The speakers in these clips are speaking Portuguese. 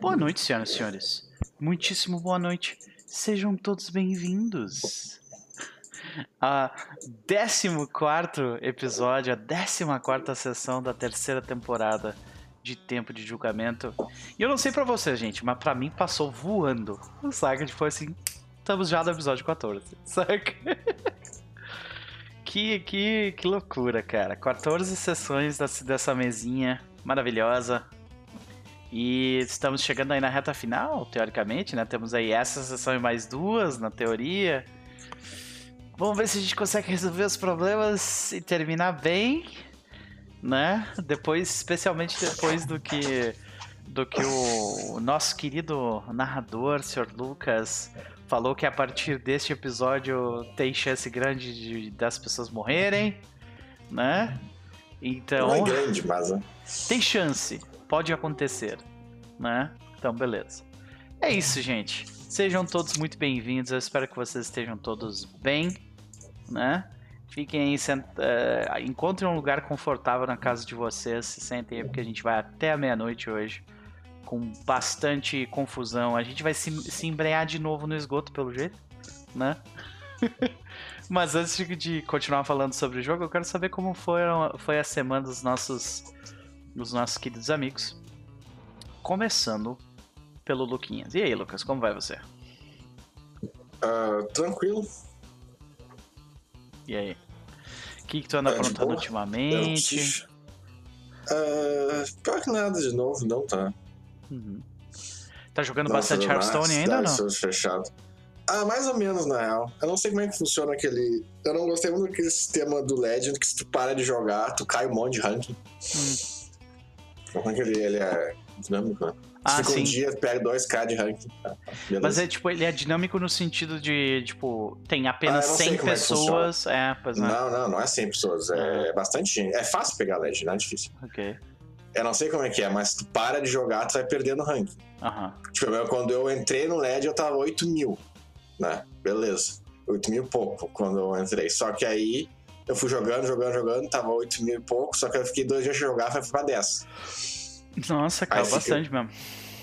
Boa noite, senhoras e senhores. Muitíssimo boa noite. Sejam todos bem-vindos. A 14 episódio, a 14 sessão da terceira temporada de Tempo de Julgamento. E eu não sei pra vocês, gente, mas pra mim passou voando. Saca? Tipo assim, estamos já no episódio 14. Saca? que, que, que loucura, cara. 14 sessões dessa mesinha maravilhosa. E estamos chegando aí na reta final, teoricamente, né? Temos aí essa sessão e mais duas, na teoria. Vamos ver se a gente consegue resolver os problemas e terminar bem, né? Depois, especialmente depois do que do que o nosso querido narrador, Sr. Lucas, falou que a partir deste episódio tem chance grande de, das pessoas morrerem, né? Então. Não é grande, mas. né? Tem chance, pode acontecer, né? Então, beleza. É isso, gente. Sejam todos muito bem-vindos. Eu espero que vocês estejam todos bem, né? Fiquem aí, sent... eh, encontrem um lugar confortável na casa de vocês. Se sentem aí, porque a gente vai até a meia-noite hoje. Com bastante confusão. A gente vai se, se embrear de novo no esgoto, pelo jeito, né? Mas antes de- continuar falando sobre o jogo, eu quero saber como foi a semana dos nossos, dos nossos queridos amigos. Começando pelo Luquinhas. E aí, Lucas, como vai você? Ah, tranquilo. E aí? O que, que tu anda É, aprontando ultimamente? Ah, pior que nada de novo, não tá. Uhum. Tá jogando Não, bastante Hearthstone ainda ou não? fechado. Ah, mais ou menos, na real. Eu não sei como é que funciona aquele. Eu não gostei muito daquele sistema do Legend que se tu para de jogar, tu cai um monte de ranking. Como é que ele, ele é dinâmico, né? Ah, Fica sim. um dia, pega 2k de ranking. Tá. Mas é tipo, ele é dinâmico no sentido de, tipo, tem apenas Ah, eu não sei 100 como é pessoas. É, pois não. Não, não, não é 100 pessoas. É, Ah. bastante gente. É fácil pegar Legend, não é difícil. Ok. Eu não sei como é que é, mas tu para de jogar, tu vai perdendo ranking. Aham. Tipo, eu- quando eu entrei no LED, eu tava 8 mil, né? Beleza. 8 mil e pouco quando eu entrei. Só que aí eu fui jogando, jogando, jogando, tava 8 mil e pouco, só que eu fiquei dois dias sem jogar, foi pra 10. Nossa, caiu fica- bastante mesmo.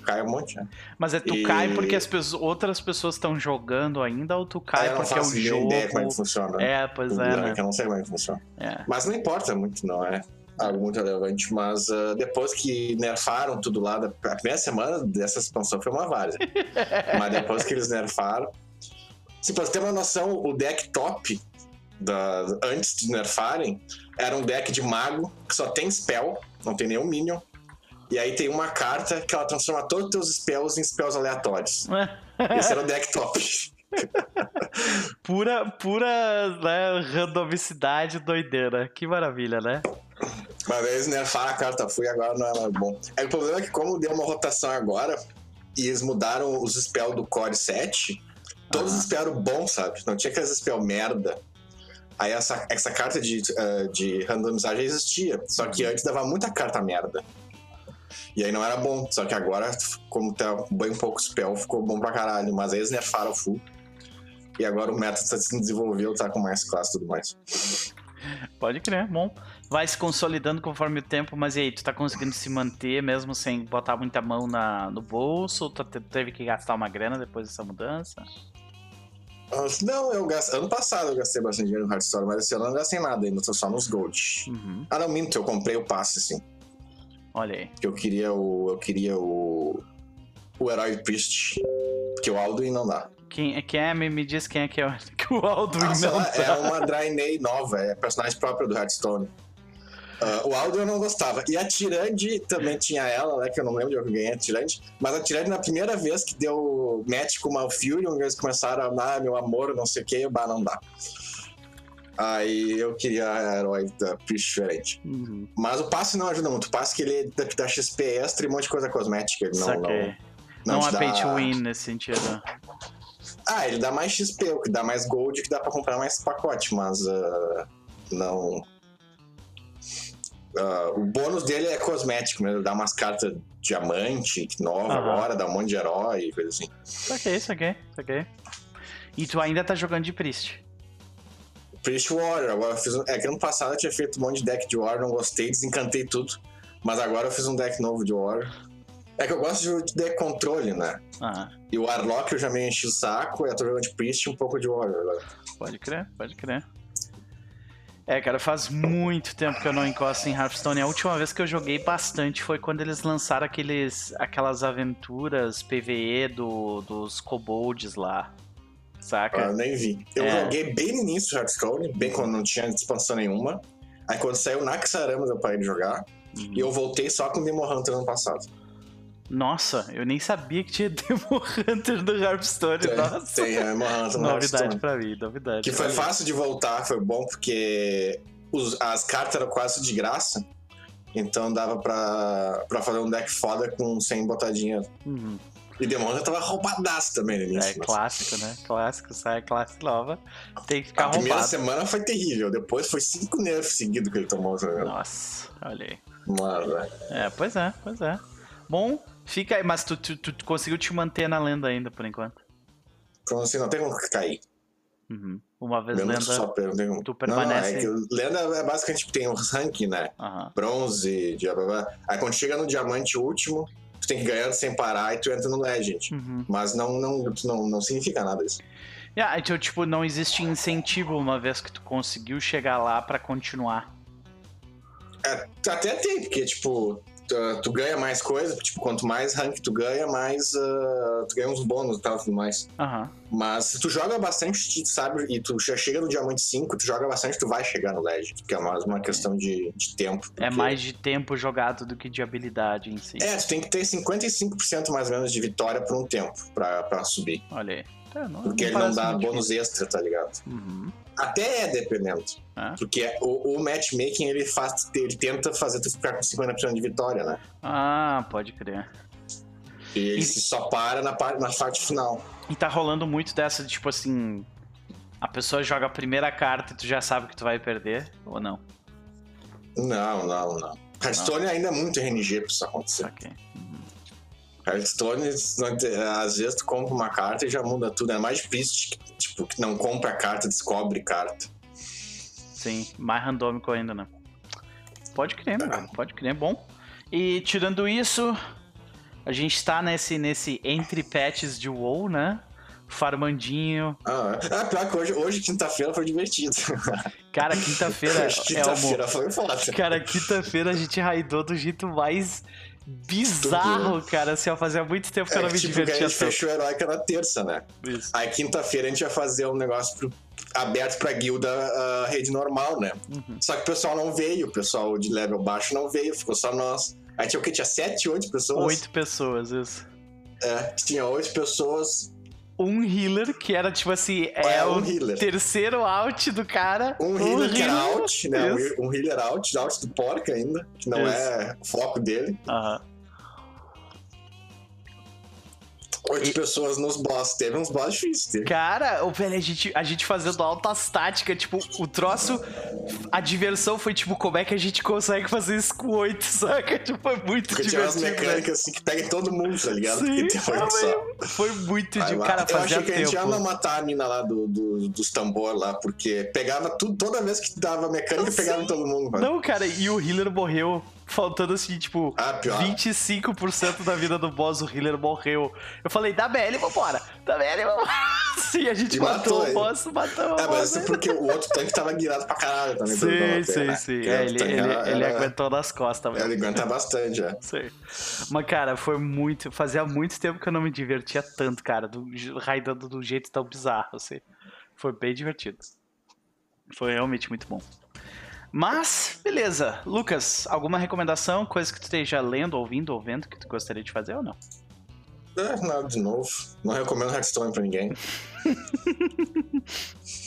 Cai um monte, né? Mas é tu E- cai porque as pessoas, outras pessoas estão jogando ainda ou tu cai Aí eu não porque é o faço nem jogo. ideia como é que funciona. É, pois é, ranking, né? Eu não sei como é que funciona. É. Mas não importa muito, não é algo muito relevante. Mas ah, depois que nerfaram tudo lá, da- a primeira semana dessa expansão foi uma várzea. Mas depois que eles nerfaram. Se pra você ter uma noção, o deck top da, antes de nerfarem era um deck de mago que só tem spell, não tem nenhum minion. E aí tem uma carta que ela transforma todos os teus spells em spells aleatórios. Esse era o deck top. pura, pura né, randomicidade doideira. Que maravilha, né? Uma vez nerfaram a carta fui agora não é mais bom. É, o problema é que como deu uma rotação agora e eles mudaram os spells do Core 7, todos Aham. os spells eram bons, sabe? Não tinha aqueles spells merda. Aí essa, essa carta de, eh, de randomizagem existia, só que antes dava muita carta merda. E aí não era bom, só que agora, como tá bem pouco spell, ficou bom pra caralho. Mas aí eles nerfaram full. E agora o meta se desenvolveu, tá com mais classe e tudo mais. Pode crer, bom. Vai se consolidando conforme o tempo, mas e aí, tu tá conseguindo se manter mesmo sem botar muita mão na, no bolso? Ou tu te- teve que gastar uma grana depois dessa mudança? Não, eu gastei. Ano passado eu gastei bastante dinheiro no Hearthstone, mas esse ano eu não gastei nada ainda, tô só nos Gold. Uhum. Ah, não, minto, eu comprei o passe, sim. Olha aí. Que eu queria o. Eu queria o. O Herói Priest. Que o Alduin não dá. Quem, quem é? Me, me diz quem é que é o, que o Alduin sei não lá, tá. é uma Draenei nova, é personagem próprio do Hearthstone. Ah, o Alduin eu não gostava. E a Tirande também tinha ela, né? Que eu não lembro de onde eu ganhei a Tirande. Mas a Tirande, na primeira vez que deu match com o Malfurion, eles começaram a amar meu amor, não sei o que, bah, não dá. Aí eu queria a herói da Priest diferente. Uhum. Mas o passe não ajuda muito. O passe que ele dá, XP extra e um monte de coisa cosmética. Ele não, Saquei. não, Não, te é dá- pay to win nesse sentido. Ah, ele dá mais XP, o que dá mais gold, que dá pra comprar mais pacote, mas ah, não. Ah, o bônus dele é cosmético, né? Ele dá umas cartas diamante nova Aham. agora, dá um monte de herói e coisa assim. Saquei, saquei, saquei. E tu ainda tá jogando de Priest. Priest Warrior, agora eu fiz um... É que ano passado eu tinha feito um monte de deck de Warrior, não gostei, desencantei tudo. Mas agora eu fiz um deck novo de Warrior. É que eu gosto de, de controle, né? Ah, E o Warlock eu já me enchi o saco, e eu tô jogando de Priest e um pouco de Warrior agora. pode crer, pode crer. É, cara, faz muito tempo que eu não encosto em Hearthstone. A última vez que eu joguei bastante foi quando eles lançaram aqueles, aquelas aventuras PVE do, dos kobolds lá. Ah, Saca? eu nem vi. Eu É. joguei bem no início do Hearthstone, bem quando não tinha expansão nenhuma. Aí quando saiu Naxxaramas eu parei de jogar. Uhum. E eu voltei só com o Demon Hunter ano passado. Nossa, eu nem sabia que tinha Demon Hunter do Hearthstone. Tem, Nossa. tem a Demon Hunter no Novidade pra mim, novidade. Que foi fácil de voltar, foi bom porque os- as cartas eram quase de graça. Então dava pra, pra fazer um deck foda com sem botar dinheiro. Uhum. E Demon Hunter tava roubadaço também no É clássico, né? Clássico, sai classe nova. Tem que ficar a primeira roubado. semana foi terrível, depois foi cinco nerfs seguidos que ele tomou. Nossa, olha aí. Mano, velho. É, pois é, pois é. Bom, fica aí, mas tu, tu, tu conseguiu te manter na lenda ainda, por enquanto. Então assim, não tem como cair. Uhum. Uma vez Lenda, lenda. só tu Não, não, permanece- é que lenda é basicamente tem um ranking, né? Aham. Bronze, dia, blá, blá. Aí quando chega no diamante último, tu tem que ganhar sem parar e tu entra no Legend. Uhum. Mas não, não, não, não significa nada isso. Yeah, então, tipo, não existe incentivo uma vez que tu conseguiu chegar lá pra continuar. É, até tem, porque, tipo, tu, tu ganha mais coisa, tipo, quanto mais rank tu ganha, mais ah, tu ganha uns bônus e tal, tudo mais. Aham. Mas se tu joga bastante, tu sabe, e tu já chega no Diamante 5, tu joga bastante, tu vai chegar no Legend, que é mais uma questão de, de tempo. É porque- mais de tempo jogado do que de habilidade em si. É, tu tem que ter 55% mais ou menos de vitória por um tempo pra, pra subir. Olha aí. É, não, Porque ele não dá bônus extra, tá ligado? Uhum. Até é dependendo. É. Porque o, o matchmaking, ele, faz, ele tenta fazer tu ficar com 50% de vitória, né? Ah, pode crer. E ele E- só para na, na parte final. E tá rolando muito dessa, de, tipo assim. A pessoa joga a primeira carta e tu já sabe que tu vai perder, ou não? Não, não, não. Hearthstone ainda é muito RNG pra isso acontecer. Saquei. Hearthstone, às vezes tu compra uma carta e já muda tudo. É mais que, tipo, que não compra carta, descobre carta. Sim, mais randômico ainda, né? Pode crer, meu velho, pode crer, bom. E tirando isso, a gente tá nesse, nesse entre patches de WoW, né? Farmandinho. Ah, é. Ah, pior que hoje, hoje quinta-feira, foi divertido. Cara, quinta-feira Hoje, é quinta-feira foi foda. Cara, quinta-feira a gente raidou do jeito mais bizarro, cara. Assim, ó, fazia muito tempo que eu É, não me tipo, que a divertia gente tanto. fechou o Heroica na terça, né? Isso. Aí quinta-feira a gente ia fazer um negócio pro- aberto pra guilda ah, rede normal, né? Uhum. Só que o pessoal não veio, o pessoal de level baixo não veio, ficou só nós. Aí tinha o quê? Tinha sete, oito pessoas? Oito pessoas, isso. É, tinha oito pessoas, Um healer, que era tipo assim, é, É, o um healer. terceiro out do cara. um healer que era healer. out, né? Um Isso. Um healer out, out do porca ainda, que não Isso. é o foco dele. Aham. Oito E- pessoas nos boss. Teve uns boss difíceis. Teve. Cara, o velho, a gente, a gente fazendo altas táticas, tipo, o troço. A diversão foi tipo, como é que a gente consegue fazer isso com oito, saca? Tipo, foi muito Porque tinha umas divertido. velho. mecânicas assim que pega todo mundo, tá ligado? Sim, Porque tem ah, oito só. Foi muito de. Cara, eu fazia achei que a gente ia matar a mina lá do, do- dos tambor lá, porque pegava tudo, toda vez que dava mecânica, Sim. pegava em todo mundo, mano. Não, cara, e o healer morreu faltando assim, tipo, Ah, pior. 25% da vida do boss, o healer morreu. Eu falei, dá BL, vambora. Dá BL, vambora. Sim, a gente E matou, matou o ele. boss, matou o É, mas isso porque o outro tanque tava guiado pra caralho também. Sim, sim, né? sim. É, ele, ele, era- ele aguentou nas costas mesmo. Ele aguenta bastante, é. Sei. Mas, cara, foi muito. Fazia muito tempo que eu não me divertia tanto, cara, do, raidando do jeito tão bizarro, assim. Foi bem divertido. Foi realmente muito bom. Mas, beleza. Lucas, alguma recomendação, coisa que tu esteja lendo, ouvindo ou vendo que tu gostaria de fazer ou não? É, nada de novo. Não recomendo Hearthstone pra ninguém.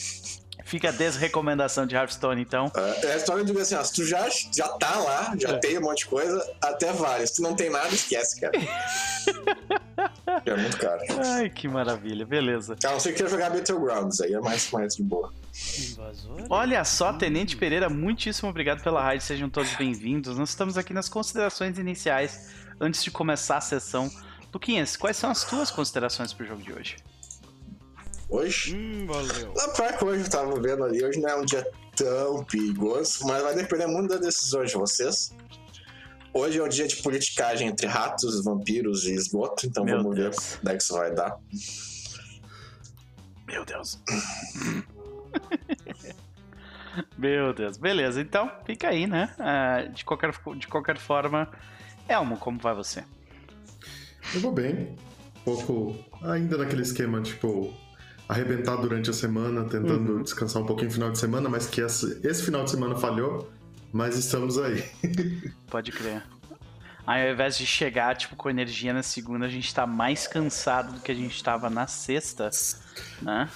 Fica a desrecomendação de Hearthstone, então. É, Hearthstone eu digo assim, ó, se tu já, já tá lá, já É. tem um monte de coisa, até vale. Se tu não tem nada, esquece, cara. é muito caro. Ai, que maravilha, beleza. A não ser que queira jogar Battlegrounds, aí é mais, mais de boa. Olha só, Tenente Pereira, muitíssimo obrigado pela raid, sejam todos bem-vindos. Nós estamos aqui nas considerações iniciais, antes de começar a sessão. Luquinhas, quais são as tuas considerações pro jogo de hoje? Hoje, Hum, valeu. na que hoje eu tava vendo ali, hoje não é um dia tão perigoso, mas vai depender muito das decisões de vocês. Hoje é um dia de politicagem entre ratos, vampiros e esgoto, então Meu vamos Deus. ver onde é que isso vai dar. Meu Deus. Meu Deus. Beleza, então fica aí, né? Ah, de, qualquer, de qualquer forma, Elmo, como vai você? Eu vou bem. Um pouco ainda naquele esquema, tipo, arrebentar durante a semana, tentando Uhum. descansar um pouquinho no final de semana, mas que esse, esse final de semana falhou, mas estamos aí. Pode crer. Aí, ao invés de chegar, tipo, com energia na segunda, a gente tá mais cansado do que a gente tava na sexta, né?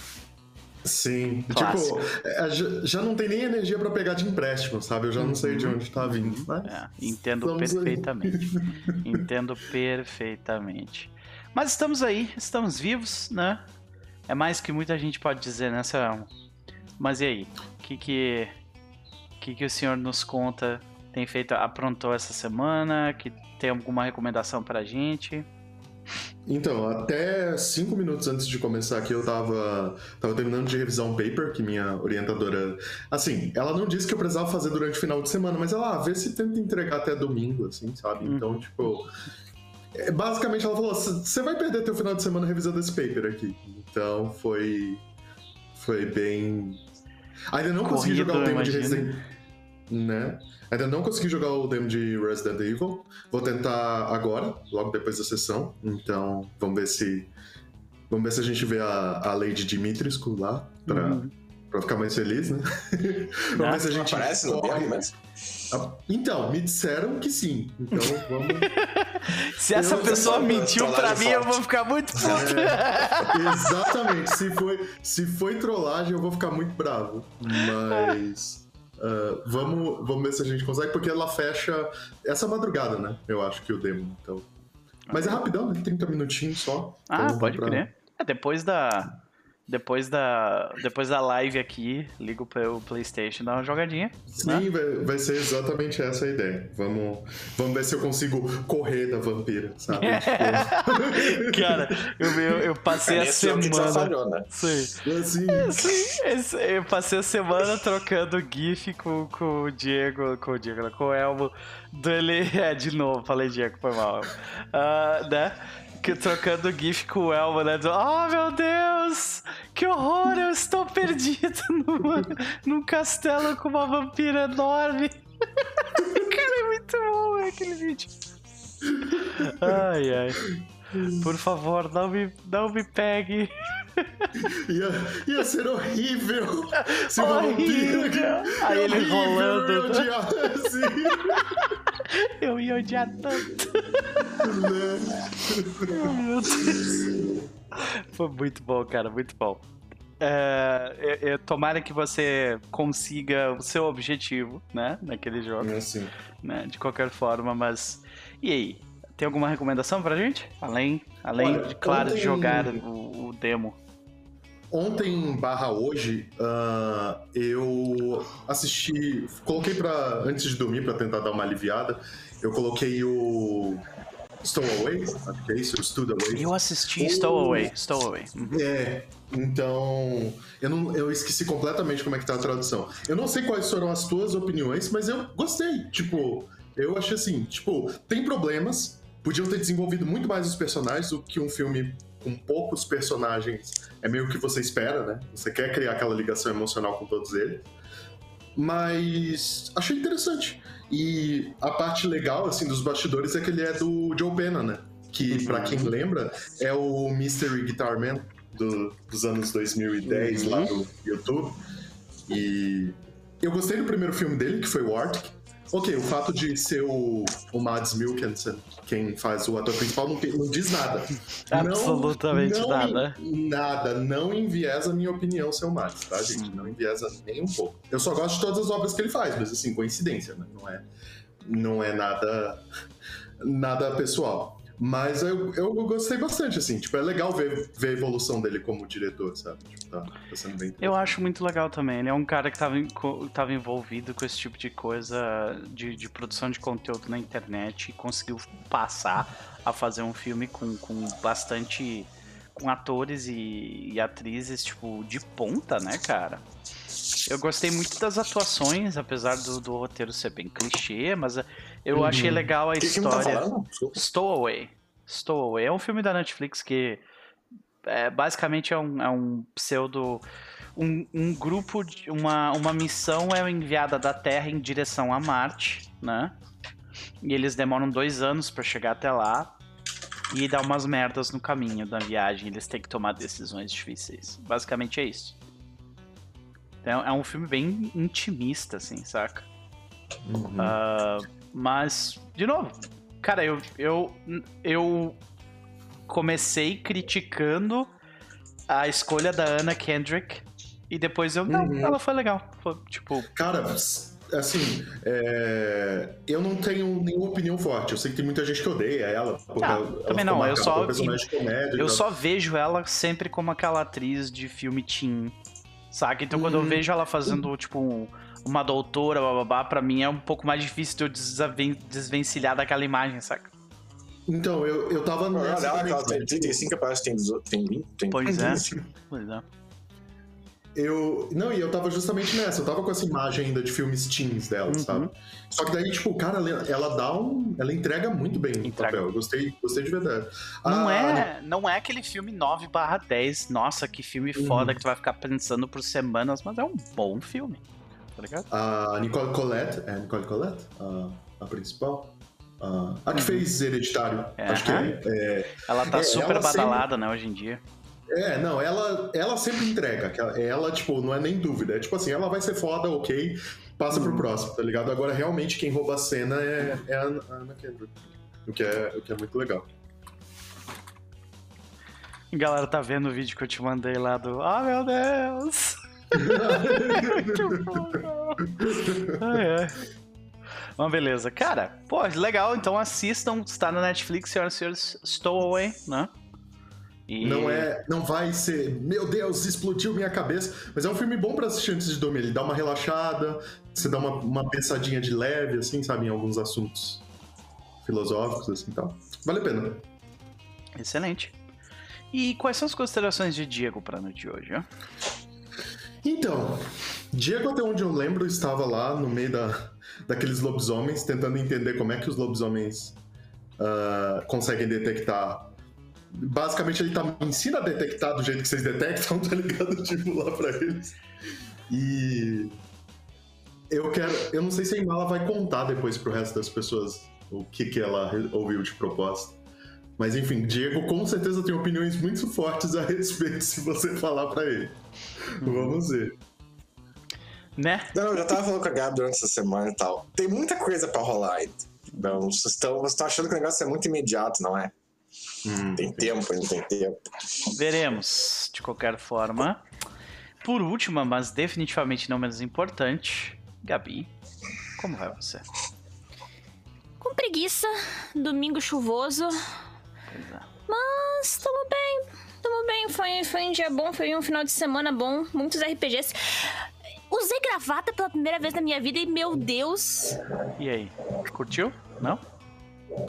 Sim, Clássico. tipo, já, não tem nem energia pra pegar de empréstimo, sabe? Eu já não sei de onde tá vindo, mas... É, entendo Estamos aí. perfeitamente. Entendo perfeitamente. Mas estamos aí, estamos vivos, né? É mais que muita gente pode dizer, né, Elmo? Mas e aí? O que que, que que o senhor nos conta? Tem feito, aprontou essa semana? Que tem alguma recomendação pra gente? Então, até cinco minutos antes de começar aqui, eu tava, tava terminando de revisar um paper que minha orientadora. Assim, ela não disse que eu precisava fazer durante o final de semana, mas ela, ah, vê se tenta entregar até domingo, assim, sabe? Uhum. Então, tipo. É, Basicamente, ela falou: você vai perder teu final de semana revisando esse paper aqui. Então, foi. Foi bem. Ainda não consegui Corrido, jogar o demo de. Resident né? Ainda não consegui jogar o demo de Resident Evil. Vou tentar agora, logo depois da sessão. Então, vamos ver se. Vamos ver se a gente vê a, a Lady Dimitrescu lá, pra, Uhum. pra ficar mais feliz, né? vamos ver se a gente. Aparece no corre. demo mesmo? Então, me disseram que sim. Então, vamos. Se essa Eu- pessoa eu- mentiu pra mim, eu forte. vou ficar muito puto. É, exatamente. Se foi, se foi trollagem, eu vou ficar muito bravo. Mas. ah, vamos, vamos ver se a gente consegue, porque ela fecha essa madrugada, né? Eu acho que o demo. Então. Mas é rapidão, né? 30 minutinhos só. Ah, Então, pode pra- crer. É, depois da. Depois da. Depois da live aqui, ligo pro Playstation, dá uma jogadinha. Sim, vai, vai ser exatamente essa a ideia. Vamos, vamos ver se eu consigo correr da vampira, sabe? Tipo, Cara, eu, eu, eu passei É a já semana. falhou, né? Sim. assim, Sim, esse- eu passei a semana trocando GIF com, com o Diego, com o Diego, com o Elmo, do ele. É, de novo, falei Diego, foi mal. Ah, né? Que, trocando GIF com o Elmo, né? Oh meu Deus! Que horror! Eu estou perdido numa, num castelo com uma vampira enorme. Cara, é muito bom é, aquele vídeo. Ai, ai. Por favor, não me, não me pegue. Ia, ia ser horrível se Horrível. vampira. Aí ele horrível, rolando. Eu odiar, assim, Eu ia odiar tanto. né? Meu Deus. Foi muito bom, cara, muito bom. É, eu- eu- tomara que você consiga o seu objetivo, né? Naquele jogo, Assim, né? De qualquer forma, mas. E aí? Tem alguma recomendação pra gente? Além, além Olha, de, claro, de jogar o, o demo. Ontem barra hoje, ah, eu assisti. Coloquei pra. Antes de dormir, pra tentar dar uma aliviada, eu coloquei o. Stowaway, acho que é isso, o Stowaway. Eu assisti. Stowaway, Stowaway. Uhum. É, então. Eu, não, eu esqueci completamente como é que tá a tradução. Eu não sei quais foram as tuas opiniões, mas eu gostei. Tipo, eu achei assim, tipo, tem problemas. Podiam ter desenvolvido muito mais os personagens do que um filme com poucos personagens. É meio que você espera, né? Você quer criar aquela ligação emocional com todos eles. Mas achei interessante. E a parte legal, assim, dos bastidores é que ele é do Joe Pena, né? Que, Uhum. pra quem lembra, é o Mystery Guitar Man do- dos anos 2010 Uhum. lá do YouTube. E eu gostei do primeiro filme dele, que foi o Arctic. Ok, o fato de ser o, o Mads Mikkelsen quem faz o ator principal não, não diz nada. Absolutamente não, nada. Nada, não enviesa a minha opinião ser o Mads, tá, gente? Não enviesa nem um pouco. Eu só gosto de todas as obras que ele faz, mas assim, coincidência, né? Não é, não é nada, nada pessoal. Mas eu, eu gostei bastante, assim. Tipo, é legal ver, ver a evolução dele como diretor, sabe? Tipo, tá, tá sendo bem Eu acho muito legal também. Ele é um cara que tava, tava envolvido com esse tipo de coisa de, de produção de conteúdo na internet e conseguiu passar a fazer um filme com, com bastante com atores e, e atrizes, tipo, de ponta, né, cara? Eu gostei muito das atuações, apesar do, do roteiro ser bem clichê, mas eu Uhum. achei legal a Que tá história. Desculpa. Stowaway. Stowaway é um filme da Netflix que é, basicamente é um, é um pseudo. Um, um grupo, de, uma, uma missão é enviada da Terra em direção a Marte, né? E eles demoram dois anos pra chegar até lá e dá umas merdas no caminho da viagem. Eles têm que tomar decisões difíceis. Basicamente é isso. Então, é um filme bem intimista, assim, saca? Uhum. Ah, mas, de novo, cara, eu, eu, eu comecei criticando a escolha da Anna Kendrick e depois eu. Não, Uhum. ela foi legal. Foi, tipo, Cara, assim, é, eu não tenho nenhuma opinião forte. Eu sei que tem muita gente que odeia ela. porque Ah, ela também não, eu só- comédia, eu só vejo ela sempre como aquela atriz de filme teen, saca? Então quando eu Uhum. vejo ela fazendo, tipo, um- uma doutora, bababá, pra mim é um pouco mais difícil de eu desaven- desvencilhar daquela imagem, saca? Então, eu, eu tava Olha nessa ela, também, ela tem sabe? 35, parece que tem 18, tem 20. Tem Pois é. 15. Pois é. Eu, não, e eu tava justamente nessa. Eu tava com essa imagem ainda de filmes teens dela, Uhum. sabe? Só que daí, tipo, cara, ela, dá um. Ela entrega muito bem o Entrega. papel. Eu gostei, gostei de verdade. Não, Ah, é, não é aquele filme 9 barra 10, nossa, que filme Uhum. foda que tu vai ficar pensando por semanas, mas é um bom filme, tá ligado? A Nicole Collette, é a Nicole Collette? A, a principal? A, a que Uhum. fez Hereditário. É, Acho que é. é. Ela tá É, super ela sempre- badalada, né, hoje em dia. É, não, ela, ela sempre entrega. que Ela, tipo, não é nem dúvida. É tipo assim, ela vai ser foda, ok, passa Uhum. pro próximo, tá ligado? Agora, realmente, quem rouba a cena é, é a a Anna Kendrick. O que, é, o que é muito legal. Galera tá vendo o vídeo que eu te mandei lá do. Ah, meu Deus! ah, é. Mas beleza. Cara, pô, legal. Então assistam. Está na Netflix, senhoras e senhores. Stowaway, né? E... Não é, não vai ser, meu Deus, explodiu minha cabeça, mas é um filme bom pra assistir antes de dormir. Ele dá uma relaxada, você dá uma, uma pensadinha de leve, assim, sabe, em alguns assuntos filosóficos, assim, tal. Vale a pena. Excelente. E quais são as considerações de Diego pra noite de hoje? Então, Diego, até onde eu lembro, estava lá no meio da, daqueles lobisomens, tentando entender como é que os lobisomens ah, conseguem detectar. Basicamente, ele tá, me ensina a detectar do jeito que vocês detectam, tá ligado? Tipo, lá pra eles. E. Eu quero. Eu não sei se a Imala vai contar depois pro resto das pessoas o que, que ela ouviu de proposta. Mas enfim, Diego com certeza tem opiniões muito fortes a respeito se você falar pra ele. Vamos ver. Né? Não, eu já tava falando com a Gabi durante essa semana e tal. Tem muita coisa pra rolar ainda. Vocês estão, vocês estão achando que o negócio é muito imediato, não é? Tem tempo, ainda tem tempo. Veremos, de qualquer forma. Por última, mas definitivamente não menos importante, Gabi, como vai você? Com preguiça, domingo chuvoso, Pois é. mas tamo bem, tamo bem. Foi, foi um dia bom, foi um final de semana bom, muitos RPGs. Usei gravata pela primeira vez na minha vida e, meu Deus, E aí, curtiu? Não?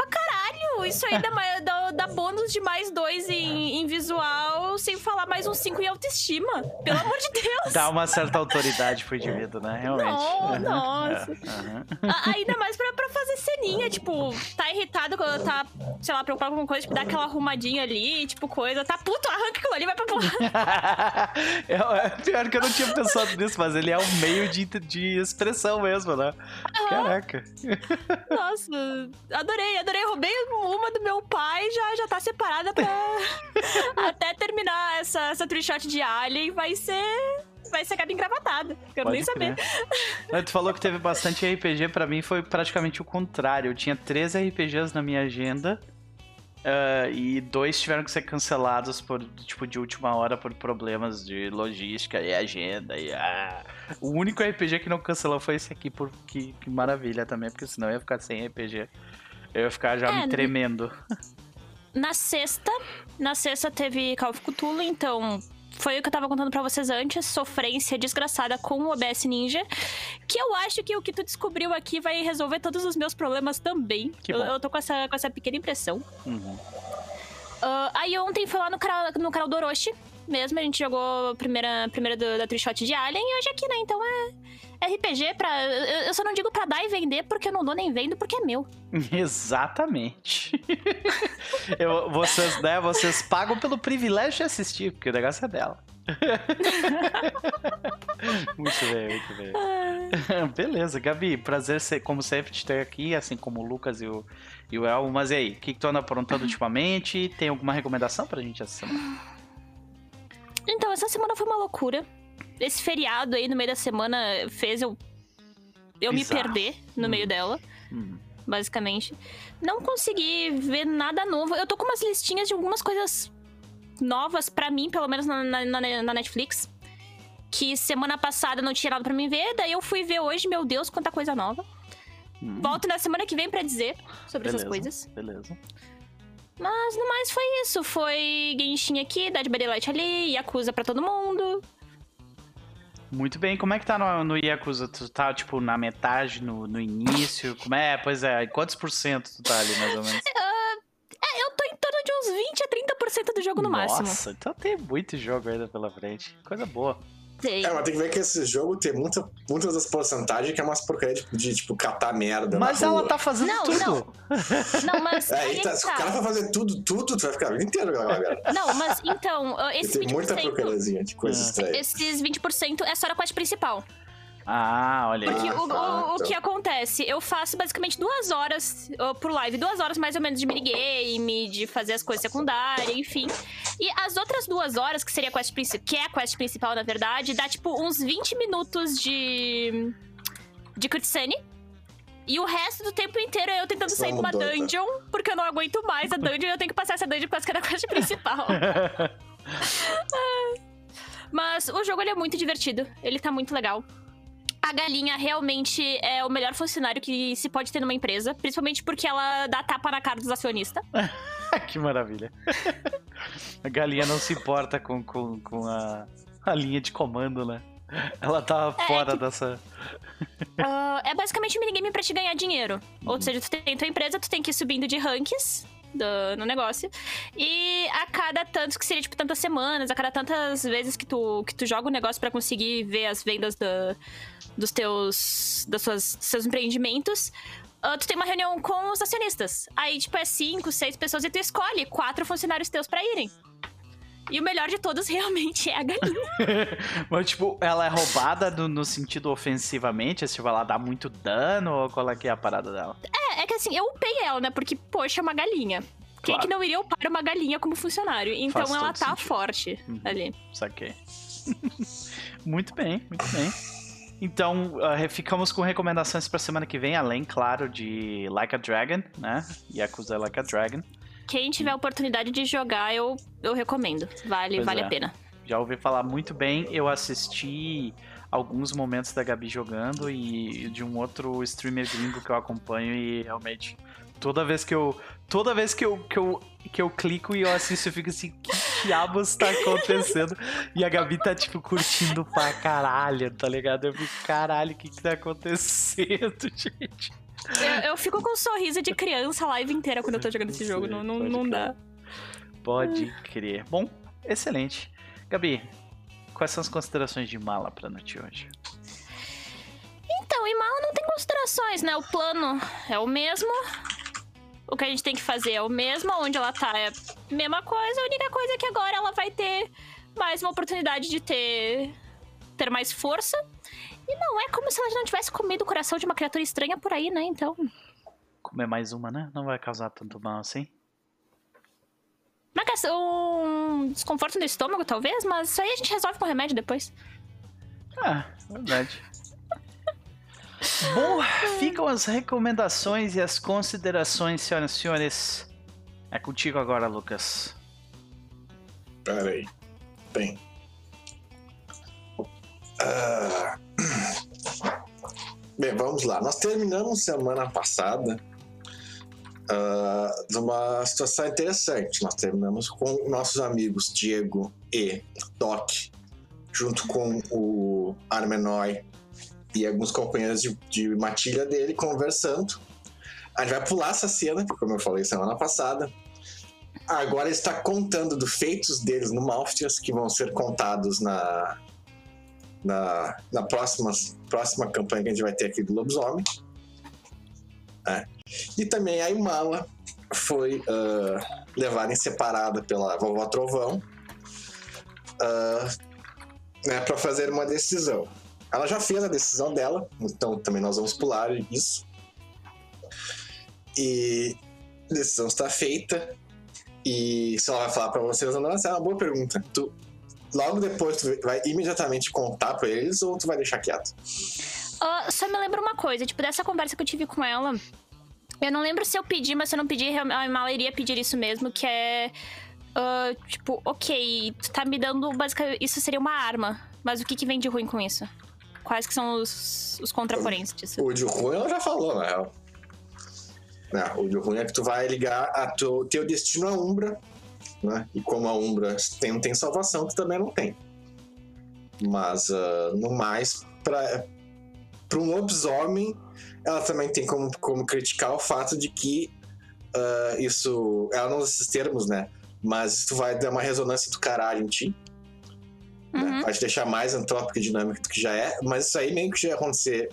caralho, isso aí dá, mais- dá, dá bônus de mais dois em, em visual, sem falar mais um cinco em autoestima. Pelo amor de Deus! Dá uma certa autoridade pro indivíduo, né? Realmente. Não, nossa. é. A- Ainda mais pra, pra fazer ceninha, tipo, tá irritado quando tá, sei lá, preocupado com alguma coisa, tipo, dá aquela arrumadinha ali, tipo, coisa. Tá puto, arranca aquilo ali, vai pra porra. É, é pior que eu não tinha pensado nisso, mas ele é um meio de, de expressão mesmo, né? Caraca. Nossa, adorei, adorei. Roubei uma do meu pai, já, já tá separada pra. Até terminar essa, essa tree shot de Alien, vai ser. Vai ser Gabi engravatada. Quero nem Pode saber. crer. Mas Tu falou que teve bastante RPG, pra mim foi praticamente o contrário. Eu tinha três RPGs na minha agenda. ah, e dois tiveram que ser cancelados por, tipo, de última hora por problemas de logística e agenda. E, ah. O único RPG que não cancelou foi esse aqui, por, que, que maravilha também, porque senão eu ia ficar sem RPG. Eu ia ficar já É, me tremendo. Na sexta, na sexta teve Call of Cthulhu, então foi o que eu tava contando pra vocês antes, sofrência desgraçada com o OBS Ninja, que eu acho que o que tu descobriu aqui vai resolver todos os meus problemas também. Eu, eu tô com essa, com essa pequena impressão. Uhum. Ah, aí ontem foi lá no canal, no canal do Orochi mesmo, a gente jogou a primeira, a primeira do, da Trishot de Alien e hoje aqui, né? Então é RPG pra. Eu, eu só não digo pra dar e vender porque eu não dou nem vendo porque é meu. Exatamente. Eu- vocês, né, vocês pagam pelo privilégio de assistir, porque o negócio é dela. muito bem, muito bem. Beleza, Gabi, prazer ser, como sempre te ter aqui, assim como o Lucas e o, e o El. Mas e aí, o que, que tu anda aprontando ultimamente? Tem alguma recomendação pra gente essa semana? Então, essa semana foi uma loucura. Esse feriado aí no meio da semana fez eu. Eu me Bizarro. perder no Hum. meio dela, Hum, basicamente. Não consegui ver nada novo. Eu tô com umas listinhas de algumas coisas novas pra mim, pelo menos na, na- na- Netflix. Que semana passada não tinha nada pra mim ver, daí eu fui ver hoje, meu Deus, quanta coisa nova. hum, Volto na semana que vem pra dizer sobre essas beleza, coisas. Beleza. Mas no mais foi isso. Foi Genshin aqui, Dead by Daylight ali, Yakuza pra todo mundo. Muito bem, como é que tá no, no Yakuza? Tu tá, tipo, na metade, no, no início? Como é? Pois é, quantos por cento tu tá ali, mais ou menos? É, eu tô em torno de uns 20 a 30% do jogo no máximo. Nossa, então tem muito jogo ainda pela frente. Coisa boa. Tem. É, mas tem que ver que esse jogo tem muita, muitas das porcentagens que é umas porcaria de, de, tipo, catar merda. Mas na ela rua. tá fazendo Não, tudo. não. Não, mas. É, aí é tá, que se o tá. cara for fazer tudo, tudo, tu vai ficar a vida inteira com aquela. Não, mas então, uh, E esse tem muita 20%. porcariazinha de coisa É. estranha. Esses 20% é só a quest principal. Ah, olha aí. Porque Ah, o, o- o que acontece? Eu faço basicamente duas horas uh, por live, duas horas mais ou menos de minigame, de fazer as coisas secundárias, enfim. E as outras duas horas, que seria a quest principal, que é a quest principal, na verdade, dá tipo uns 20 minutos de. de cutscene. E o resto do tempo inteiro é eu tentando Só sair de uma tá? dungeon, porque eu não aguento mais a dungeon e eu tenho que passar essa dungeon por causa que é da quest principal. Mas o jogo ele é muito divertido, ele tá muito legal. A galinha realmente é o melhor funcionário que se pode ter numa empresa, principalmente porque ela dá tapa na cara dos acionistas. que maravilha. A galinha não se importa com, com, com a, a linha de comando, né? Ela tá fora que- dessa. Ah, é basicamente um minigame pra te ganhar dinheiro. Ou seja, tu tem tua empresa, tu tem que ir subindo de ranks do- no negócio. E a cada tantos, que seria tipo tantas semanas, a cada tantas vezes que tu, que tu joga o negócio pra conseguir ver as vendas da- dos teus. das suas, dos seus empreendimentos. ah, tu tem uma reunião com os acionistas. Aí, tipo, é cinco, seis pessoas e tu escolhe quatro funcionários teus pra irem. E o melhor de todos realmente é a galinha. Mas, tipo, ela é roubada no, no sentido ofensivamente? Tipo, ela dá muito dano ou qual é que é a parada dela? É, é que assim, eu upei ela, né? Porque, poxa, é uma galinha. Quem Claro. que não iria upar uma galinha como funcionário? Então Faz ela tá sentido. forte Uhum. ali. Saquei. muito bem, muito bem. Então, ah, ficamos com recomendações pra semana que vem, além, claro, de Like a Dragon, né? Yakuza Like a Dragon. Quem tiver a oportunidade de jogar, eu, eu recomendo. Vale, Pois vale é. a pena. Já ouvi falar muito bem. Eu assisti alguns momentos da Gabi jogando e de um outro streamer gringo que eu acompanho e realmente toda vez que eu toda vez que eu que eu, que eu clico e eu assisto eu fico assim, que diabos tá acontecendo? E a Gabi tá tipo curtindo pra caralho, tá ligado? Eu fico, caralho, o que que tá acontecendo, gente? Eu, eu fico com um sorriso de criança a live inteira quando eu tô jogando esse jogo. Não, não, Pode não dá. Pode crer. Bom, excelente. Gabi, quais são as considerações de mala pra noite hoje? Então, em mala não tem considerações, né? O plano é o mesmo. O que a gente tem que fazer é o mesmo. Onde ela tá é a mesma coisa. A única coisa é que agora ela vai ter mais uma oportunidade de ter, ter mais força. E não é como se ela já não tivesse comido o coração de uma criatura estranha por aí, né? Então. Comer mais uma, né? Não vai causar tanto mal assim. Uma questão- um desconforto no estômago, talvez, mas isso aí a gente resolve com remédio depois. Ah, verdade. Bom, ficam as recomendações e as considerações, senhoras e senhores. É contigo agora, Lucas. Pera aí. Bem. Ah, Bem, vamos lá. Nós terminamos semana passada ah, de uma situação interessante. Nós terminamos com nossos amigos Diego e Doc, junto com o Armenoi e alguns companheiros de, de matilha dele conversando. A gente vai pular essa cena, como eu falei semana passada, Agora está contando dos feitos deles no Malftias, que vão ser contados na, na, na próxima, próxima campanha que a gente vai ter aqui do Lobisomem. É. E também a Imala foi uh, levada em separada pela vovó Trovão uh, né, para fazer uma decisão. Ela já fez a decisão dela, então também nós vamos pular isso. E a decisão está feita. E se ela vai falar para vocês ou não, essa é uma boa pergunta. Tu, logo depois, tu vai imediatamente contar para eles ou tu vai deixar quieto? Uh, só me lembra uma coisa, tipo, dessa conversa que eu tive com ela. Eu não lembro se eu pedi, mas se eu não pedir, a Mala iria pedir isso mesmo, que é. Uh, tipo, ok, tu tá me dando. Basicamente, isso seria uma arma. Mas o que, que vem de ruim com isso? Quais que são os, os contraporentes disso? O de ruim ela já falou, na real. É, o de ruim é que tu vai ligar a teu, teu destino à Umbra, né? E como a Umbra tem, não tem salvação, tu também não tem. Mas, uh, no mais, pra um lobisomem, ela também tem como, como criticar o fato de que uh, isso. Ela não usa esses termos, né? Mas isso vai dar uma ressonância do caralho em ti. Né? Uhum. Vai te deixar mais antrópica e dinâmica do que já é. Mas isso aí meio que já ia acontecer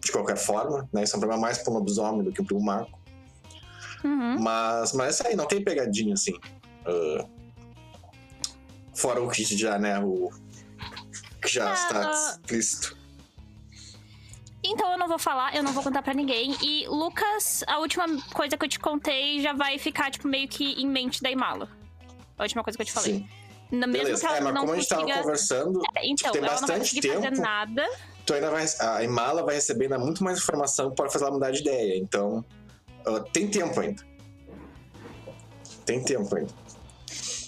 de qualquer forma, né? Isso é um problema mais para um lobisomem do que para um mago. Uhum. Mas, mas isso aí não tem pegadinha assim. Uh, fora o que já, né? O que já Ah, está explícito. Então eu não vou falar, eu não vou contar pra ninguém. E, Lucas, a última coisa que eu te contei já vai ficar, tipo, meio que em mente da Imala. A última coisa que eu te falei. Sim. Na mesmo Beleza. que ela É, mas não como a gente tava conversando, Então, tem ela não vai bastante tempo. nada. tu ainda vai. A Imala vai receber ainda muito mais informação para fazer ela mudar de ideia. Então, uh, tem tempo ainda. Tem tempo ainda.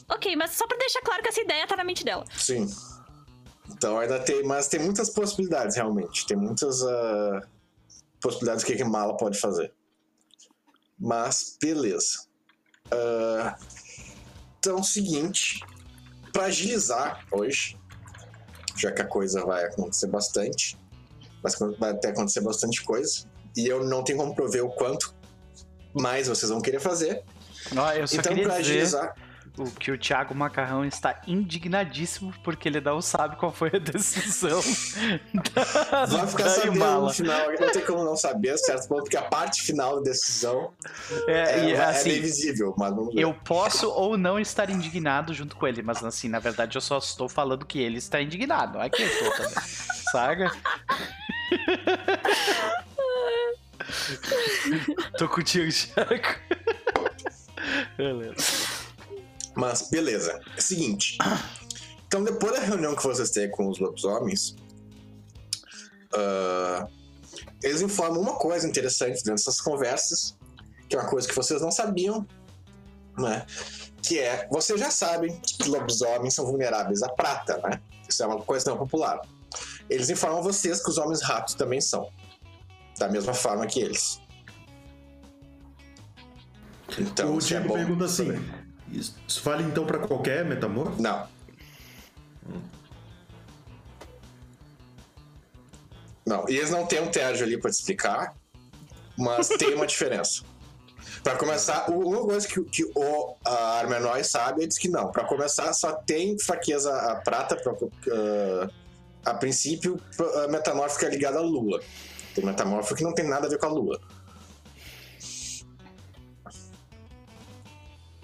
Ok, mas só pra deixar claro que essa ideia tá na mente dela. Sim. Então ainda tem. Mas tem muitas possibilidades, realmente. Tem muitas uh, possibilidades do que a Imala pode fazer. Mas, beleza. Uh, então, seguinte. Pra agilizar hoje, já que a coisa vai acontecer bastante, mas vai até acontecer bastante coisa, e eu não tenho como prover o quanto mais vocês vão querer fazer. Só então, queria pra dizer agilizar. O que o Thiago Macarrão está indignadíssimo porque ele não sabe qual foi a decisão da, Vai ficar sabendo no final, não tem como não saber, certo? ponto, Porque a parte final da decisão É, é, e, é assim, meio visível, mas vamos ver. eu posso ou não estar indignado junto com ele, mas assim, na verdade eu só estou falando que ele está indignado. Aqui eu tô também. Saga? tô contigo, Thiago. Beleza. Mas beleza. É o seguinte. Então, depois da reunião que vocês têm com os lobisomens, ah, eles informam uma coisa interessante dentro dessas conversas, que é uma coisa que vocês não sabiam, né? Que é, vocês já sabem que lobisomens são vulneráveis à prata, né? Isso é uma coisa não popular. Eles informam vocês que os homens ratos também são. Da mesma forma que eles. Então, o isso é pergunta assim: saber. Isso vale então pra qualquer metamorfo? Não. Não, e eles não têm um Térgio ali pra te explicar, mas tem uma diferença. Pra começar, uma coisa que, que o a Armenóis sabe, ele diz que não. Pra começar, só tem fraqueza a prata, pra, ah, a princípio, a metamórfica é ligada à lua. Tem metamórfico que não tem nada a ver com a lua.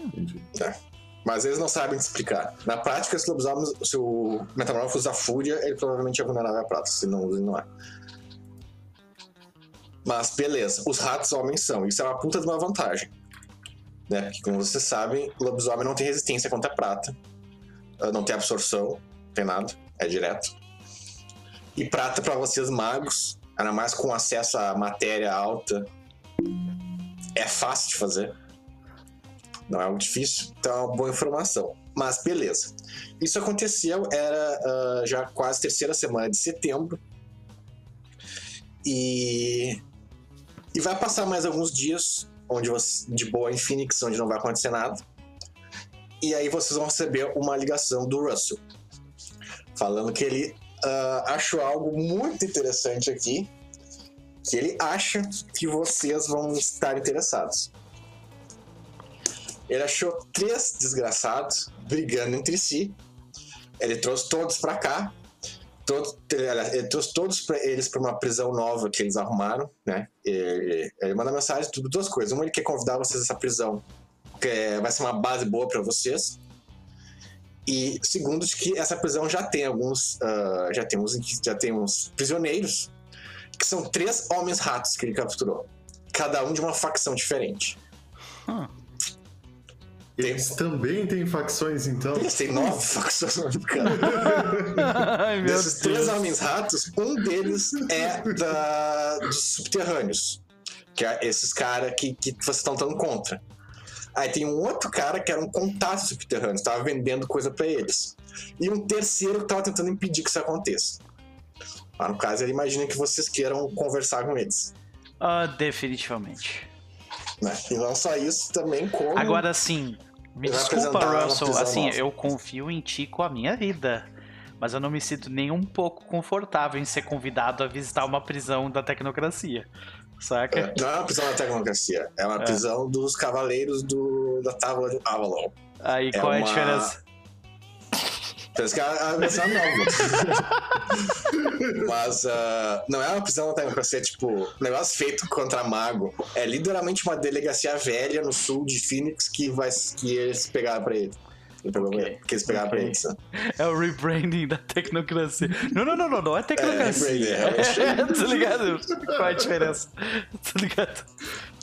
Entendi. Mas eles não sabem explicar. Na prática, se se o metamorfo usa fúria, ele provavelmente é vulnerável à prata. Se não usa, não é. Mas beleza, os ratos homens são. Isso é uma puta de uma vantagem. Né? Porque, como vocês sabem, o lobisomem não tem resistência contra a prata. Ah, Não tem absorção, não tem nada. É direto. E prata pra vocês magos, ainda mais com acesso à matéria alta, é fácil de fazer. Não é algo difícil, então é uma boa informação. Mas beleza. Isso aconteceu, era ah, já quase terceira semana de setembro. E, e vai passar mais alguns dias onde você, de boa em Phoenix, onde não vai acontecer nada. E aí vocês vão receber uma ligação do Russell. Falando que ele ah, achou algo muito interessante aqui. Que ele acha que vocês vão estar interessados. Ele achou três desgraçados brigando entre si. Ele trouxe todos pra cá. Todos, ele trouxe todos pra eles para uma prisão nova que eles arrumaram, né? Ele, ele manda mensagem, tudo, duas coisas. Uma, ele quer convidar vocês a essa prisão, que é, vai ser uma base boa para vocês. E segundo, de que essa prisão já tem alguns, uh, já tem uns, já tem uns prisioneiros que são três homens ratos que ele capturou, cada um de uma facção diferente. Hum. Eles também têm facções, então? Eles têm nove facções, cara. Ai, meu Desses três Deus. homens ratos, um deles é da, dos subterrâneos. Que é esses caras que, que vocês estão lutando contra. Aí tem um outro cara que era um contato subterrâneo, estava vendendo coisa pra eles. E um terceiro que estava tentando impedir que isso aconteça. Mas no caso, ele imagina que vocês queiram conversar com eles. Ah, definitivamente. Né? E não só isso, também como. Agora sim, me desculpa, Russell. Assim, nova. eu confio em ti com a minha vida. Mas eu não me sinto nem um pouco confortável em ser convidado a visitar uma prisão da tecnocracia. Saca? É, não é uma prisão da tecnocracia, é uma prisão dos cavaleiros do, da Tábua de Avalon. Aí É qual é a uma- Parece que é a, versão nova. Mas ah, não é uma prisão da tecnocracia, tipo, um negócio feito contra mago. É literalmente uma delegacia velha no sul de Phoenix que, vai, que eles pegaram pra ele. Ele pegou Ok. pra ele, que eles pegaram Ok. pra eles. né? É o rebranding da tecnocracia. Não, não, não, não, não é tecnocracia. É, rebranding, É, tá ligado? Qual é a diferença? Tá ligado?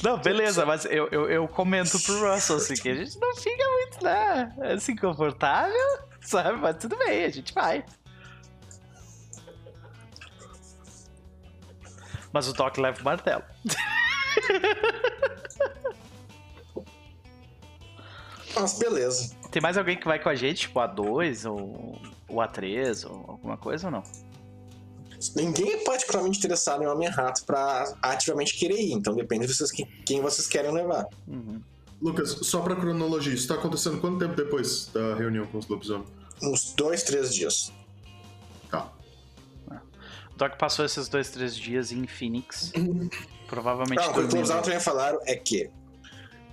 Não, beleza, mas eu, eu, eu comento pro Russell assim, que a gente não fica muito, né? Assim, confortável, sabe? Mas tudo bem, a gente vai. Mas o Doc leva o martelo. Mas beleza. Tem mais alguém que vai com a gente, tipo A2 ou o A3 ou alguma coisa ou não? Ninguém é particularmente interessado em Homem-Rato pra ativamente querer ir, então depende de vocês, quem, quem vocês querem levar. Uhum. Lucas, só pra cronologia, isso tá acontecendo quanto tempo depois da reunião com os lobisomens? Uns dois, três dias. Tá. O Doc passou esses dois, três dias em Phoenix. Provavelmente Não, o que os também falaram é que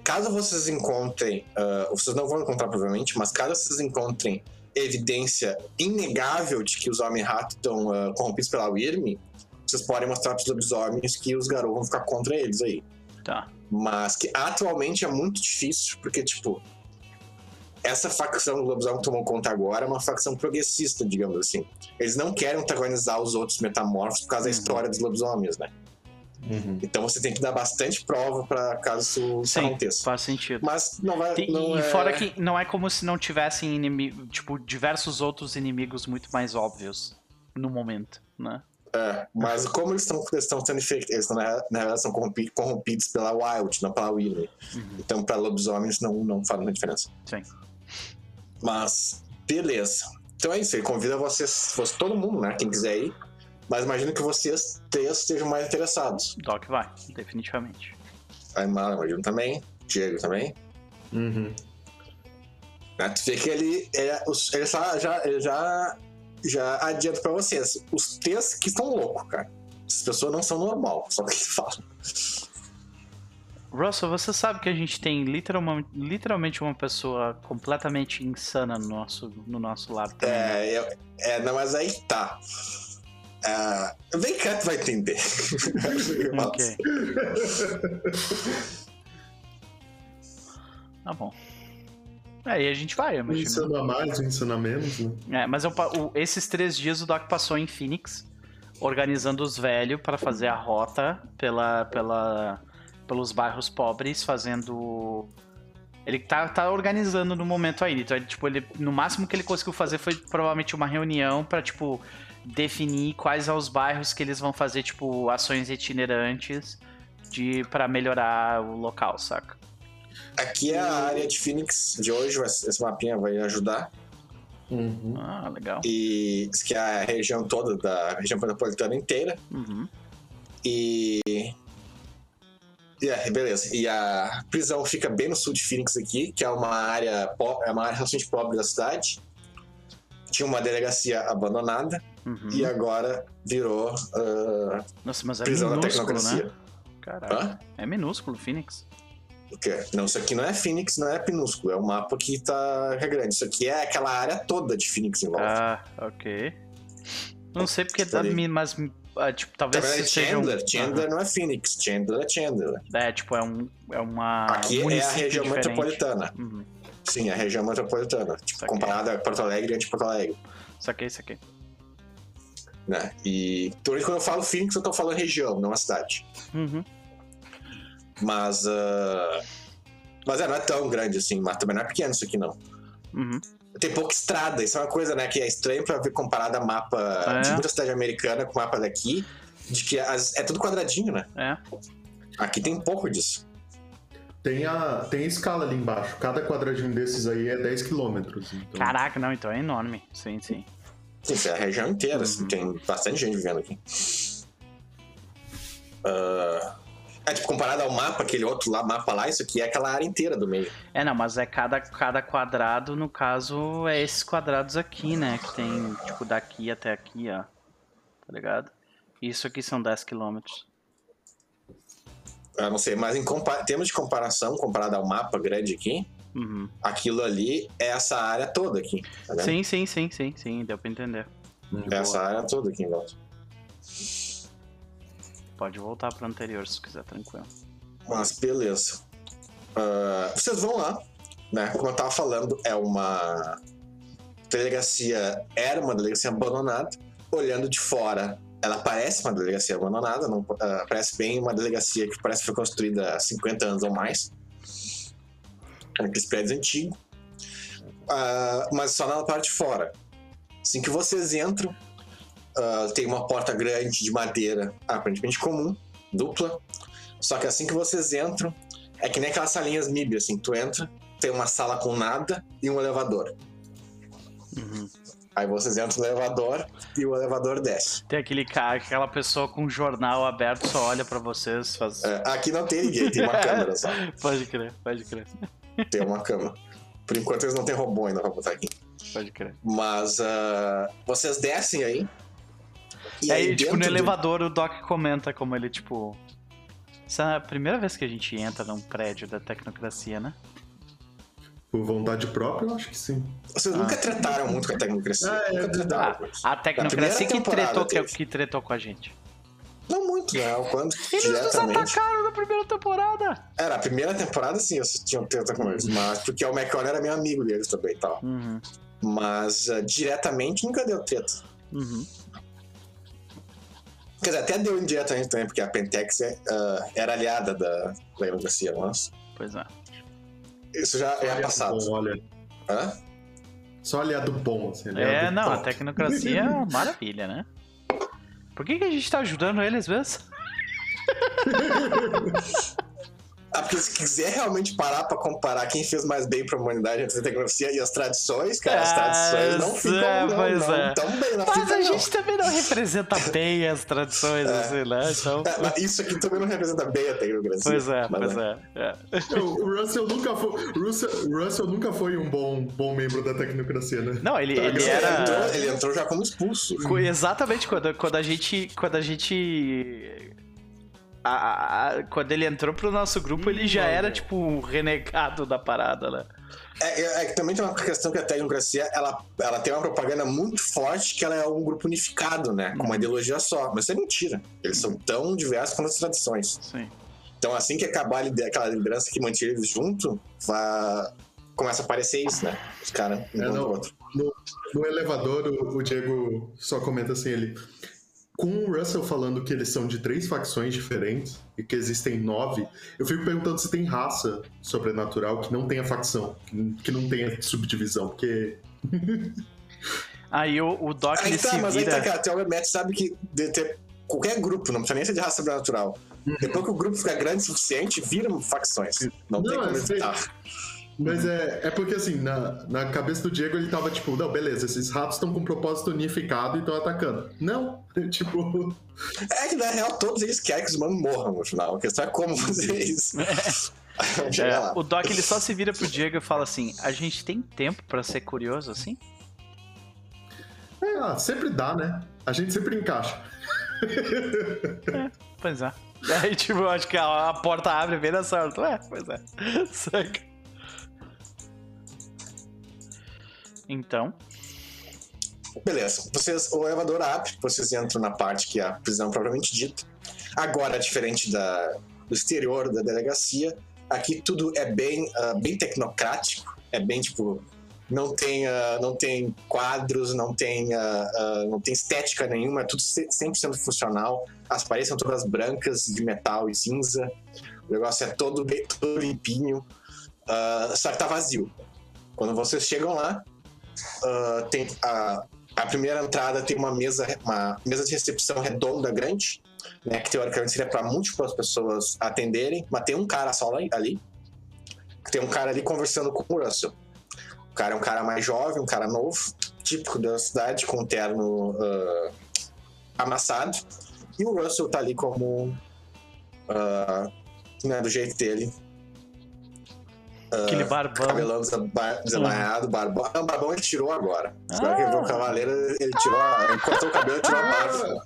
caso vocês encontrem, ah, vocês não vão encontrar provavelmente, mas caso vocês encontrem evidência inegável de que os Homem-Rato estão ah, corrompidos pela Wyrm, vocês podem mostrar para os lobisomens que os garotos vão ficar contra eles aí. Tá. Mas que atualmente é muito difícil, porque, tipo, essa facção do lobisomem que tomou conta agora é uma facção progressista, digamos assim. Eles não querem antagonizar os outros metamorfos por causa da Uhum. história dos lobisomens, né? Então você tem que dar bastante prova pra caso isso Sim, aconteça. faz sentido. Mas não vai. E, não e é... fora que não é como se não tivessem inimigo, tipo, diversos outros inimigos muito mais óbvios no momento, né? É, mas como eles estão sendo infectados, eles estão na, na verdade são corrompi- corrompidos pela Wild, não pela Willy. Então pra lobisomens não, não faz muita diferença. Sim. Mas, beleza. Então é isso, ele convida vocês, se fosse todo mundo, né? Quem quiser ir. Mas imagino que vocês três estejam mais interessados. Doc vai, definitivamente. A Imala, imagino também. Diego também. Uhum. Né? Tu vê que ele, é, ele já, ele já, já adianta pra vocês. Os três que estão loucos, cara. Essas pessoas não são normal, só que eles falam. Russell, você sabe que a gente tem literalmente, literalmente uma pessoa completamente insana no nosso, no nosso lado também. né? É, é, é, não, mas aí tá. É, vem cá, tu vai entender. Ok. Tá bom. Aí a gente vai, eu Um imagino. insano a mais, um insano a menos, né? É, mas eu o- esses três dias o Doc passou em Phoenix, organizando os velhos para fazer a rota pela, pela, pelos bairros pobres, fazendo. Ele tá, tá organizando no momento ainda. Então, ele, tipo, ele, no máximo que ele conseguiu fazer foi provavelmente uma reunião para tipo, definir quais são os bairros que eles vão fazer, tipo, ações itinerantes de para melhorar o local, saca? Aqui é a área de Phoenix de hoje, esse mapinha vai ajudar. Uhum. Ah, legal. E isso que é a região toda da região metropolitana inteira. Uhum. E. E é, beleza. E a prisão fica bem no sul de Phoenix aqui, que é uma área é uma área relativamente pobre da cidade. Tinha uma delegacia abandonada Uhum. e agora virou ah, Nossa, mas é prisão da minúsculo, tecnocracia. né? Hã? É minúsculo, Phoenix. O quê? Não, isso aqui não é Phoenix, não é Pinúsculo. É um mapa que tá é grande. Isso aqui é aquela área toda de Phoenix em volta. Ah, ok. Não sei porque Tá mas ah, tipo, talvez é seja um- Chandler. Chandler não é Phoenix. Chandler é Chandler. É, tipo, é um é uma Aqui é a região diferente. metropolitana. Uhum. Sim, a região metropolitana. Tipo, comparada a Porto Alegre e anti-Porto Alegre. Saquei, saquei. Né? E então, quando eu falo Phoenix, eu tô falando região, não a cidade. Uhum. Mas. ah, Mas é, não é tão grande assim, mas também não é pequeno isso aqui, não. Uhum. Tem pouca estrada, isso é uma coisa, né, que é estranho pra ver comparado a mapa É. de muita cidade americana com o mapa daqui, de que as- é tudo quadradinho, né? É. Aqui tem pouco disso. Tem a, tem a escala ali embaixo. Cada quadradinho desses aí é 10 quilômetros. Então... Caraca, não, então é enorme. Sim, sim. Isso é a região inteira, assim, Uhum. tem bastante gente vivendo aqui. Ah, É, tipo, comparado ao mapa, aquele outro lá, mapa lá, isso aqui é aquela área inteira do meio. É, não, mas é cada, cada quadrado, no caso, é esses quadrados aqui, né? Que tem, tipo, daqui até aqui, ó. Tá ligado? Isso aqui são 10 quilômetros. Eu não sei, mas em termos de comparação, comparado ao mapa grande aqui, Uhum. aquilo ali é essa área toda aqui. Tá? Sim, sim, sim, sim, sim, deu pra entender. É essa área toda aqui em volta. Pode voltar pro anterior se quiser, tranquilo. Mas beleza. Ah, vocês vão lá, né? Como eu tava falando, é uma delegacia. Era uma delegacia abandonada. Olhando de fora, ela parece uma delegacia abandonada. Não, ah, parece bem uma delegacia que parece que foi construída há 50 anos ou mais. Aqueles prédios antigos. Ah, mas só na parte de fora. Assim que vocês entram, ah, tem uma porta grande de madeira, aparentemente comum, dupla. Só que assim que vocês entram, é que nem aquelas salinhas MIB, assim, tu entra, tem uma sala com nada e um elevador. Uhum. Aí vocês entram no elevador e o elevador desce. Tem aquele cara, aquela pessoa com um jornal aberto só olha pra vocês, faz. É, aqui não tem ninguém, tem uma câmera só. Pode crer, pode crer, Tem uma câmera. Por enquanto eles não têm robô ainda pra botar aqui. pode crer. Mas ah, vocês descem aí. E E aí, tipo, no dentro do- elevador o Doc comenta como ele, tipo. Essa é a primeira vez que a gente entra num prédio da tecnocracia, né? Por vontade própria, eu acho que sim. Vocês nunca tretaram muito com a tecnocracia. Ah, é nunca Ah, com isso. a tecnocracia que tretou, que, que tretou com a gente. Não muito, né? O quanto Eles nos atacaram na primeira temporada! Era, a primeira temporada sim, vocês tinham treta com eles. Mas porque o McConnell era meu amigo deles também e tal. Uhum, Mas ah, diretamente nunca deu treta. uhum. Quer dizer, até deu indiretamente também, porque a Pentex é, ah, era aliada da, da democracia, mas Pois é. isso já é passado. bom, olha. Hã? Só aliado bom, assim. aliado É, não, a tecnocracia é uma maravilha, né? Por que, que a gente tá ajudando eles mesmo? Ah, porque se quiser realmente parar pra comparar quem fez mais bem pra humanidade entre a tecnologia e as tradições, cara, as Ah, tradições não ficam é, não, não, é. tão bem na Mas fita, a não. gente também não representa bem as tradições, assim, né? Então. É, mas isso aqui também não representa bem a tecnologia. Pois é, mas pois é. é. O Russell nunca foi, Russell, Russell nunca foi um bom, bom membro da tecnocracia, né? Não, ele, Ele, ele era. entrou, ele entrou já como expulso. Co- Exatamente, quando, quando a gente. Quando a gente. A- a- quando ele entrou pro nosso grupo, ele já era, tipo, um renegado da parada, né? É, é- é que também tem uma questão que a tecnocracia ela, ela tem uma propaganda muito forte que ela é um grupo unificado, né? Com uma ideologia só. Mas isso é mentira. Eles são tão diversos quanto as tradições. Sim. Então, assim que acabar aquela liderança que mantinha eles junto, vai... começa a aparecer isso, né? Os caras um É, contra o não. outro. No, no elevador, o, o Diego só comenta assim, ele... Com o Russell falando que eles são de três facções diferentes e que existem nove, eu fico perguntando se tem raça sobrenatural que não tenha facção, que, não tenha subdivisão, porque... Aí o, o Doc Aí tá, se mas aí tá, vira. cara, até o Matt sabe que de ter qualquer grupo, não precisa nem ser de raça sobrenatural. Depois que o grupo fica grande o suficiente, viram facções. Não, tem Não, como eu sei. Mas é, é porque assim, na, na cabeça do Diego ele tava tipo, não, beleza, esses ratos estão com propósito unificado e estão atacando. Não, tipo... É que na real todos eles querem que os humanos morram no final. A questão é como fazer isso. É, lá. o Doc ele só se vira pro Diego e fala assim: a gente tem tempo pra ser curioso assim? É, ah, sempre dá, né? A gente sempre encaixa. Pois é. Aí, tipo, eu acho que a, a porta abre bem nessa hora. Ué, pois é. Saca. Então, Beleza. Vocês, o elevador abre, vocês entram na parte que é a prisão propriamente dita. Agora, diferente da, do exterior da delegacia, aqui tudo é bem, ah, bem tecnocrático. É bem tipo. Não tem, ah, não tem quadros, não tem, ah, não tem estética nenhuma, é tudo ce- 100% funcional. As paredes são todas brancas, de metal e cinza. O negócio é todo, todo limpinho. Só que tá vazio. Quando vocês chegam lá, ah, tem a, a primeira entrada tem uma mesa, uma mesa de recepção redonda grande, né, que teoricamente seria para múltiplas pessoas atenderem, mas tem um cara só ali. Tem um cara ali conversando com o Russell. O cara é um cara mais jovem, um cara novo, típico da cidade, com um terno ah, amassado. E o Russell tá ali como. ah, né, do jeito dele, aquele barbão. cabelão desabanhado, barbão. Não, barbão ele tirou agora. Agora que ele virou Ah. cavaleiro, ele tirou a, ele cortou o cabelo e tirou a barba.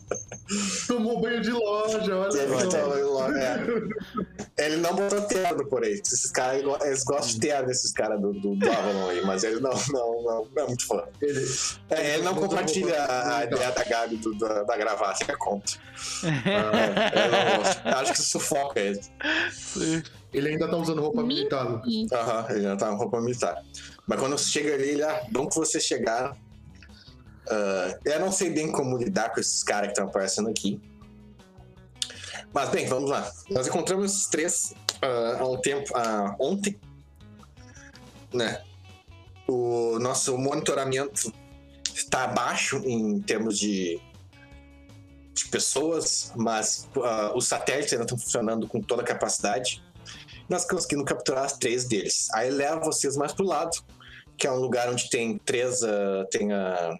Tomou banho de loja, olha Ele, só. botou logo, é. Ele não botou terno, porém. Esses caras, eles gostam de terno, esses caras do, do, do Avalon aí, mas ele não, não, não, não é muito fã. Ele, É, ele não compartilha a, ideia da Gabi do- da, da gravata, é contra. É, gosta. Acho que isso sufoca ele. Sim. Ele ainda tá usando roupa militar. Aham, ele já tá com roupa militar. Mas quando chega ali, ele, ah, bom que você chegaram. Ah, eu não sei bem como lidar com esses caras que estão aparecendo aqui. Mas bem, vamos lá. Nós encontramos esses três ah, há um tempo, ah, ontem. Né? O nosso monitoramento está baixo em termos de, de pessoas, mas ah, os satélites ainda estão funcionando com toda a capacidade nós conseguimos capturar as três deles. Aí leva vocês mais pro lado, que é um lugar onde tem três. ah, tem a.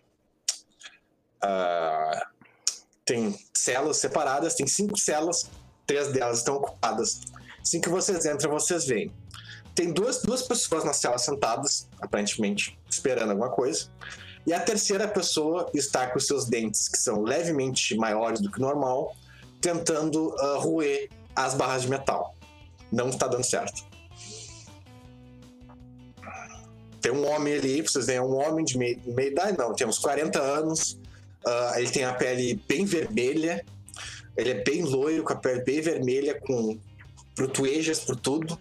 tem células separadas, tem cinco células, três delas estão ocupadas. Assim que vocês entram, vocês veem. Tem duas, duas pessoas na cela sentadas, aparentemente esperando alguma coisa. E a terceira pessoa está com seus dentes, que são levemente maiores do que normal, tentando ah, roer as barras de metal não está dando certo. Tem um homem ali, vocês veem, é um homem de meia, meia idade, não, tem uns 40 anos. ah, ele tem a pele bem vermelha, ele é bem loiro, com a pele bem vermelha, com brutuejas por tudo.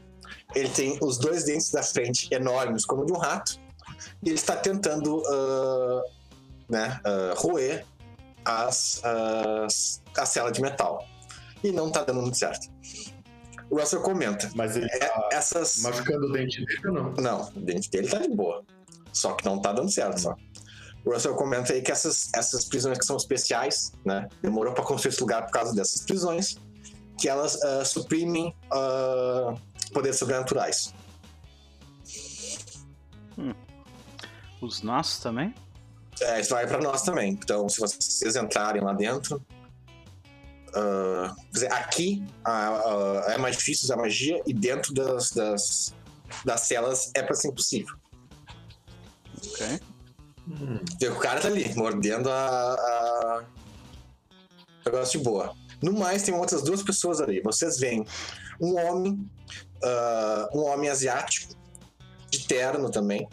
Ele tem os dois dentes da frente enormes, como de um rato, e ele está tentando ah, né, ah, roer as, as, a cela de metal. E não está dando muito certo. O Russell comenta. Mas ele É, tá essas. machucando o dente dele ou não? Não, o dente dele tá de boa. Só que não tá dando certo, só. O Russell comenta aí que essas, essas prisões que são especiais, né? Demorou pra construir esse lugar por causa dessas prisões, que elas ah, suprimem ah, poderes sobrenaturais. Os nossos também? É, isso vai pra nós também. Então, se vocês entrarem lá dentro. Dizer, aqui ah, ah, é mais difícil usar magia e dentro das, das, das celas é pra ser impossível. Ok. Hum. O cara tá ali, mordendo a. a... Negócio de boa. No mais, tem outras duas pessoas ali. Vocês veem um homem, ah, um homem asiático, de terno também.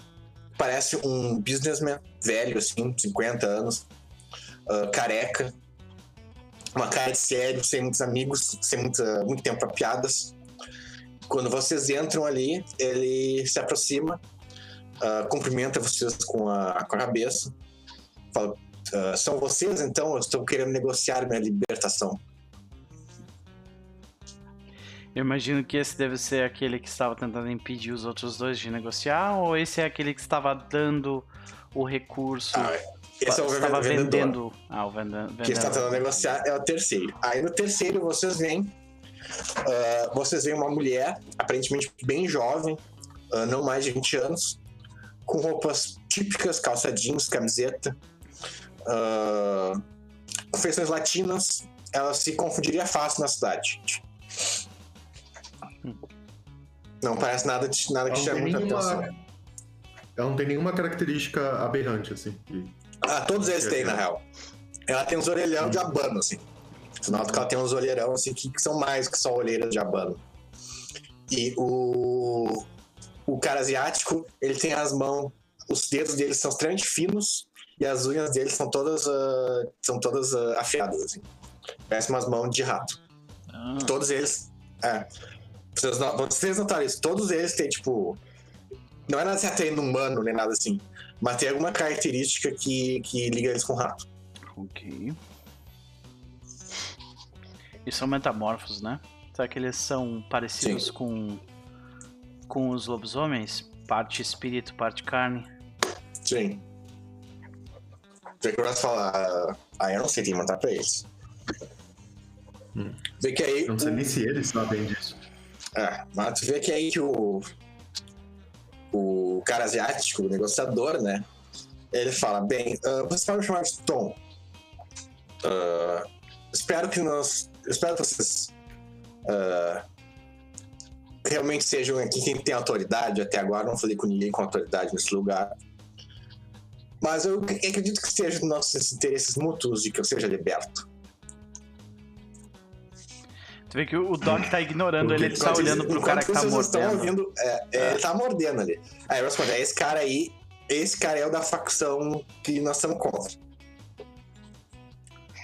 Parece um businessman velho, assim, 50 anos, ah, careca, uma cara de sério, sem muitos amigos, sem muita, muito tempo pra piadas. Quando vocês entram ali, ele se aproxima, ah, cumprimenta vocês com a, com a cabeça, fala: "Ah, São vocês então? Eu estou querendo negociar minha libertação. Eu imagino que esse deve ser aquele que estava tentando impedir os outros dois de negociar, ou esse é aquele que estava dando o recurso. Ah, esse é o estava vendedor. vendendo. Ah, o que está tentando negociar é o terceiro. Aí no terceiro vocês veem. ah, vocês veem uma mulher, aparentemente bem jovem, ah, não mais de 20 anos, com roupas típicas, calça jeans, camiseta, ah, com feições latinas. Ela se confundiria fácil na cidade. Não parece nada, de, nada que chame muita atenção. nenhuma, ela não tem nenhuma característica aberrante, assim. de- Ah, todos eles têm, na real. Ela tem uns orelhão de abano, assim. Tu nota que ela tem uns olheirão assim que, que são mais que só olheiras de abano. E o, o cara asiático, ele tem as mãos, os dedos dele são extremamente finos e as unhas dele são todas, uh, são todas uh, afiadas, assim. Parece umas mãos de rato. Ah, Todos eles. É. Vocês, vocês notaram isso? Todos eles têm, tipo. Não é nada se atendo humano nem nada assim. Mas tem alguma característica que, que liga eles com rato. ok. E são metamorfos, né? Será que eles são parecidos com com os lobisomens? Parte espírito, parte carne? Sim. Vê que eu posso falar. Ah, eu não sei quem mandar pra eles. Hum. Vê que aí. Eu não sei o- nem se eles sabem disso. É, mas tu vê que aí que o. O cara asiático, o negociador, né? Ele fala: bem, ah, você pode me chamar de Tom. Ah, espero que nós. Espero que vocês. ah, realmente sejam aqui quem tem autoridade. Até agora não falei com ninguém com autoridade nesse lugar. Mas eu acredito que seja dos nossos interesses mútuos de que eu seja liberto. Tu vê que o Doc tá ignorando ele, ele tá olhando pro cara que tá enquanto vocês estão mordendo. ouvindo, é, é, ele tá mordendo ali. Aí eu respondo, é esse cara aí, esse cara é o da facção que nós estamos contra.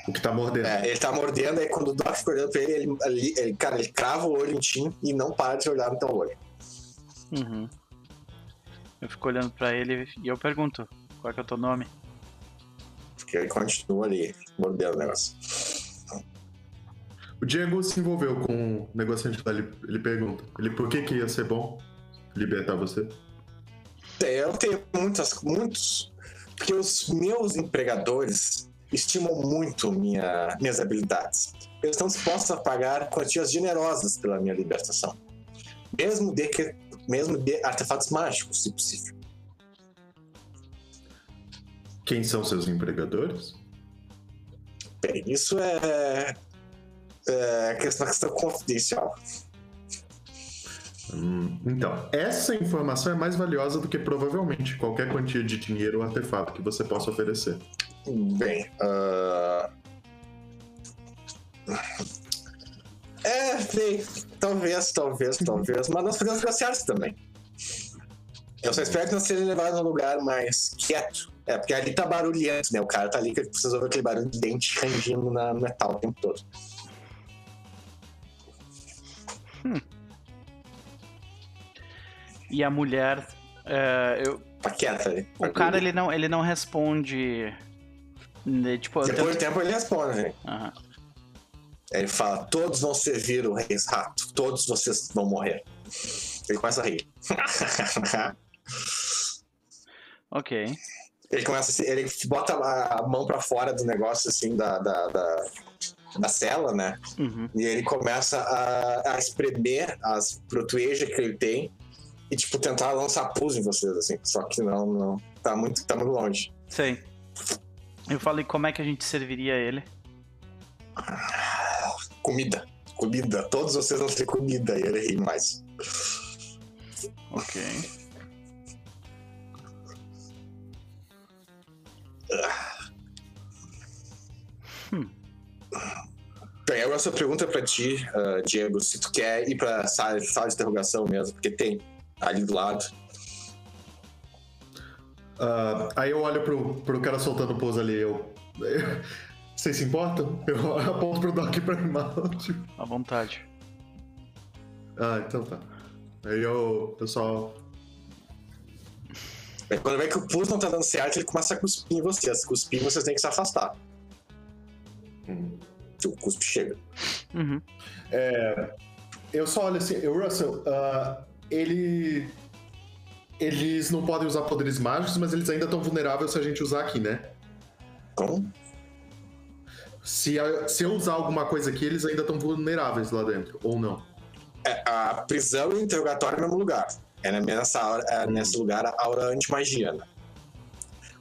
O que tá mordendo. É, ele tá mordendo, aí quando o Doc fica olhando pra ele, ele, ali- ele- cara, ele crava o olho em ti e não para de olhar no teu olho. Uhum. Eu fico olhando pra ele e eu pergunto, qual é que é o teu nome? Porque ele continua ali, mordendo o negócio. O Diego se envolveu com o negociante lá. Ele, ele pergunta: ele por que, que ia ser bom libertar você? Eu tenho muitas, muitos. Porque os meus empregadores estimam muito minha, minhas habilidades. Eles estão dispostos a pagar quantias generosas pela minha libertação. Mesmo de, que, mesmo de artefatos mágicos, se possível. Quem são seus empregadores? Bem, isso é, é questão, questão confidencial. Hum, então, essa informação é mais valiosa do que provavelmente qualquer quantia de dinheiro ou artefato que você possa oferecer. Bem, ah, é, bem, talvez, talvez, talvez, mas nós podemos negociar isso também. Eu só espero que não seja levado a um lugar mais quieto. É, porque ali tá barulhento, né? O cara tá ali que precisa ouvir aquele barulho de dente rangindo na no metal o tempo todo. E a mulher, é, eu- Tá quieto ali. o cara ele não, ele não responde, né, tipo, Depois do tempo ele responde, né? Aham. Ele fala: Todos vão servir o Rei Rato, todos vocês vão morrer. Ele começa a rir. Ok. Ele começa ele bota a, mão pra fora do negócio, assim, da, da, da, da cela, né? Uhum. E ele começa a, a espremer as protuejas que ele tem e, tipo, tentar lançar pus em vocês, assim. Só que não, não. Tá muito, tá muito longe. Sei. Eu falei como é que a gente serviria ele. Comida. Comida. Todos vocês vão ter comida. E ele ri mais. Ok. Bem, agora essa pergunta pra ti, ah, Diego, se tu quer ir pra sala, sala de interrogação mesmo, porque tem ali do lado. Ah, aí eu olho pro, pro cara soltando pose ali. Eu. Vocês se importam? Eu aponto pro Doc pra animar. Tipo, À vontade. ah, então tá. Aí eu, eu só. Bem, Quando vê que o pus não tá dando certo, ele começa a cuspir em vocês. Se cuspir, vocês têm que se afastar. Hum. Que o cuspe chega. Uhum. Eu só olho assim, eu, Russell, ah, ele. Eles não podem usar poderes mágicos, mas eles ainda estão vulneráveis se a gente usar aqui, né? Então, Se, a- se eu usar alguma coisa aqui, eles ainda estão vulneráveis lá dentro, ou não? é, a prisão e o interrogatório é no mesmo lugar. É nessa aura, é nesse lugar a aura anti-magia. né?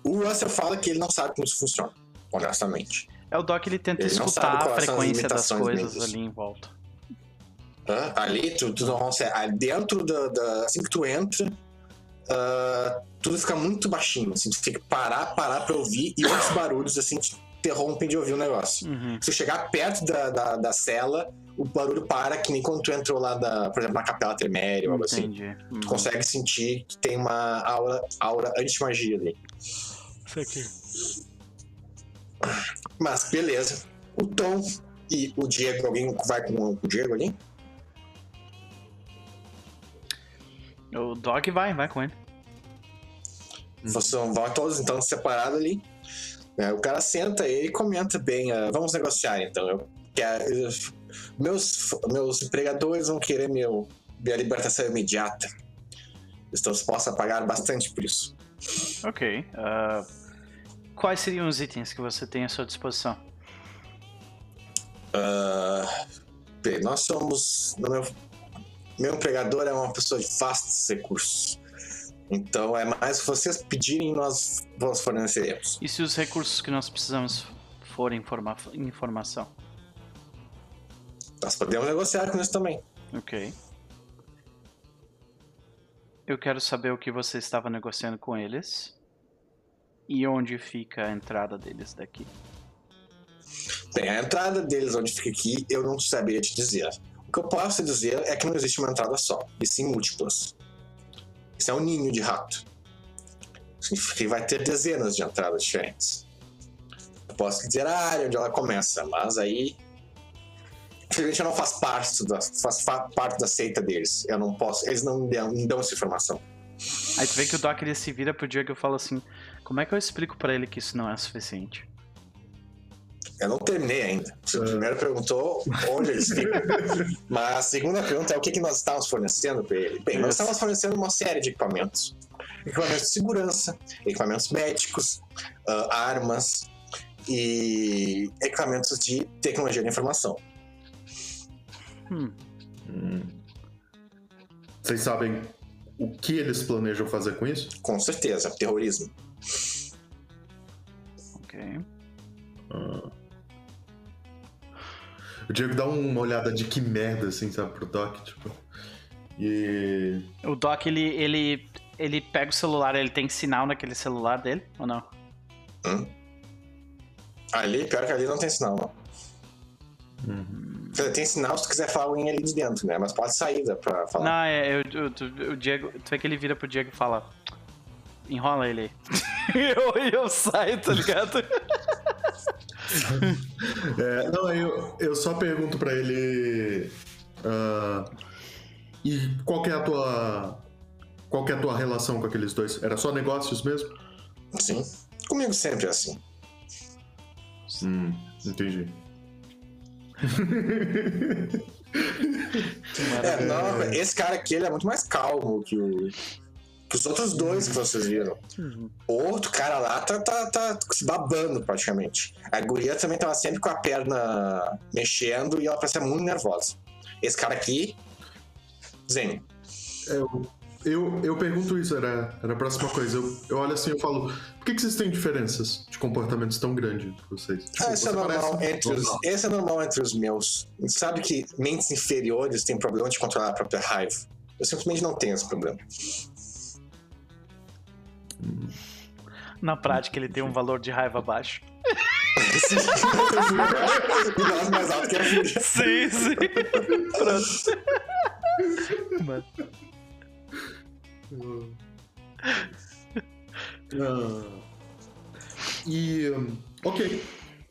O Russell fala que ele não sabe como isso funciona, honestamente. É o Doc, ele tenta Ele escutar a frequência das coisas deles. ali em volta. Hã? Ali, tu, tu não consegue. ali Dentro da, da- Assim que tu entra, ah, tudo fica muito baixinho. Assim, tu tem que parar, parar pra ouvir e outros barulhos, assim, interrompem de ouvir o negócio. Uhum. Se tu chegar perto da, da, da cela, o barulho para, que nem quando tu entrou lá, da, por exemplo, na Capela Treméria ou algo assim. Entendi. Uhum. Tu consegue sentir que tem uma aura, aura anti-magia ali. Isso aqui. Mas, beleza. O Tom e o Diego, alguém vai com o Diego ali? O Dog vai, vai com ele. Vocês vão todos então separados ali. É, o cara senta e comenta bem. ah, vamos negociar então. Eu quero, eu- meus, meus empregadores vão querer meu, minha libertação imediata. Estou disposto a pagar bastante por isso. Ok. ah, quais seriam os itens que você tem à sua disposição? Ah, bem, nós somos. Meu, meu empregador é uma pessoa de vastos recursos. Então é mais se vocês pedirem, nós vos forneceremos. E se os recursos que nós precisamos forem informa informação? Nós podemos negociar com isso também. Ok. Eu quero saber o que você estava negociando com eles. E onde fica a entrada deles daqui. Bem, a entrada deles onde fica aqui, eu não saberia te dizer. O que eu posso dizer é que não existe uma entrada só, e sim múltiplas. Isso é um ninho de rato. Significa que vai ter dezenas de entradas diferentes. Eu posso dizer a área onde ela começa, mas aí. Infelizmente eu não faço parte da, parte da seita deles. Eu não posso. Eles não me dão, dão essa informação. Aí tu vê que o Doc ele se vira pro Diego e fala assim: Como é que eu explico pra ele que isso não é suficiente? Eu não terminei ainda. Você primeiro perguntou onde eles ficam. Mas a segunda pergunta é o que, que nós estávamos fornecendo para ele. Bem, nós estávamos fornecendo uma série de equipamentos. Equipamentos de segurança, equipamentos médicos, ah, armas e equipamentos de tecnologia da informação. Hum, Hum. Vocês sabem o que eles planejam fazer com isso? Com certeza, terrorismo. Ok. O Diego dá uma olhada de que merda, assim, sabe, pro Doc, tipo. E. O Doc ele, ele, ele pega o celular, ele tem sinal naquele celular dele ou não? Ali, pior que ali não tem sinal, não. Dizer, Tem sinal se tu quiser falar alguém ali de dentro, né? Mas pode sair dá pra falar. Não, é, eu, eu- tu- o Diego, tu vê que ele vira pro Diego e fala: Enrola ele aí. eu, eu saio, tá ligado? É, não, eu, eu só pergunto pra ele. ah, e qual que é a tua. Qual que é a tua relação com aqueles dois? Era só negócios mesmo? Sim. Comigo sempre é assim. Hum, entendi. É, não, esse cara aqui ele é muito mais calmo que, o, que os outros dois que vocês viram. O outro cara lá tá, tá, tá se babando praticamente. A guria também tava sempre com a perna mexendo e ela parecia muito nervosa. Esse cara aqui, zen. Eu, eu, eu pergunto isso, era, era a próxima coisa. Eu, eu olho assim e falo: por que, que vocês têm diferenças de comportamentos tão grandes entre vocês? Tipo, Ah, isso é você normal parece entre os, esse é normal entre os meus. Sabe que mentes inferiores têm problema de controlar a própria raiva. Eu simplesmente não tenho esse problema. Na prática, ele tem um valor de raiva baixo. Mais alto que a vida. Sim, sim. Pronto. Mano. Ah, e. Ok.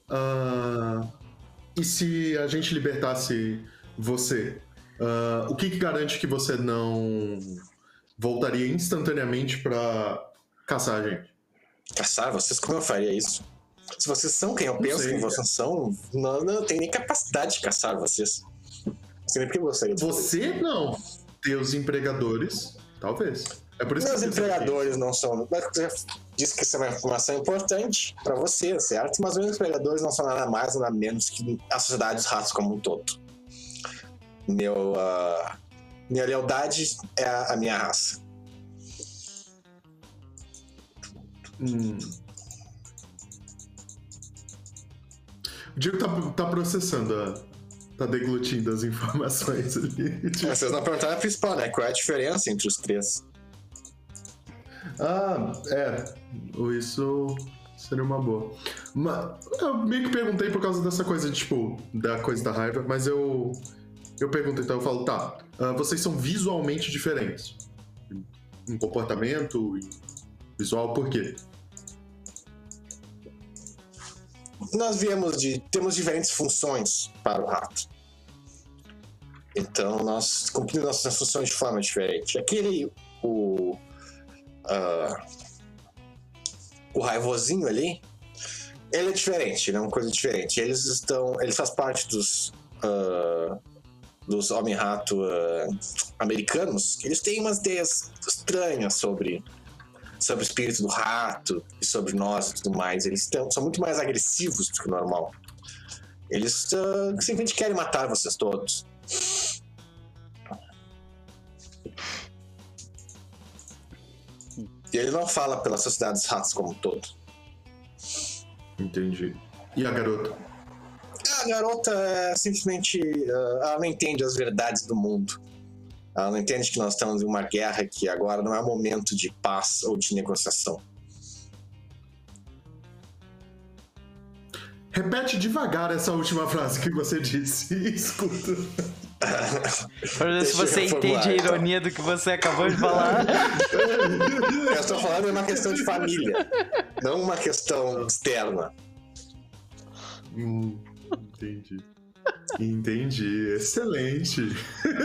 Ah, e se a gente libertasse você? ah, o que, que garante que você não voltaria instantaneamente pra caçar a gente? Caçar vocês, como eu faria isso? Se vocês são quem eu Não penso sei, que vocês são, não, não tenho nem capacidade de caçar vocês. Sei nem porque eu gostaria de fazer Você não. Teus empregadores, talvez. É por isso Meus que empregadores não são. Mas você disse que isso é uma informação importante pra você, certo? Mas meus empregadores não são nada mais, nada menos que a sociedade dos ratos como um todo. Meu, ah, minha lealdade é a minha raça. Hum. O Diego tá, tá processando, a- tá deglutindo as informações ali. Mas vocês não perguntaram a principal, né? Qual é a diferença entre os três? Ah, é. Isso Seria uma boa. Mas, eu meio que perguntei por causa dessa coisa, tipo, da coisa da raiva, mas eu. Eu pergunto, então eu falo, tá, ah, vocês são visualmente diferentes. Em comportamento, em visual, por quê? Nós viemos de. temos diferentes funções para o rato. Então nós cumprimos nossas funções de forma diferente. Aquele. o. ah, o raivosinho ali. Ele é diferente, ele é uma coisa diferente. Eles estão. Ele faz parte dos. ah, dos Homem-Rato ah, americanos. Eles têm umas ideias estranhas sobre. Sobre o espírito do rato e sobre nós e tudo mais. Eles tão- são muito mais agressivos do que o normal. Eles ah, simplesmente querem matar vocês todos. E ele não fala pela sociedade dos ratos como um todo. Entendi. E a garota? A garota é simplesmente. ah, ela não entende as verdades do mundo. Ela não entende que nós estamos em uma guerra que agora não é momento de paz ou de negociação. Repete devagar essa última frase que você disse. Escuta. Se você entende a então. ironia do que você acabou de falar. Eu estou falando de uma questão de família, não uma questão externa. Hum, entendi. Entendi. Excelente.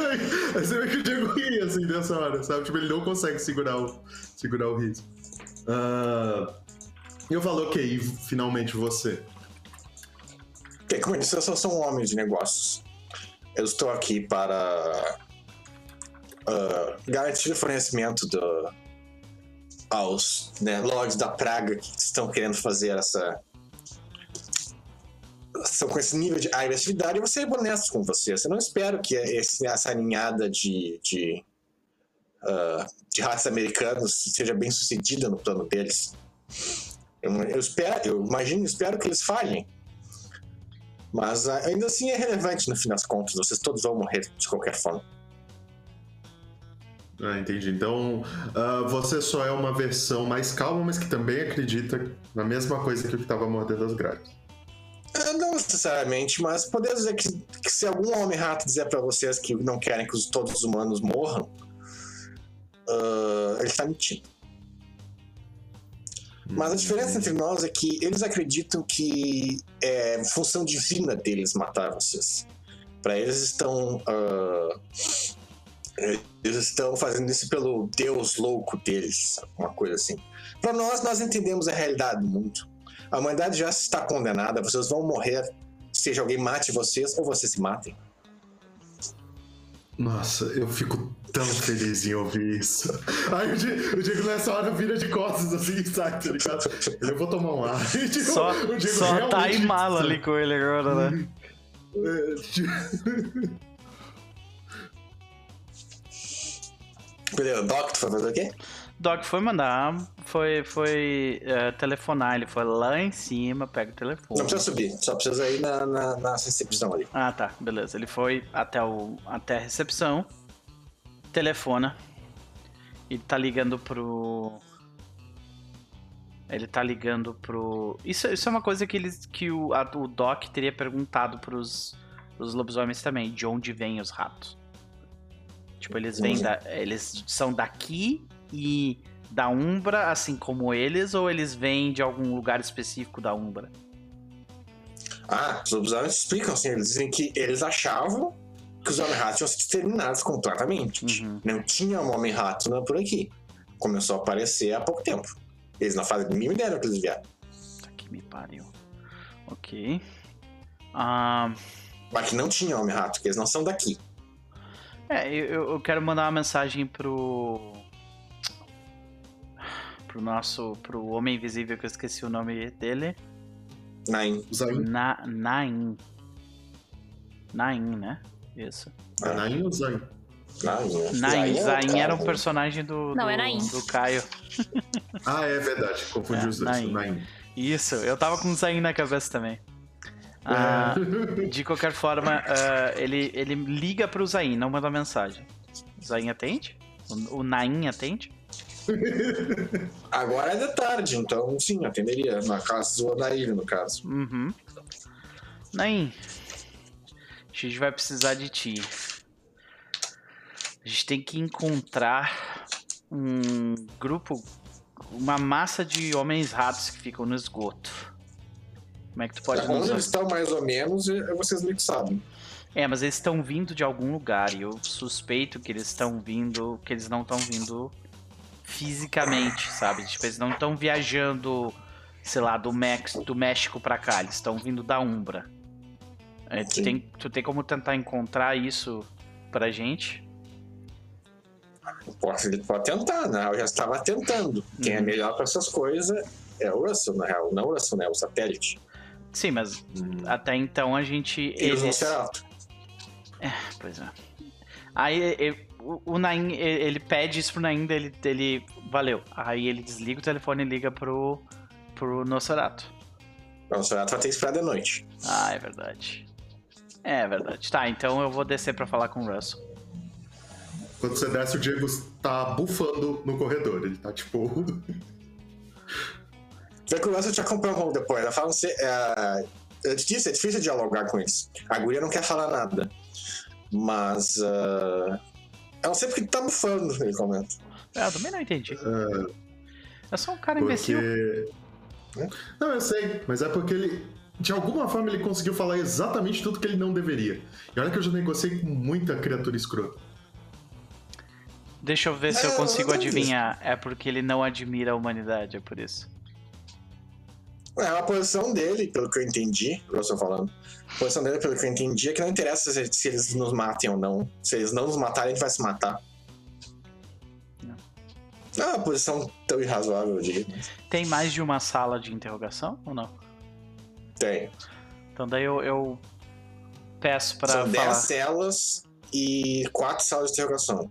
Você vê que o Diego ri assim nessa hora, sabe? Tipo, ele não consegue segurar o, segurar o riso. Ah, eu falo, ok, finalmente você. Porque, como eu disse, eu sou um homem de negócios. Eu estou aqui para ah, garantir o fornecimento do, aos né, lords da praga que estão querendo fazer essa. Estão com esse nível de agressividade. Vou ser honesto com você. Eu não espero que esse, essa ninhada de, de, ah, de raças americanos seja bem sucedida no plano deles. Eu, eu espero, eu imagino, espero que eles falhem. Mas ah, ainda assim é relevante no fim das contas. Vocês todos vão morrer de qualquer forma. Ah, entendi. Então, ah, você só é uma versão mais calma, mas que também acredita na mesma coisa que o que estava mordendo as grades. Ah, Não necessariamente, mas poder dizer que, que se algum homem-rato dizer pra vocês que não querem que os- todos os humanos morram, ah, ele está mentindo. Mas a diferença entre nós é que eles acreditam que é função divina deles matar vocês. Pra eles estão. ah, eles estão fazendo isso pelo Deus louco deles, uma coisa assim. Pra nós, nós entendemos a realidade do mundo. A humanidade já está condenada, vocês vão morrer, seja alguém mate vocês ou vocês se matem. Nossa, eu fico tão feliz em ouvir isso. Aí o Diego, o Diego nessa hora vira de costas assim, sai, tá ligado? Eu vou tomar um ar. Tipo, Só, só tá em mala ali com ele agora, né? Beleza, Doc, tu foi fazer o quê? Doc foi mandar, foi, foi é, telefonar, ele foi lá em cima, pega o telefone. Não precisa subir, só precisa ir na, na, na recepção ali. Ah, tá, beleza. Ele foi até, o, até a recepção, telefona, e tá ligando pro. Ele tá ligando pro. Isso, isso é uma coisa que, eles, que o, a- o Doc teria perguntado pros, pros lobisomens também, de onde vêm os ratos. Tipo, eles vêm da. Eles são daqui e da Umbra, assim como eles, ou eles vêm de algum lugar específico da Umbra? Ah, os lobisomens explicam assim, eles dizem que eles achavam que os homem-ratos tinham sido exterminados completamente. Uhum. Não tinha um homem-rato né, por aqui. Começou a aparecer há pouco tempo. Eles não fazem nem ideia do que eles vieram. Que me pariu. Ok. Ah. Mas que não tinha homem-rato, que eles não são daqui. É, eu, eu quero mandar uma mensagem pro. Pro nosso. Pro Homem Invisível, que eu esqueci o nome dele. Nain. Zain. Na, Nain. Nain, né? Isso. É Nain ou Zain? Nain? Nain, é Zain outro era um personagem do. Não, do, é Nain. do Caio. Ah, é verdade. Confundi É, os dois. Nain. Nain. Isso, eu tava com Zain na cabeça também. Ah, de qualquer forma, ah, ele, ele liga pro Zain, não manda mensagem. O Zain atende? O, o Nain atende? Agora é de tarde, então sim, atenderia. Na casa do Odair, no caso. Uhum. Nain, a gente vai precisar de ti. A gente tem que encontrar um grupo, uma massa de homens ratos que ficam no esgoto. Como é que tu pode Onde nos eles estão mais ou menos, é- vocês meio que sabem. É, mas eles estão vindo de algum lugar e eu suspeito que eles estão vindo, que eles não estão vindo fisicamente, sabe? Tipo, eles não estão viajando, sei lá, do, Mex, do México pra cá, eles estão vindo da Umbra. É, tu, tem, tu tem como tentar encontrar isso pra gente? Posso, ele pode tentar, né? Eu já estava tentando. Quem é Uhum. melhor para essas coisas é o Russell, na real. Não o Russell, né? O satélite. Sim, mas até então a gente. E Eles... Nosferatu. Pois é. Aí o, o Nain, ele pede isso pro Nain, dele, ele. Valeu. Aí ele desliga o telefone e liga pro, pro Nosferatu. O Nosferatu vai ter que esperar de noite. Ah, é verdade. É verdade. Tá, então eu vou descer pra falar com o Russell. Quando você desce, o Diego tá bufando no corredor. Ele tá tipo. Vê que o Russell te acompanha um pouco depois. Ela fala, você, é, eu te disse, é difícil dialogar com eles. A guria não quer falar nada. Mas. ah, eu não sei porque tá bufando, ele comenta. Ah, eu também não entendi. É só um cara imbecil. Porque. Não, eu sei, mas é porque ele. De alguma forma ele conseguiu falar exatamente tudo que ele não deveria. E olha que eu já negociei com muita criatura escrota. Deixa eu ver se eu Não, consigo é isso. adivinhar. É porque ele não admira a humanidade, é por isso. É, a posição dele, pelo que eu entendi, Russell falando. A posição dele, pelo que eu entendi, é que não interessa se, se eles nos matem ou não. Se eles não nos matarem, a gente vai se matar. Não. É uma posição tão irrazoável, eu diria. Tem mais de uma sala de interrogação ou não? Tem. Então daí eu, eu peço pra São falar. 10 celas e 4 salas de interrogação.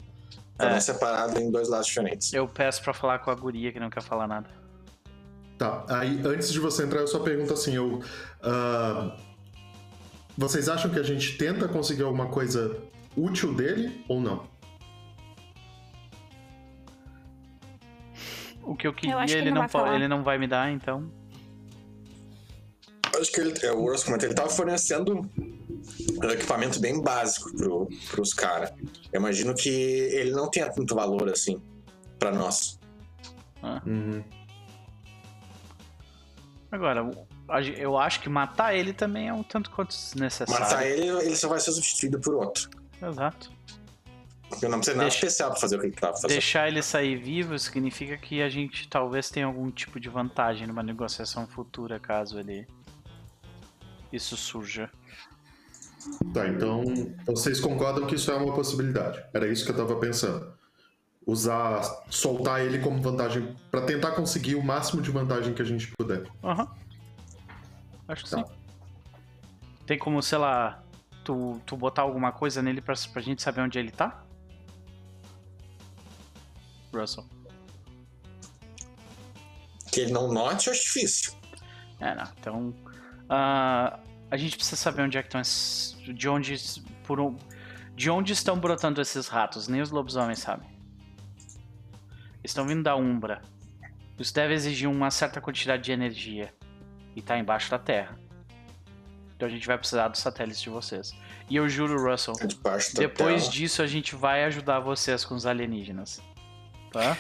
Cada É. separado em dois lados diferentes. Eu peço pra falar com a guria que não quer falar nada. Tá, aí antes de você entrar, eu só pergunto assim: eu. ah, vocês acham que a gente tenta conseguir alguma coisa útil dele ou não? O que eu queria, acho que ele, ele não não ele não vai me dar, então. Acho que ele, é, o Russell comentou, ele tava fornecendo um equipamento bem básico pro, pros caras. Eu imagino que ele não tenha tanto valor assim pra nós. Uhum. Agora, eu acho que matar ele também é um tanto quanto desnecessário. Matar ele, ele só vai ser substituído por outro. Exato. Eu não precisa nada Deixa- especial pra fazer o que ele tava fazendo. Deixar ele sair vivo significa que a gente talvez tenha algum tipo de vantagem numa negociação futura, caso ele. Isso surja. Tá, então vocês concordam que isso é uma possibilidade. Era isso que eu tava pensando. Usar, soltar ele como vantagem pra tentar conseguir o máximo de vantagem que a gente puder. Aham. Acho que Tá. sim. Tem como, sei lá, tu, tu botar alguma coisa nele pra, pra gente saber onde ele tá? Russell. Que ele não note, eu acho difícil. É, não. Então. ah, a gente precisa saber onde é que estão esses. De onde. Por um, de onde estão brotando esses ratos? Nem os lobisomens sabem. Estão vindo da Umbra. Isso deve exigir uma certa quantidade de energia. E tá embaixo da Terra. Então a gente vai precisar dos satélites de vocês. E eu juro, Russell, É depois tela. disso a gente vai ajudar vocês com os alienígenas. Tá?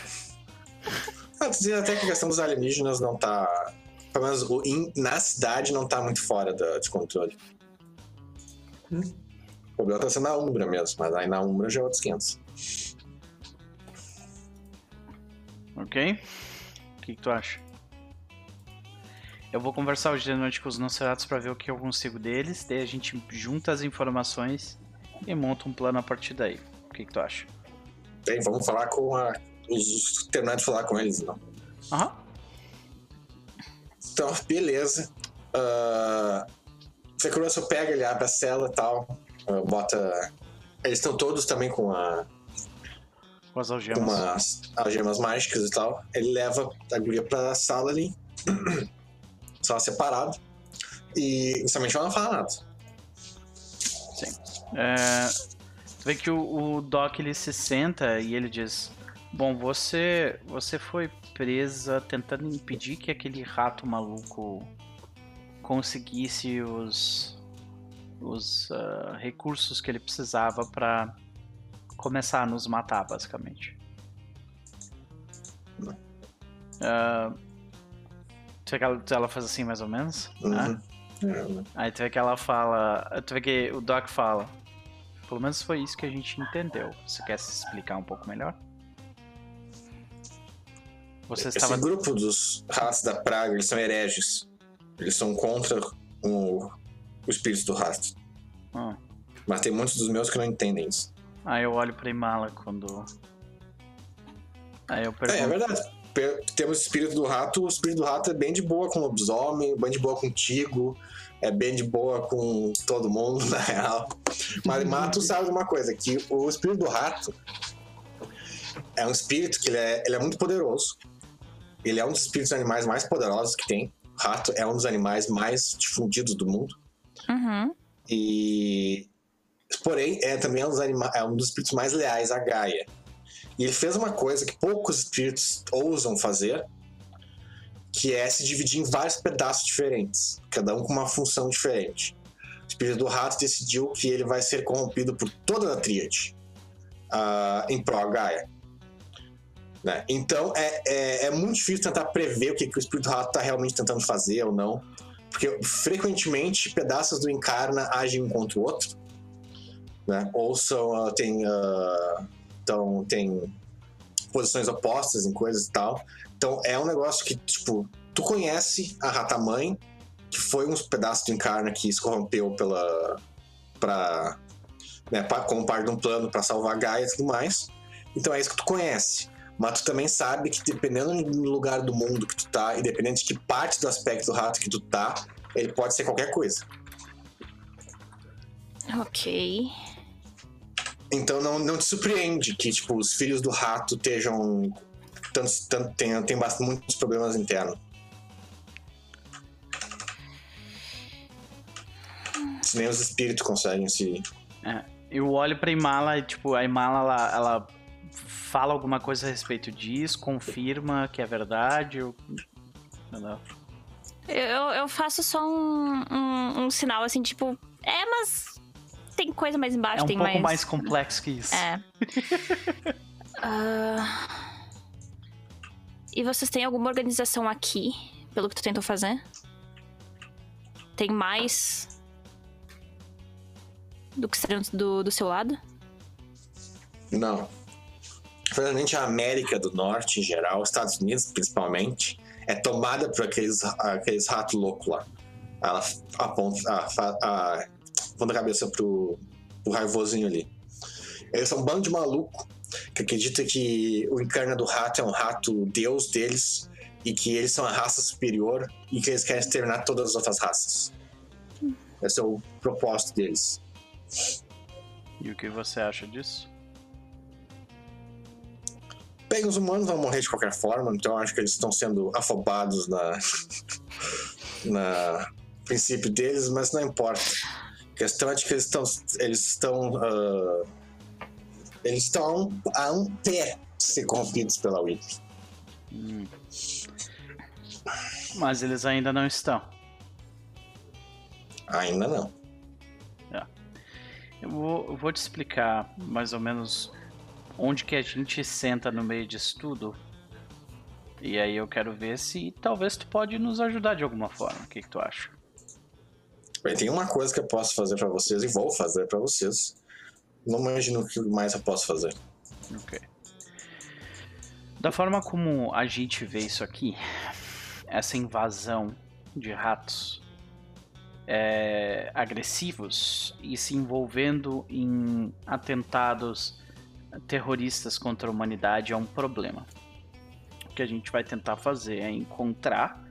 Ah, até que a questão dos alienígenas não tá. Pelo menos o in- na cidade não tá muito fora de controle. O problema tá sendo na Umbra mesmo, mas aí na Umbra já é outros 500. Ok? O que, que tu acha? Eu vou conversar hoje de noite com os Nosferatus pra ver o que eu consigo deles, daí a gente junta as informações e monta um plano a partir daí. O que, que tu acha? Bem, vamos falar com a. Os, terminar de falar com eles, não. Aham. Então, beleza. Uh, você que o Russell pega, ele abre a cela e tal. ah, bota. Eles estão todos também com, a, Com as com algemas. umas algemas mágicas e tal. Ele leva a guria pra sala ali. sala separada. E inicialmente ela não fala nada. É, tu vê que o, o Doc ele se senta e ele diz: Bom, você você foi presa tentando impedir que aquele rato maluco conseguisse os os uh, recursos que ele precisava para começar a nos matar, basicamente. Uh, tu vê que ela, ela faz assim, mais ou menos? Uhum. Né? É, Aí tu vê que ela fala. Tu vê que o Doc fala. Pelo menos foi isso que a gente entendeu. Você quer se explicar um pouco melhor? Você Esse estava. grupo dos ratos da praga, eles são hereges. Eles são contra o, o espírito do rato. Ah. Mas tem muitos dos meus que não entendem isso. Aí eu olho pra Imala quando. Aí eu É, pergunto. é verdade. Pe- Temos o espírito do rato, o espírito do rato é bem de boa com o lobisomem, bem de boa contigo, é bem de boa com todo mundo, na real. Mas, mas tu sabe de uma coisa, que o espírito do rato é um espírito que ele é, ele é muito poderoso. Ele é um dos espíritos animais mais poderosos que tem. O rato é um dos animais mais difundidos do mundo. Uhum. E porém é também um dos, é um dos espíritos mais leais à Gaia. E ele fez uma coisa que poucos espíritos ousam fazer, que é se dividir em vários pedaços diferentes, cada um com uma função diferente. O espírito do rato decidiu que ele vai ser corrompido por toda a tríade ah, em pró Gaia. Né? Então é, é, é muito difícil tentar prever o que, que o espírito do rato está realmente tentando fazer ou não. Porque frequentemente pedaços do Encarna agem um contra o outro, né? Ou são, ah, tem, então, tem posições opostas em coisas e tal. Então é um negócio que, tipo, tu conhece a Rata Mãe, que foi um pedaço do Encarna que se corrompeu pela. pra. Né, como parte de um plano para salvar Gaia e tudo mais. Então é isso que tu conhece. Mas tu também sabe que dependendo do lugar do mundo que tu tá, e dependendo de que parte do aspecto do rato que tu tá, ele pode ser qualquer coisa. Ok. Então não, não te surpreende que, tipo, os filhos do rato estejam. Tantos, tanto, tenham, tenham bastante, muitos problemas internos. Se nem os espíritos conseguem se. Eu olho pra Imala e, tipo, a Imala, ela, ela fala alguma coisa a respeito disso, confirma que é verdade. Eu... Eu, eu faço só um, um, um sinal assim, tipo, é, mas tem coisa mais embaixo, É um tem pouco mais. mais complexo que isso. É. Ah, E vocês têm alguma organização aqui, pelo que tu tentou fazer? Tem mais do que seriam do, do seu lado? Não. Infelizmente, a América do Norte, em geral, os Estados Unidos, principalmente, é tomada por aqueles, aqueles ratos loucos lá. Ela aponta, a, a, aponta a cabeça pro, pro raivosinho ali. Eles são um bando de maluco que acredita que o encarna do rato é um rato deus deles e que eles são a raça superior e que eles querem exterminar todas as outras raças. Esse é o propósito deles. E o que você acha disso? Bem, os humanos vão morrer de qualquer forma, então eu acho que eles estão sendo afobados na, na princípio deles, mas não importa. A questão é de que eles estão eles estão ah, eles estão a um, pé de ser corrompidos pela Witch. Hum. Mas eles ainda não estão. Ainda não. Eu vou, eu vou te explicar mais ou menos onde que a gente senta no meio disso tudo. E aí eu quero ver se talvez tu pode nos ajudar de alguma forma. O que, que tu acha? Bem, tem uma coisa que eu posso fazer pra vocês e vou fazer pra vocês. Não imagino o que mais eu posso fazer. Ok. Da forma como a gente vê isso aqui, essa invasão de ratos é, agressivos e se envolvendo em atentados terroristas contra a humanidade é um problema. O que a gente vai tentar fazer é encontrar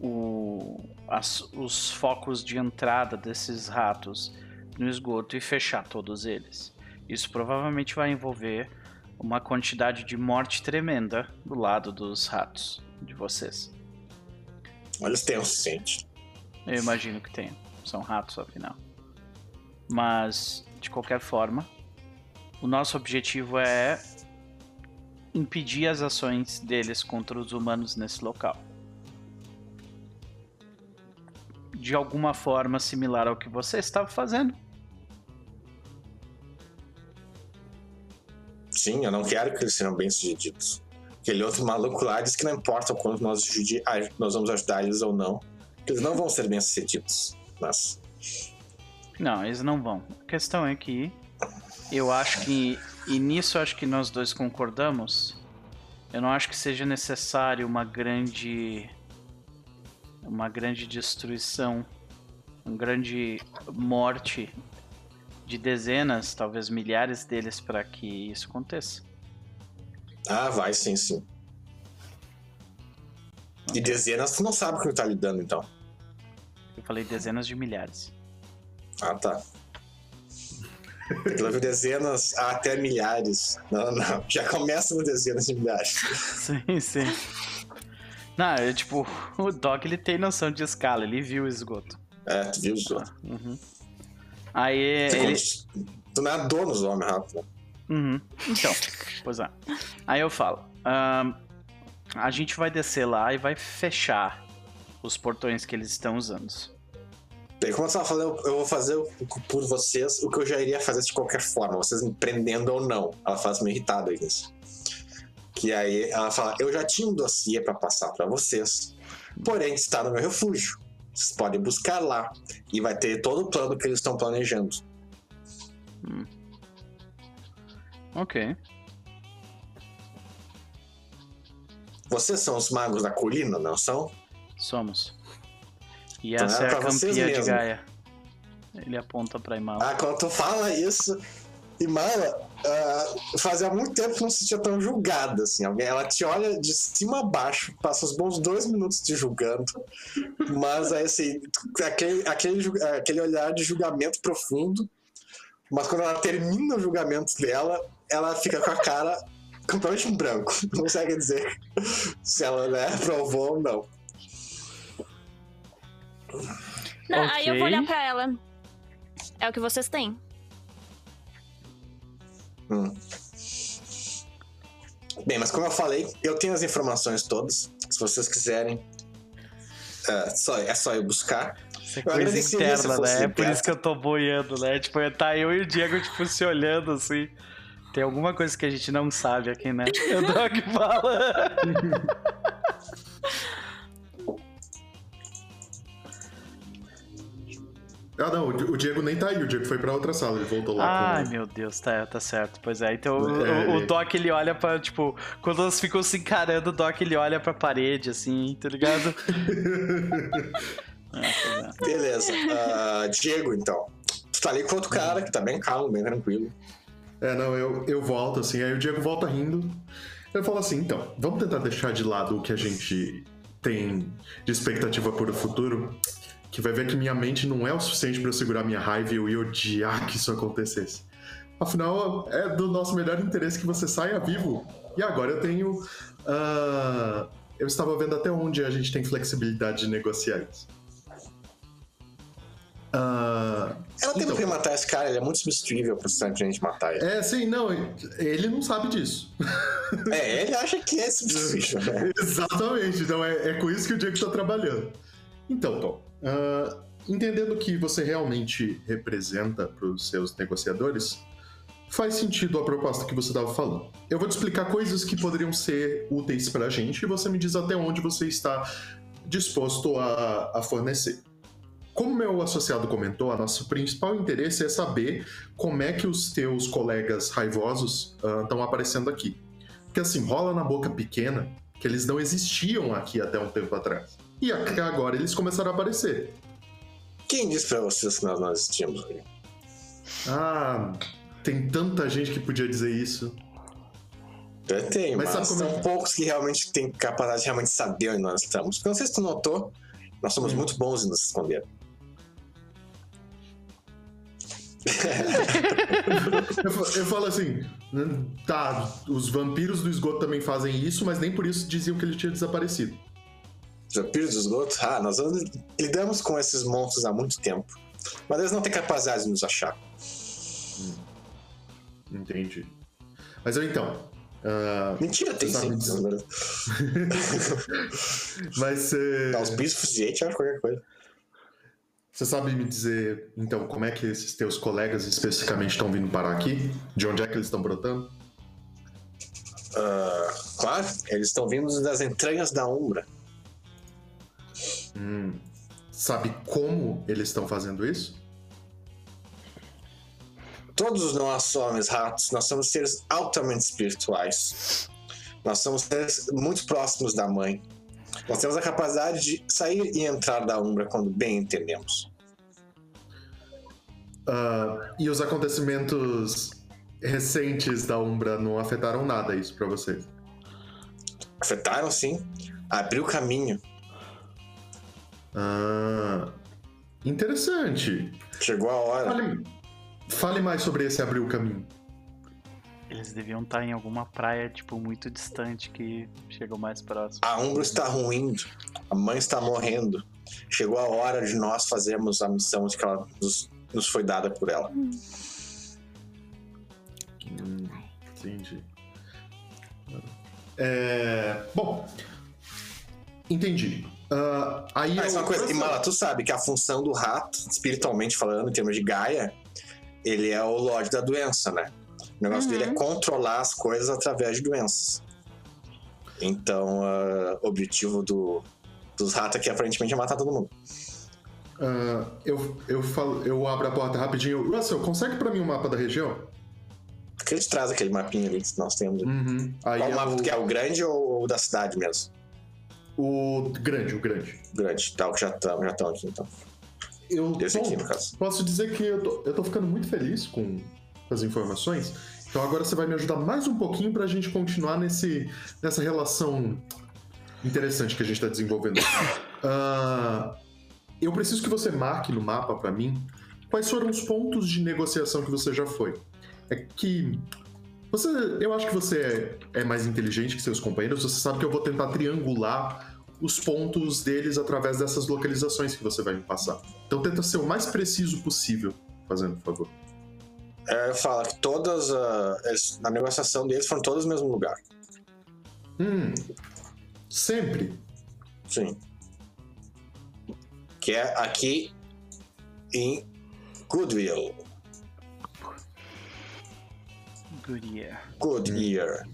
o- as- os focos de entrada desses ratos no esgoto e fechar todos eles. Isso provavelmente vai envolver uma quantidade de morte tremenda do lado dos ratos de vocês. Eles têm o suficiente. Eu imagino que tenha. São ratos, afinal. Mas, de qualquer forma, o nosso objetivo é impedir as ações deles contra os humanos nesse local. De alguma forma similar ao que você estava fazendo. Sim, eu não quero que eles sejam bem-sucedidos. Aquele outro maluco lá diz que não importa o quanto nós, ajudi- a- nós vamos ajudar eles ou não, que eles não vão ser bem-sucedidos. Mas Não, eles não vão. A questão é que eu acho que, e nisso acho que nós dois concordamos, eu não acho que seja necessário uma grande. Uma grande destruição, uma grande morte de dezenas, talvez milhares deles para que isso aconteça. Ah, vai sim, sim. E dezenas, tu não sabe com o que tá lidando, então. Eu falei dezenas de milhares. Ah, tá. Viu dezenas até milhares. Não, não. Já começa no dezenas de milhares. Sim, sim. Não, é tipo, o Doc ele tem noção de escala, ele viu o esgoto. É, tu viu os outros. Uhum. Aí Tu, ele. tu nadou nos homens rápido. Uhum. Então, pois é. Aí eu falo: ahn, a gente vai descer lá e vai fechar os portões que eles estão usando. Bem, como eu tava falando, eu eu vou fazer o- por vocês o que eu já iria fazer de qualquer forma, vocês me prendendo ou não. Ela faz meio irritada isso. Que aí ela fala: Eu já tinha um dossiê pra passar pra vocês, porém está no meu refúgio. Vocês podem buscar lá e vai ter todo o plano que eles estão planejando. Ok. Vocês são os magos da colina, não são? Somos. E Então essa é é a campeã de. Gaia. Ele aponta pra Imala. Ah, quando tu fala isso, Imala, ah, fazia muito tempo que não se sentia tão julgada, assim. Alguém, ela te olha de cima a baixo, passa uns bons dois minutos te julgando, mas aí, assim, aquele, aquele, aquele olhar de julgamento profundo, mas quando ela termina o julgamento dela, ela fica com a cara completamente em branco. Não consegue dizer se ela né, aprovou ou não. Não, Aí eu vou olhar pra ela. É o que vocês têm. Hum. Bem, mas como eu falei, eu tenho as informações todas. Se vocês quiserem, é só, é só eu buscar. É Eu coisa interna, né? É por isso que eu tô boiando, né? Tipo, tá eu e o Diego, tipo, se olhando assim. Tem alguma coisa que a gente não sabe aqui, né? O Doc fala. Ah, não, o Diego nem tá aí, o Diego foi pra outra sala, ele voltou lá Ai, meu Deus, tá, tá certo. Pois é, então o, É, o- o Doc ele olha pra, tipo, quando elas ficam se encarando, o Doc ele olha pra parede, assim, tá ligado? É, é. Beleza. Ah, Diego, então. Tu tá ali com outro cara que tá bem calmo, bem tranquilo. É, não, eu, eu volto assim, aí o Diego volta rindo. Eu falo assim, então, vamos tentar deixar de lado o que a gente tem de expectativa por o futuro, que vai ver que minha mente não é o suficiente pra eu segurar minha raiva e eu ia odiar que isso acontecesse. Afinal, é do nosso melhor interesse que você saia vivo. E agora eu tenho. ah, eu estava vendo até onde a gente tem flexibilidade de negociar isso. Ah, Ela tem então, que matar esse cara, ele é muito substituível pra a gente matar ele. É, sim, não, ele não sabe disso. É, ele acha que é substituível, né? Exatamente, então é, é com isso que o Diego tá trabalhando. Então, Tom, ah, entendendo que você realmente representa para os seus negociadores, faz sentido a proposta que você estava falando. Eu vou te explicar coisas que poderiam ser úteis para a gente e você me diz até onde você está disposto a, a fornecer. Como meu associado comentou, nosso principal interesse é saber como é que os teus colegas raivosos estão aparecendo aqui. Porque assim, rola na boca pequena que eles não existiam aqui até um tempo atrás. E agora eles começaram a aparecer. Quem disse pra vocês que nós não existimos? Ah, tem tanta gente que podia dizer isso. Eu tenho, Mas mas, são é? poucos que realmente têm capacidade de realmente saber onde nós estamos. Porque não sei se tu notou, nós somos Hum. muito bons em nos esconder. Eu, eu falo assim, né, tá, os vampiros do esgoto também fazem isso, mas nem por isso diziam que ele tinha desaparecido. Vampiros do esgoto? Ah, nós lidamos com esses monstros há muito tempo. Mas eles não têm capacidade de nos achar. Entendi. Mas eu então, Ah, Mentira, tem Você sim. sabe Vai ser. Dá os bichos suficiente, acho qualquer coisa. Você sabe me dizer, então, como é que esses teus colegas especificamente estão vindo parar aqui? De onde é que eles estão brotando? Ah, claro, eles estão vindo das entranhas da Umbra. Hum, sabe como eles estão fazendo isso? Todos os nossos homens ratos, nós somos seres altamente espirituais. Nós somos seres muito próximos da mãe. Nós temos a capacidade de sair e entrar da Umbra quando bem entendemos. Ah, e os acontecimentos recentes da Umbra não afetaram nada isso pra vocês? Afetaram sim, abriu caminho. Ah, interessante. Chegou a hora. Fale, fale mais sobre esse abrir o caminho. Eles deviam estar em alguma praia, tipo, muito distante que chegou mais próximo. A Umbra está ruindo, a mãe está morrendo. Chegou a hora de nós fazermos a missão que ela nos, nos foi dada por ela. Hum, entendi. É, bom, entendi. Ah, aí Mas eu- uma coisa, e Mala, tu sabe que a função do rato, espiritualmente falando, em termos de Gaia, ele é o Lorde da doença, né? O negócio Uhum. dele é controlar as coisas através de doenças. Então, ah, o objetivo do, dos ratos aqui aparentemente é matar todo mundo. Ah, eu, eu, falo, eu abro a porta rapidinho. Russell, consegue pra mim o mapa da região? Por que ele traz aquele mapinha ali que nós temos? Uhum. Aí Qual é mapa o, tu quer? O grande ou o da cidade mesmo? O grande, o grande. O grande, tá, já estão já tão aqui então. Eu Esse bom, aqui, no caso. posso dizer que eu tô, eu tô ficando muito feliz com as informações. Então agora você vai me ajudar mais um pouquinho pra gente continuar nesse, nessa relação interessante que a gente tá desenvolvendo. Ah, eu preciso que você marque no mapa pra mim quais foram os pontos de negociação que você já foi. É que você, eu acho que você é, é mais inteligente que seus companheiros. Você sabe que eu vou tentar triangular os pontos deles através dessas localizações que você vai me passar. Então tenta ser o mais preciso possível, fazendo por favor. É, fala que todas ah, eles- na negociação deles foram todas no mesmo lugar. Hum. Sempre. Sim. Que é aqui em Goodwill. Goodyear. Goodyear.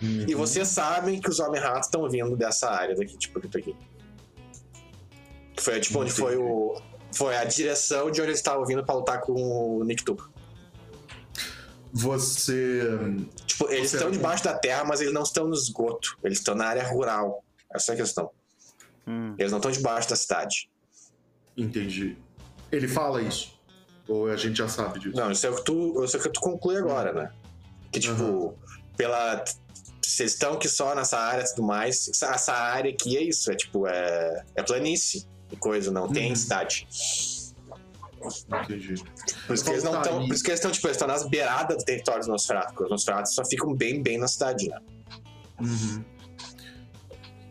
E vocês sabem que os Homem-Ratos estão vindo dessa área daqui, tipo, aqui. aqui. Que foi tipo onde foi o. Foi a direção de onde eles estavam vindo pra lutar com o Nick Tuco. Você. Tipo, eles Você estão debaixo da terra, mas eles não estão no esgoto. Eles estão na área rural. Essa é a questão. Hum. Eles não estão debaixo da cidade. Entendi. Ele fala isso. Ou a gente já sabe disso? Não, isso é o que tu, isso é o que tu conclui agora, né? Que, tipo, pela. Vocês estão aqui só nessa área e tudo mais. Essa, área aqui é isso, é tipo, é, é planície e coisa, não tem Uhum. cidade. Entendi. Por isso que eles não estão. Por isso que eles estão, tipo, eles estão nas beiradas do território dos Nosferatu. porque Os Nosferatu só ficam bem, bem na cidade, né? Uhum.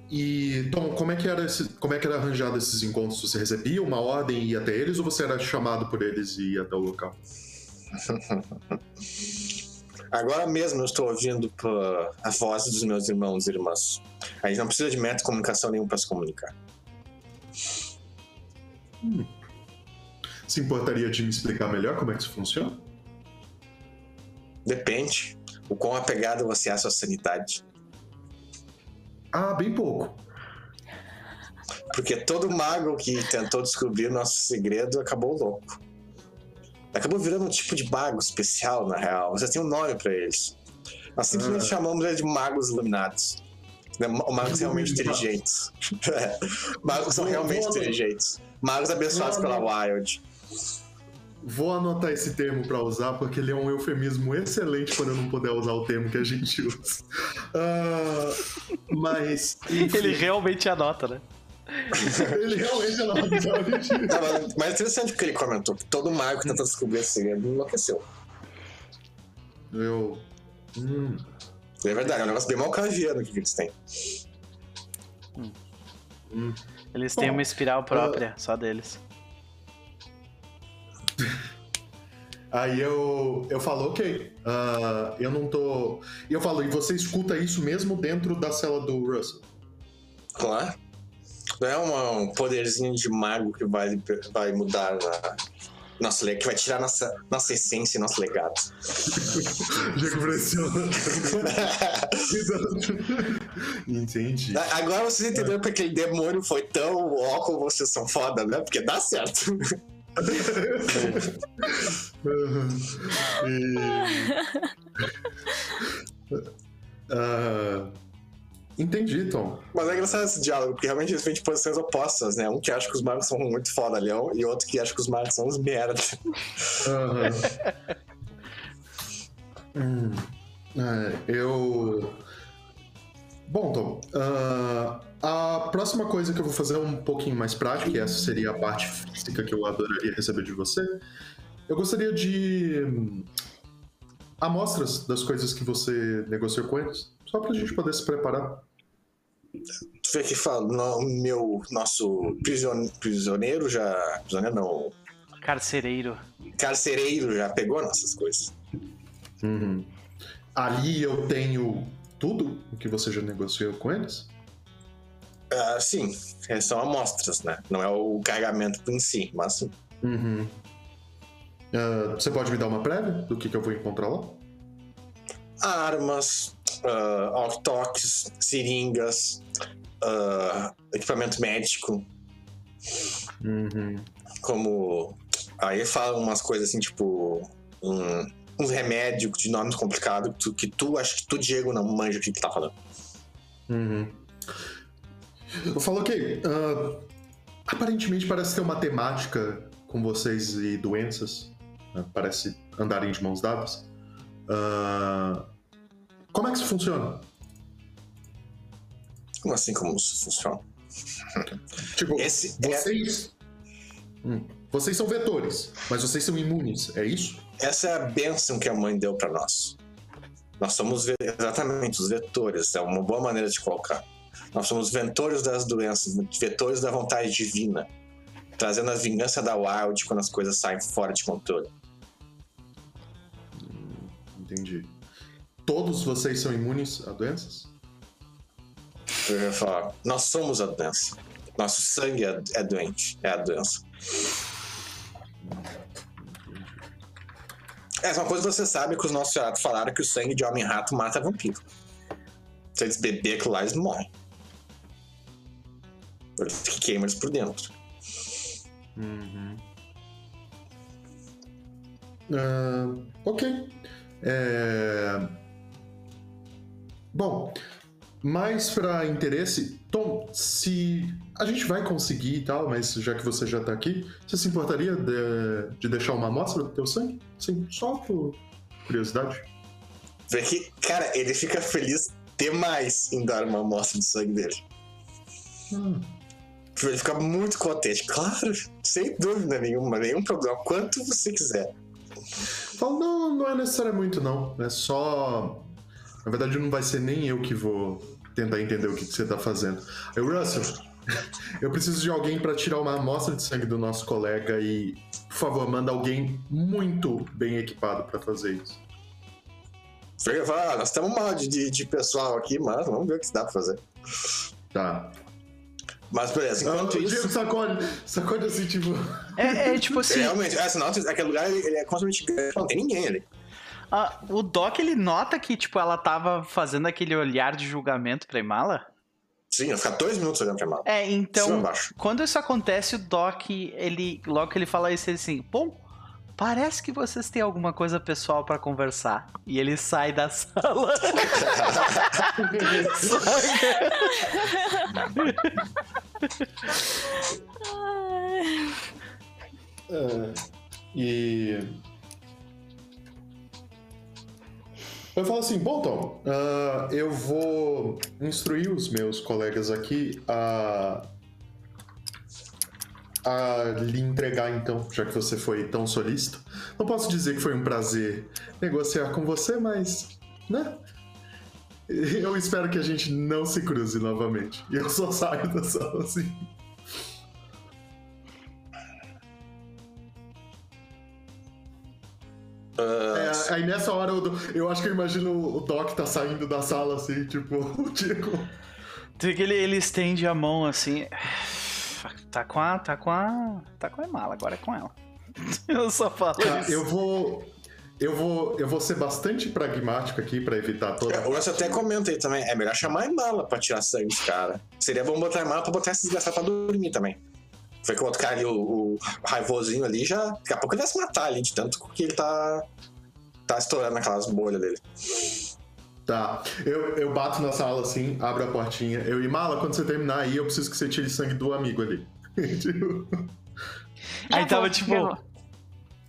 E, Tom, como é que era esse, como é que era arranjado esses encontros? Você recebia uma ordem e ia até eles ou você era chamado por eles e ia até o local? Agora mesmo eu estou ouvindo a voz dos meus irmãos e irmãs. A gente não precisa de método de comunicação nenhum para se comunicar. Se importaria de me explicar melhor como é que isso funciona? Depende o quão apegado você é à sua sanidade. Ah, bem pouco. Porque todo mago que tentou descobrir o nosso segredo acabou louco. Acabou virando um tipo de mago especial, na real. Você tem um nome pra eles. Nós simplesmente Ah. chamamos eles de magos iluminados. Né, ma- Magos realmente inteligentes. Magos são realmente inteligentes. Magos abençoados pela. Wild. Vou anotar esse termo pra usar porque ele é um eufemismo excelente quando eu não puder usar o termo que a gente usa. Ah, mas enfim, Ele realmente anota, né? ele realmente anota. Tá, mas, mas é interessante porque ele comentou que todo mago que tentou descobrir esse segredo enlouqueceu. Eu hum, É verdade, é um negócio bem malcaviano que eles têm. hum. Eles têm Bom, uma espiral própria, só deles. Aí eu, eu falo, ok, uh, eu não tô. E eu falo, e você escuta isso mesmo dentro da cela do Russell? Claro. Não é um poderzinho de mago que vai, vai mudar a nosso que vai tirar nossa, nossa essência e nosso legado. Já impressiona. Entendi. Agora vocês entenderam porque aquele demônio foi tão ó como vocês são foda, né? Porque dá certo. Uh, entendi, Tom. Mas é engraçado esse diálogo, porque realmente eles vêm de posições opostas, né? Um que acha que os magos são muito foda, leão, e outro que acha que os magos são uns merda. hum, é, eu. Bom, Tom, uh, a próxima coisa que eu vou fazer é um pouquinho mais prática, e essa seria a parte física que eu adoraria receber de você. Eu gostaria de hum, amostras das coisas que você negociou com eles, só pra gente poder se preparar. Tu vê que fala, no, meu nosso prision, prisioneiro já. Prisioneiro não. Carcereiro. Carcereiro já pegou nossas coisas. Uhum. Ali eu tenho tudo o que você já negociou com eles? Uh, sim, são amostras, né? Não é o carregamento em si, mas sim. Uhum. Uh, você pode me dar uma prévia do que, que eu vou encontrar lá? Armas, uh, seringas, uh, equipamento médico. Uhum. Como. Aí fala umas coisas assim, tipo. Um, uns remédios de nomes complicados que tu, que tu acho que tu, Diego, não manja o que, que tá falando. Uhum. Eu falo, ok. Uh, aparentemente parece ter uma temática com vocês e doenças. Uh, parece andarem de mãos dadas. Uh, como é que isso funciona? Como assim como isso funciona? tipo, Esse é vocês. É... Hum, vocês são vetores, mas vocês são imunes, é isso? Essa é a bênção que a mãe deu para nós. Nós somos exatamente os vetores, é uma boa maneira de colocar. Nós somos vetores das doenças, vetores da vontade divina, trazendo a vingança da Wild quando as coisas saem fora de controle. Entendi. Todos vocês são imunes a doenças? Eu ia falar, nós somos a doença. Nosso sangue é, é doente, é a doença. Essa é uma coisa que você sabe que os nossos ratos falaram que o sangue de homem-rato mata vampiro. Se eles beber aquilo lá, eles morrem. Que queima eles por dentro. Uhum. Uh, ok. É... Bom, mais para interesse, Tom, se a gente vai conseguir e tal, mas já que você já tá aqui, você se importaria de, de deixar uma amostra do teu sangue? Sim, só por curiosidade. Vê que, cara, ele fica feliz demais em dar uma amostra de sangue dele. Hum. Ele fica muito contente. Claro, sem dúvida nenhuma, nenhum problema. Quanto você quiser. Fala, não, não é necessário muito, não. É só. Na verdade, não vai ser nem eu que vou tentar entender o que você tá fazendo. Aí, Russell, eu preciso de alguém para tirar uma amostra de sangue do nosso colega e, por favor, manda alguém muito bem equipado para fazer isso. Ah, nós temos mal de, de pessoal aqui, mas vamos ver o que dá pra fazer. Tá. Mas beleza, enquanto ah, isso. Sacode, sacode assim, tipo. É, é tipo assim. Realmente, é, senão, aquele lugar ele é constantemente grande, não tem ninguém ali. Ah, o Doc ele nota que, tipo, ela tava fazendo aquele olhar de julgamento pra Imala? Sim, eu ficar dois minutos olhando pra Imala. É, então. Quando isso acontece, o Doc, ele. Logo que ele fala isso, ele assim, bom, parece que vocês têm alguma coisa pessoal para conversar. E ele sai da sala. é, e Eu falo assim, bom, Tom, uh, eu vou instruir os meus colegas aqui a, a lhe entregar, então, já que você foi tão solícito. Não posso dizer que foi um prazer negociar com você, mas, né? Eu espero que a gente não se cruze novamente. E eu só saio da sala assim. Ah, É, aí nessa hora eu, eu acho que eu imagino o Doc tá saindo da sala assim, tipo, o Diego. Que ele, ele estende a mão assim. Tá com a. Tá com a. Tá com a mala, agora é com ela. Eu só falo Tá, isso. eu vou. Eu vou, eu vou ser bastante pragmático aqui pra evitar toda. O Lance até comenta aí também. É melhor chamar a mala pra tirar sangue dos caras. Seria bom botar a mala pra botar esses desgraçados pra dormir também. Foi que o outro cara ali, o, o raivosinho ali, já. Daqui a pouco ele vai se matar ali, de tanto que ele tá. Tá estourando aquelas bolhas dele. Tá. Eu, eu bato na sala assim, abro a portinha. Eu e Mala, quando você terminar aí, eu preciso que você tire sangue do amigo ali. Aí tava tipo. já vou.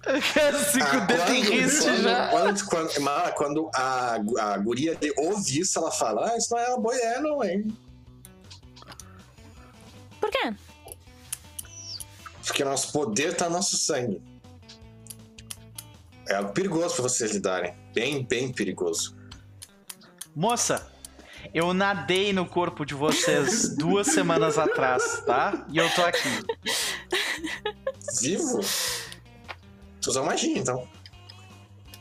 Assim, com o dedo em riste quando, já. Quando, quando, Mala, quando a, a guria de ouve isso, ela fala: Ah, isso não é uma boa ideia, não, hein? Por quê? Porque nosso poder tá no nosso sangue. É algo perigoso pra vocês lidarem. Bem, bem perigoso. Moça, eu nadei no corpo de vocês duas semanas atrás, tá? E eu tô aqui. Vivo? Tu usa magia, então.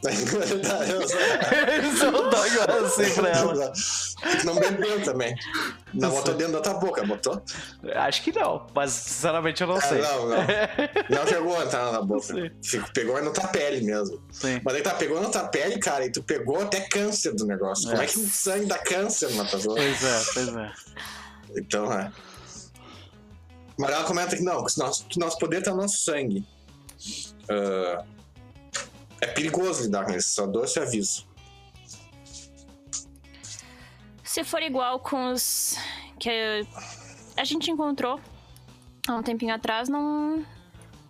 Eles são dog assim pra ela. Não bebeu também. Não botou dentro da tua boca, botou? Acho que não, mas sinceramente eu não Ah, sei. não, não. Não jogou entrar na boca. Fico- Pegou na tua pele mesmo. Sim. Mas aí tá, pegou na tua pele, cara, e tu pegou até câncer do negócio. Como É. é que o sangue dá câncer na pessoa? Pois é, pois é. Então, é. Mas ela comenta que não, que nosso, que nosso poder tá no nosso sangue. Ah, é perigoso lidar com isso, só dou esse aviso. Se for igual com os que a gente encontrou há um tempinho atrás, não.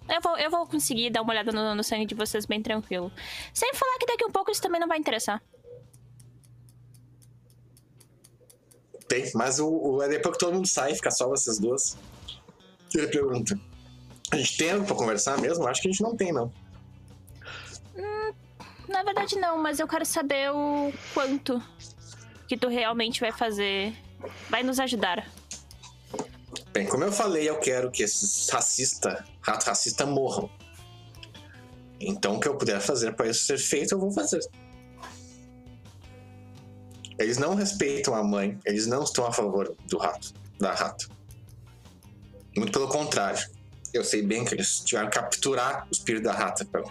Eu vou, eu vou conseguir dar uma olhada no, no sangue de vocês bem tranquilo. Sem falar que daqui a um pouco isso também não vai interessar. Tem, mas o, o, é depois que todo mundo sai, fica só vocês duas. Ele pergunta: A gente tem algo pra conversar mesmo? Acho que a gente não tem, não. Na verdade, não, mas eu quero saber o quanto que tu realmente vai fazer. Vai nos ajudar. Bem, como eu falei, eu quero que esses racistas, rato racista, morram. Então, o que eu puder fazer para isso ser feito, eu vou fazer. Eles não respeitam a mãe, eles não estão a favor do rato, da rato. Muito pelo contrário. Eu sei bem que eles tiveram que capturar o espírito da rata pro,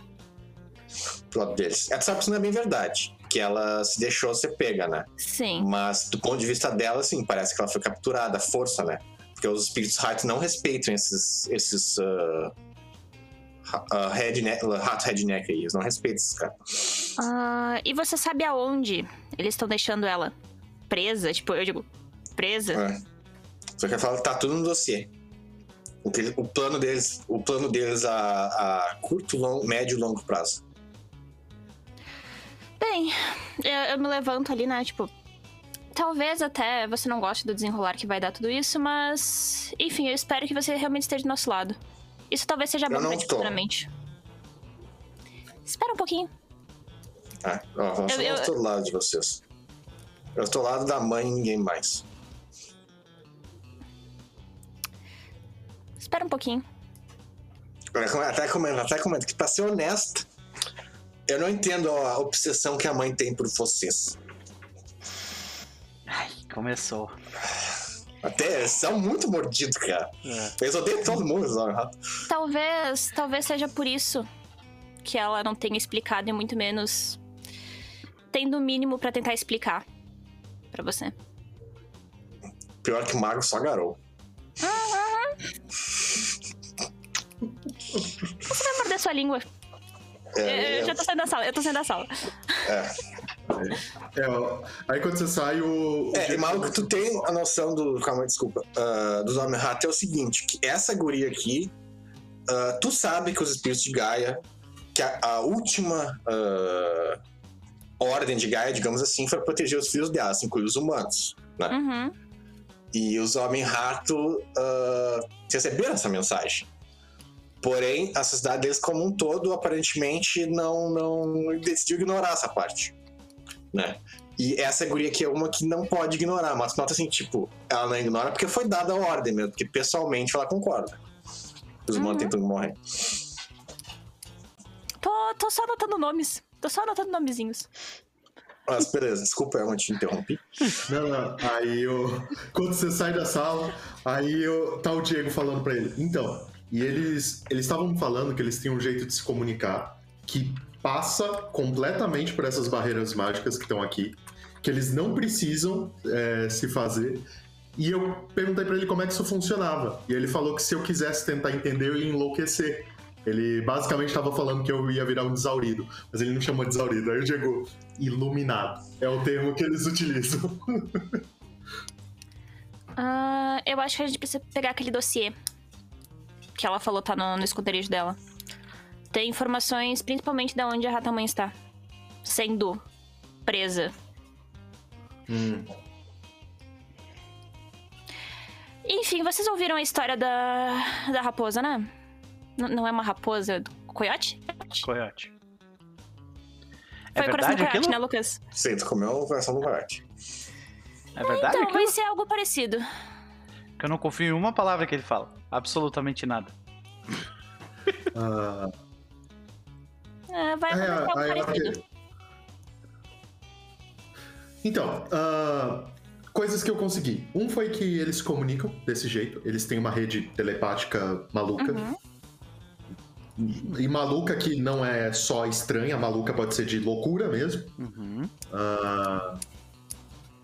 lado deles. É, tu sabe que isso não é bem verdade. Que ela se deixou ser pega, né? Sim. Mas do ponto de vista dela, sim, parece que ela foi capturada, à força, né? Porque os espíritos rato não respeitam esses. esses. Uh, uh, redneck, rato redneck aí, eles não respeitam esses caras. Ah, e você sabe aonde eles estão deixando ela presa? Tipo, eu digo, presa? É. Só que ela fala que tá tudo no dossiê. O, que, o plano deles, o plano deles a, a curto, long, médio e longo prazo. Bem, eu, eu me levanto ali, né? Tipo, talvez até você não goste do desenrolar que vai dar tudo isso, mas. Enfim, eu espero que você realmente esteja do nosso lado. Isso talvez seja bom pra ti futuramente. Espera um pouquinho. É, ó, vamos Eu- eu, do lado de vocês. Eu estou do lado da mãe e ninguém mais. Espera um pouquinho. Até comenta, até comenta que pra ser honesta, eu não entendo a obsessão que a mãe tem por vocês. Ai, começou. Até são muito mordidos, cara. É. Eles odeiam todo mundo, sabe? Talvez, talvez seja por isso que ela não tenha explicado e muito menos tendo o mínimo pra tentar explicar pra você. Pior que o mago só garou. Você vai morder sua língua. Eu, É, eu já tô saindo da sala, eu tô saindo da sala. É, ó, aí quando você sai, o. o É, e maluco, tu tem a noção do. Calma, desculpa. ah, dos homens rato é o seguinte: que essa guria aqui, ah, tu sabe que os espíritos de Gaia, que a, a última ah, ordem de Gaia, digamos assim, foi proteger os filhos dela, incluir os humanos. Né? Uhum. E os homens rato ah, receberam essa mensagem. Porém, a sociedade deles como um todo, aparentemente, não, não decidiu ignorar essa parte. Né? E essa guria aqui é uma que não pode ignorar, mas nota assim, tipo, ela não ignora porque foi dada a ordem mesmo, porque pessoalmente ela concorda. Os humanos Uhum. tentam morrer. Tô, tô só anotando nomes. Tô só anotando nomezinhos. Mas beleza, desculpa, eu te interrompi. Não, não. Aí eu. Quando você sai da sala, aí eu, tá o Diego falando pra ele. Então, e eles estavam falando que eles tinham um jeito de se comunicar que passa completamente por essas barreiras mágicas que estão aqui, que eles não precisam é, se fazer. E eu perguntei pra ele como é que isso funcionava. E ele falou que se eu quisesse tentar entender, eu ia enlouquecer. Ele basicamente estava falando que eu ia virar um desaurido, mas ele não chamou de desaurido. Aí chegou iluminado. É o termo que eles utilizam. Ah, eu acho que a gente precisa pegar aquele dossiê que ela falou tá no, no esconderijo dela. Tem informações, principalmente de onde a Rata Mãe está. Sendo presa. Hum. Enfim, vocês ouviram a história da, da raposa, né? N- não é uma raposa, é do coiote? Coyote. É Foi o coração do verdade coiote, aquilo? né, Lucas? Sei, tu comeu a versão do Riot. É verdade Então, aquilo? vai ser algo parecido. Que eu não confio em uma palavra que ele fala. Absolutamente nada. Ah, É, vai É, acontecer algo aí ela parecido. que- Então, ah, coisas que eu consegui. Um foi que eles se comunicam desse jeito. Eles têm uma rede telepática maluca. Uhum. E maluca que não é só estranha, maluca pode ser de loucura mesmo. Uhum. Ah,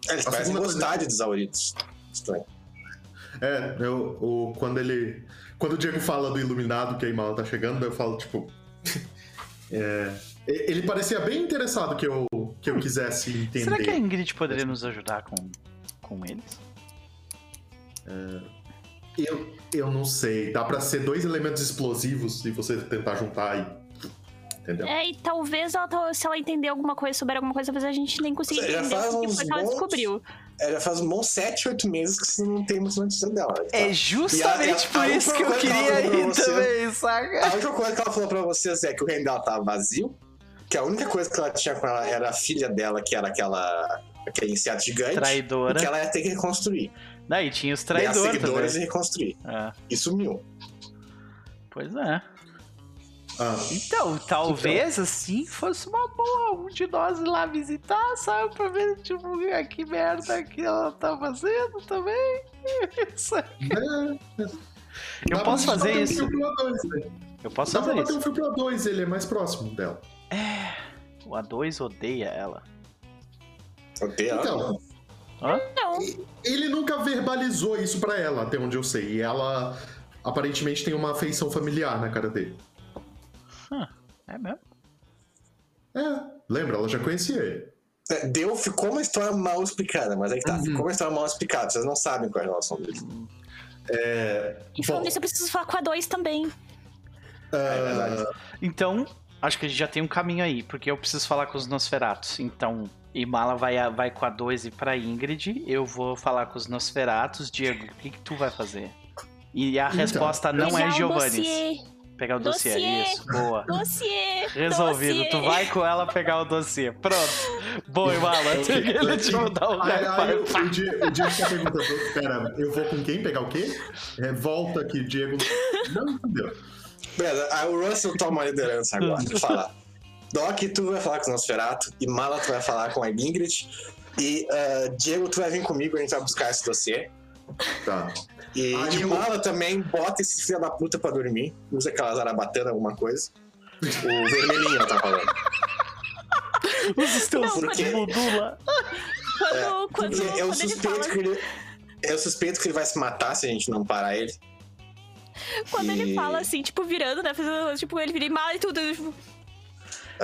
Eles A parecem segunda gostar coisa- de desauridos. Estranho. É, eu, o- quando ele. Quando o Diego fala do iluminado que a Imala tá chegando, eu falo, tipo. é, e- ele parecia bem interessado que eu, que eu quisesse entender. Será que a Ingrid poderia nos ajudar com, com eles? Eu, eu não sei. Dá pra ser dois elementos explosivos se você tentar juntar e. Entendeu? É, e talvez ela, se ela entender alguma coisa, souber alguma coisa, talvez a gente nem consiga entender o que foi que ela descobriu. É, já faz bom 7, 8 meses que você não tem muita notícia dela. né? É Tá? justamente E por isso que eu queria ir você- também, saca? A única coisa que ela falou pra vocês é que o reino dela tava vazio, que a única coisa que ela tinha com ela era a filha dela, que era aquela aquele inseto gigante, e Traidora. que ela ia ter que reconstruir. Daí tinha os traidores seguidores e também. reconstruir. É, E sumiu. pois é. Ah, Então, talvez assim fosse uma boa um de nós ir lá visitar, sabe? Pra ver, tipo, ah, que merda que ela tá fazendo também. É, Eu dá posso fazer bater um isso. A2, né? Eu posso Dá pra fazer bater isso. um fio pro A2, ele é mais próximo dela. O A2 odeia ela. Ó. Então, Não, ele nunca verbalizou isso pra ela, até onde eu sei. E ela aparentemente tem uma afeição familiar na cara dele. É mesmo? É, lembra? Ela já conhecia ele. É, Deu, ficou uma história mal explicada, mas aí que tá. Uhum. Ficou uma história mal explicada, vocês não sabem qual é a relação deles. É, e falando bom, nisso, eu preciso falar com a 2 também. É ah, verdade. Então, acho que a gente já tem um caminho aí, porque eu preciso falar com os Nosferatos. Então, Imala vai, a- vai com a 2 e pra Ingrid, eu vou falar com os Nosferatos. Diego, o que, que tu vai fazer? E a Então, resposta não é Giovanni. Pegar o dossiê, Dossiê. isso. Boa. Dossiê. Resolvido. dossiê. Tu vai com ela pegar o dossiê. Pronto. Boa, Imala. Ele te mandar o Aí, aí o, lugar. o Diego, o Diego tá perguntando, pera, eu vou com quem pegar o quê? É, volta aqui, Diego. Não entendeu. Beleza, o Russell toma a liderança agora. Fala. Doc, tu vai falar com o Nosferatu, e Mala, tu vai falar com a Ingrid, e ah, Diego, tu vai vir comigo, a gente vai buscar esse dossiê. Tá. E, Ah, e tipo- Mala também bota esse filho da puta pra dormir, usa aquela zarabatana, alguma coisa. O vermelhinho, ela tá falando. Usa os teus Não, porque- Budula. Quando, eu quando ele suspeito fala, que ele. Eu suspeito que ele vai se matar se a gente não parar ele. quando ele E- fala assim, tipo, virando, né? Fazendo, tipo, ele vira mal e tudo. eu, Tipo,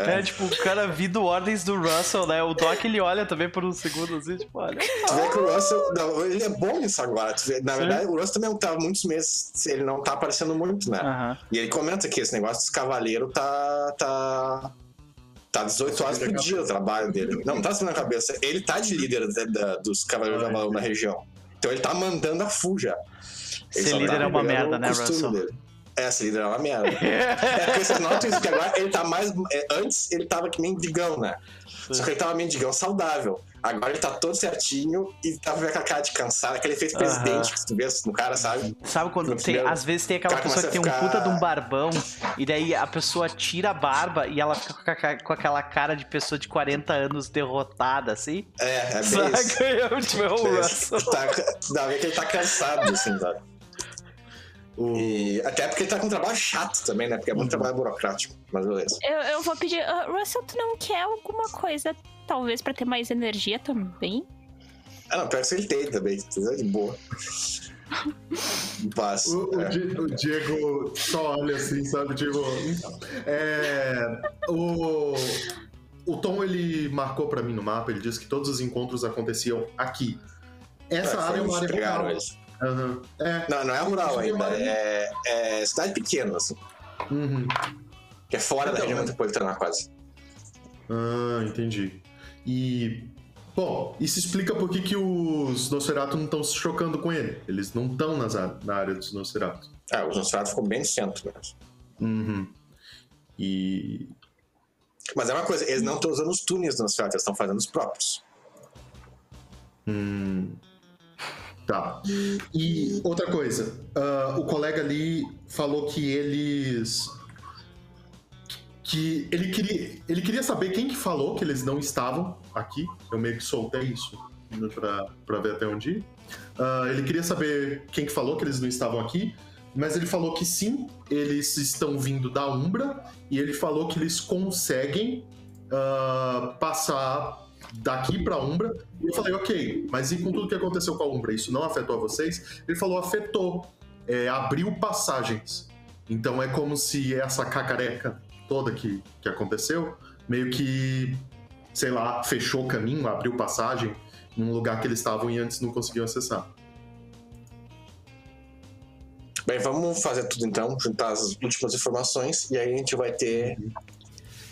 É, tipo, o cara vindo ordens do Russell, né? O Doc ele olha também por um segundo assim, tipo, olha. Tu vê que o Russell. Não, ele é bom nisso agora. Tu vê, na Sim. verdade, o Russell também tava muitos meses. Ele não tá aparecendo muito, né? Aham. E ele comenta que esse negócio dos cavaleiros tá. tá. Tá 18 horas por dia o trabalho dele. Não, não tá subindo na cabeça. Ele tá de líder da- da- dos cavaleiros da Valão na região. Então ele tá mandando a. Ele Ser só líder tá é uma merda, né, Russell? dele. Essa líder é uma merda. é porque vocês notam isso, que agora ele tá mais. é, antes ele tava que mendigão, né? Só que ele tava mendigão saudável. Agora ele tá todo certinho e tava com aquela cara de cansado, aquele efeito Aham. presidente que tu vê no cara, sabe? Sabe quando tem, primeiro, às vezes tem aquela pessoa que tem um começa a puta ficar- de um barbão e daí a pessoa tira a barba e ela fica com a- com aquela cara de pessoa de 40 anos derrotada, assim? É, é bem isso. Saca? Eu, tipo, é. Tá, dá pra ver que ele tá cansado, assim, sabe? E até porque ele tá com um trabalho chato também, né? Porque é muito trabalho burocrático. Mas beleza. Eu, eu vou pedir. ah, Russell, tu não quer alguma coisa, talvez, pra ter mais energia também? Ah, não, pior que ele tem também. Precisa de boa. Mas, O, o é. O Diego só olha assim, sabe? Diego. É, o, o Tom ele marcou pra mim no mapa, ele disse que todos os encontros aconteciam aqui. Essa É, área é uma área rural. eles. Aham. É. Não, não é rural ainda. é É, cidade pequena, assim. Uhum. Que é fora da Então, região é. metropolitana quase. Ah, entendi. E. Bom, isso explica por que, que os Nosferatu não estão se chocando com ele. Eles não estão na área dos Nosferatu. Ah, o Nosferatu ficou bem no centro. Né? Uhum. E. Mas é uma coisa, eles não estão usando os túneis do Nosferatu, eles estão fazendo os próprios. Hum. Tá. E outra coisa, ah, o colega ali falou que eles. Que ele queria, ele queria saber quem que falou que eles não estavam aqui. Eu meio que soltei isso pra, pra ver até onde. Ah, ele queria saber quem que falou que eles não estavam aqui. Mas ele falou que sim, eles estão vindo da Umbra. E ele falou que eles conseguem ah, passar daqui pra Umbra. E eu falei, ok, mas e com tudo que aconteceu com a Umbra? Isso não afetou a vocês? Ele falou, afetou. É, abriu passagens. Então é como se essa cacareca toda que, que aconteceu, meio que, sei lá, fechou o caminho, abriu passagem num lugar que eles estavam e antes não conseguiam acessar. Bem, vamos fazer tudo então, juntar as últimas informações e aí a gente vai ter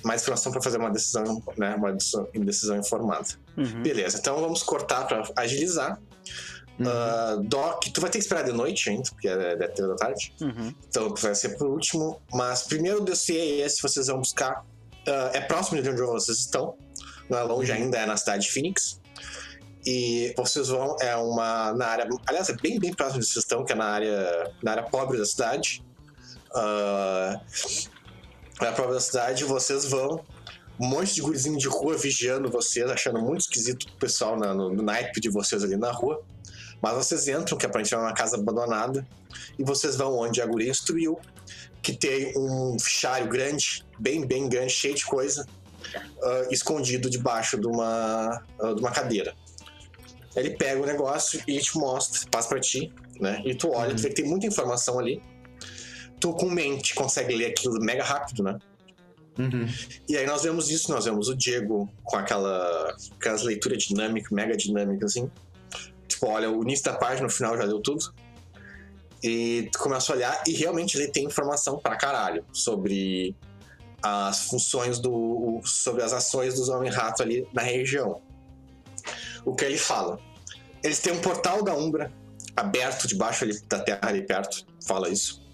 mais informação para fazer uma decisão, né? Uma decisão, decisão informada. Uhum. Beleza, então vamos cortar para agilizar. Uhum. Ah, Doc, tu vai ter que esperar de noite ainda, porque é é três da tarde. Uhum. Então vai ser por último. Mas primeiro o dossiê é esse, vocês vão buscar. Ah, é próximo de onde vocês estão. Não é longe ainda, é na cidade de Phoenix. E vocês vão, é uma. Na área. Aliás, é bem, bem próximo de onde vocês estão, que é na área, na área pobre da cidade. Ah, na da cidade, vocês vão. Um monte de gurizinho de rua vigiando vocês, achando muito esquisito o pessoal na- no, no naipe de vocês ali na rua. Mas vocês entram, que aparentemente é uma casa abandonada, e vocês vão onde a guria instruiu, que tem um fichário grande, bem, bem grande, cheio de coisa, ah, escondido debaixo de uma, ah, de uma cadeira. Ele pega o negócio e te mostra, passa pra ti, né? E tu olha, tu vê que tem muita informação ali. Tu com mente consegue ler aquilo mega rápido, né? Uhum. E aí nós vemos isso, nós vemos o Diego com aquela, aquelas leituras dinâmicas, mega dinâmicas, assim. Tipo, olha, o início da página, no final já deu tudo. E tu começa a olhar e realmente ele tem informação pra caralho sobre as funções do. sobre as ações dos Homem-Rato ali na região. O que ele fala? Eles têm um portal da Umbra aberto debaixo ali da terra ali perto, fala isso.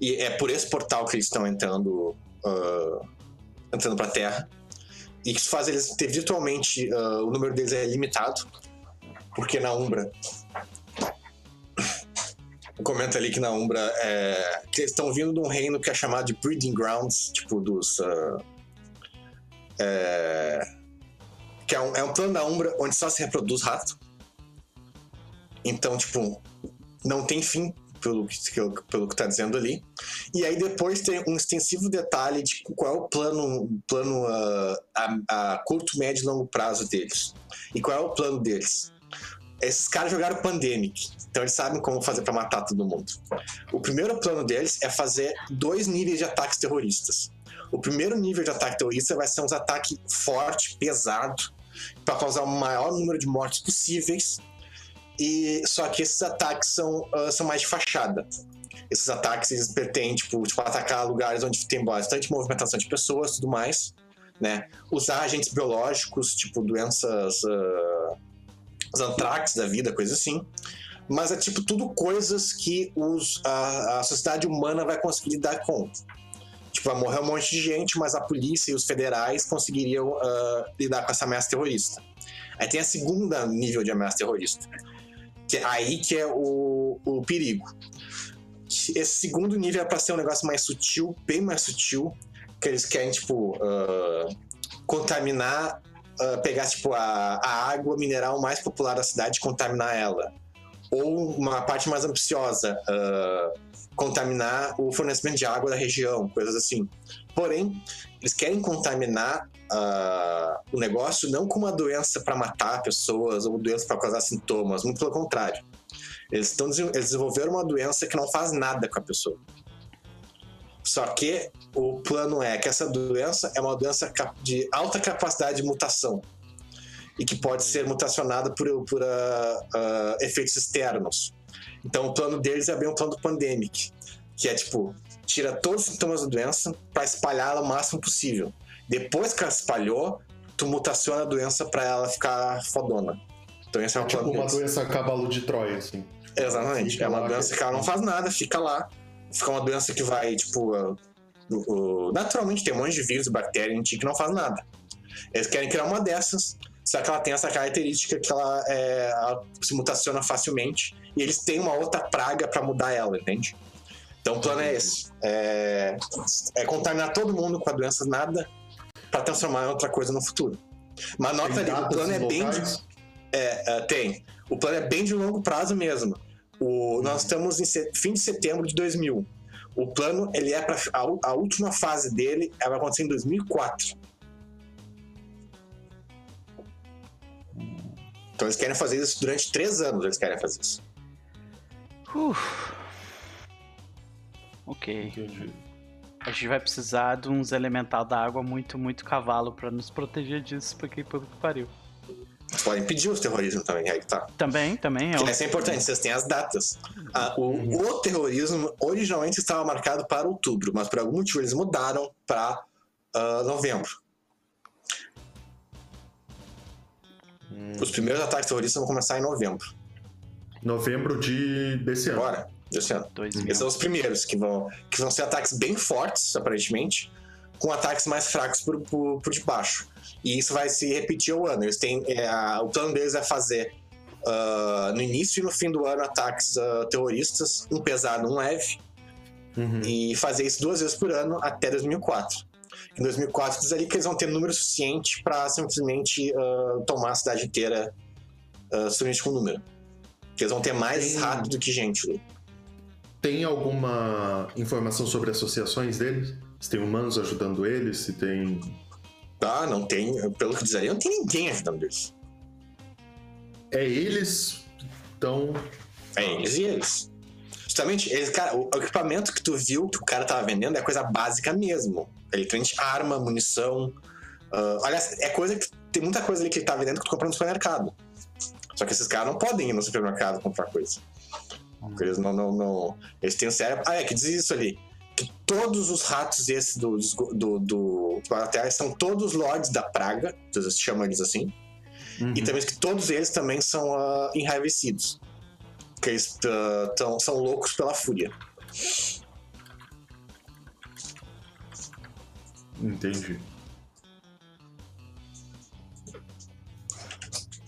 E é por esse portal que eles estão entrando ah, entrando pra Terra. E isso faz eles ter virtualmente. ah, o número deles é limitado. Porque na Umbra. Comenta ali que na Umbra é, que eles estão vindo de um reino que é chamado de Breeding Grounds, tipo dos. ah, é, que é um, é um plano da Umbra onde só se reproduz rato. Então, tipo, não tem fim pelo que, pelo que tá dizendo ali. E aí depois tem um extensivo detalhe de qual é o plano, plano ah, a, a curto, médio e longo prazo deles. E qual é o plano deles? Esses caras jogaram Pandemic, então eles sabem como fazer pra matar todo mundo. O primeiro plano deles é fazer dois níveis de ataques terroristas. O primeiro nível de ataque terrorista vai ser um ataque forte, pesado, para causar o maior número de mortes possíveis. E só que esses ataques são, ah, são mais de fachada esses ataques eles pretendem tipo, tipo, atacar lugares onde tem bastante movimentação de pessoas tudo mais, né? Usar agentes biológicos, tipo doenças, uh, antrax da vida, coisa assim. mas é tipo tudo coisas que os, a, a sociedade humana vai conseguir dar conta. Tipo, vai morrer um monte de gente, mas a polícia e os federais conseguiriam uh, lidar com essa ameaça terrorista. Aí tem a segunda nível de ameaça terrorista. É aí que é o, o perigo. Esse segundo nível é para ser um negócio mais sutil, bem mais sutil, que eles querem, tipo, uh, contaminar, uh, pegar, tipo, a, a água mineral mais popular da cidade e contaminar ela. Ou uma parte mais ambiciosa, uh, contaminar o fornecimento de água da região, coisas assim. Porém, eles querem contaminar uh, o negócio não com uma doença para matar pessoas ou doença para causar sintomas, muito pelo contrário. Eles, estão, eles desenvolveram uma doença que não faz nada com a pessoa. Só que o plano é que essa doença é uma doença de alta capacidade de mutação e que pode ser mutacionada por, por uh, uh, efeitos externos. Então o plano deles é bem o plano Pandemic, que é tipo, tira todos os sintomas da doença para espalhá-la o máximo possível. Depois que ela espalhou, tu mutaciona a doença para ela ficar fodona. Então esse é, é tipo uma deles. doença cavalo de Troia, assim. Exatamente. Fica é uma doença que- que ela não faz nada, fica lá. Fica uma doença que vai, tipo. uh, uh, naturalmente tem um monte de vírus e bactéria em ti que não faz nada. Eles querem criar uma dessas, só que ela tem essa característica que ela, é, ela se mutaciona facilmente. E eles têm uma outra praga pra mudar ela, entende? Então o plano é esse: é, é contaminar todo mundo com a doença nada pra transformar em outra coisa no futuro. Mas nota ali, o plano é bem de locais? é, é, tem. O plano é bem de longo prazo mesmo. O, Uhum. Nós estamos em se- fim de setembro de 2000. O plano, ele é para a, a última fase dele, ela vai acontecer em 2004. Então eles querem fazer isso durante três anos. Eles querem fazer isso. Uf. Ok. Entendi. A gente vai precisar de uns elemental da água muito, muito cavalo pra nos proteger disso, porque puta que pariu. Vocês podem pedir os terrorismo também, aí que tá. Também, também é Que. Essa é importante, vocês têm as datas. Ah, o, o terrorismo originalmente estava marcado para outubro, mas por algum motivo eles mudaram para novembro. Os primeiros ataques terroristas vão começar em novembro. Novembro de desse ano. Agora, dois Esses são os primeiros, que vão, que vão ser ataques bem fortes, aparentemente, com ataques mais fracos por, por, por debaixo. E isso vai se repetir ao ano. Eles têm, é, a- o plano deles é fazer ah, no início e no fim do ano ataques ah, terroristas, um pesado, um leve, Uhum. e fazer isso duas vezes por ano até 2004. Em 2004 diz ali que eles vão ter número suficiente para simplesmente ah, tomar a cidade inteira uh, somente com número. Que eles vão ter mais rato do que gente. Tem alguma informação sobre associações deles? Se tem humanos ajudando eles, se tem. Tá, não tem, pelo que diz ali, não tem ninguém ajudando eles. É eles. Então. É eles e eles. Justamente, eles, cara, o, equipamento que tu viu que o cara tava vendendo é coisa básica mesmo. Ele tem arma, munição. ah, aliás, é coisa que. Tem muita coisa ali que ele tá vendendo que tu compra no supermercado. Só que esses caras não podem ir no supermercado comprar coisa. Porque eles não, não, não. Eles têm o cérebro. Ah, é que diz isso ali. Que todos os ratos esses do, do, do, do Terra são todos lords da praga. Vocês chamam eles assim. Uhum. E também que todos eles também são ah, enraivecidos. Porque eles ah, tão- são loucos pela fúria. Entendi.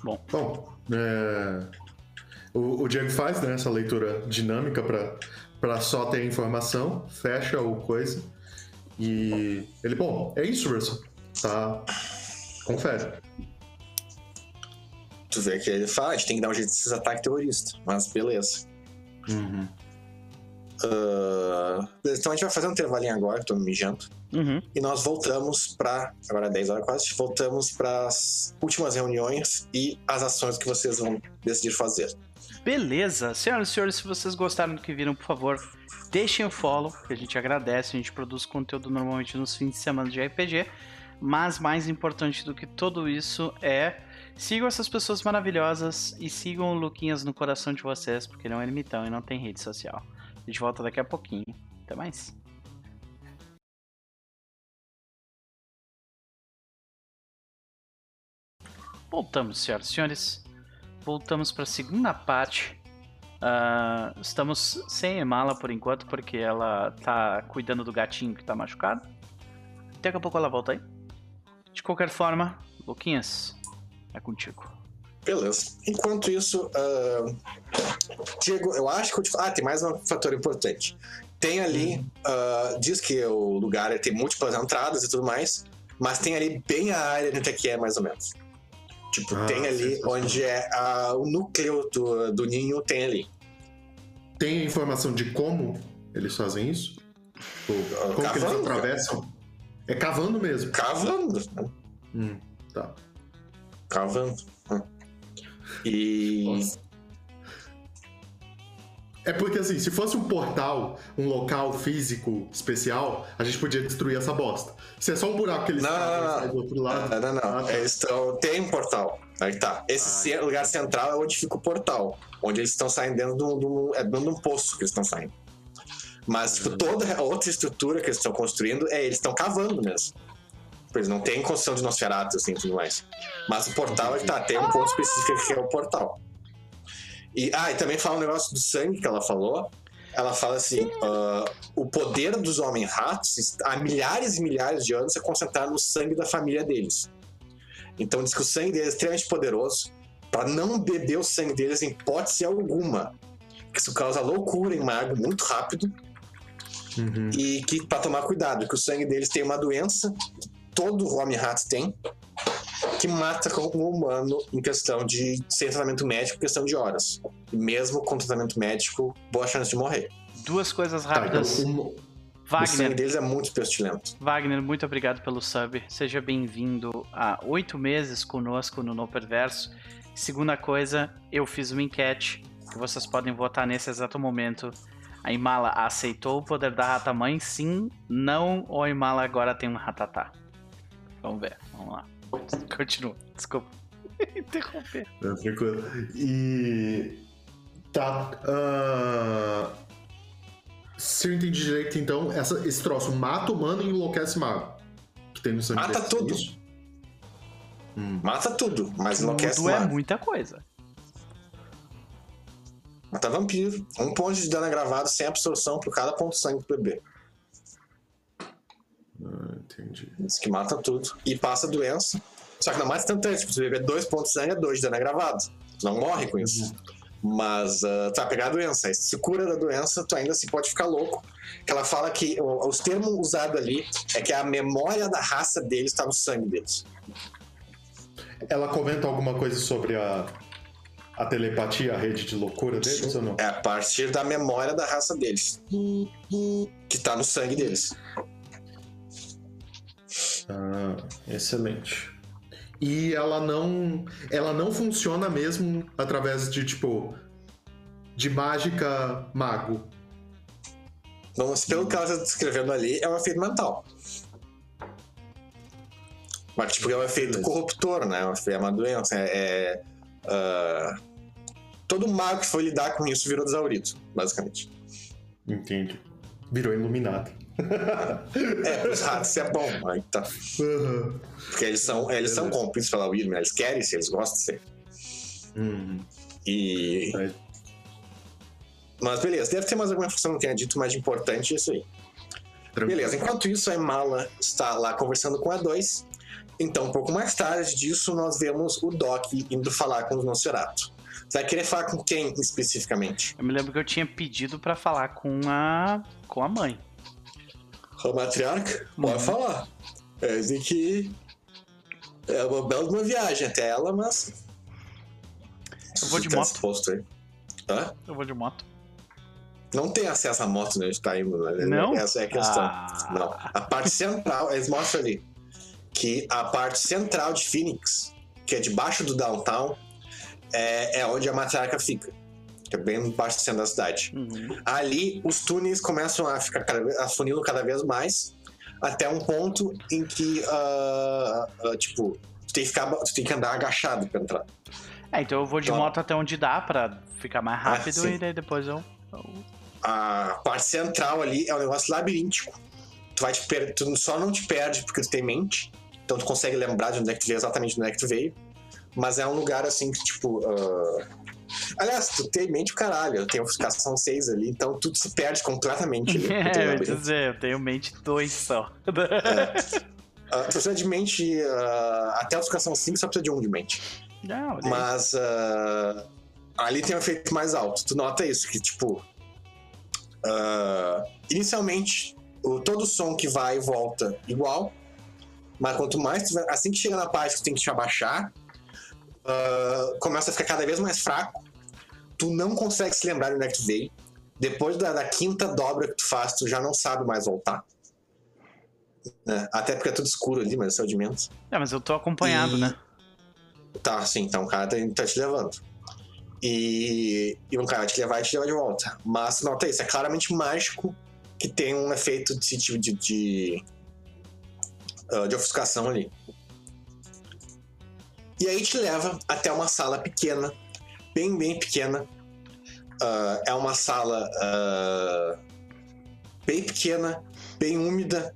Bom. Bom, é, o, o Diego faz né, essa leitura dinâmica para só ter a informação, fecha o coisa. E ele, bom, é isso, Russell. Tá. Confere. Tu vê que ele fala, "Ah, a gente tem que dar um jeito desses ataques terroristas. Mas beleza. Uhum. Beleza, então a gente vai fazer um intervalinho agora, tô me mijando. Uhum. E nós voltamos para Agora é 10 horas quase. Voltamos para as últimas reuniões e as ações que vocês vão decidir fazer. Beleza. Senhoras e senhores, se vocês gostaram do que viram, por favor, deixem o follow, que a gente agradece. A gente produz conteúdo normalmente nos fins de semana de RPG. Mas mais importante do que tudo isso é sigam essas pessoas maravilhosas e sigam o Luquinhas no coração de vocês, porque ele é ermitão e não tem rede social. A gente volta daqui a pouquinho. Até mais. Voltamos, senhoras e senhores. Voltamos para a segunda parte Ah, estamos sem Emala por enquanto, porque ela tá cuidando do gatinho que tá machucado. Daqui a pouco ela volta aí. De qualquer forma, Luquinhas, é contigo. Beleza. Enquanto isso, ah, Diego, eu acho que eu te... Ah, tem mais um fator importante. Tem ali, ah, diz que o lugar tem múltiplas entradas e tudo mais, mas tem ali bem a área onde é que é, mais ou menos. Tipo, Ah, tem ali onde é ah, o núcleo do, do ninho, tem ali. Tem a informação de como eles fazem isso? Tipo, como que eles cavando, atravessam? É cavando mesmo. Cavando. Hum, tá. Cavando. E. É porque assim, se fosse um portal, um local físico especial, a gente podia destruir essa bosta. Se é só um buraco que eles Não, saem do outro lado. Não, não, não. Ah, tá. Eles estão. Tem um portal. Aí tá. Esse Ah, lugar central é onde fica o portal. Onde eles estão saindo dentro de um, um- é dentro de um poço que eles estão saindo. Mas, tipo, toda a outra estrutura que eles estão construindo é eles estão cavando mesmo. Tipo, Eles não têm construção de Nosferatu, assim, e tudo mais. Mas o portal é que tá, tem um ponto específico que é o portal. E, ah, e também fala um negócio do sangue que ela falou. Ela fala assim: ah, o poder dos homens-ratos há milhares e milhares de anos é concentrado no sangue da família deles. Então diz que o sangue deles é extremamente poderoso para não beber o sangue deles em hipótese alguma. Que isso causa loucura em mago muito rápido Uhum. e que para tomar cuidado, que o sangue deles tem uma doença, todo homem-rato tem, que mata com o humano em questão de sem tratamento médico, em questão de horas. E mesmo com tratamento médico, boa chance de morrer. Duas coisas Tá, então, rápidas. um- O sangue Wagner, deles é muito pestilento. Wagner, muito obrigado pelo sub. Seja bem-vindo a oito meses conosco no No Perverso. Segunda coisa, eu fiz uma enquete que vocês podem votar nesse exato momento. A Imala aceitou o poder da rata mãe? Sim, não, ou a Imala agora tem um ratatá? Vamos ver, vamos lá. Continua, desculpa. Interromper. É, tranquilo. E. Tá. ah, Se eu entendi direito, então, essa, esse troço mata humano e enlouquece mago. Que tem no sangue Mata tudo. é isso? Hum. Mata tudo, mas enlouquece Tudo é muita coisa. Mata vampiro. Um ponto de dano gravado sem absorção por cada ponto de sangue pro bebê. Ah, entendi. Diz que mata tudo. E passa doença. Só que não mata tanto, tipo, se beber dois pontos de sangue é dois de dano gravado. Tu não morre com isso. Mas ah, tu vai pegar a doença. Se tu cura da doença, tu ainda assim pode ficar louco. Que ela fala que os termos usados ali é que a memória da raça deles tá no sangue deles. Ela comenta alguma coisa sobre a, a telepatia, a rede de loucura deles ou não? É a partir da memória da raça deles. Que tá no sangue deles. Ah, excelente. E ela não. Ela não funciona mesmo através de, tipo. De mágica mago. Se pelo que ela está descrevendo ali, é um efeito mental. Mas, tipo, é um efeito corruptor, né? É uma doença. É. é, ah, todo mago que foi lidar com isso virou desaurido, basicamente. Entende? Virou iluminado. É, os ratos é bom, aí tá. Aham. Porque eles são, eles são cúmplices pela Widmer, eles querem ser, eles gostam de ser. Uhum. E. É. Mas beleza, deve ter mais alguma informação que eu tenha dito, mas de importante é isso aí. Tranquilo. Beleza, enquanto isso, a Imala está lá conversando com a 2. Então, um pouco mais tarde disso, nós vemos o Doc indo falar com o Nosferatu. Você vai querer falar com quem especificamente? Eu me lembro que eu tinha pedido pra falar com a com a mãe. A matriarca? Pode Uhum. falar. É que. É uma bela uma viagem até ela, mas. Eu vou de Tá moto. aí. Hã? Eu vou de moto. Não tem acesso à moto onde a gente tá indo, né? Não? Essa é a questão. Ah. Não. A parte central, eles mostram ali que a parte central de Phoenix, que é debaixo do downtown, é, é onde a matriarca fica. Que é bem embaixo do centro da cidade. Uhum. Ali, os túneis começam a ficar cada afunindo cada vez mais, até um ponto em que, ah, ah, tipo, tu tem, que ficar, tu tem que andar agachado pra entrar. É, então eu vou de Tá. moto até onde dá pra ficar mais Ah, rápido e daí depois eu. eu- a parte central ali é um negócio labiríntico. Tu, vai te per... tu só não te perde porque tu tem mente, então tu consegue lembrar de onde é que tu veio, exatamente de onde é que tu veio. Mas é um lugar assim que, tipo, ah, Aliás, tu tem mente o caralho, eu tenho ofuscação 6 ali, então tudo se perde completamente. ali. É, eu dizer, eu tenho mente 2 só. Tu precisa de mente. ah, até a ofuscação 5 só precisa de um de mente. Aí. Mas ah, ali tem um efeito mais alto. Tu nota isso, que tipo. ah, inicialmente, o, todo som que vai e volta igual. Mas quanto mais tu vai, assim que chega na parte que tu tem que te abaixar, ah, começa a ficar cada vez mais fraco. Tu não consegue se lembrar de onde é que tu veio. Depois da, da quinta dobra que tu faz, tu já não sabe mais voltar. Né? Até porque é tudo escuro ali, mas é o de menos. É, mas eu tô acompanhado, E- né? Tá, sim, então o cara tá, tá te levando. E, e um cara vai te levar e te levar de volta. Mas nota isso, é claramente mágico que tem um efeito de, de, de, de, ah, de ofuscação ali. E aí te leva até uma sala pequena, bem, bem pequena. Ah, é uma sala ah, bem pequena, bem úmida,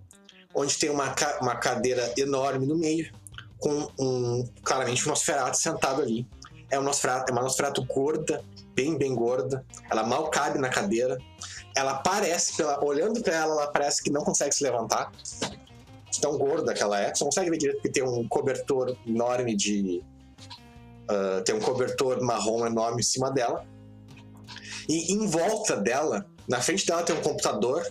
onde tem uma, ca- uma cadeira enorme no meio com um claramente um Nosferatu sentado ali. É, um Nosferatu, é uma Nosferatu gorda, bem, bem gorda. Ela mal cabe na cadeira. Ela parece, pela, olhando pra ela, ela parece que não consegue se levantar. De Tão gorda que ela é. Você não consegue ver direito porque tem um cobertor enorme de. ah, tem um cobertor marrom enorme em cima dela. E em volta dela, na frente dela tem um computador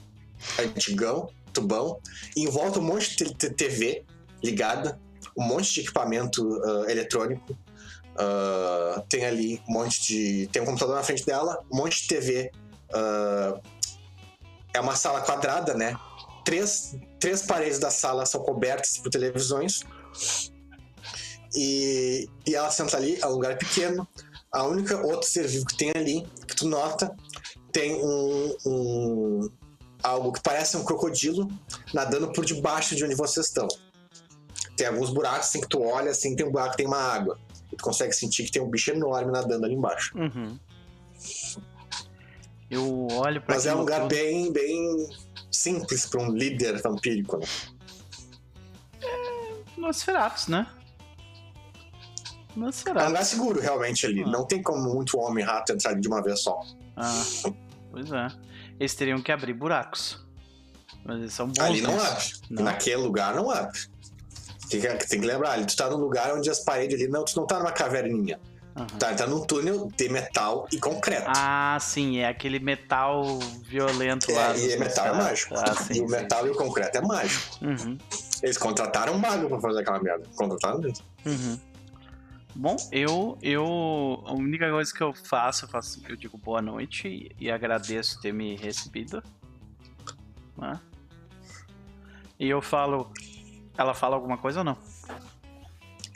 antigão, tubão. E em volta um monte de TV ligada um monte de equipamento ah, eletrônico. Ah, tem ali um monte de. Tem um computador na frente dela, um monte de TV. é uma sala quadrada, né? Três, três paredes da sala são cobertas por televisões. E, e ela senta ali, é um lugar pequeno. A única outro ser vivo que tem ali, que tu nota, tem um, um algo que parece um crocodilo nadando por debaixo de onde vocês estão tem alguns buracos assim que tu olha assim, tem um buraco que tem uma água. E tu consegue sentir que tem um bicho enorme nadando ali embaixo. Uhum. Eu olho pra Mas é um lugar bem, bem simples para um líder vampírico, né? Nosferatus, né? É um Nosferatus. lugar seguro, realmente, ali. Ah. Não tem como muito homem e rato entrar de uma vez só. Ah, pois é. Eles teriam que abrir buracos. Mas eles são bons. ali não abre. Não. Naquele lugar não abre. Tem que, tem que lembrar, ali tu tá num lugar onde as paredes ali. Não, tu não tá numa caverninha. Aham. Tá, tá num túnel de metal e concreto. Ah, sim, é aquele metal violento lá. é, e dos é metal é mágico. Ah, sim, e o sim, metal e o concreto é mágico. Uhum, Eles contrataram um mago pra fazer aquela merda. Contrataram mesmo. uhum. Bom, eu, eu. A única coisa que eu faço, eu, faço, eu digo boa noite e, e agradeço ter me recebido. né? E eu falo. Ela fala alguma coisa ou não?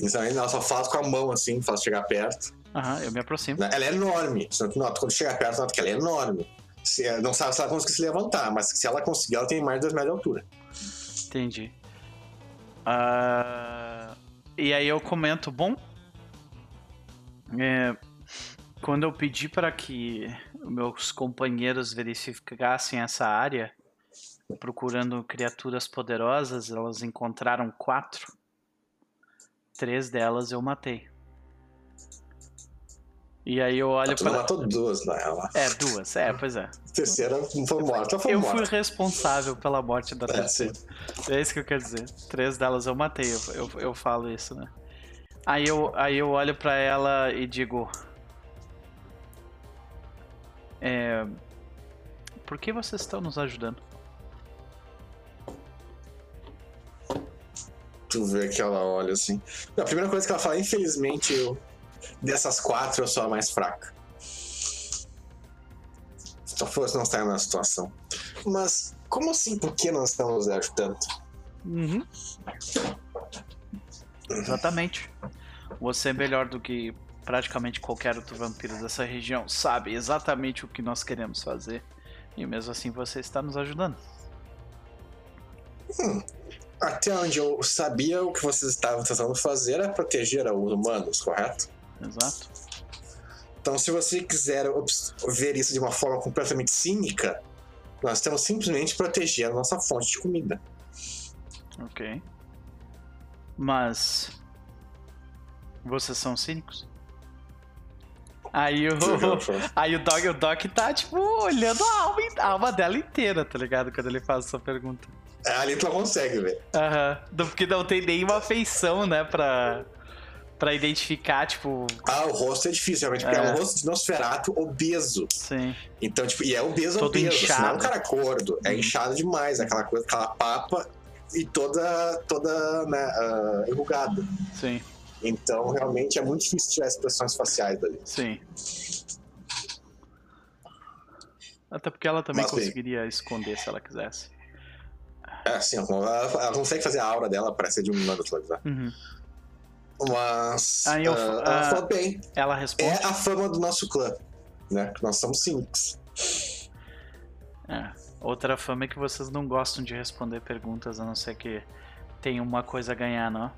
Então ela só faz com a mão assim, faz chegar perto. Aham, eu me aproximo. Ela é enorme. Você nota, quando chega perto, nota que ela é enorme. Se- não sabe se ela conseguir se levantar, mas se ela conseguir, ela tem mais de 2 metros de altura. Entendi. Ah, e aí eu comento, bom. é, quando eu pedi para que meus companheiros verificassem essa área, procurando criaturas poderosas, elas encontraram quatro. Três delas eu matei. E aí eu olho tu não para. matou duas, na real. É, duas, é, pois é. A terceira foi morta, foi Eu fui morta. responsável pela morte da É, terceira. É isso que eu quero dizer. Três delas eu matei, eu, eu, eu falo isso, né? Aí eu, aí eu olho pra ela e digo. É. Por que vocês estão nos ajudando? Tu vê que ela olha assim. A primeira coisa que ela fala, infelizmente, eu, dessas quatro, eu sou a mais fraca. Se só fosse não estar na situação. Mas, como assim? Por que nós estamos ajudando? Uhum. Exatamente. Você é melhor do que praticamente qualquer outro vampiro dessa região. Sabe exatamente o que nós queremos fazer. E mesmo assim você está nos ajudando. Até onde eu sabia, o que vocês estavam tentando fazer era proteger os humanos, correto? Exato. Então, se você quiser ver isso de uma forma completamente cínica, nós estamos simplesmente protegendo a nossa fonte de comida. Ok. Mas. Vocês são cínicos? Aí o, aí o Doc, o Doc tá, tipo, olhando a alma, a alma dela inteira, tá ligado? Quando ele faz essa pergunta. É, ali tu consegue, velho. Aham. Do- Porque não tem nenhuma afeição, né, pra, pra identificar, tipo. Ah, o rosto é difícil, realmente, porque é, É. um rosto de Nosferato obeso. Sim. Então, tipo, e é obeso, Todo obeso. inchado. Não é um cara gordo, é inchado demais, aquela coisa, aquela papa e toda, toda né, ah, enrugada. Sim, Então, realmente, é muito difícil tirar expressões faciais dali. sim. Até porque ela também Mas bem. conseguiria esconder se ela quisesse. É assim, ela, ela consegue fazer a aura dela parecer de um humano atualizar. Uhum. Mas. Aí eu- ah, ela ah, falou bem. Ela responde. É a fama do nosso clã, né? Nós somos cinco. É. Outra fama é que vocês não gostam de responder perguntas, a não ser que tenha uma coisa a ganhar, não?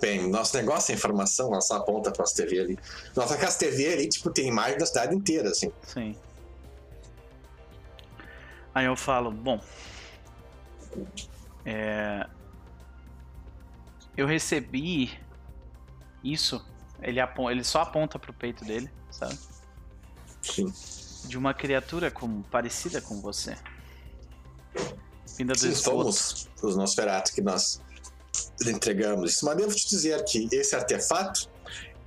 Bem, nosso negócio é informação, só aponta pra nossa TV ali. Nossa casa TV ali, tipo, tem imagem da cidade inteira, assim. Sim. Aí eu falo, bom. É... Eu recebi isso. Ele, ele só aponta pro peito dele, sabe? Sim. De uma criatura com... parecida com você. Vinda do Sim, esgoto. somos os Nosferatu que nós entregamos. Mas devo te dizer que esse artefato,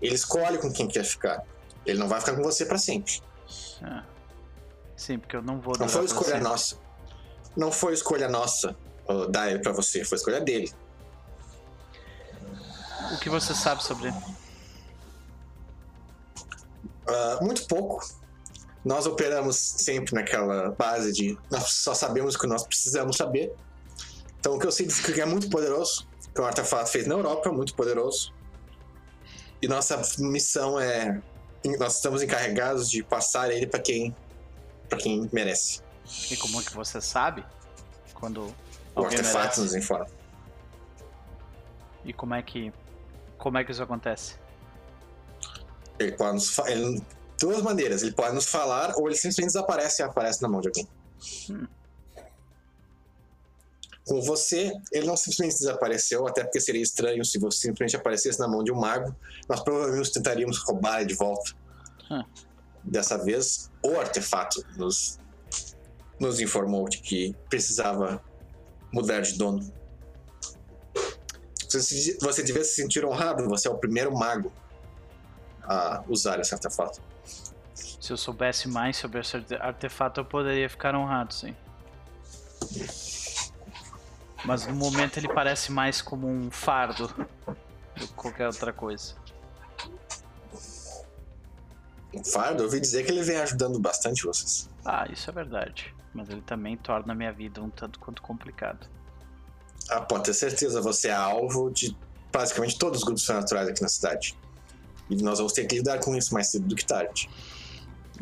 ele escolhe com quem quer ficar. Ele não vai ficar com você pra sempre. É. Sim, porque eu não vou Não foi escolha sempre. nossa. Não foi escolha nossa uh, dar ele pra você, foi escolha dele. O que você sabe sobre ele? Ah, muito pouco. Nós operamos sempre naquela base de nós só sabemos o que nós precisamos saber. Então o que eu sei é que é muito poderoso, que um artefato feito na Europa, muito poderoso. E nossa missão é nós estamos encarregados de passar ele para quem para quem merece. E como é que você sabe? Quando O artefato merece? nos informa. E como é que como é que isso acontece? Ele pode nos fa- ele, duas maneiras, ele pode nos falar ou ele simplesmente desaparece e aparece na mão de alguém. Hum. Com você, ele não simplesmente desapareceu, até porque seria estranho se você simplesmente aparecesse na mão de um mago. Nós provavelmente tentaríamos roubar ele de volta. Hum. Dessa vez, o artefato nos, nos informou de que precisava mudar de dono. Você, você devia se sentir honrado, você é o primeiro mago a usar esse artefato. Se eu soubesse mais sobre esse arte- artefato, eu poderia ficar honrado, sim. Mas no momento ele parece mais como um fardo do que qualquer outra coisa. Fardo, eu ouvi dizer que ele vem ajudando bastante vocês. Ah, isso é verdade. Mas ele também torna a minha vida um tanto quanto complicado. Ah, pode ter certeza, você é alvo de basicamente todos os grupos sobrenaturais aqui na cidade. E nós vamos ter que lidar com isso mais cedo do que tarde.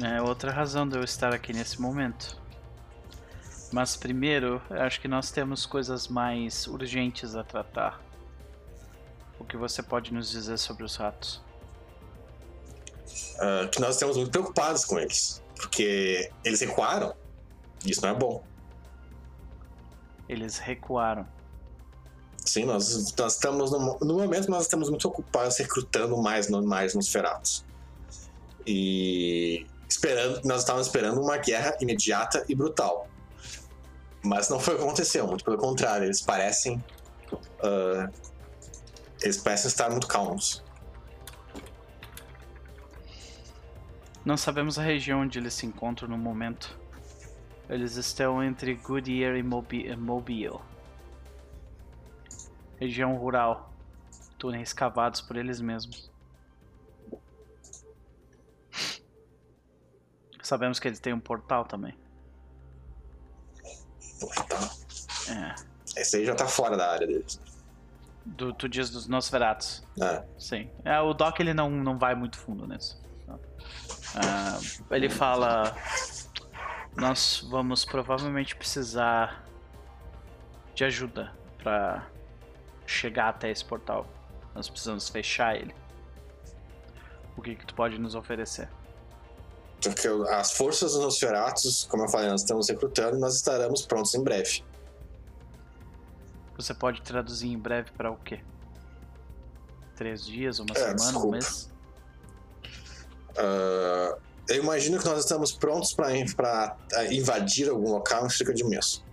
É outra razão de eu estar aqui nesse momento. Mas primeiro, eu acho que nós temos coisas mais urgentes a tratar. O que você pode nos dizer sobre os ratos? Ah, que nós estamos muito preocupados com eles. Porque eles recuaram. E isso não é bom. Eles recuaram. Sim, nós, nós estamos. No, no momento, nós estamos muito ocupados recrutando mais, mais Nosferatos. E esperando, nós estávamos esperando uma guerra imediata e brutal. Mas não foi o que aconteceu, muito pelo contrário, eles parecem. ah, eles parecem estar muito calmos. Não sabemos a região onde eles se encontram no momento. Eles estão entre Goodyear e Mobi- Mobile. Região rural. Túneis cavados por eles mesmos. Sabemos que eles têm um portal também. Tá. É. Esse aí já tá fora da área deles. Do, tu diz dos Nosferatus. Ah, Sim. É, o Doc ele não, não vai muito fundo nisso. Ah, ele fala: Nós vamos provavelmente precisar de ajuda para chegar até esse portal. Nós precisamos fechar ele. O que, que tu pode nos oferecer? porque as forças dos Nosferatus, como eu falei, nós estamos recrutando nós estaremos prontos em breve. Você pode traduzir em breve para o quê? Três dias, uma É, semana, um desculpa. mês? Uh, eu imagino que nós estamos prontos para invadir algum local em cerca de um mês.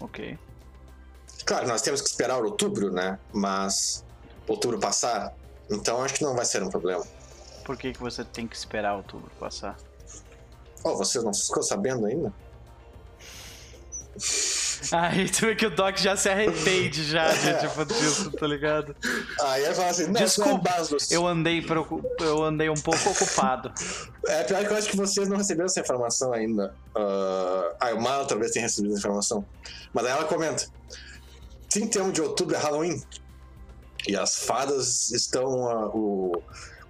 Ok. Claro, nós temos que esperar outubro, né? Mas outubro passar, então acho que não vai ser um problema. Por que, que você tem que esperar outubro passar? Oh, você não ficou sabendo ainda? Aí tu vê que o Doc já se arrepende já de, tipo, disso, tá ligado? Aí ele fala assim, não, Desculpa, não é eu andei, preocup... eu andei um pouco ocupado. É, pior que eu acho que vocês não receberam essa informação ainda. Uh... Ah, o Mal talvez tenha recebido essa informação. Mas aí ela comenta, 31 de outubro é Halloween. E as fadas estão... Uh,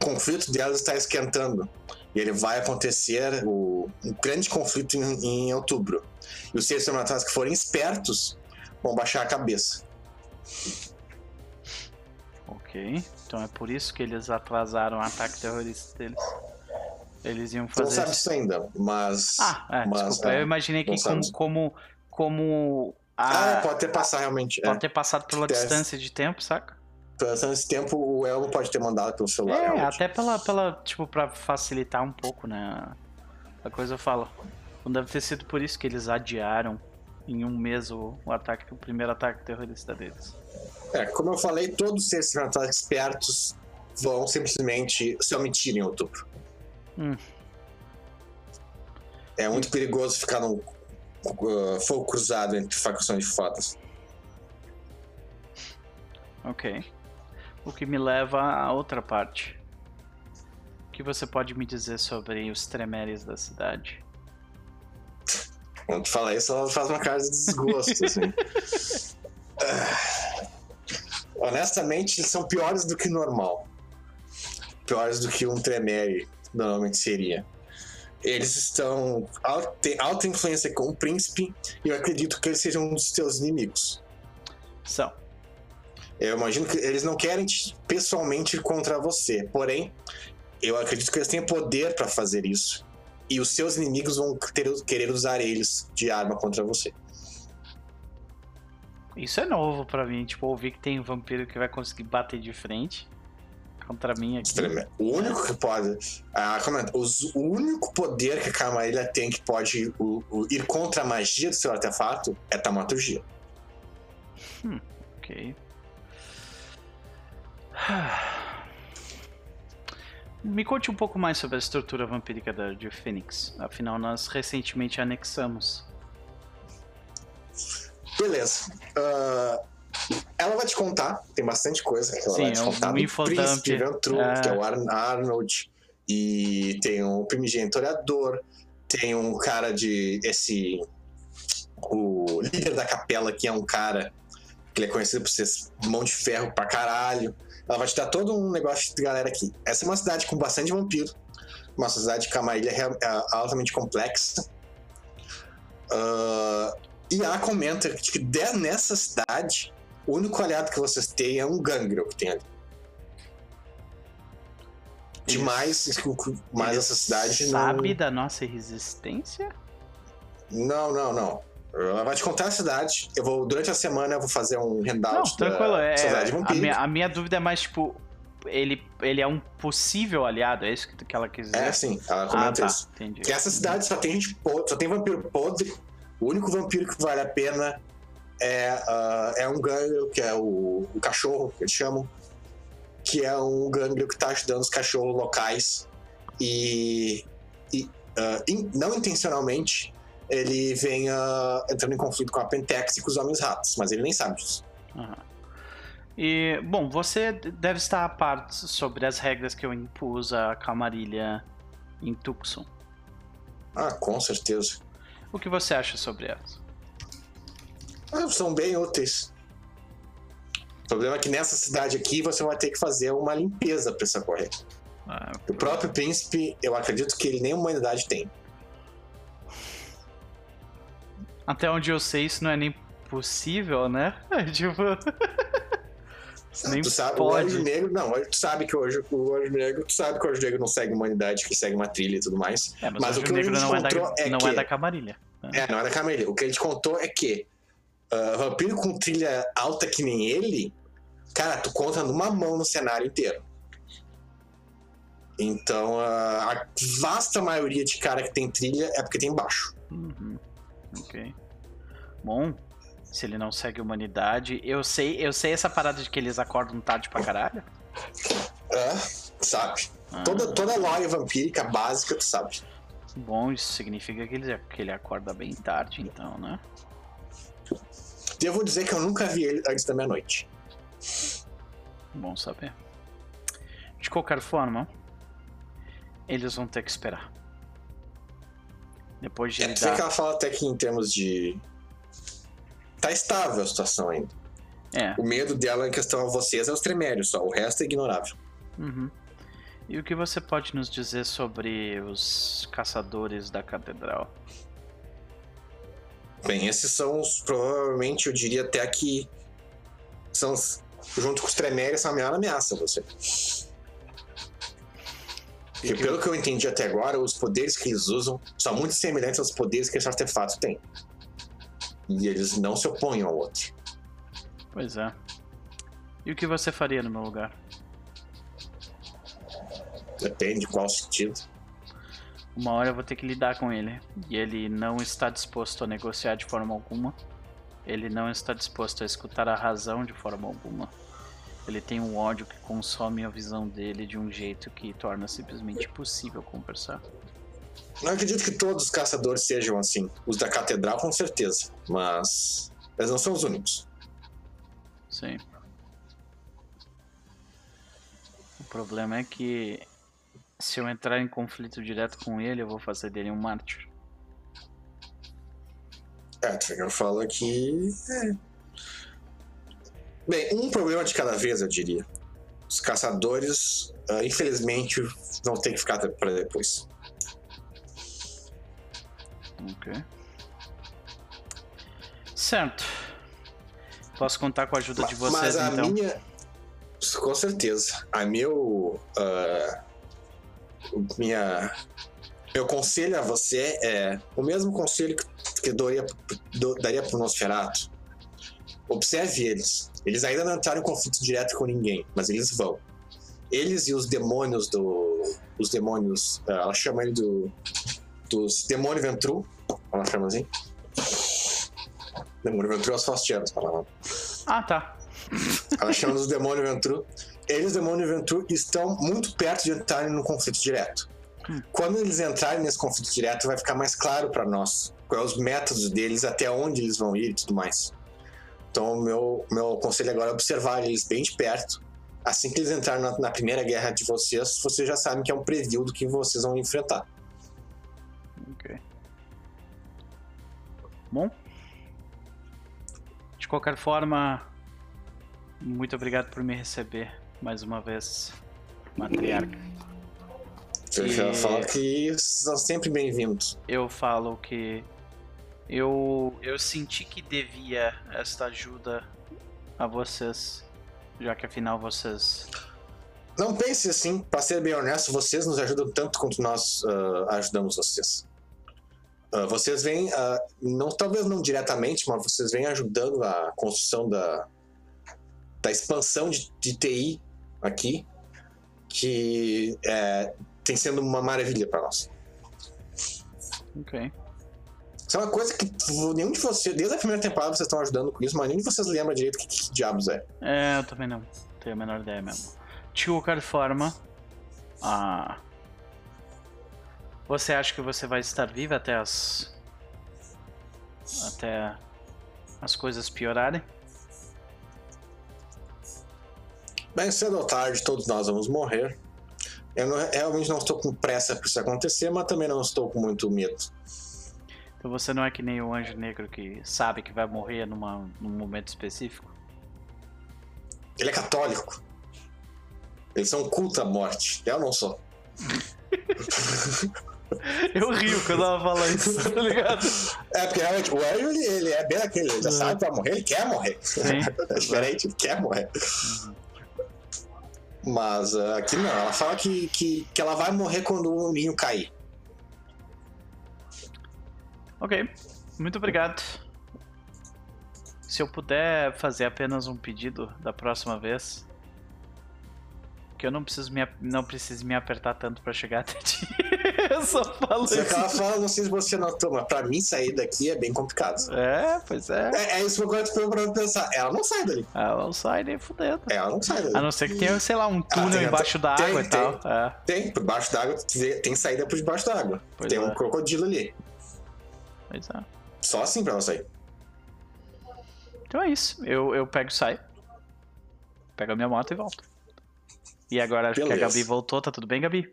o conflito delas está esquentando. E ele vai acontecer o, um grande conflito em, em outubro. E os seres sobrenaturais que forem espertos vão baixar a cabeça. Ok. Então é por isso que eles atrasaram o ataque terrorista deles. Eles iam fazer. Não sabe isso ainda, mas. Ah, é, mas, desculpa. É, eu imaginei que como, como, como. A... Ah, pode ter passado realmente. Pode é. ter passado pela distância de tempo, saca? Pela distância de tempo, o Elmo pode ter mandado pelo celular. É, realmente. até pela, pela. Tipo, pra facilitar um pouco, né? A coisa eu falo. Não deve ter sido por isso que eles adiaram em um mês o, o ataque, o primeiro ataque terrorista deles. É, como eu falei, todos os seres espertos vão simplesmente se omitir em outubro. Hum. É muito hum. perigoso ficar num uh, fogo cruzado entre facções de fadas. Ok. O que me leva a outra parte. O que você pode me dizer sobre os tremeres da cidade? Quando tu fala isso, ela faz uma cara de desgosto, assim. uh, honestamente, eles são piores do que normal. Piores do que um tremere normalmente seria. Eles estão. têm alta influência com o príncipe e eu acredito que eles sejam um dos seus inimigos. São. Eu imagino que eles não querem pessoalmente ir contra você, porém, eu acredito que eles têm poder para fazer isso e os seus inimigos vão ter, querer usar eles de arma contra você. Isso é novo para mim, tipo, ouvir que tem um vampiro que vai conseguir bater de frente contra mim aqui. O único que pode. Ah, comenta, os, o único poder que a Camarilha tem que pode o, o, ir contra a magia do seu artefato é taumaturgia. Hum, ok. Me conte um pouco mais sobre a estrutura vampírica da, de Phoenix. Afinal, nós recentemente anexamos. Beleza. Uh, ela vai te contar, tem bastante coisa que ela Sim, vai te é contar. Um do Príncipe Ventru, é... que é o Ar Arnold, e tem um primigênito orador, tem um cara de. esse. O líder da capela, que é um cara que ele é conhecido por ser mão de ferro pra caralho. Ela vai te dar todo um negócio de galera aqui. Essa é uma cidade com bastante vampiro. Uma cidade com uma ilha é altamente complexa. Uh, e ela comenta que nessa cidade, o único aliado que vocês têm é um gangrel que tem ali. Demais, mais essa cidade sabe não... da nossa resistência? Não, não, não. Ela vai te contar a cidade. Eu vou, durante a semana, eu vou fazer um handout Não, tranquilo. é, Sociedade a minha, a minha dúvida é mais, tipo, ele, ele é um possível aliado, é isso que ela quis dizer? É, sim, ela comenta ah, tá, isso. Entendi. Que essa cidade só tem gente podre, só tem vampiro podre. O único vampiro que vale a pena é, uh, é um ganglio, que é o, o cachorro, que eles chamam. Que é um ganglio que tá ajudando os cachorros locais. E, e uh, in, não intencionalmente, ele venha entrando em conflito com a Pentex e com os Homens Ratos, mas ele nem sabe disso. Uhum. E, bom, você deve estar a par sobre as regras que eu impus à Camarilha em Tucson. Ah, com certeza. O que você acha sobre elas? Ah, são bem úteis. O problema é que nessa cidade aqui você vai ter que fazer uma limpeza para essa correr. Ah, o próprio príncipe, eu acredito que ele nem humanidade tem. Até onde eu sei, isso não é nem possível, né? tipo. nem tu sabe, pode. o Anjo Negro, não, tu sabe que hoje o Anjo Negro, tu sabe que o Anjo Negro não segue humanidade, que segue uma trilha e tudo mais. É, mas, mas o, o que Negro não, é da, é, não é que, é da Camarilha. É, não é da Camarilha. O que ele te contou é que uh, vampiro com trilha alta que nem ele, cara, tu conta numa mão no cenário inteiro. Então, a, a vasta maioria de cara que tem trilha é porque tem baixo. Uhum. Ok. Bom, se ele não segue a humanidade, eu sei, eu sei essa parada de que eles acordam tarde pra caralho. É, sabe? Ah, Toda, toda lore vampírica básica, tu sabe. Bom, isso significa que ele, que ele acorda bem tarde, então, né? Devo dizer que eu nunca vi ele antes da meia-noite. Bom saber. De qualquer forma, eles vão ter que esperar. Depois de É, vê que dar. ela fala até que em termos de. Tá estável a situação ainda. É. O medo dela em questão a vocês é os tremérios só, o resto é ignorável. Uhum. E o que você pode nos dizer sobre os caçadores da catedral? Bem, esses são os, provavelmente, eu diria até que são, os- junto com os tremérios, são a maior ameaça a você. Porque pelo que eu entendi até agora, os poderes que eles usam são muito semelhantes aos poderes que esse artefato tem. E eles não se opõem ao outro. Pois é. E o que você faria no meu lugar? Depende de qual sentido. Uma hora eu vou ter que lidar com ele. E ele não está disposto a negociar de forma alguma. Ele não está disposto a escutar a razão de forma alguma. Ele tem um ódio que consome a visão dele de um jeito que torna simplesmente impossível conversar. Não acredito que todos os caçadores sejam assim. Os da catedral, com certeza. Mas eles não são os únicos. Sim. O problema é que se eu entrar em conflito direto com ele, eu vou fazer dele um mártir. É, Trigger fala que. é. Bem, um problema de cada vez, eu diria. Os caçadores, ah, infelizmente, vão ter que ficar para depois. Ok. Certo. Posso contar com a ajuda de Ma- vocês Mas a então? minha. Com certeza. A meu. o minha. Meu conselho a você é o mesmo conselho que, daria, daria pro Nosferatu. Observe eles. Eles ainda não entraram em conflito direto com ninguém, mas eles vão. Eles e os demônios do. Os demônios. ah, ela chama ele do. Dos Demônio Ventru. Ela chama assim. Demônio Ventru é os Faustianos, lá. Ah, tá. Ela chama dos Demônio Ventru. Eles, Demônio Ventru, estão muito perto de entrarem no conflito direto. Hum. Quando eles entrarem nesse conflito direto, vai ficar mais claro para nós quais os métodos deles, até onde eles vão ir e tudo mais. Então, o meu, meu conselho agora é observar eles bem de perto. Assim que eles entrarem na, na primeira guerra de vocês, vocês já sabem que é um preview do que vocês vão enfrentar. Ok. Bom. De qualquer forma, muito obrigado por me receber mais uma vez, matriarca. Eu E- já falo que são sempre bem-vindos. Eu falo que eu eu senti que devia esta ajuda a vocês, já que afinal vocês Não pense assim, para ser bem honesto, vocês nos ajudam tanto quanto nós ah, ajudamos vocês. Ah, vocês vêm, ah, não, talvez não diretamente, mas vocês vêm ajudando a construção da, da expansão de, de TI aqui, que é, tem sendo uma maravilha para nós. Ok. Isso é uma coisa que nenhum de vocês, desde a primeira temporada vocês estão ajudando com isso, mas nenhum de vocês lembra direito o que, que diabos é. É, eu também não tenho a menor ideia mesmo. De qualquer forma, ah, você acha que você vai estar viva até as até as coisas piorarem? Bem, cedo ou tarde, todos nós vamos morrer. Eu não- realmente não estou com pressa para isso acontecer, mas também não estou com muito medo. Então você não é que nem o anjo negro que sabe que vai morrer numa, num momento específico? Ele é católico. Eles são culto à morte. Eu não sou. Eu rio quando ela fala isso, tá ligado? É, porque realmente o anjo, ele, ele é bem aquele. Ele já sabe que vai morrer, ele quer morrer. Sim. é diferente, ele quer morrer. Mas ah, aqui não, ela fala que, que, que ela vai morrer quando o ninho cair. Ok, muito obrigado. Se eu puder fazer apenas um pedido da próxima vez, que eu não preciso me, não preciso me apertar tanto pra chegar até ti. eu só falo isso. ela fala, não sei se você notou, mas pra mim sair daqui é bem complicado. É, pois é. É, é isso que eu gosto pra pensar. Ela não sai dali. Ela não sai nem fudendo. Ela não sai dali. A não ser que tenha, sei lá, um túnel tem- embaixo da tem- água e tem. tal. É, Tem, por baixo d'água, tem saída por debaixo d'água. Pois Tem é. um crocodilo ali. pois é. Só assim pra ela sair. Então é isso. Eu, eu pego e saio. Pego a minha moto e volto. E agora acho que a. Gabi voltou. Tá tudo bem, Gabi?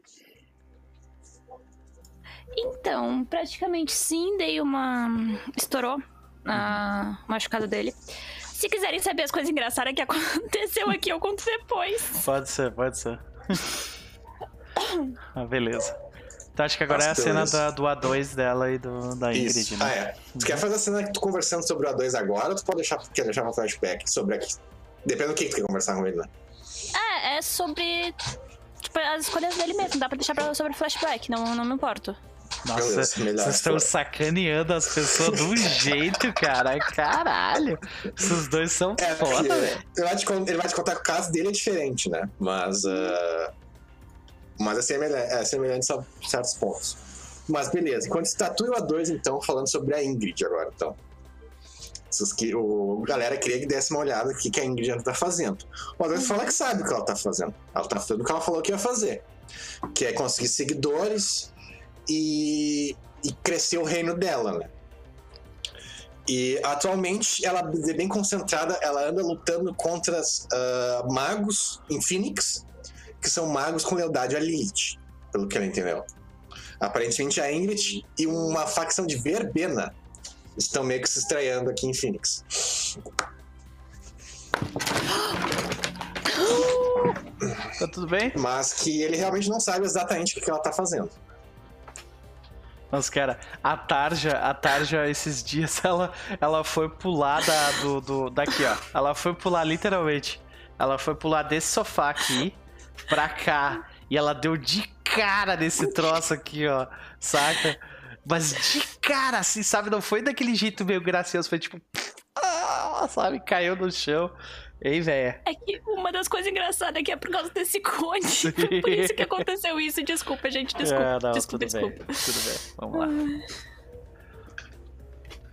Então, praticamente sim, dei uma. Estourou a machucada dele. Se quiserem saber as coisas engraçadas que aconteceu aqui, eu conto depois. Pode ser, pode ser. ah, beleza. Então acho que agora é a Nossa, cena da, do A2 dela e do, da Ingrid, Isso. né? Ah, é. Tu quer fazer a cena que tu conversando sobre o A2 agora ou tu pode deixar, quer deixar um flashback sobre aqui? Depende do que tu quer conversar com ele, né? É, sobre. Tipo, as escolhas dele mesmo. Dá pra deixar pra, sobre flashback, não, não me importo. Nossa, melhor vocês estão sacaneando as pessoas de um jeito, cara. Caralho. Esses dois são É, foda, velho. ele vai, te, con- ele vai te contar que o caso dele é diferente, né? Mas. ah, mas é semelhante, é semelhante a certos pontos. Mas beleza, enquanto está tu e o A2, então, falando sobre a Ingrid agora, então. Que, o galera queria que desse uma olhada no que, que a Ingrid ainda tá fazendo. O A2 fala que sabe o que ela tá fazendo. Ela tá fazendo o que ela falou que ia fazer. Que é conseguir seguidores e, e crescer o reino dela, né? E atualmente ela é bem concentrada, ela anda lutando contra ah, magos em Phoenix, que são magos com lealdade a Lilith, pelo que ela entendeu. Aparentemente a Ingrid e uma facção de verbena estão meio que se estreando aqui em Phoenix. Tá tudo bem? Mas que ele realmente não sabe exatamente o que ela tá fazendo. Mas, cara, a Tarja, a Tarja, esses dias, ela, ela foi pular da, do, do- daqui, ó. Ela foi pular, literalmente. Ela foi pular desse sofá aqui pra cá. E ela deu de cara nesse troço aqui, ó. Saca? Mas de cara, assim, sabe? Não foi daquele jeito meio gracioso. Foi tipo. ah, sabe? Caiu no chão. Ei, véia. É que uma das coisas engraçadas aqui é por causa desse cone. Foi por isso que aconteceu isso. Desculpa, gente. Desculpa. É, não, desculpa, tudo desculpa. bem. Tudo bem. Vamos lá.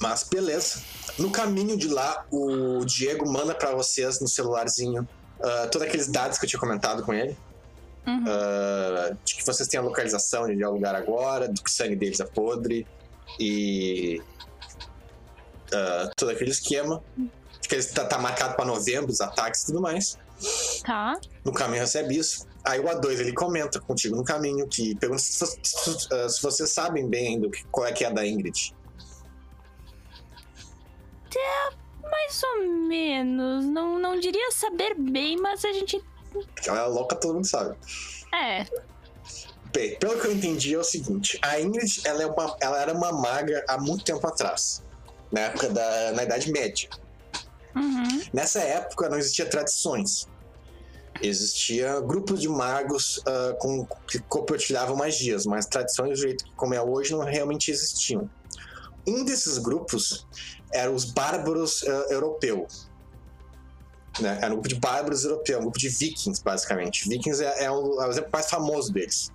Mas beleza. No caminho de lá, o Diego manda pra vocês no celularzinho ah, todos aqueles dados que eu tinha comentado com ele. Uhum. Ah, de que vocês têm a localização de onde é o lugar agora, do que o sangue deles é podre e ah, todo aquele esquema. De que tá, tá marcado pra novembro, os ataques e tudo mais. Tá. No caminho recebe isso. Aí o A2 ele comenta contigo no caminho que pergunta se, se- se- ah, se vocês sabem bem ainda o que- qual é que é a da Ingrid. Mais ou menos. Não, não diria saber bem, mas a gente. Ela é louca, todo mundo sabe. É. Bem, pelo que eu entendi é o seguinte: a Ingrid ela, é uma, ela era uma maga há muito tempo atrás, na época da na Idade Média. Uhum. Nessa época não existia tradições. Existia grupos de magos ah, com, que compartilhavam magias, mas tradições do jeito que como é hoje não realmente existiam. Um desses grupos era os bárbaros ah, europeus. Né? Era um grupo de bárbaros europeus, um grupo de vikings, basicamente. Vikings é, é o, é o exemplo mais famoso deles.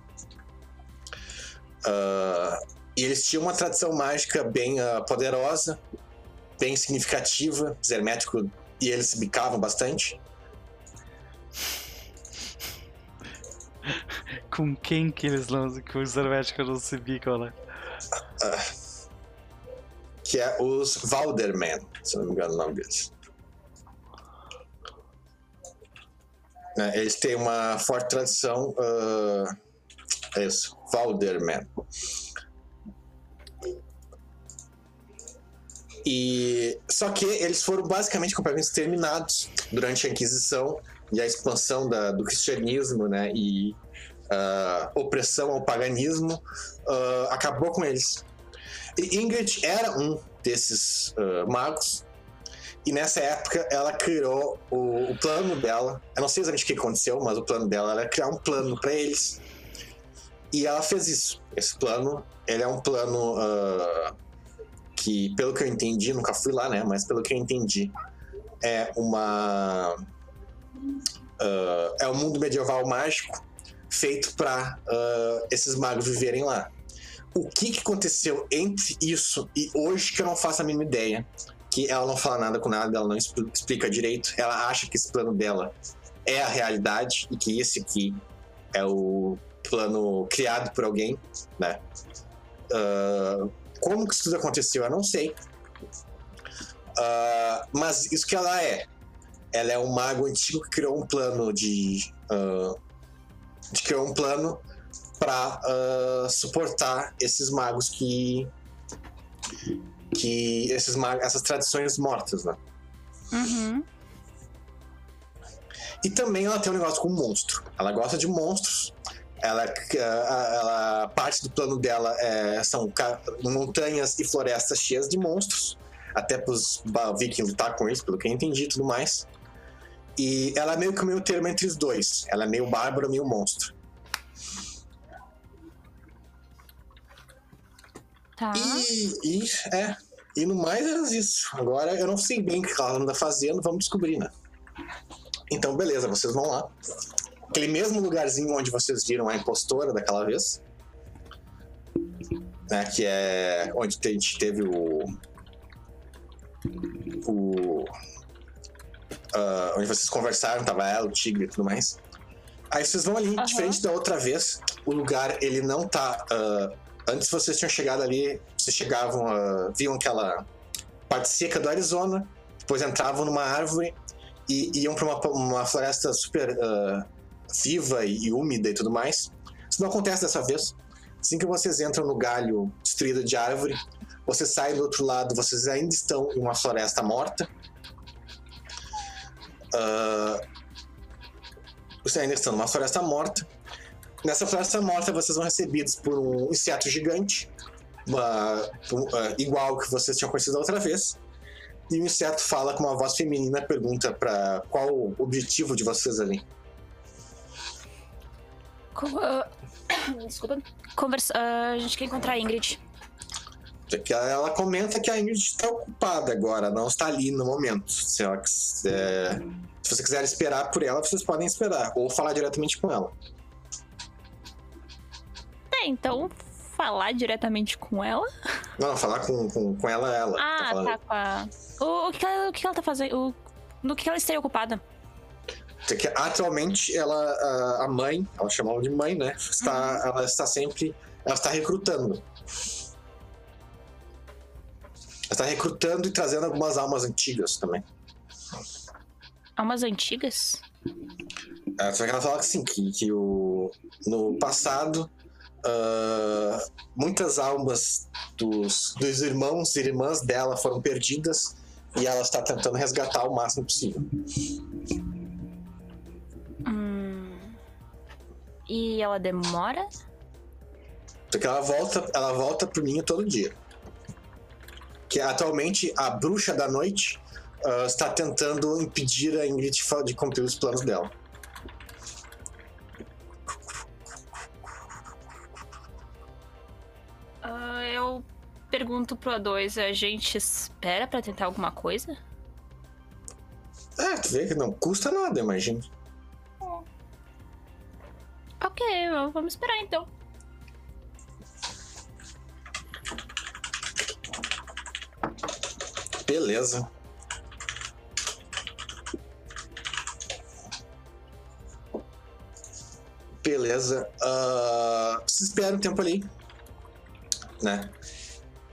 Ah, e eles tinham uma tradição mágica bem ah, poderosa, bem significativa. Os herméticos e eles se bicavam bastante. Com quem que eles lançam que os herméticos não se bicam, né? Que é os Valderman, se não me engano o nome deles. Né, Eles têm uma forte tradição. ah, é isso, Valderman. E só que eles foram basicamente completamente exterminados durante a Inquisição e a expansão da- do cristianismo, né? E ah, opressão ao paganismo ah, acabou com eles. E Ingrid era um desses ah, magos. E nessa época ela criou o, o plano dela. Eu não sei exatamente o que aconteceu, mas o plano dela era criar um plano para eles. E ela fez isso. Esse plano, ele é um plano ah, que, pelo que eu entendi, nunca fui lá, né? Mas pelo que eu entendi, é uma uh, é um mundo medieval mágico feito para uh, esses magos viverem lá. O que, que aconteceu entre isso e hoje que eu não faço a mínima ideia. Que ela não fala nada com nada, ela não explica direito. Ela acha que esse plano dela é a realidade e que esse aqui é o plano criado por alguém, né? Uh, como que isso tudo aconteceu, eu não sei. Uh, mas isso que ela é. Ela é um mago antigo que criou um plano de. Uh, de criou um plano para suportar esses magos que. Que esses essas tradições mortas, né? Uhum. E também ela tem um negócio com monstro. Ela gosta de monstros. Ela, ela parte do plano dela é, são montanhas e florestas cheias de monstros. Até para os vikings lutar com eles, pelo que eu entendi e tudo mais. E ela é meio que o meio termo entre os dois. Ela é meio bárbara, meio monstro. Tá. E, e, é. E no mais era isso. Agora eu não sei bem o que ela anda fazendo, vamos descobrir, né? Então, beleza, vocês vão lá. Aquele mesmo lugarzinho onde vocês viram a impostora daquela vez. Né, que é onde a gente teve o. O. Uh, onde vocês conversaram, tava ela, o tigre e tudo mais. Aí vocês vão ali, uhum. diferente da outra vez, o lugar ele não tá. Uh, antes vocês tinham chegado ali, vocês chegavam, uh, viam aquela parte seca do Arizona, depois entravam numa árvore e iam para uma, uma, floresta super uh, viva e, úmida e tudo mais. Isso não acontece dessa vez. Assim que vocês entram no galho destruído de árvore, vocês saem do outro lado, vocês ainda estão em uma floresta morta. Uh, vocês ainda estão numa floresta morta. Nessa floresta morta, vocês são recebidos por um inseto gigante, uma, uh, igual que vocês tinham conhecido outra vez. E o inseto fala com uma voz feminina, pergunta para qual o objetivo de vocês ali. Uh, desculpa. Conversa, uh, a gente quer encontrar a Ingrid. Ela comenta que a Ingrid está ocupada agora, não está ali no momento. Se, ela, é, se você quiser esperar por ela, vocês podem esperar. Ou falar diretamente com ela. É, então falar diretamente com ela? Não, falar com, com, com ela, ela. Ah, tá, tá com a... O, o, que ela, o que ela tá fazendo? O, no que ela estaria ocupada? Que atualmente ela, a mãe, ela chama ela de mãe, né? Está, uhum. Ela está sempre. Ela está recrutando. Ela está recrutando e trazendo algumas almas antigas também. Almas antigas? É, só que ela fala que sim, que, que o, no passado uh, muitas almas dos, dos irmãos e irmãs dela foram perdidas e ela está tentando resgatar o máximo possível. Hum. E ela demora? Porque ela volta, ela volta pro ninho todo dia. Que atualmente a bruxa da noite uh, está tentando impedir a Ingrid de cumprir os planos dela. Eu pergunto pro A2, a gente espera para tentar alguma coisa? É, tu vê que não custa nada, imagina. Ok, vamos esperar então. Beleza. Beleza. Uh, você espera um tempo ali né?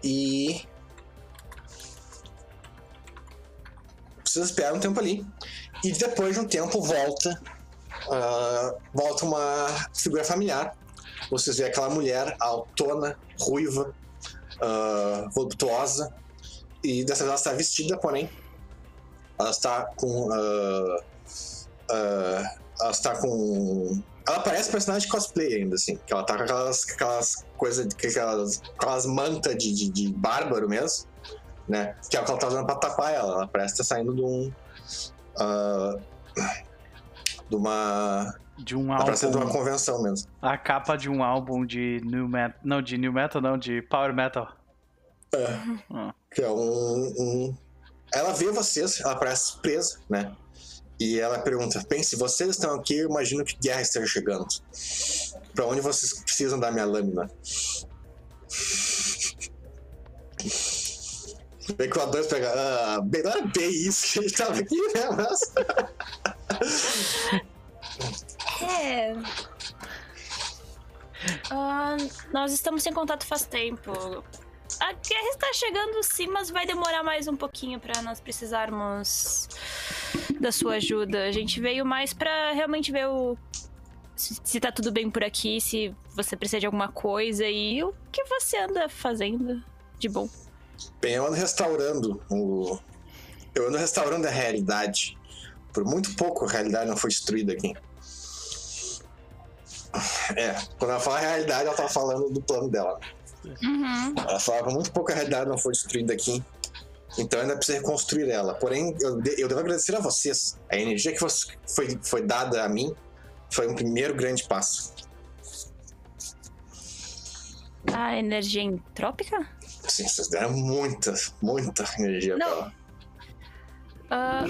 E precisa esperar um tempo ali. E depois de um tempo volta uh, volta uma figura familiar. Vocês vê aquela mulher altona, ruiva, uh, voluptuosa. E dessa vez ela está vestida, porém ela está com uh, ela está com ela parece personagem de cosplay ainda, assim. Que ela tá com aquelas, aquelas coisas, aquelas, aquelas mantas de, de, de, bárbaro mesmo, né? Que é o que ela tá usando pra tapar ela. Ela parece estar tá saindo de um. Uh, de uma. De um álbum. Parece de uma convenção mesmo. A capa de um álbum de new metal. Não, de new metal, não, de power metal. É. Uhum. Que é um, um. Ela vê vocês, ela parece presa, né? E ela pergunta: Bem, se vocês estão aqui, eu imagino que guerra esteja chegando. Pra onde vocês precisam da minha lâmina? Vem que o A2 pega. Ah, bem, não era bem isso que a gente tava aqui, né? Mas... É. Ah, nós estamos sem contato faz tempo. A guerra está chegando sim, mas vai demorar mais um pouquinho para nós precisarmos da sua ajuda. A gente veio mais para realmente ver o se, se tá tudo bem por aqui, se você precisa de alguma coisa e o que você anda fazendo de bom. Bem, eu ando restaurando o. Eu ando restaurando a realidade. Por muito pouco a realidade não foi destruída aqui. É, quando ela fala realidade, ela tá falando do plano dela. Uhum. Ela falava muito pouco a realidade não foi destruída aqui. Então ainda precisa reconstruir ela. Porém, eu, eu devo agradecer a vocês. A energia que foi, foi dada a mim foi um primeiro grande passo. A energia entrópica? Sim, vocês deram muita, muita energia Não. pra ela. Ah,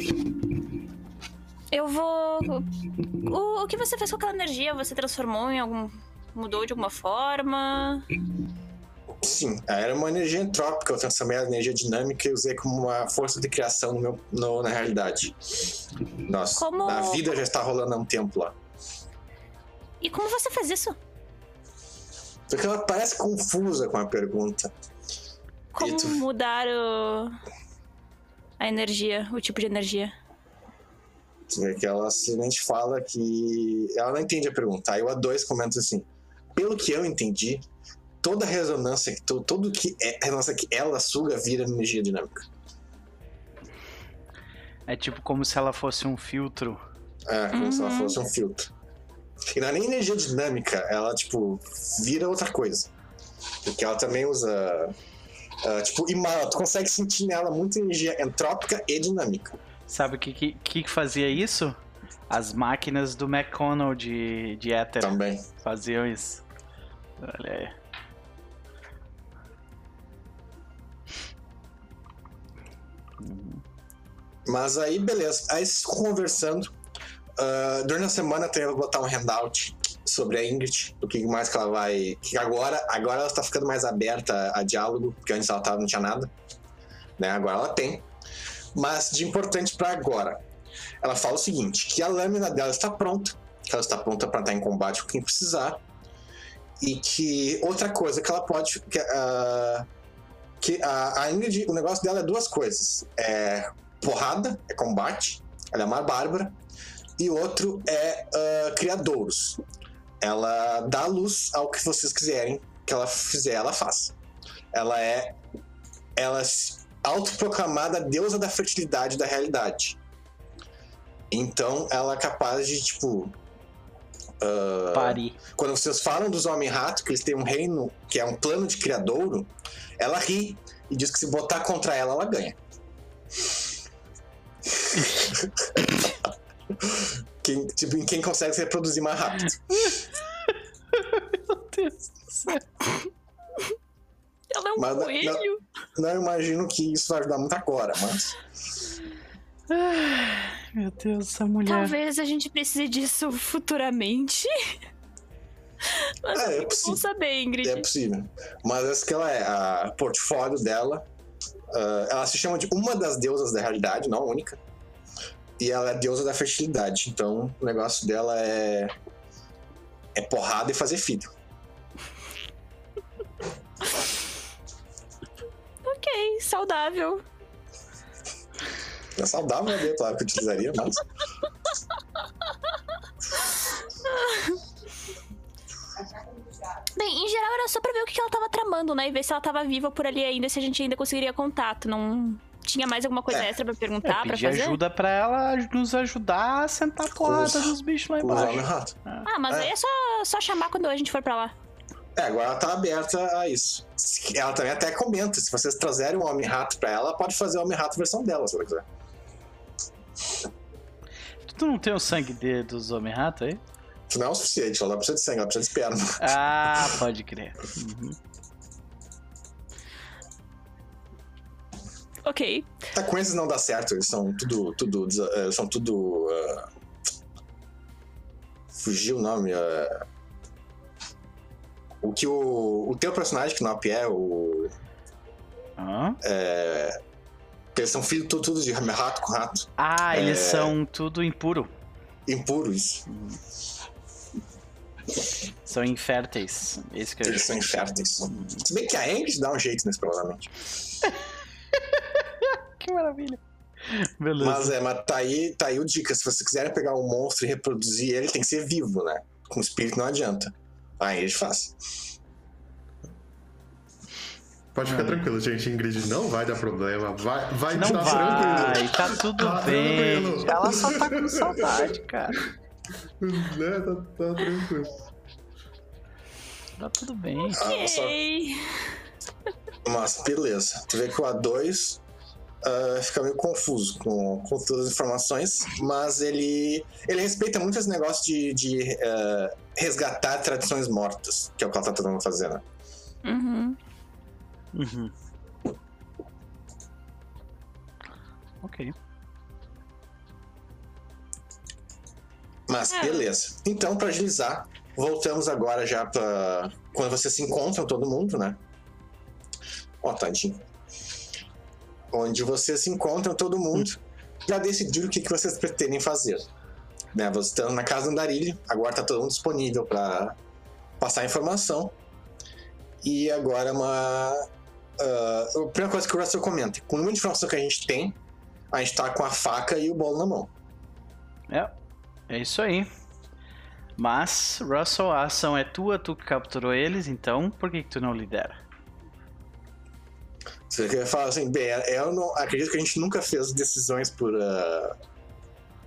eu vou. O, o que você fez com aquela energia? Você transformou em algum. Mudou de alguma forma? Sim, era uma energia entrópica. Eu transformei a energia dinâmica e usei como uma força de criação no meu, no- na realidade. Nossa, Como- a vida já está rolando há um tempo lá. E como você fez isso? Porque ela parece confusa com a pergunta. Como tu- mudar o... a energia, o tipo de energia? Vê que ela simplesmente fala que ela não entende a pergunta. Aí o A2 comenta assim: pelo que eu entendi, toda ressonância, que to- tudo que é ressonância que ela suga vira energia dinâmica. É tipo como se ela fosse um filtro. É, como se ela Uhum. fosse um filtro. E não é nem energia dinâmica, ela, tipo, vira outra coisa. Porque ela também usa. ah, tipo, imala, tu consegue sentir nela muita energia entrópica e dinâmica. Sabe o que, que, que fazia isso? As máquinas do McConnell de, de éter Também. faziam isso. Olha aí. Mas aí, beleza. Aí conversando. Ah, durante a semana eu vou botar um handout sobre a Ingrid, o que mais que ela vai. Que agora, agora ela tá ficando mais aberta a, diálogo, porque antes ela tava, não tinha nada. Né? Agora ela tem. Mas de importante pra agora. Ela fala o seguinte: que a lâmina dela está pronta, que ela está pronta para estar em combate com quem precisar. E que outra coisa que ela pode. Que, ah, que a, a Ingrid, o negócio dela é duas coisas. É porrada, é combate, ela é uma bárbara, e outro é ah, criadouros. Ela dá luz ao que vocês quiserem que ela fizer, ela faz. Ela é ela é autoproclamada deusa da fertilidade da realidade. Então ela é capaz de, tipo. ah, Pari. quando vocês falam dos Homem-Rato, que eles têm um reino que é um plano de criadouro, ela ri e diz que se botar contra ela, ela ganha. Quem, tipo, quem consegue se reproduzir mais rápido. Meu Deus do céu. Ela é um Mas não- coelho. Não imagino que isso vai ajudar muito agora, mas. Meu Deus, essa mulher. Talvez a gente precise disso futuramente. Mas É, é é muito possível. bom saber, Ingrid. É possível. Mas essa que ela é, a portfólio dela. Ah, ela se chama de uma das deusas da realidade, não a única. E ela é deusa da fertilidade. Então o negócio dela é. É porrada e fazer filho. Ok, saudável. É saudável, né? Claro que eu utilizaria, mas. Bem, em geral era só pra ver o que ela tava tramando, né? E ver se ela tava viva por ali ainda, se a gente ainda conseguiria contato. Não tinha mais alguma coisa É. extra pra É, perguntar, pra pedir fazer? ajuda pra ela nos ajudar a sentar a porrada Os- dos bichos lá embaixo. homem-rato. Ah, mas É. aí é só, só chamar quando a gente for pra lá. É, agora ela tá aberta a isso. Ela também até comenta: se vocês trazerem um homem-rato pra ela, ela pode fazer o homem-rato versão dela, se ela quiser. Tu não tem o sangue de, dos Homem-Rato aí? Isso não é o suficiente, ela precisa de sangue, ela precisa de esperma. Ah, pode crer. Uhum. Ok. Tá, com esses não dá certo, eles são tudo. tudo eh, são tudo. ah, fugiu o nome. ah, o que o. O teu personagem, que não é o. Hã? Eles são filhos tudo, tudo de rato com rato. Ah, eles É. são tudo impuro. Impuro isso. São inférteis. Esse que eu Eles são inférteis. Se bem que a Angus dá um jeito nisso, provavelmente. Que maravilha. Beleza. Mas é, mas tá aí, tá aí o dica. Se vocês quiserem pegar um monstro e reproduzir ele, tem que ser vivo, né? Com espírito não adianta. Aí é fácil. Pode ficar Ah. tranquilo, gente. Ingrid não vai dar problema. Vai, vai Não tá vai, tranquilo. tá tudo Tá bem. tranquilo. Ela só tá com saudade, cara. Né, tá, tá tranquilo. Tá tudo bem. Ah, Ok. Mas beleza. Tu vê que o A2 ah, fica meio confuso com, com todas as informações, mas ele, ele respeita muito esse negócio de, de ah, resgatar tradições mortas, que é o que ela tá tentando fazer, né? Uhum. Uhum. Ok. Mas É. beleza. Então, pra agilizar, voltamos agora já pra. Quando vocês se encontram, todo mundo, né? Ó, tadinho. Onde vocês se encontram, todo mundo, já decidiram o que, que vocês pretendem fazer. Né? Vocês estão na casa do Andarilho, agora tá todo mundo disponível pra passar informação. E agora uma. ah, a primeira coisa que o Russell comenta: com o número de informação que a gente tem, a gente tá com a faca e o bolo na mão. É, é isso aí. Mas, Russell, a ação é tua, tu que capturou eles, então por que, que tu não lidera? Você quer falar assim, bem, eu não acredito que a gente nunca fez decisões por ah,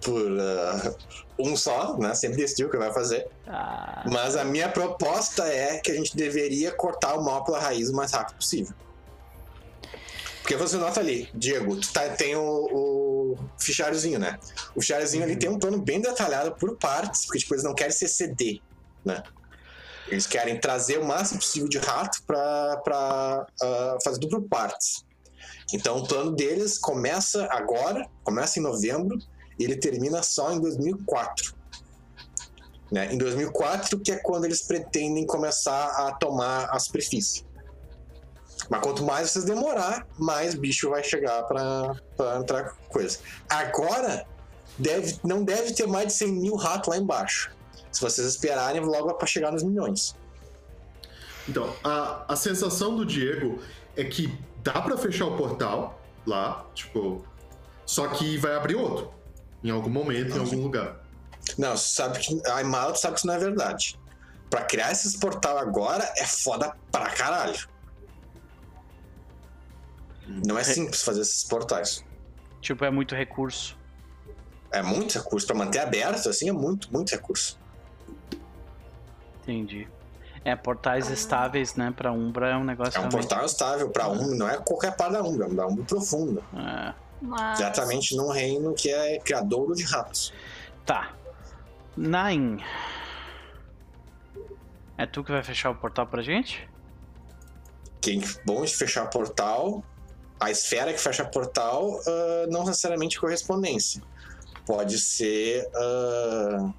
por ah, um só, né? Sempre decidiu o que vai fazer. Ah, Mas a minha proposta é que a gente deveria cortar o mal pela raiz o mais rápido possível. Porque você nota ali, Diego, tu tá- tem o, o fichariozinho, né? O fichariozinho ali tem um plano bem detalhado por partes, porque tipo, eles não querem se exceder, né? Eles querem trazer o máximo possível de rato pra, pra ah, fazer por partes. Então o plano deles começa agora, começa em novembro, e ele termina só em 2004 né? Em 2004, que é quando eles pretendem começar a tomar a superfície. Mas quanto mais vocês demorar, mais bicho vai chegar para entrar coisa. Agora, deve, não deve ter mais de 100 mil ratos lá embaixo. Se vocês esperarem, logo para chegar nos milhões. Então, a, a sensação do Diego é que dá pra fechar o portal lá, tipo. Só que vai abrir outro. Em algum momento, em algum lugar. Não, sabe que a Imala sabe que isso não é verdade. Para criar esses portal agora é foda pra caralho. Não é simples fazer esses portais. tipo, é muito recurso. É muito recurso. Pra manter aberto, assim, é muito, muito recurso. Entendi. É, portais estáveis, né, pra Umbra é um negócio É um realmente- portal estável pra Umbra, não é qualquer parte da Umbra, é da Umbra profunda. É. Mas... Exatamente num reino que é criadouro de ratos. Tá. Nine. É tu que vai fechar o portal pra gente? Quem bom de fechar portal, a esfera que fecha portal, ah, não necessariamente correspondência. Pode ser. ah,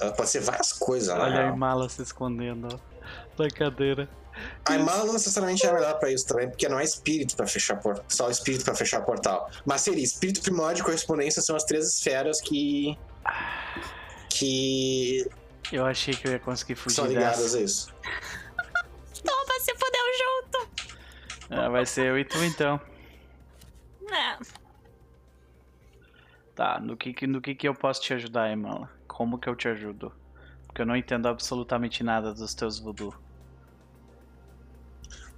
ah, pode ser várias coisas, né? Olha a Imala se escondendo. Na cadeira. A Imala não necessariamente é melhor pra isso também, porque não é espírito pra fechar portal, só espírito pra fechar portal. Mas seria espírito primórdio e correspondência são as três esferas que que Eu achei que eu ia conseguir fugir são ligadas dessa. a isso. É, vai ser eu e tu então. É. Tá, no que, no que que eu posso te ajudar, Imala? Como que eu te ajudo? Porque eu não entendo absolutamente nada dos teus voodoo.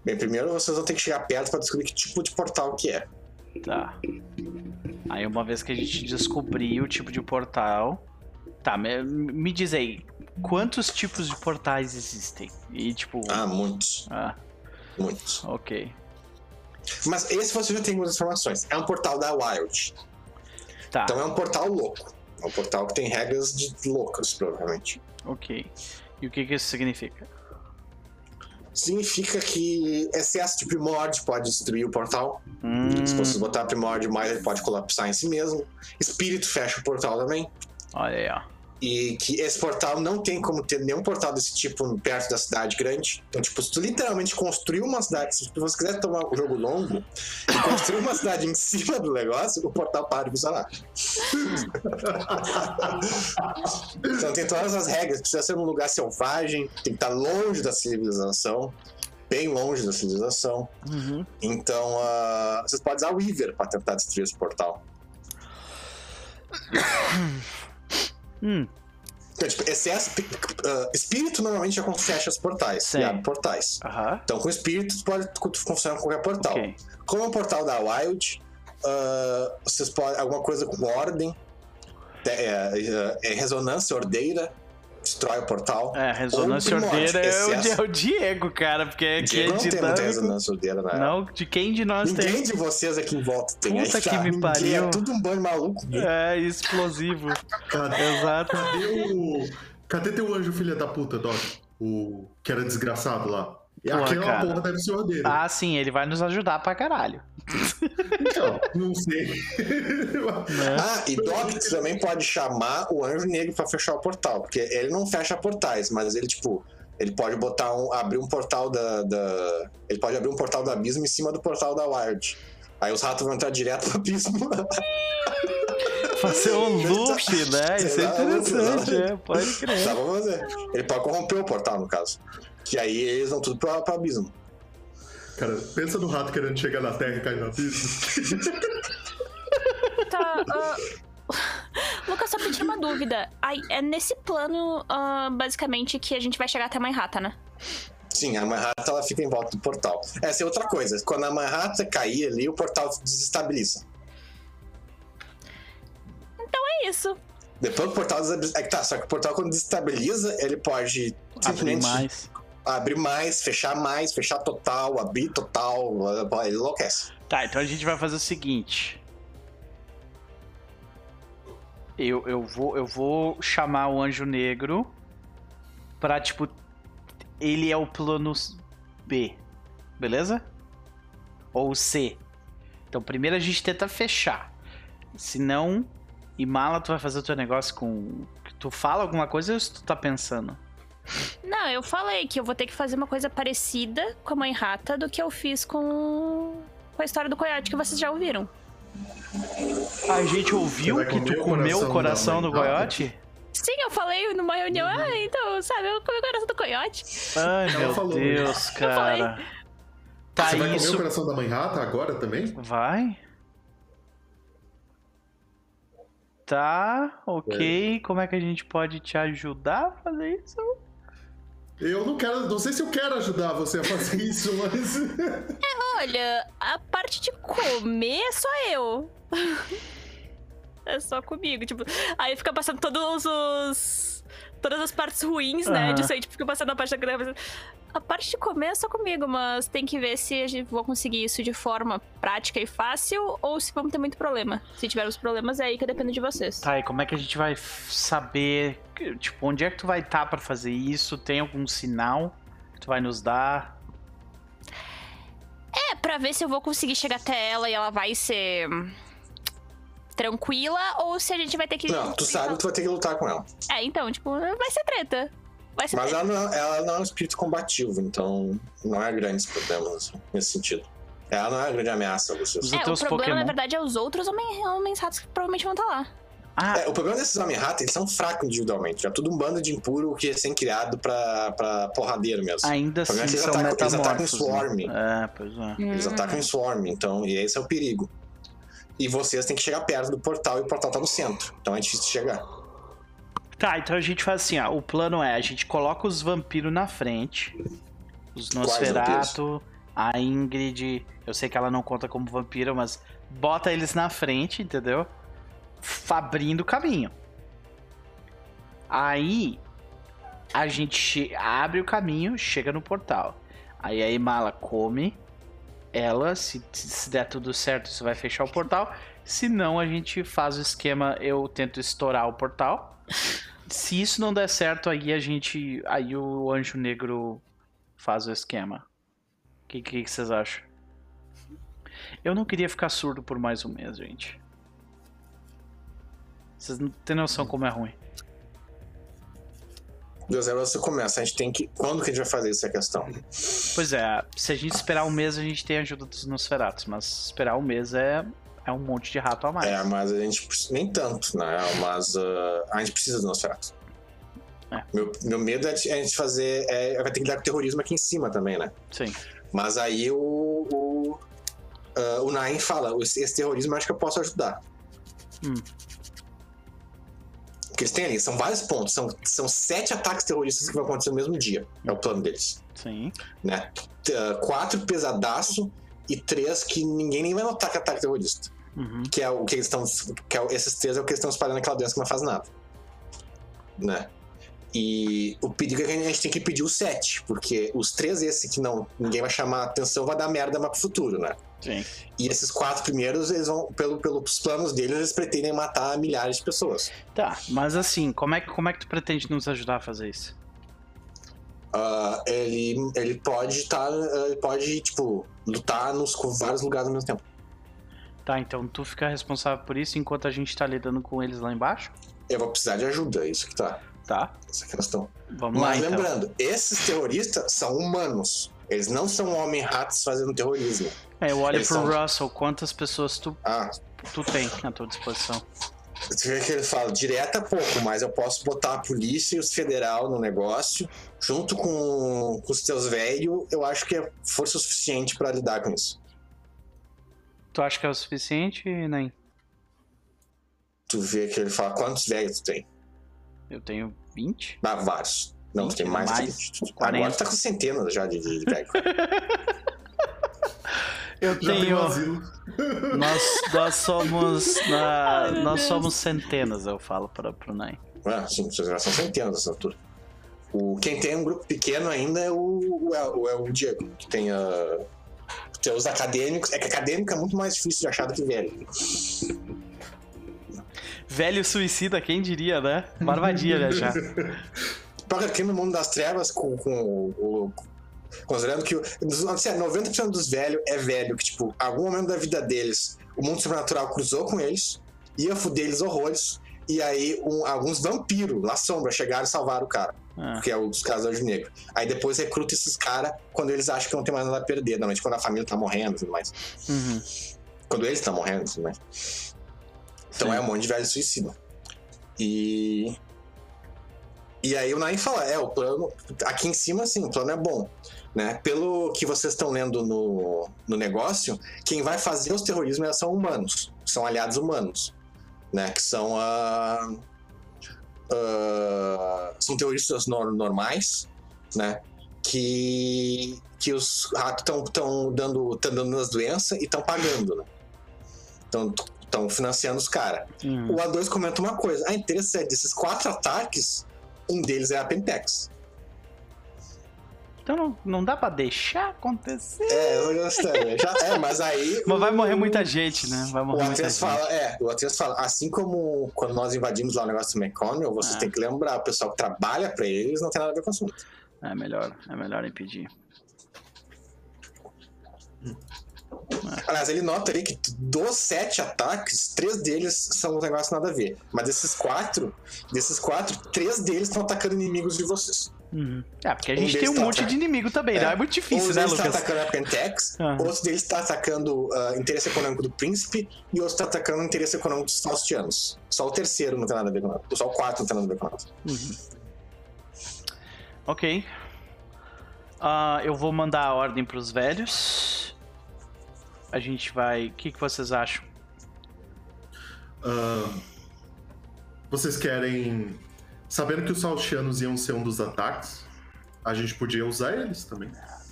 Bem, primeiro vocês vão ter que chegar perto pra descobrir que tipo de portal que é. Tá. Aí uma vez que a gente descobrir o tipo de portal. Tá, me, me diz aí, quantos tipos de portais existem? E tipo. Ah, muitos, Ah, muitos. ok. Mas esse você já tem algumas informações. É um portal da Wild. Tá, Então é um portal louco. É um portal que tem regras de loucas, provavelmente. ok. E o que que isso significa? significa que excesso de primórdio pode destruir o portal. Hum, Se você botar primórdio mais, ele pode colapsar em si mesmo. Espírito fecha o portal também. olha aí, ó. E que esse portal não tem como ter nenhum portal desse tipo perto da cidade grande. Então, tipo, se tu literalmente construir uma cidade, se você quiser tomar um jogo longo e construir uma cidade em cima do negócio, o portal para de funcionar. então tem todas as regras. Precisa ser num lugar selvagem, tem que estar longe da civilização. Bem longe da civilização. Uhum. Então, ah, vocês podem usar o Weaver para tentar destruir esse portal. Hum, Então, tipo, excesso, ah, espírito normalmente é quando fecha os portais, Sim. e abre portais. Então, com espírito, pode funcionar com qualquer portal. Ok. Como é um portal da Wild, ah, vocês podem. Alguma coisa com ordem, é, é- é ressonância ordeira, destrói o portal. É, ressonância ordeira é o, é o Diego, cara, porque aqui Diego é não tem muita dinâmico. ressonância ordeira, né? Não, de quem de nós Ninguém tem? de vocês aqui em volta tem. Puta Aí que me ninguém, pariu. É tudo um banho maluco. É, explosivo. Cadê, Exato. cadê o. Cadê teu anjo, filha da puta, Doc? O que era desgraçado lá. E Pô, aquela cara. porra deve ser ordeiro. Ah, sim, ele vai nos ajudar pra caralho. Então, não sei. Né? Ah, e Doc também pode chamar o anjo negro pra fechar o portal, porque ele não fecha portais, mas ele, tipo, ele pode botar um. abrir um portal da. da- ele pode abrir um portal do abismo em cima do portal da Wild. Aí os ratos vão entrar direto pro abismo. Fazer um loop, né? Isso é interessante, é, pode Dá crer. pra fazer. Ele pode corromper o portal, no caso. Que aí eles vão tudo pro, pro abismo. Cara, pensa no rato querendo chegar na terra e cair no abismo. Tá. ah, Lucas, só pedir uma dúvida. Aí, é nesse plano, ah, basicamente, que a gente vai chegar até a Mãe Rata, né? Sim, a mãe rata ela fica em volta do portal. Essa é outra coisa. Quando a mãe rata cair ali, o portal desestabiliza. É isso. Depois o portal desestabiliza. É que tá, só que o portal quando desestabiliza, ele pode Abrir simplesmente mais. Abrir mais, fechar mais, fechar total, abrir total, enlouquece. Tá, então a gente vai fazer o seguinte. Eu, eu, vou, eu vou chamar o Anjo Negro pra, tipo, ele é o plano B, beleza? Ou C. Então primeiro a gente tenta fechar. Se não, e mala, tu vai fazer o teu negócio com. Tu fala alguma coisa ou tu tá pensando? Não, eu falei que eu vou ter que fazer uma coisa parecida com a Mãe Rata do que eu fiz com, com a história do coiote que vocês já ouviram. A gente ouviu que tu comeu o coração do coiote? Sim, eu falei numa reunião, ah, então, sabe, eu comi o coração do coiote. Ai, Ela meu falou. Deus, cara. Tá Você vai comer o coração da mãe rata agora também? Vai? Tá, ok. Como é que a gente pode te ajudar a fazer isso? Eu não quero. Não sei se eu quero ajudar você a fazer isso, mas. Olha, a parte de comer é só eu. é só comigo, tipo. Aí fica passando todos os. Todas as partes ruins, né? Aham. Disso aí, tipo, fica passando a parte da A parte de comer é só comigo, mas tem que ver se a gente vou conseguir isso de forma prática e fácil ou se vamos ter muito problema. Se tivermos problemas, é aí que depende de vocês. Tá, e como é que a gente vai saber, tipo, onde é que tu vai estar pra fazer isso? Tem algum sinal que tu vai nos dar? É, pra ver se eu vou conseguir chegar até ela e ela vai ser. tranquila ou se a gente vai ter que. Não, tu sabe que tu vai ter que lutar com ela. É, então, tipo, vai ser treta. Vai ser Mas treta. ela não, ela não é um espírito combativo, então não é grandes problemas assim, nesse sentido. Ela não é uma grande ameaça a vocês. É, o problema, Pokémon. na verdade, é os outros homens, homens ratos que provavelmente vão estar lá. Ah, É, o problema desses homem-rato, eles são fracos individualmente. Já tudo um bando de impuro que é sem criado pra, pra porradeiro mesmo. ainda assim é que eles são atacam- eles atacam em metamorfos. swarm. né? É, pois é. Eles Hum. atacam em swarm, então, e esse é o perigo. E vocês têm que chegar perto do portal e o portal tá no centro. Então é difícil de chegar. Tá, então a gente faz assim, ó. O plano é, a gente coloca os vampiros na frente. Os Nosferatu, a Ingrid. Eu sei que ela não conta como vampira, mas bota eles na frente, entendeu? F- Abrindo o caminho. Aí a gente abre o caminho, chega no portal. Aí a Imala come. Ela, se, se der tudo certo, isso vai fechar o portal. Se não, a gente faz o esquema. Eu tento estourar o portal. Se isso não der certo, aí a gente. Aí o anjo negro faz o esquema. O que, que, que vocês acham? Eu não queria ficar surdo por mais um mês, gente. Vocês não têm noção como é ruim. Zero você começa. A gente tem que. Quando que a gente vai fazer essa questão? Pois é, se a gente esperar um mês, a gente tem a ajuda dos Nosferatos, mas esperar um mês é, é um monte de rato a mais. É, mas a gente. Nem tanto, né? Mas uh, a gente precisa do Nosferatu. É. Meu, meu medo é é a gente fazer. É, vai ter que lidar com terrorismo aqui em cima também, né? Sim. Mas aí o. O, ah, o Nain fala: esse, terrorismo eu acho que eu posso ajudar. Hum. O que eles têm ali são vários pontos. São, são sete ataques terroristas que vão acontecer no mesmo dia. É o plano deles. Sim. Né? Ah, quatro pesadaço e três que ninguém nem vai notar que é ataque terrorista. Uhum. Que é o que eles estão. Que é, esses três é o que eles estão espalhando aquela doença que não faz nada. Né? E o perigo é que a gente tem que pedir o sete, porque os três esses que não ninguém vai chamar atenção vai dar merda mais pro futuro, né? Sim. E esses quatro primeiros, eles vão, pelo, pelos planos deles, eles pretendem matar milhares de pessoas. Tá, mas assim, como é, que, como é que tu pretende nos ajudar a fazer isso? Ah, ele, ele pode estar. ele pode, tipo, lutar nos com vários lugares ao mesmo tempo. Tá, então tu fica responsável por isso enquanto a gente tá lidando com eles lá embaixo? Eu vou precisar de ajuda, é isso que tá. Tá, Essa questão. vamos lá Mas então. lembrando, esses terroristas são humanos. Eles não são homem-ratos fazendo terrorismo. É, eu olho Eles pro são- Russell, quantas pessoas tu, Ah, tu tem à tua disposição? você vê que ele fala, direta pouco, mas eu posso botar a polícia e os federal no negócio, junto com, com os teus velhos, eu acho que é força suficiente pra lidar com isso. Tu acha que é o suficiente, nem? Tu vê que ele fala, quantos velhos tu tem? Eu tenho 20? Ah, vários. Não, tu 20, tem mais, mais que 20. 40. Agora tu tá com centenas já de, de. Eu Já tenho. asilo. Nós, nós somos. na- nós somos centenas, eu falo para pro Nai. Ah, sim, vocês já são centenas nessa altura. O, quem tem um grupo pequeno ainda é o, o, é o Diego, que tem a. Tem os acadêmicos. É que acadêmico é muito mais difícil de achar do que velho. Velho suicida, quem diria, né? Né, já. Porque aqui no mundo das trevas, com, com o. Considerando que assim, 90% dos velhos é velho, que, tipo, algum momento da vida deles, o mundo sobrenatural cruzou com eles, ia fuder eles horrores, e aí um- alguns vampiros, lá sombra, chegaram e salvaram o cara. Ah, que é o dos casos negro. Aí depois recruta esses caras quando eles acham que não tem mais nada a perder, normalmente quando a família tá morrendo e tudo mais. uhum. Quando eles estão morrendo e tudo mais. Então Sim. é um monte de velho suicida. E. E aí o Nain fala: é, o plano. Aqui em cima, sim, o plano é bom. Né? Pelo que vocês estão lendo no, no negócio, quem vai fazer os terrorismos são humanos. São aliados humanos. Né? Que são a. ah, são terroristas nor- normais, né? Que, que os ratos estão dando, tão dando as doenças e estão pagando, né? Estão financiando os caras. Uhum. O A2 comenta uma coisa. Ah, interessante, desses quatro ataques, um deles é a Pentex. Então não, não dá pra deixar acontecer. É, eu gostei. Já, é, mas aí. Mas vai o- morrer muita gente, né? Vai O morrer muita A3 gente. fala, é, o A3 fala, assim como quando nós invadimos lá o negócio do McConnell, vocês Ah. têm que lembrar, o pessoal que trabalha pra eles não tem nada a ver com o assunto. É melhor, é melhor impedir. Aliás, ele nota ali que dos sete ataques, três deles são um negócio nada a ver. Mas desses quatro, desses quatro, três deles estão atacando inimigos de vocês. Uhum. É, porque a Um gente tem deles um tá monte de atacando. inimigo também, É. né? É muito difícil, um né, deles está Lucas? atacando a Pentex, Aham. outro deles está atacando ah, interesse econômico do príncipe e outro está atacando interesse econômico dos faustianos. Só o terceiro não tem nada a ver com nada. Só o quarto não tem nada a ver com nada. Uhum. Ok. Ah, eu vou mandar a ordem pros velhos. A gente vai. O que, que vocês acham? Ah, vocês querem. Sabendo que os saltianos iam ser um dos ataques, a gente podia usar eles também.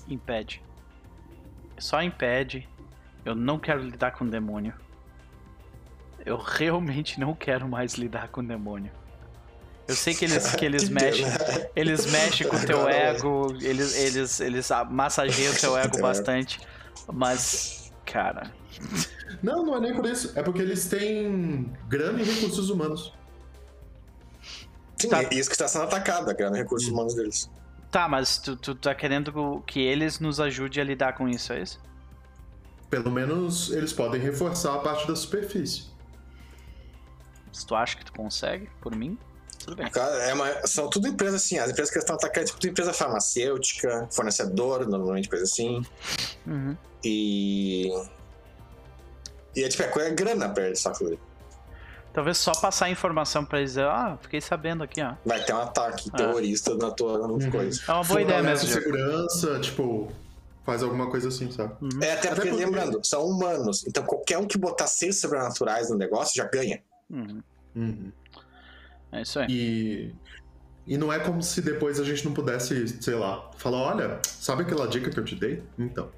Impede. Só impede. Eu não quero lidar com demônio. Eu realmente não quero mais lidar com demônio. Eu sei que eles, que eles Que mexem. Eles mexem com o teu ego, eles, eles, eles massageiam o teu ego Teu ego. bastante. Mas, cara. Não, não é nem por isso. É porque eles têm grana e recursos humanos. Sim, Tá. é isso que está sendo atacado, a grana e recursos humanos deles. Tá, mas tu, tu tá querendo que eles nos ajudem a lidar com isso, é isso? Pelo menos eles podem reforçar a parte da superfície. Se tu acha que tu consegue, por mim, tudo bem. Cara, é uma- são tudo empresas assim, as empresas que estão atacando, tipo, tudo empresa farmacêutica, fornecedor, normalmente coisa assim. Uhum. E. E é tipo, é coisa grana pra eles, sabe? Talvez só passar a informação pra eles dizer, ah, fiquei sabendo aqui, ó. Vai ter um ataque Ah. terrorista na tua Uhum. coisa. É uma boa ideia mesmo, segurança, tipo, faz alguma coisa assim, sabe? É, até porque, porque- lembrando, são humanos. Então qualquer um que botar seres sobrenaturais no negócio já ganha. Uhum. Uhum. É isso aí. E. E não é como se depois a gente não pudesse, sei lá, falar, olha, sabe aquela dica que eu te dei? Então.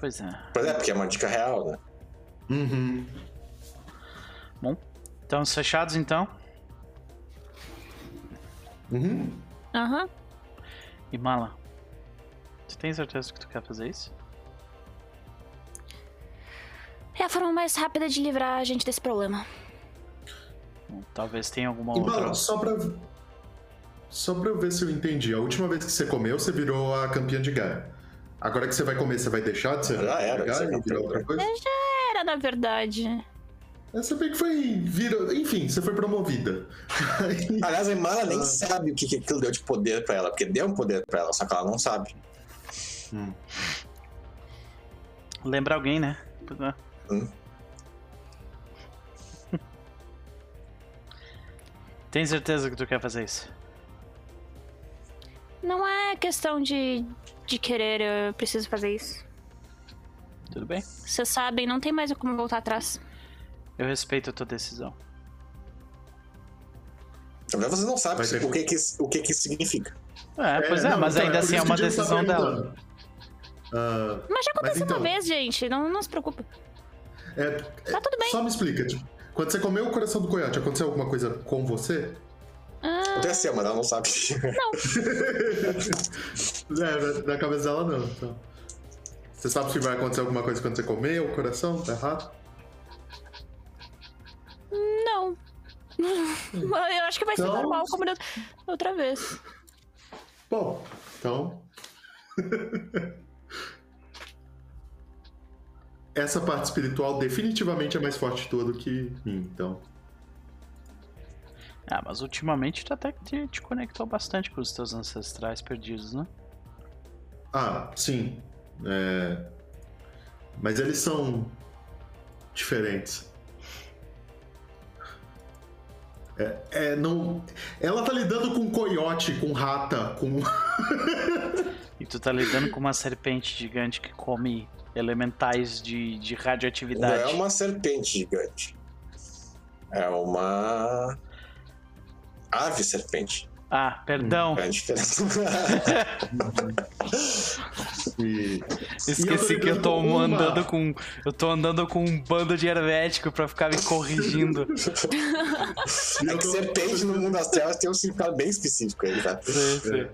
Pois é. Pois é, porque é uma dica real, né? Uhum. Estamos fechados então? Uhum. Aham. E Mala, tu tem certeza que tu quer fazer isso? É a forma mais rápida de livrar a gente desse problema. Talvez tenha alguma E, outra. Mala, só pra. Só pra eu ver se eu entendi. A última vez que você comeu, você virou a campeã de Gaia. Agora que você vai comer, você vai deixar de ser Já era, Gaia você comprou. outra coisa? Era, na verdade. Essa bem que foi. Virou... Enfim, você foi promovida. Aliás, a Imala nem Ah. sabe o que, que aquilo deu de poder pra ela, porque deu um poder pra ela, só que ela não sabe. Hum. Lembra alguém, né? Hum. Tem certeza que tu quer fazer isso? Não é questão de, de querer, eu preciso fazer isso. Tudo bem? Vocês sabem, não tem mais como voltar atrás. Eu respeito a tua decisão. Na verdade, você não sabe o, que, que, o que, que isso significa. É, pois é, não, mas então, ainda por assim é uma o Diego tá decisão dela. Ah, Mas já aconteceu então- uma vez, gente. Não, não se preocupe. é, Tá tudo bem. Só me explica, tipo, quando você comeu o coração do coiote, aconteceu alguma coisa com você? Ah, Aconteceu, mas ela não sabe. é, na, na cabeça dela não. Então. Você sabe se vai acontecer alguma coisa quando você comer o coração? Tá errado? Não. Eu acho que vai ser Então- normal como da outra vez. Bom, então. Essa parte espiritual definitivamente é mais forte tua do que mim, então. Ah, mas ultimamente tu até que te, te conectou bastante com os teus ancestrais perdidos, né? Ah, sim. É... Mas eles são diferentes. É, é, não. Ela tá lidando com coiote, com rata, com. E tu tá lidando com uma serpente gigante que come elementais de, de Não radioatividade. é uma serpente gigante. É uma. Ave serpente. Ah, perdão. É. E... Esqueci que eu tô uma. andando com. Eu tô andando com um bando de hermético pra ficar me corrigindo. É que serpente no mundo das trevas tem um significado bem específico aí, tá? Sei.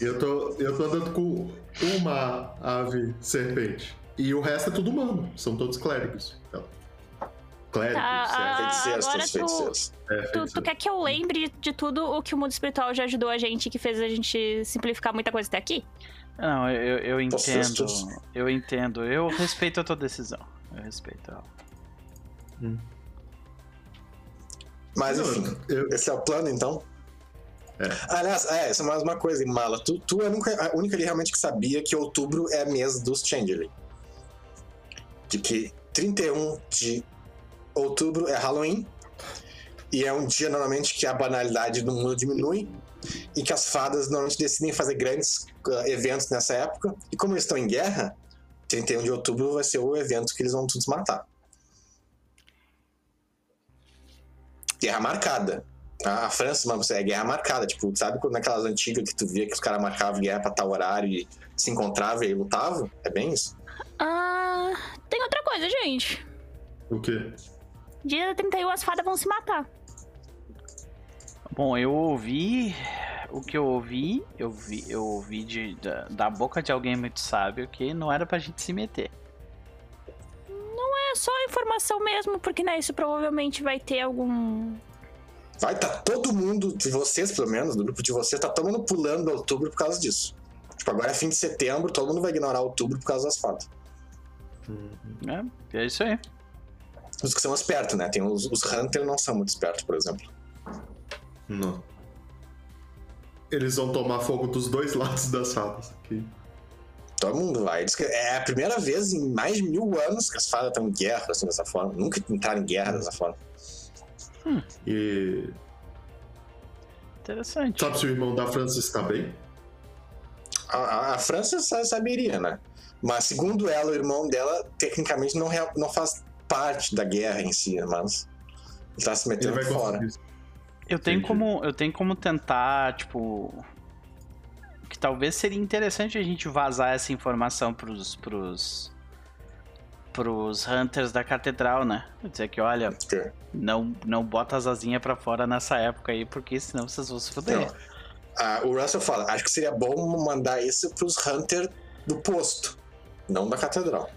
Eu tô, eu tô andando com uma ave serpente. E o resto é tudo humano. São todos clérigos. Então, clérigos, Tá, é, ah, Feiticeiros, agora tu- é, Tu, tu quer que eu lembre de, tudo o que o mundo espiritual já ajudou a gente, que fez a gente simplificar muita coisa até aqui? Não, eu, eu entendo. Eu entendo. Eu respeito a tua decisão. Eu respeito ela. Mas Não, enfim, eu- esse é o plano então? É. Aliás, é, isso é mais uma coisa, Mala. Tu, tu é a única, a única ali realmente que sabia que outubro é mês dos Changeling. De que 31 de outubro é Halloween. E é um dia normalmente que a banalidade do mundo diminui. E que as fadas normalmente decidem fazer grandes ah, eventos nessa época. E como eles estão em guerra, 31 de outubro vai ser o evento que eles vão todos matar. Guerra marcada. A a França, mano, é guerra marcada. Tipo, sabe quando naquelas antigas que tu via que os caras marcavam guerra pra tal horário e se encontravam e lutavam? É bem isso. Ah, tem outra coisa, gente. O quê? Dia 31 as fadas vão se matar. Bom, eu ouvi. O que eu ouvi, eu vi, eu ouvi de, da, da boca de alguém muito sábio que não era pra gente se meter. É só informação mesmo, porque né, isso provavelmente vai ter algum Vai tá todo mundo, de vocês pelo menos, do grupo de vocês, tá todo mundo pulando outubro por causa disso. Tipo, agora é fim de setembro, todo mundo vai ignorar outubro por causa das fadas. É, é isso aí. Os que são espertos, né? Tem os, os Hunter não são muito espertos, por exemplo. Não. Eles vão tomar fogo dos dois lados das fadas aqui. Todo mundo vai. Diz que É a primeira vez em mais de mil anos que as fadas estão em guerra, assim, dessa forma. Nunca entraram em guerra dessa forma. E. Interessante. Sabe se o irmão da França está bem? A, a- a França sa- saberia, né? Mas segundo ela, o irmão dela, tecnicamente, não, não faz parte da guerra em si, mas ele tá se Ele metendo vai fora. conseguir. Eu tenho Entendi. como eu tenho como tentar, tipo, que talvez seria interessante a gente vazar essa informação pros pros pros hunters da catedral, né? Dizer que olha, não não bota as asinhas pra fora nessa época aí, porque senão vocês vão se fuder. Não. Ah, o Russell fala, acho que seria bom mandar isso pros Hunter do posto, não da catedral.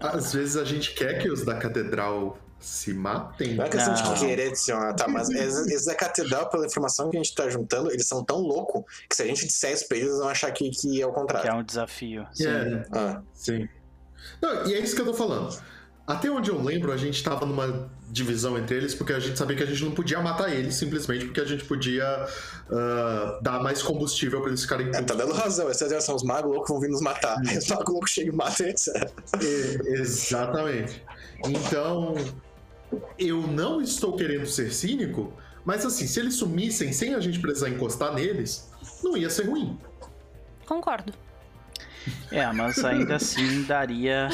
Às vezes a gente quer que os da catedral se matem. Não é questão Não. de querer adicionar, tá? Mas esses da catedral, pela informação que a gente tá juntando, eles são tão loucos que se a gente disser isso pra eles, eles vão achar que, que é o Que é contrário. um desafio. Sim. É, Ah, sim. Não, e é isso que eu tô falando. Até onde eu lembro, a gente tava numa divisão entre eles, porque a gente sabia que a gente não podia matar eles, simplesmente porque a gente podia ah, dar mais combustível pra eles ficarem é, tá dando razão. Essas são os magos loucos que vão vir nos matar. Os magos loucos chegam e matam eles. E- Exatamente. Então, eu não estou querendo ser cínico, mas assim, se eles sumissem sem a gente precisar encostar neles, não ia ser ruim. Concordo. É, mas ainda assim daria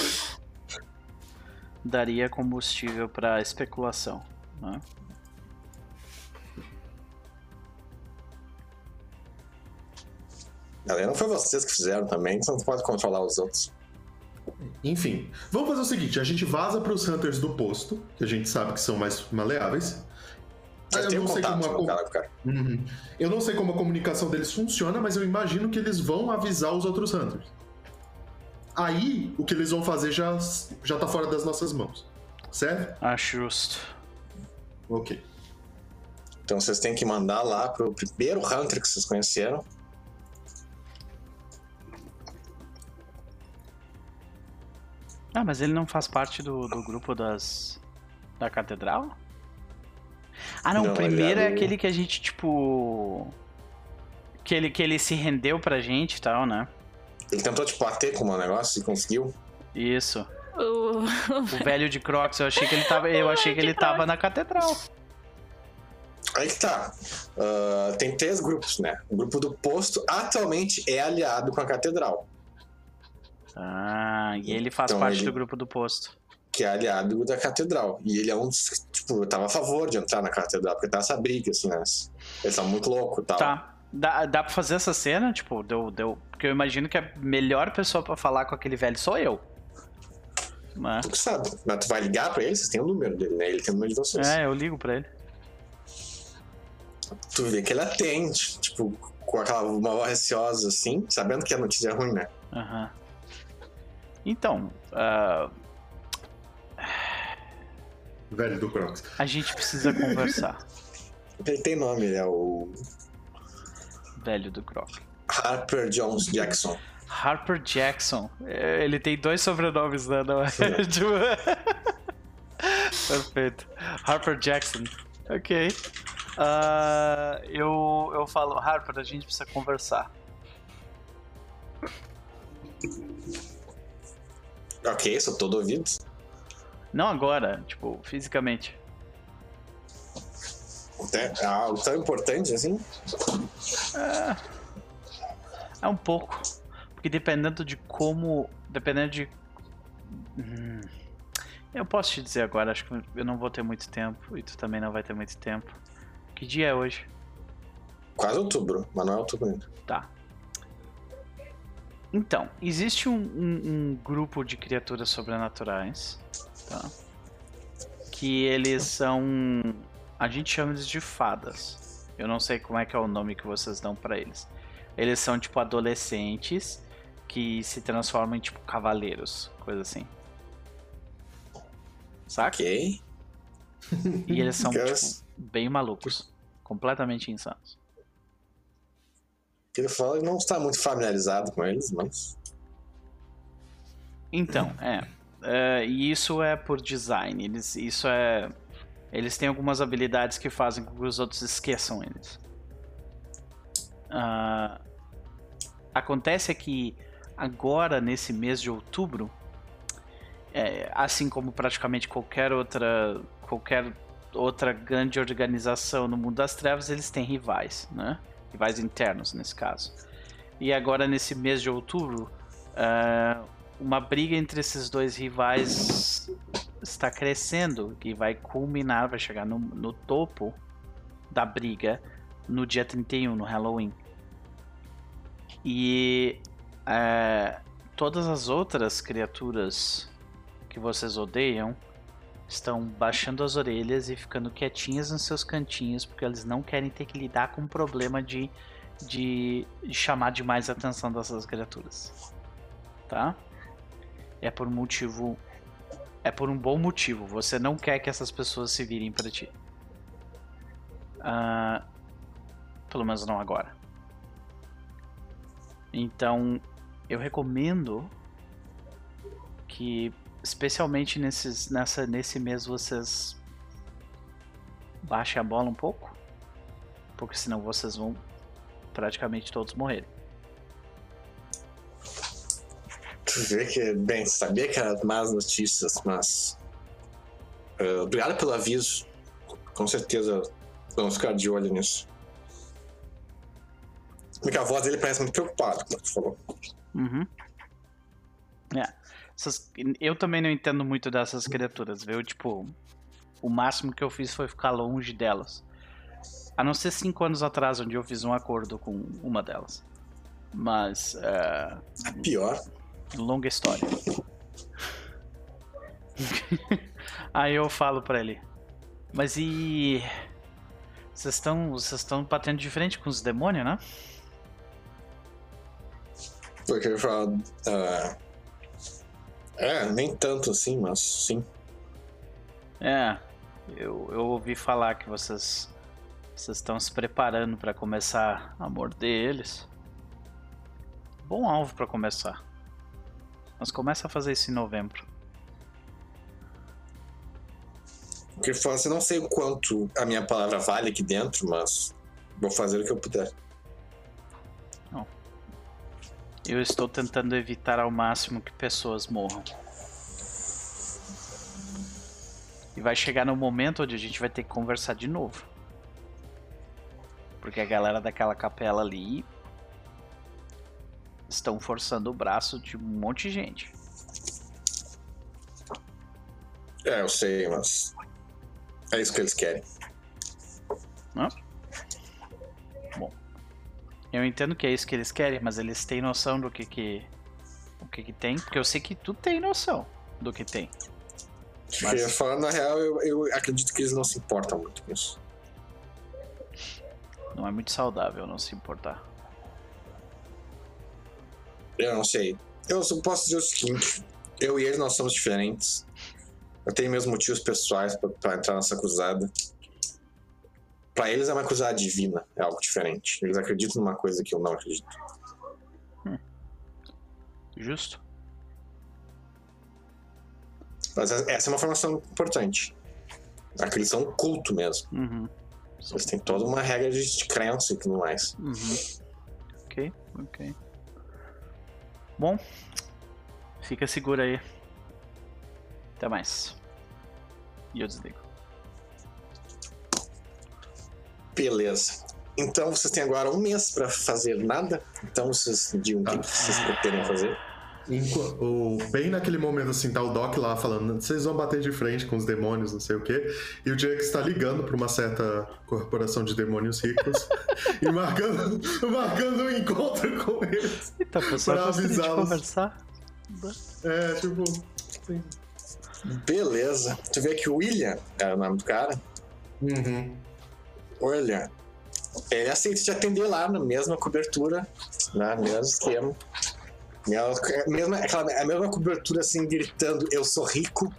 daria combustível pra especulação, né? Galera, não foi vocês que fizeram também, então não pode controlar os outros. Enfim, vamos fazer o seguinte: a gente vaza para os hunters do posto, que a gente sabe que são mais maleáveis. Eu, não sei como a cara, cara. Uhum. Eu não sei como a comunicação deles funciona, mas eu imagino que eles vão avisar os outros hunters. Aí, o que eles vão fazer já, já tá fora das nossas mãos. Certo? Acho justo. Ok. Então vocês têm que mandar lá pro primeiro Hunter que vocês conheceram. Ah, mas ele não faz parte do, do grupo das. da catedral? Ah, não, Não, o primeiro é é aquele que a gente, tipo. Que ele, que ele se rendeu pra gente e tal, né? Ele tentou te bater com o negócio e conseguiu. Isso. O... O velho de Crocs, eu achei que ele tava. Eu achei que ele tava na catedral. Aí que tá. Ah, tem três grupos, né? O grupo do posto atualmente é aliado com a catedral, Ah, e ele faz Então parte ele- do grupo do posto. que é aliado da catedral. E ele é um dos. que, Tipo, eu tava a favor de entrar na catedral, porque tá essa briga, assim, né? Eles são muito loucos e tal. Tá. Dá, dá pra fazer essa cena? Tipo, deu, deu. Porque eu imagino que a melhor pessoa pra falar com aquele velho sou eu. Mas, Tu que sabe. Mas tu vai ligar pra ele, vocês têm o número dele, né? Ele tem o número de vocês. é, eu ligo pra ele. Tu vê que ele atende, tipo, com aquela uma voz receosa, assim, sabendo que a notícia é ruim, né? Aham. Então, ah, Velho do Crocs. a gente precisa conversar, Ele tem nome, ele é o velho do Croc. Harper Jones Jackson. Harper Jackson. É, Ele tem dois sobrenomes, né? Não é? Tipo- Perfeito. Harper Jackson. Ok. Ah, eu, eu falo, Harper, a gente precisa conversar. ok, sou todo ouvido. Não agora, tipo, fisicamente. É algo tão importante assim. É um pouco. Porque dependendo de como. Dependendo de. Hum, eu posso te dizer agora, acho que eu não vou ter muito tempo. E tu também não vai ter muito tempo. Que dia é hoje? Quase outubro, mas não é outubro ainda. Tá. Então, existe um, um- um grupo de criaturas sobrenaturais, tá? Que eles são. A gente chama eles de fadas. Eu não sei como é que é o nome que vocês dão pra eles. Eles são tipo adolescentes que se transformam em tipo cavaleiros, coisa assim. Saca? Ok. E eles são tipo, bem malucos. Completamente insanos. Ele fala que não está muito familiarizado com eles, mas. Então, é. é, e isso é por design. Eles, isso é. Eles têm algumas habilidades que fazem com que os outros esqueçam eles. Ah, acontece que agora, nesse mês de outubro, é, assim como praticamente qualquer outra, qualquer outra grande organização no mundo das trevas, eles têm rivais, né? Rivais internos, nesse caso. E agora, nesse mês de outubro, uh, uma briga entre esses dois rivais está crescendo e vai culminar, vai chegar no, no topo da briga no dia 31, no Halloween. E uh, todas as outras criaturas que vocês odeiam estão baixando as orelhas e ficando quietinhas nos seus cantinhos porque eles não querem ter que lidar com o problema de, de, chamar demais a atenção dessas criaturas. Tá? É por motivo. É por um bom motivo. Você não quer que essas pessoas se virem para ti. Uh, pelo menos não agora. Então, eu recomendo que especialmente nesses, nessa, nesse mês vocês baixem a bola um pouco, porque senão vocês vão praticamente todos morrer. Tu vê que, bem, sabia que eram más notícias, mas. Uh, obrigado pelo aviso. Com certeza vamos ficar de olho nisso. Porque a voz dele parece muito preocupada, como tu falou. Uhum. É. Essas, eu também não entendo muito dessas criaturas, viu? Tipo, o máximo que eu fiz foi ficar longe delas. A não ser cinco anos atrás, onde eu fiz um acordo com uma delas. Mas. Uh, a pior. Longa história. Aí eu falo pra ele. Mas e. Vocês estão. Vocês estão batendo de frente com os demônios, né? Porque ele fala. Uh, é, nem tanto assim, mas sim. É, eu, eu ouvi falar que vocês vocês estão se preparando para começar a morder eles. Bom alvo para começar. Mas começa a fazer isso em novembro. O que fala assim, não sei o quanto a minha palavra vale aqui dentro, mas vou fazer o que eu puder. Eu estou tentando evitar ao máximo que pessoas morram. E vai chegar no momento onde a gente vai ter que conversar de novo. Porque a galera daquela capela ali estão forçando o braço de um monte de gente. É, eu sei, mas é isso que eles querem. Não? Eu entendo que é isso que eles querem, mas eles têm noção do que que o que que tem, porque eu sei que tu tem noção do que tem. Mas... Falando na real, eu, eu acredito que eles não se importam muito com isso. Não é muito saudável não se importar. Eu não sei. Eu posso dizer o seguinte: eu e ele nós somos diferentes. Eu tenho meus motivos pessoais para entrar nessa cruzada para eles é uma coisa divina, é algo diferente. Eles acreditam numa coisa que eu não acredito. Hum. Justo. Mas essa é uma formação importante. Aqui eles são um culto mesmo. Uhum. Eles têm toda uma regra de crença e tudo mais. Uhum. Ok, ok. Bom, fica seguro aí. Até mais. E eu desligo. Beleza. Então vocês têm agora um mês para fazer nada. Então vocês digam o que, que vocês pretendem fazer. O, bem naquele momento, assim, tá o Doc lá falando, vocês vão bater de frente com os demônios, não sei o quê. E o Jake está ligando para uma certa corporação de demônios ricos e marcando, marcando um encontro com eles. Eita, para avisá-los. É, tipo. Sim. Beleza. Tu vê que o William era o nome do cara. Uhum. Olha, ele aceita te atender lá na mesma cobertura, né? Mesmo esquema. Mesma, aquela, a mesma cobertura assim, gritando: Eu sou rico,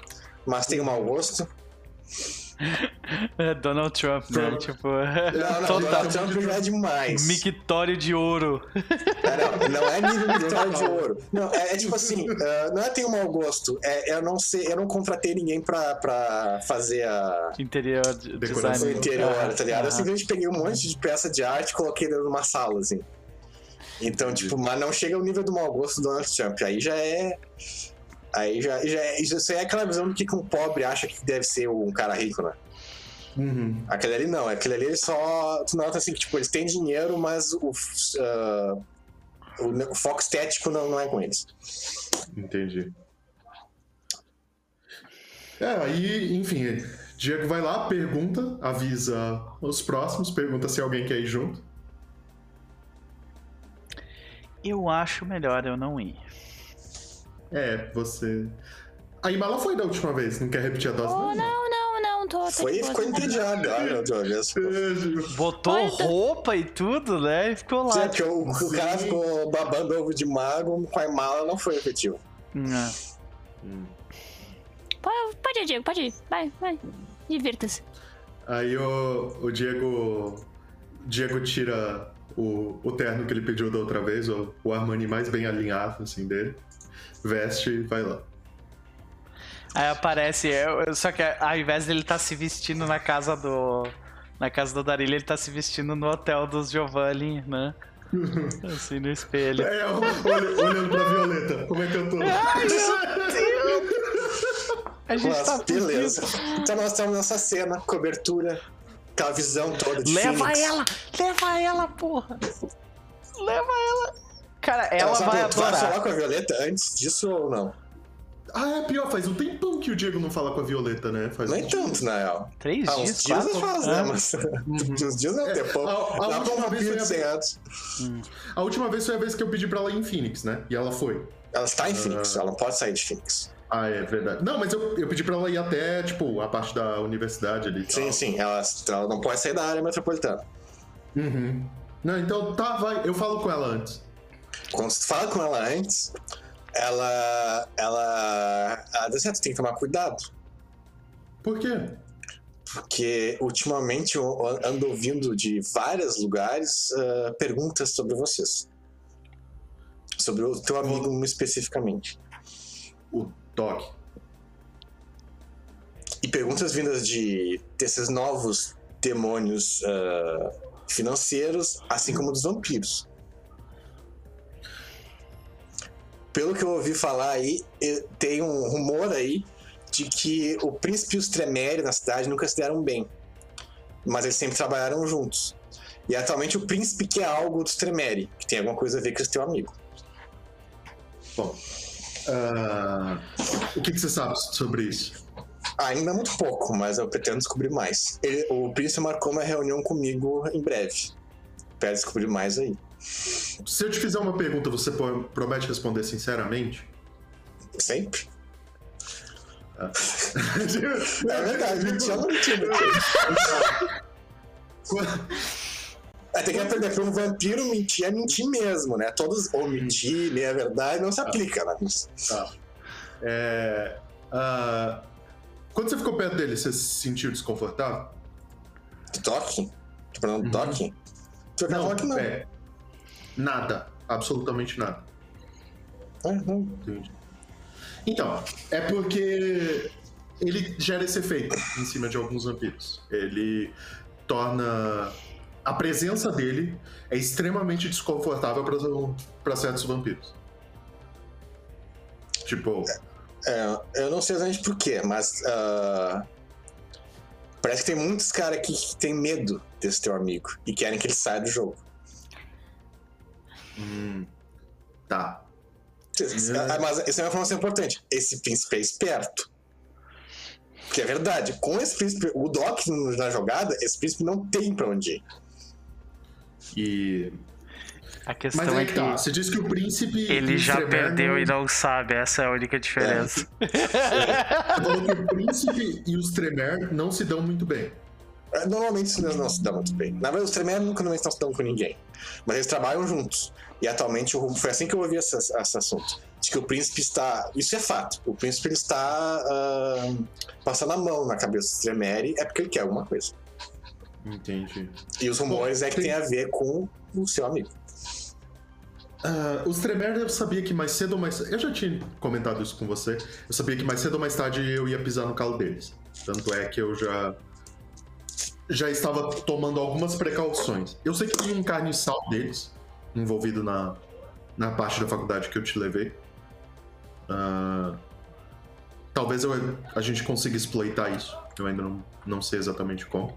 mas tenho mau gosto. É Donald Trump, né? Trump. Tipo, Não, não, total. Donald Trump é demais. Mictório de ouro. É, não, não é nível militar de ouro. Não, é, é tipo assim, uh, não é ter um mau gosto. É, eu não sei, eu não contratei ninguém pra, pra fazer a, Interior de Decoração. interior, Ah, tá ligado? Eu ah. simplesmente peguei um monte de peça de arte e coloquei dentro de uma sala, assim. Então, tipo, mas não chega ao nível do mau gosto do Donald Trump. Aí já é. Aí já, já é. Isso aí é aquela visão do que que um pobre acha que deve ser um cara rico, né? Uhum. Aquele ali não, aquele ali ele só. Tu nota assim que, tipo, eles têm dinheiro, mas o, o, o foco estético não, não é com eles. Entendi. É, aí, enfim, Diego vai lá, pergunta, avisa os próximos, pergunta se alguém quer ir junto. Eu acho melhor eu não ir. É, você. A Imala foi da última vez, não quer repetir a dose? Oh, não, não, não, tô. tô Foi e ficou entediado, olha, outra vez. Botou Olha, roupa e tudo, né? E ficou lá. Sim, porque o, o cara ficou babando ovo de mago com a mala não foi efetivo. Ah, Pode, pode ir, Diego, pode ir. Vai, vai. Divirta-se. Aí o, o Diego. Diego tira o, o terno que ele pediu da outra vez, o, o Armani mais bem alinhado, assim, dele. Veste e vai lá. Aí aparece, eu- só que ao invés dele estar se vestindo na casa do. Na casa do Darilha, ele tá se vestindo no hotel dos Giovanni, né? Assim no espelho. É, eu- olha- olhando pra Violeta, como é que eu tô? A gente Mas, tá beleza. Então nós estamos nessa cena, cobertura, aquela visão toda de Leva Phoenix. ela! Leva ela, porra! Leva ela! Cara, ela Ela vai tu vai falar adorar. com a Violeta antes disso ou não? Ah, é pior, faz um tempão que o Diego não fala com a Violeta, né? Faz Nem um- tanto, na real. Três Ah, dias, uns dias quatro? faz, Ah. né? Mas uns dias é um tempão. a- a Dá pra última um vez vampiro foi de a- 100 anos. A última vez foi a vez que eu pedi pra ela ir em Phoenix, né? E ela foi. Ela está em Phoenix, ela não pode sair de Phoenix. Ah, é verdade. Não, mas eu, eu pedi pra ela ir até, tipo, a parte da universidade ali. e Sim, tal. sim, ela, ela não pode sair da área metropolitana. Uhum. Não, então tá, vai. Eu falo com ela antes. Quando tu fala com ela antes, ela. Ela. Ela dá certo, tem que tomar cuidado. Por quê? Porque ultimamente eu ando ouvindo de vários lugares ah, perguntas sobre vocês. Sobre o teu amigo especificamente. O Doc. E perguntas vindas de desses novos demônios ah, financeiros, assim como dos vampiros. Pelo que eu ouvi falar aí, tem um rumor aí de que o príncipe e os Tremere na cidade nunca se deram bem. Mas eles sempre trabalharam juntos. E atualmente o príncipe quer algo dos Tremere, que tem alguma coisa a ver com esse teu amigo. Bom. ah, o que, que você sabe sobre isso? Ainda é muito pouco, mas eu pretendo descobrir mais. Ele- o príncipe marcou uma reunião comigo em breve. Espero descobrir mais aí. Se eu te fizer uma pergunta, você promete responder sinceramente? Sempre. É verdade, mentir eu não mentindo. É, tem que aprender pra um vampiro mentir é mentir mesmo, né? Todos, ou mentir, meia verdade, não se aplica, né? Tá. É, ah, quando você ficou perto dele, você se sentiu desconfortável? Toque? Tô falando Uhum. toque? Tu vai falar que não. é, nada. Absolutamente nada. É, não. Entendi. Então, é porque ele gera esse efeito em cima de alguns vampiros. Ele torna. A presença dele é extremamente desconfortável para certos vampiros. Tipo, É, eu não sei exatamente porquê, mas. ah, parece que tem muitos caras aqui que tem medo desse teu amigo e querem que ele saia do jogo. Hum, tá. Ah, Mas isso é uma informação importante. Esse príncipe é esperto. Porque é verdade, com esse príncipe, o Doc na jogada, esse príncipe não tem pra onde ir. E. A questão Mas é aí que que tá. Você disse que o príncipe. ele já perdeu não- e não sabe. Essa é a única diferença. Você falou que o príncipe e os Tremer não se dão muito bem. É, Normalmente eles não se dão muito bem. Na verdade, os Tremere nunca normalmente não se dão com ninguém. Mas eles trabalham juntos. E atualmente o- foi assim que eu ouvi esse, esse assunto. de que o príncipe está. Isso é fato. O príncipe ele está ah, passando a mão na cabeça do Tremere, é porque ele quer alguma coisa. Entendi. E os rumores Bom, é que tem- tem a ver com o seu amigo. Ah, os Tremere eu sabia que mais cedo ou mais. Eu já tinha comentado isso com você. Eu sabia que mais cedo ou mais tarde eu ia pisar no calo deles. Tanto é que eu já. Já estava tomando algumas precauções. Eu sei que tem um carniçal deles envolvido na, na parte da faculdade que eu te levei. Ah, talvez eu- a gente consiga exploitar isso. Eu ainda não, não sei exatamente como.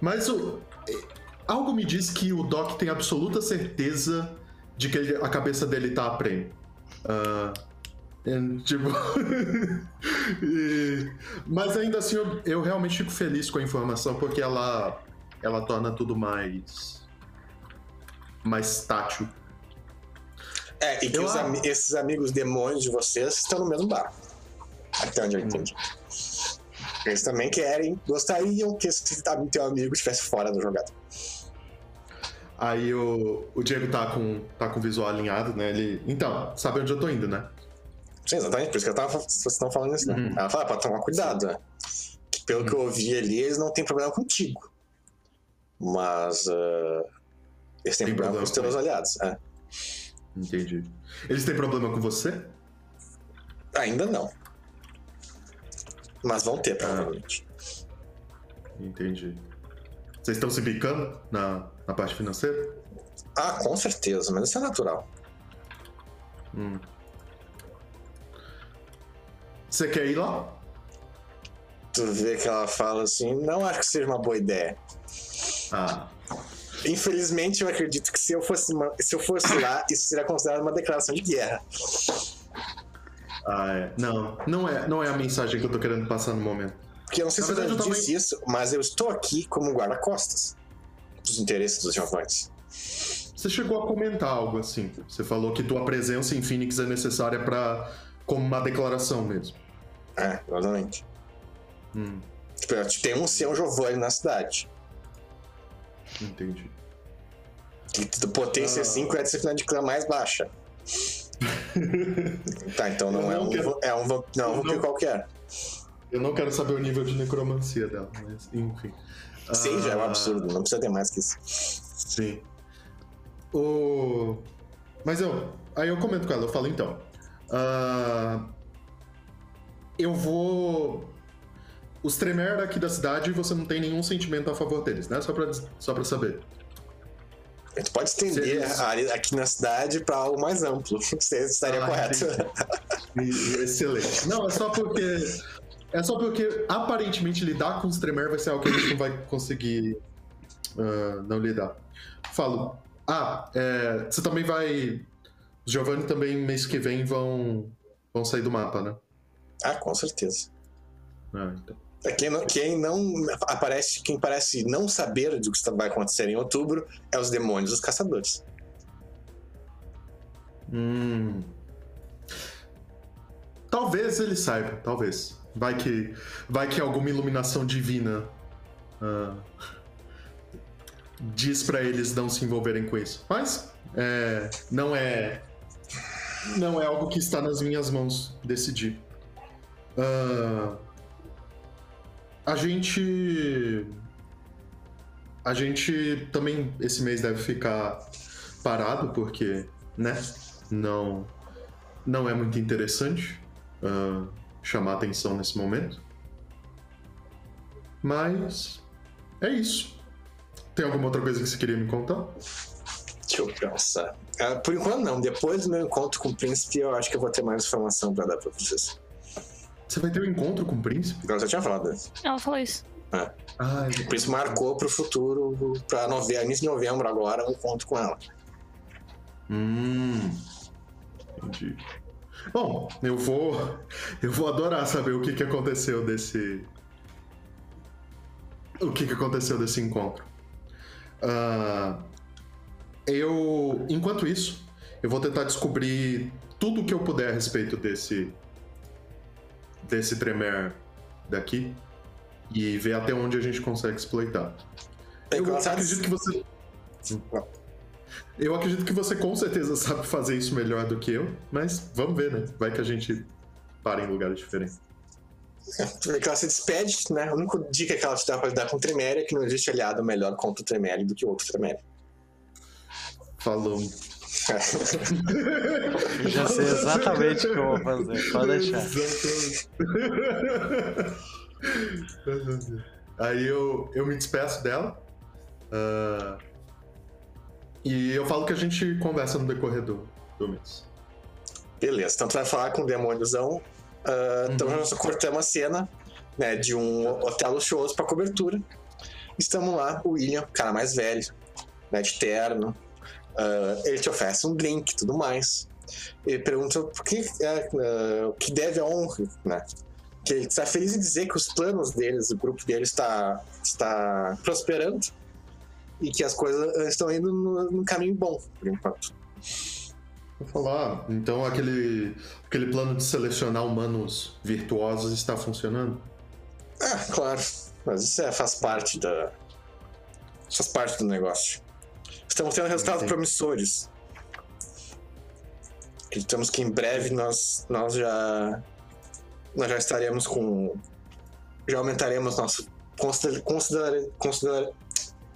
Mas o, Algo me diz que o Doc tem absoluta certeza de que ele- a cabeça dele tá a prêmio. Ah, é, tipo. E- mas ainda assim, eu, eu realmente fico feliz com a informação porque ela, ela torna tudo mais. Mais tátil. É, e que os a- ami- esses amigos demônios de vocês estão no mesmo barco. Até onde eu Hum. entendi. Eles também querem, gostariam que esse am- teu amigo estivesse fora da jogada. Aí o, o Diego tá com, tá com o visual alinhado, né? Ele. Então, sabe onde eu tô indo, né? Sim, exatamente, por isso que eu tava, vocês estão falando isso, né? Uhum. Ela fala, pra tomar cuidado, né? Que pelo que eu ouvi ali, eles não têm problema contigo. Mas ah, eles têm Tem problema problema com os teus aliados. é. Entendi. Eles têm problema com você? Ainda não. Mas vão ter, provavelmente. Entendi. Vocês estão se bicando na, na parte financeira? Ah, com certeza, mas isso é natural. Hum. Você quer ir lá? Tu vê que ela fala assim, não acho que seja uma boa ideia. Ah, Infelizmente, eu acredito que se eu fosse, se eu fosse lá, isso seria considerado uma declaração de guerra. ah, é. Não, não é, não é a mensagem que eu tô querendo passar no momento. Porque eu não sei Na se verdade, eu disse isso, mas eu estou aqui como guarda-costas dos interesses dos Giovantes. Você chegou a comentar algo assim. Você falou que tua presença em Phoenix é necessária para como uma declaração mesmo. É, exatamente. Hum, Tipo, eu- tem um São Giovanni na cidade. Entendi. A potência Ah. 5 é a disciplina de clã mais baixa. Tá, então não, Eu é não um, quero- é um, não, é um vampiro não- qualquer. Eu não quero saber o nível de necromancia dela, mas enfim. Seis já é um Ah, absurdo, não precisa ter mais que isso. Sim. O... Mas eu. Aí eu comento com ela, eu falo então. ah, eu vou. Os Tremer aqui da cidade, você não tem nenhum sentimento a favor deles, né? Só pra, só pra saber. A gente pode estender Seis. a área aqui na cidade para algo mais amplo. Você estaria Ah, correto. Excelente. Não, é só porque. É só porque aparentemente lidar com os Tremer vai ser algo que a gente não vai conseguir ah, não lidar. Falo. Ah, é, você também vai. Os Giovanni também mês que vem vão. vão sair do mapa, né? ah, com certeza. Ah, então. Quem não, quem não aparece, quem parece não saber do que vai acontecer em outubro é os demônios, os caçadores. Hum. Talvez ele saiba, talvez. Vai que. Vai que alguma iluminação divina. ah, diz pra eles não se envolverem com isso. Mas. é, não é. Não é algo que está nas minhas mãos decidir. Ah, a gente. A gente também esse mês deve ficar parado, porque, né? Não. Não é muito interessante ah, chamar atenção nesse momento. Mas. É isso. Tem alguma outra coisa que você queria me contar? Deixa eu pensar. Ah, por enquanto não. Depois do meu encontro com o príncipe, eu acho que eu vou ter mais informação para dar para vocês. Você vai ter um encontro com o príncipe? Eu já tinha falado. né? Ela falou isso. Ah, O príncipe marcou para o futuro, para nove... início de novembro agora, um encontro com ela. Hum. Entendi. Bom, eu vou. Eu vou adorar saber o que, que aconteceu desse. O que, que aconteceu desse encontro. Ah, eu. Enquanto isso, eu vou tentar descobrir tudo o que eu puder a respeito desse. Desse Tremer daqui. E ver até onde a gente consegue exploitar. É, Eu tá- acredito que você. Eu acredito que você com certeza sabe fazer isso melhor do que eu, mas vamos ver, né? Vai que a gente para em lugares diferentes. É, que ela se despede, né? A única dica que ela te dá pra lidar com o Tremere é que não existe aliado melhor contra o Tremere do que outro Tremere. Falou. Eu já sei exatamente o que eu vou fazer, pode deixar. Aí eu, eu me despeço dela. ah, e eu falo que a gente conversa no decorrer do, do mês. Beleza, então tu vai falar com o demôniozão. Então Uhum. nós cortamos a cena né, de um hotel luxuoso pra cobertura. Estamos lá, o William, o cara mais velho, né, de terno. Ah, ele te oferece um drink e tudo mais. Ele pergunta por que, ah, o que deve a honra, né? Que ele está feliz em dizer que os planos deles, o grupo deles está, está prosperando e que as coisas ah, estão indo no, no caminho bom, por enquanto. Vou falar, então aquele, aquele plano de selecionar humanos virtuosos está funcionando? Ah, claro. Mas isso é, faz parte da. faz parte do negócio. Estamos tendo resultados Entendi. promissores. Acreditamos que em breve nós, nós já. Nós já estaremos com. Já aumentaremos nosso. Consider, considerar, considerar,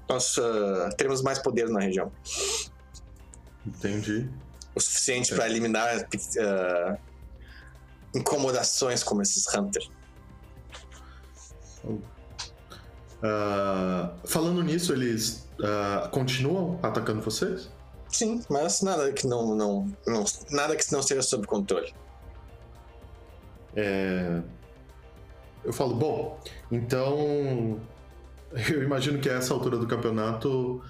nós ah, teremos mais poder na região. Entendi. O suficiente para eliminar ah, incomodações como esses Hunter. Ah, falando nisso, eles ah, continuam atacando vocês? Sim, mas nada que não, não, não nada que não seja sob controle. É, Eu falo, bom, então eu imagino que a essa altura do campeonato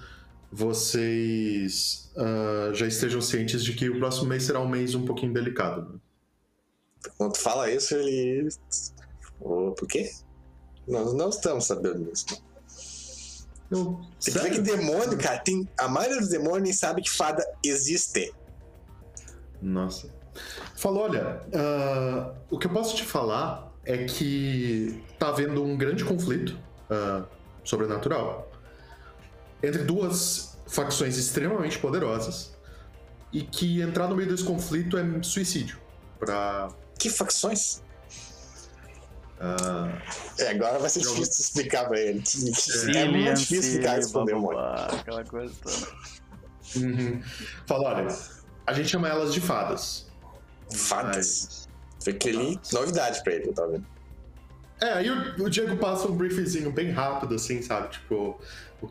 vocês ah, já estejam cientes de que o próximo mês será um mês um pouquinho delicado. né? Quando fala isso, ele. Ô, por quê? Nós não estamos sabendo disso. Eu, que ver que demônio, cara, tem. A maioria dos demônios nem sabe que fada existe. Nossa. Falou, olha, ah, o que eu posso te falar é que tá havendo um grande conflito ah, sobrenatural entre duas facções extremamente poderosas e que entrar no meio desse conflito é suicídio para Que facções? Ah, É, agora vai ser difícil de explicar pra ele. É Cillian, muito difícil explicar demônio. blá, aquela coisa toda. uhum. Fala, olha, a gente chama elas de fadas. Fadas. Foi aquele novidade pra ele, tava vendo. É, aí o, o Diego passa um briefzinho bem rápido, assim, sabe? Tipo, o-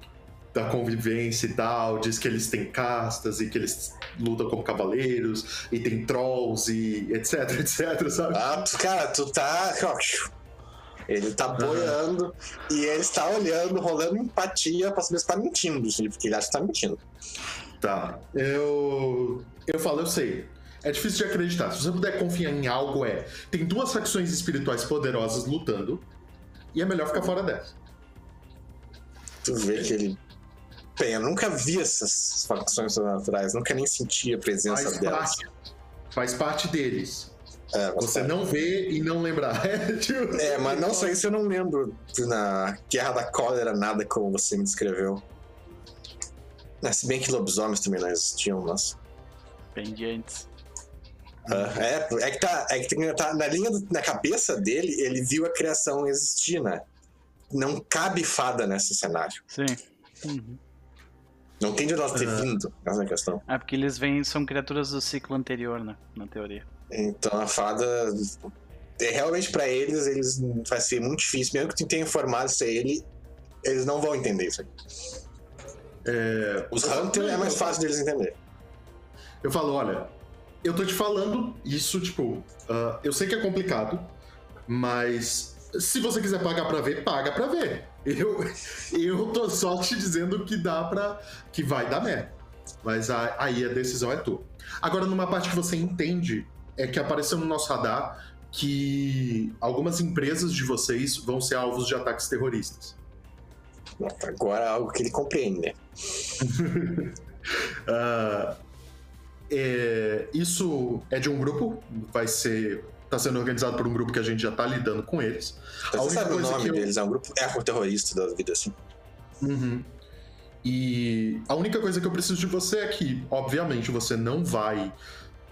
da convivência e tal, diz que eles têm castas e que eles lutam como cavaleiros, e tem trolls e etc, etc, sabe? Ah, cara, tu tá. Ele tá boiando e ele está olhando, rolando empatia pra saber se tá mentindo, porque ele acha que tá mentindo. Tá. Eu. Eu falo, eu sei. É difícil de acreditar. Se você puder confiar em algo, é. Tem duas facções espirituais poderosas lutando, e é melhor ficar fora dessa. Tu vê que ele. Bem, eu nunca vi essas facções sobrenaturais, nunca nem senti a presença Faz delas. parte. Faz parte deles. É, Você não vê e não lembrar. É, tipo- É, mas não só isso eu não lembro na Guerra da Cólera nada como você me descreveu. É, se bem que lobisomens também não existiam, mas. Bem de antes. Ah, é, é que tá, é que tá na linha do- na cabeça dele, ele viu a criação existir, né? Não cabe fada nesse cenário. Sim. Uhum. Não tem de nós ter vindo, essa é a questão. É porque eles vêm, são criaturas do ciclo anterior, né? Na teoria. Então a fada. É, realmente pra eles, eles vai ser muito difícil. Mesmo que tu tenha informado isso a ele, eles não vão entender isso aqui. É, Os Hunter é mais fácil deles entender. Eu falo, olha, eu tô te falando isso, tipo, ah, eu sei que é complicado, mas se você quiser pagar pra ver, paga pra ver. Eu, eu tô só te dizendo que dá pra. que vai dar merda. Mas a- aí a decisão é tua. Agora, numa parte que você entende, é que apareceu no nosso radar que algumas empresas de vocês vão ser alvos de ataques terroristas. Agora é algo que ele compreende, né? Ah, é, isso é de um grupo, vai ser. tá sendo organizado por um grupo que a gente já tá lidando com eles. A Você sabe o nome eu- deles, é um grupo eco-terrorista da vida, assim. Uhum. E a única coisa que eu preciso de você é que, obviamente, você não vai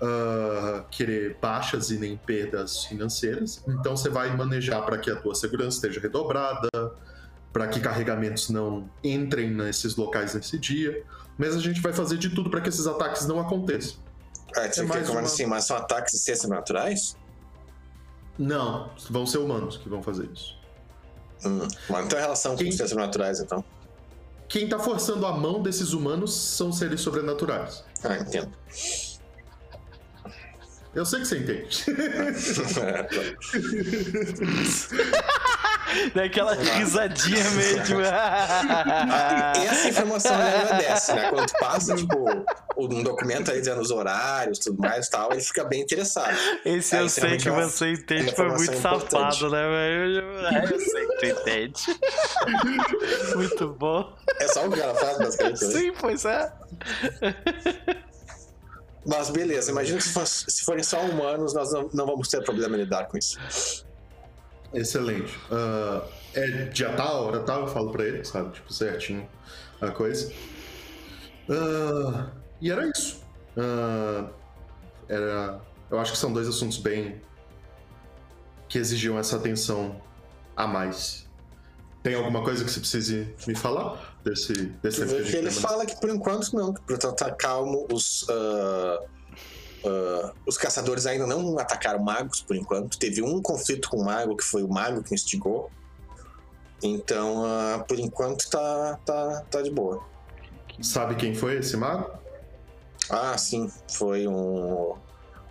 uh, querer baixas e nem perdas financeiras. Então você vai manejar para que a tua segurança esteja redobrada, para que carregamentos não entrem nesses locais nesse dia. Mas a gente vai fazer de tudo para que esses ataques não aconteçam. Ah, você É mais uma- assim, mas são ataques de ciências naturais? Não, vão ser humanos que vão fazer isso. Hum, mas não tem relação com Quem- ciências naturais, então. Quem tá forçando a mão desses humanos são seres sobrenaturais. Ah, entendo. Eu sei que você entende. Daquela risadinha meio de. Essa informação ele agradece, né? Quando tu passa, tipo, um documento aí dizendo os horários, tudo mais e tal, ele fica bem interessado. Esse É, eu sei que é uma- você entende, foi muito importante. safado, né, velho? É, eu sei que tu entende. muito bom. É só o que ela faz, basicamente. né? Sim, pois é. Mas beleza, imagina que se, for- se forem só humanos, nós não, não vamos ter problema em lidar com isso. Excelente. Ah, é dia tal, hora tal, eu falo pra ele, sabe? Tipo, certinho a coisa. Ah, e era isso. Ah, era. Eu acho que são dois assuntos bem. que exigiam essa atenção a mais. Tem alguma coisa que você precise me falar desse, desse gente ele fala que por enquanto não, que por estar calmo, os, ah, ah, os caçadores ainda não atacaram magos por enquanto. Teve um conflito com o mago, que foi o mago que instigou. Então, ah, por enquanto tá, tá, tá de boa. Sabe quem foi esse mago? Ah, sim, foi um,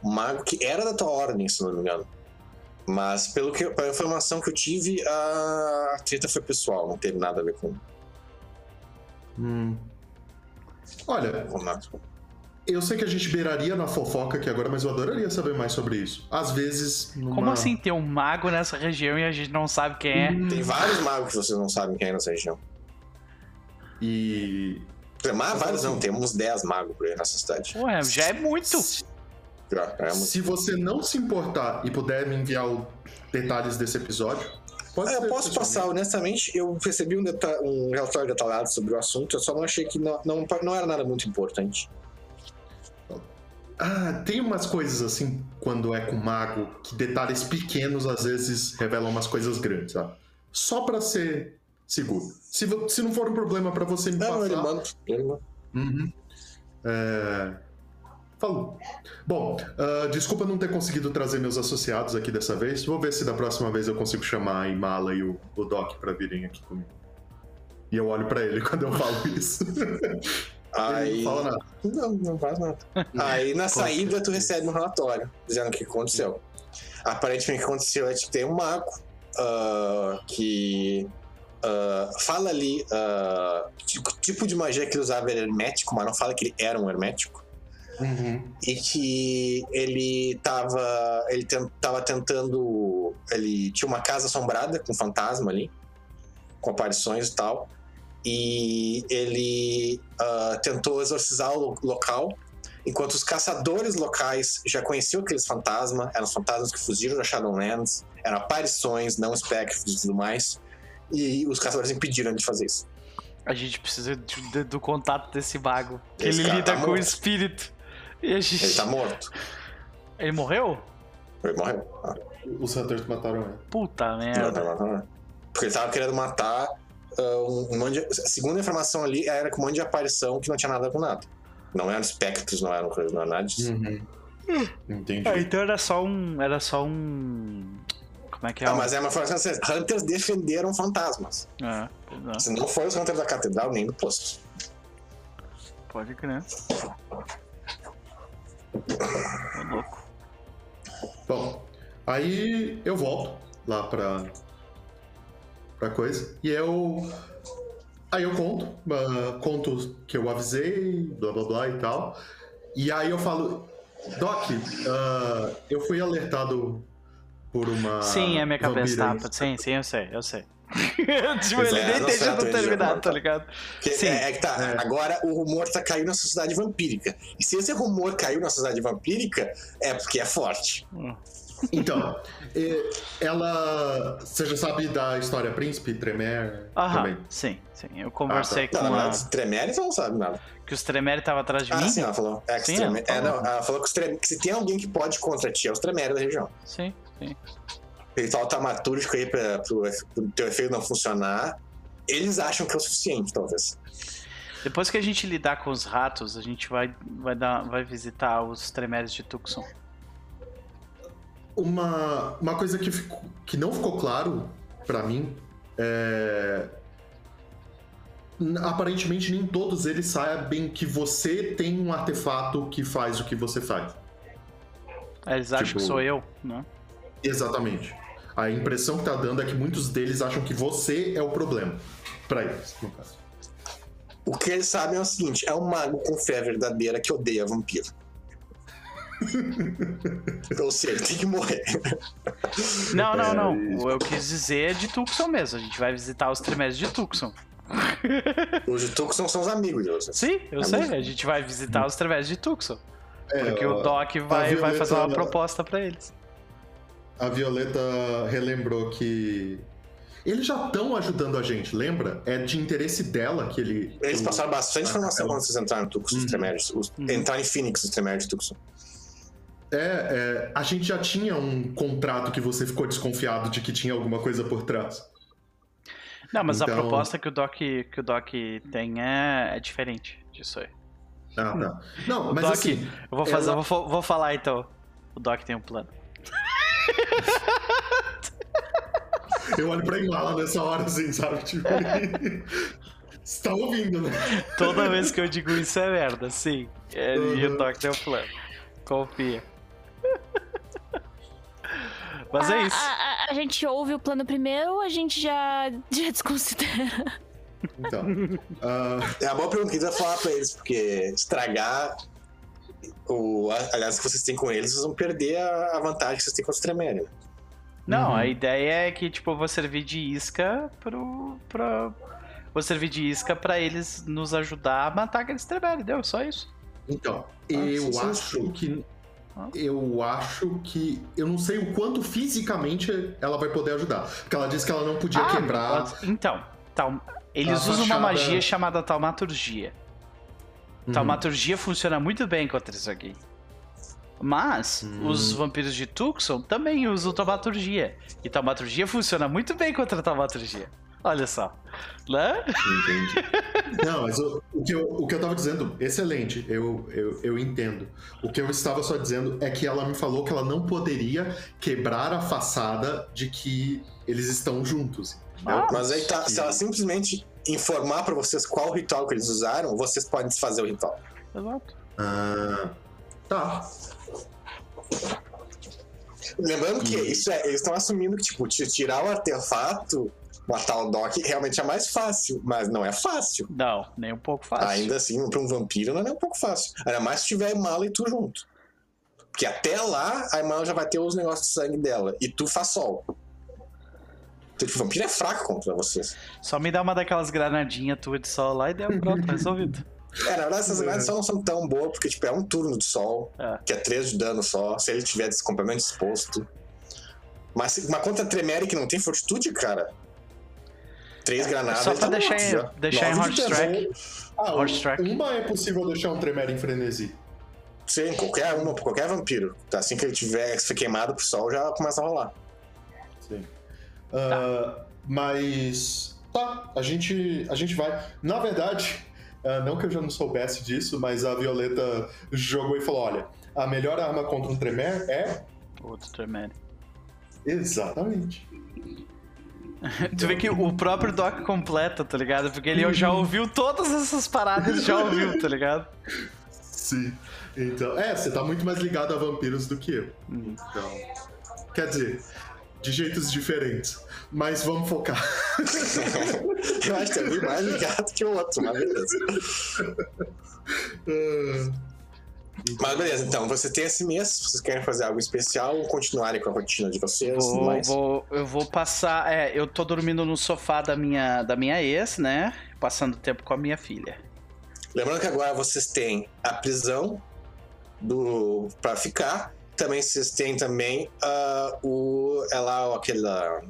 um mago que era da tua ordem, se não me engano. Mas pelo que, pela informação que eu tive, a treta foi pessoal, não teve nada a ver com, Hum. Olha, eu sei que a gente beiraria na fofoca aqui agora, mas eu adoraria saber mais sobre isso. Às vezes. Numa... Como assim ter um mago nessa região e a gente não sabe quem é? Hum, Tem vários magos que vocês não sabem quem é nessa região. E. Tem mais vários não, temos uns 10 magos por aí nessa cidade. Ué, já é muito. Já, é muito. Se você não se importar e puder me enviar o- detalhes desse episódio, pode Ah, eu posso passar, honestamente, eu recebi um, deta- um relatório detalhado sobre o assunto, eu só não achei que não, não, não era nada muito importante. Ah, tem umas coisas assim, quando é com mago, que detalhes pequenos às vezes revelam umas coisas grandes, sabe? Só pra ser seguro. Se, se não for um problema pra você me Não, passar. ele manda. Ele manda. Uhum. É... Falou. Bom, ah, desculpa não ter conseguido trazer meus associados aqui dessa vez. Vou ver se da próxima vez eu consigo chamar a Imala e o, o Doc pra virem aqui comigo. E eu olho pra ele quando eu falo isso. ele Aí. não fala nada. Não, não faz nada. Aí na saída tu recebe um relatório dizendo o que aconteceu. Aparentemente o que aconteceu é que tem um mago ah, que ah, fala ali ah, que o tipo de magia que ele usava era hermético, mas não fala que ele era um hermético. Uhum. E que ele tava. Ele tava tentando. Ele tinha uma casa assombrada com fantasma ali, com aparições e tal. E ele ah, tentou exorcizar o lo- local, enquanto os caçadores locais já conheciam aqueles fantasmas, eram os fantasmas que fugiram da Shadowlands, eram aparições, não espectros e tudo mais. E os caçadores impediram de fazer isso. A gente precisa de- de- do contato desse mago. Que Esse ele lida tá com o espírito. Gente... Ele tá morto. Ele morreu? Ele morreu. Ah, Os Hunters mataram ele. Puta merda. não, não, não. Porque ele tava querendo matar ah, um, um monte de... Segundo a informação ali, era com um monte de aparição que não tinha nada com nada. Não eram espectros, não eram coisas, não era nada disso. Uhum. Entendi. Ah, então era só um. Era só um. Como é que é? Ah, mas é uma informação assim, Hunters defenderam fantasmas. É, é. Se não foi os Hunters da Catedral, nem do posto. Pode crer. Ô, louco. Bom, aí eu volto lá pra. pra coisa. E eu. Aí eu conto. ah, conto que eu avisei, blá blá blá e tal. E aí eu falo. Doc, ah, eu fui alertado por uma. Sim, é minha cabeça vampira tapa. Sim, sim, eu sei, eu sei. tipo, Pois ele é, nem deixa terminar, tá ligado? Que Sim. É, é que tá. É. Agora o rumor tá caindo na sociedade vampírica. E se esse rumor caiu na sociedade vampírica, é porque é forte. Hum. Então, ela. Você já sabe da história Príncipe Tremer Aham, também? sim, sim. Eu conversei Ah, tá. com Não, a... mas Tremere você não sabe nada. que os Tremere estavam atrás de Ah, mim. sim, ela falou. É, que Sim, ela é, falou. não, ela falou que, os Tremere- que se tem alguém que pode contra ti, é os Tremere da região. Sim, sim. Ritual tamatúrgico aí pra, pro, pro teu efeito não funcionar. Eles acham que é o suficiente, talvez. Depois que a gente lidar com os ratos, a gente vai, vai, dar, vai visitar os Tremeres de Tucson. Uma, uma coisa que, ficou- que não ficou claro pra mim é. Aparentemente, nem todos eles sabem que você tem um artefato que faz o que você faz. Eles acham Tipo- que sou eu, né? Exatamente. A impressão que tá dando é que muitos deles acham que você é o problema. Pra eles, no caso. O que eles sabem é o seguinte: é um mago com fé verdadeira que odeia vampiro. Ou seja, ele tem que morrer. Não, não, É, não. O eu quis dizer é de Tucson mesmo. A gente vai visitar os Tremeres de Tucson. Os de Tucson são os amigos de vocês. Sim, eu É sei. mesmo. A gente vai visitar os Tremeres de Tucson. É, Porque o Doc vai, vai fazer uma Violeta- proposta pra eles. A Violeta relembrou que. Eles já estão ajudando a gente, lembra? É de interesse dela que ele. Eles passaram bastante informação ela- quando vocês entraram em Tucson, Uhum. Os, Uhum. Entraram em Phoenix, os Tremérios de Tucson. É, é, a gente já tinha um contrato que você ficou desconfiado de que tinha alguma coisa por trás. Não, mas a Então- proposta que o Doc, que o Doc tem é, é diferente disso aí. Ah, tá. Não, mas Doc, assim. eu vou fazer, ela- vou, vou falar então. O Doc tem um plano. Eu olho pra Imala nessa hora, assim, sabe? Tipo. Você tá ouvindo, né? Toda vez que eu digo isso é merda, sim. É, E o Uhum. Tem um plano. Confia. Mas é A- isso. A, a- a gente ouve o plano primeiro ou a gente já, já desconsidera? Então. ah, É uma boa pergunta que eu ia falar pra eles, porque estragar o aliás que vocês têm com eles, vocês vão perder a a vantagem que vocês têm com os né? Não, Uhum. a ideia é que, tipo, eu vou servir de isca pro. Pra... Vou servir de isca pra eles nos ajudar a matar aqueles Tremere, deu? Só isso. então, Ah, eu acho sim. que. Ah. Eu acho que. Eu não sei o quanto fisicamente ela vai poder ajudar. Porque ela disse que ela não podia Ah, quebrar. Então, tal... eles a usam uma magia chamada taumaturgia. Uhum. Taumaturgia funciona muito bem contra isso aqui. Mas Hum. os vampiros de Tucson também usam taumaturgia. E taumaturgia funciona muito bem contra taumaturgia. Olha só. Né? Entendi. Não, mas o, o que eu, o que eu tava dizendo, excelente, eu, eu, eu entendo. O que eu estava só dizendo é que ela me falou que ela não poderia quebrar a façada de que eles estão juntos. Mas aí tá, se ela simplesmente informar pra vocês qual ritual que eles usaram, vocês podem desfazer o ritual. Exato. Ah, tá. Lembrando que Hum. isso é, eles estão assumindo que, tipo, ti- tirar o artefato, matar o Doc, realmente é mais fácil, mas não é fácil. Não, nem um pouco fácil. Ainda assim, pra um vampiro não é um pouco fácil. Ainda mais se tiver Mala e tu junto. Porque até lá, a Mala já vai ter os negócios de sangue dela. E tu faz sol. Tipo, vampiro é fraco contra vocês. Só me dá uma daquelas granadinhas tua de sol lá e deu pronto, resolvido. É, na verdade, essas É. granadas só não são tão boas, porque, tipo, é um turno de sol, É. que é 3 de dano só, se ele tiver desse complemento disposto. Mas uma contra Tremere que não tem fortitude, cara. Três granadas. Só pra tá deixar morto em- já. deixar em Nove Horse. Track. Ah, Horse track. uma é possível deixar um Tremere em frenesi. Sim, qualquer uma, qualquer vampiro. Tá, assim que ele tiver se for queimado pro sol, já começa a rolar. Sim. Ah, Mas. Tá, a gente, a gente vai. Na verdade, ah, não que eu já não soubesse disso, mas a Violeta jogou e falou: olha, a melhor arma contra um Tremere é. Outro Tremere. Exatamente. Tu vê que o próprio Doc completa, tá ligado? Porque ele já ouviu todas essas paradas, já ouviu, tá ligado? Sim. Então, é, você tá muito mais ligado a vampiros do que eu. Uhum. Então. Quer dizer, de jeitos diferentes. Mas vamos focar. Eu acho que é bem mais ligado que o outro, mas beleza. Ah, Mas beleza, então, você tem esse mês, vocês querem fazer algo especial ou continuarem com a rotina de vocês, Vou, vou- eu vou passar. É, eu tô dormindo no sofá da minha, da minha ex, né? Passando tempo com a minha filha. Lembrando que agora vocês têm a prisão do para ficar também vocês têm também ah, o. É lá aquele. ah,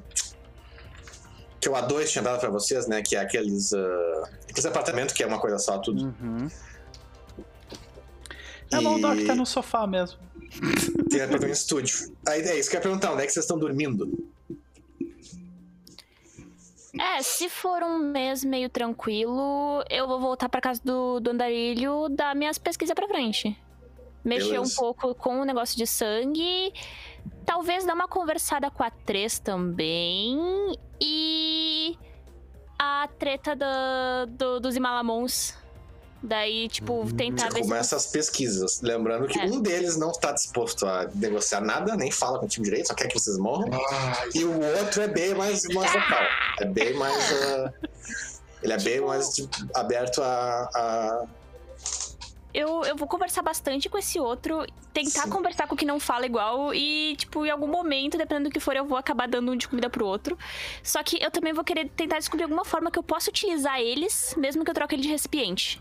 que o A2 tinha dado pra vocês, né? Que é aqueles. ah, aqueles apartamentos que é uma coisa só, tudo. Uhum. É bom, Doc tá no sofá mesmo. Tem apartamento estúdio. Aí é isso que eu ia perguntar, onde é que vocês estão dormindo? É, se for um mês meio tranquilo, eu vou voltar pra casa do, do andarilho dar minhas pesquisas pra frente. Mexer Beleza. um pouco com o negócio de sangue. Talvez dar uma conversada com a Três também. E. A treta da- do, dos Imalamons. Daí, tipo, tentar Você ver começa as pesquisas. Lembrando que É. um deles não está disposto a negociar nada, nem fala contigo direito, só quer que vocês morram. Ai, E o outro é bem mais, mais vocal. É bem mais. ah, ele é bem mais tipo, aberto a, a. Eu, eu vou conversar bastante com esse outro, tentar Sim. conversar com o que não fala igual e, tipo, em algum momento, dependendo do que for, eu vou acabar dando um de comida pro outro. Só que eu também vou querer tentar descobrir alguma forma que eu possa utilizar eles, mesmo que eu troque ele de recipiente.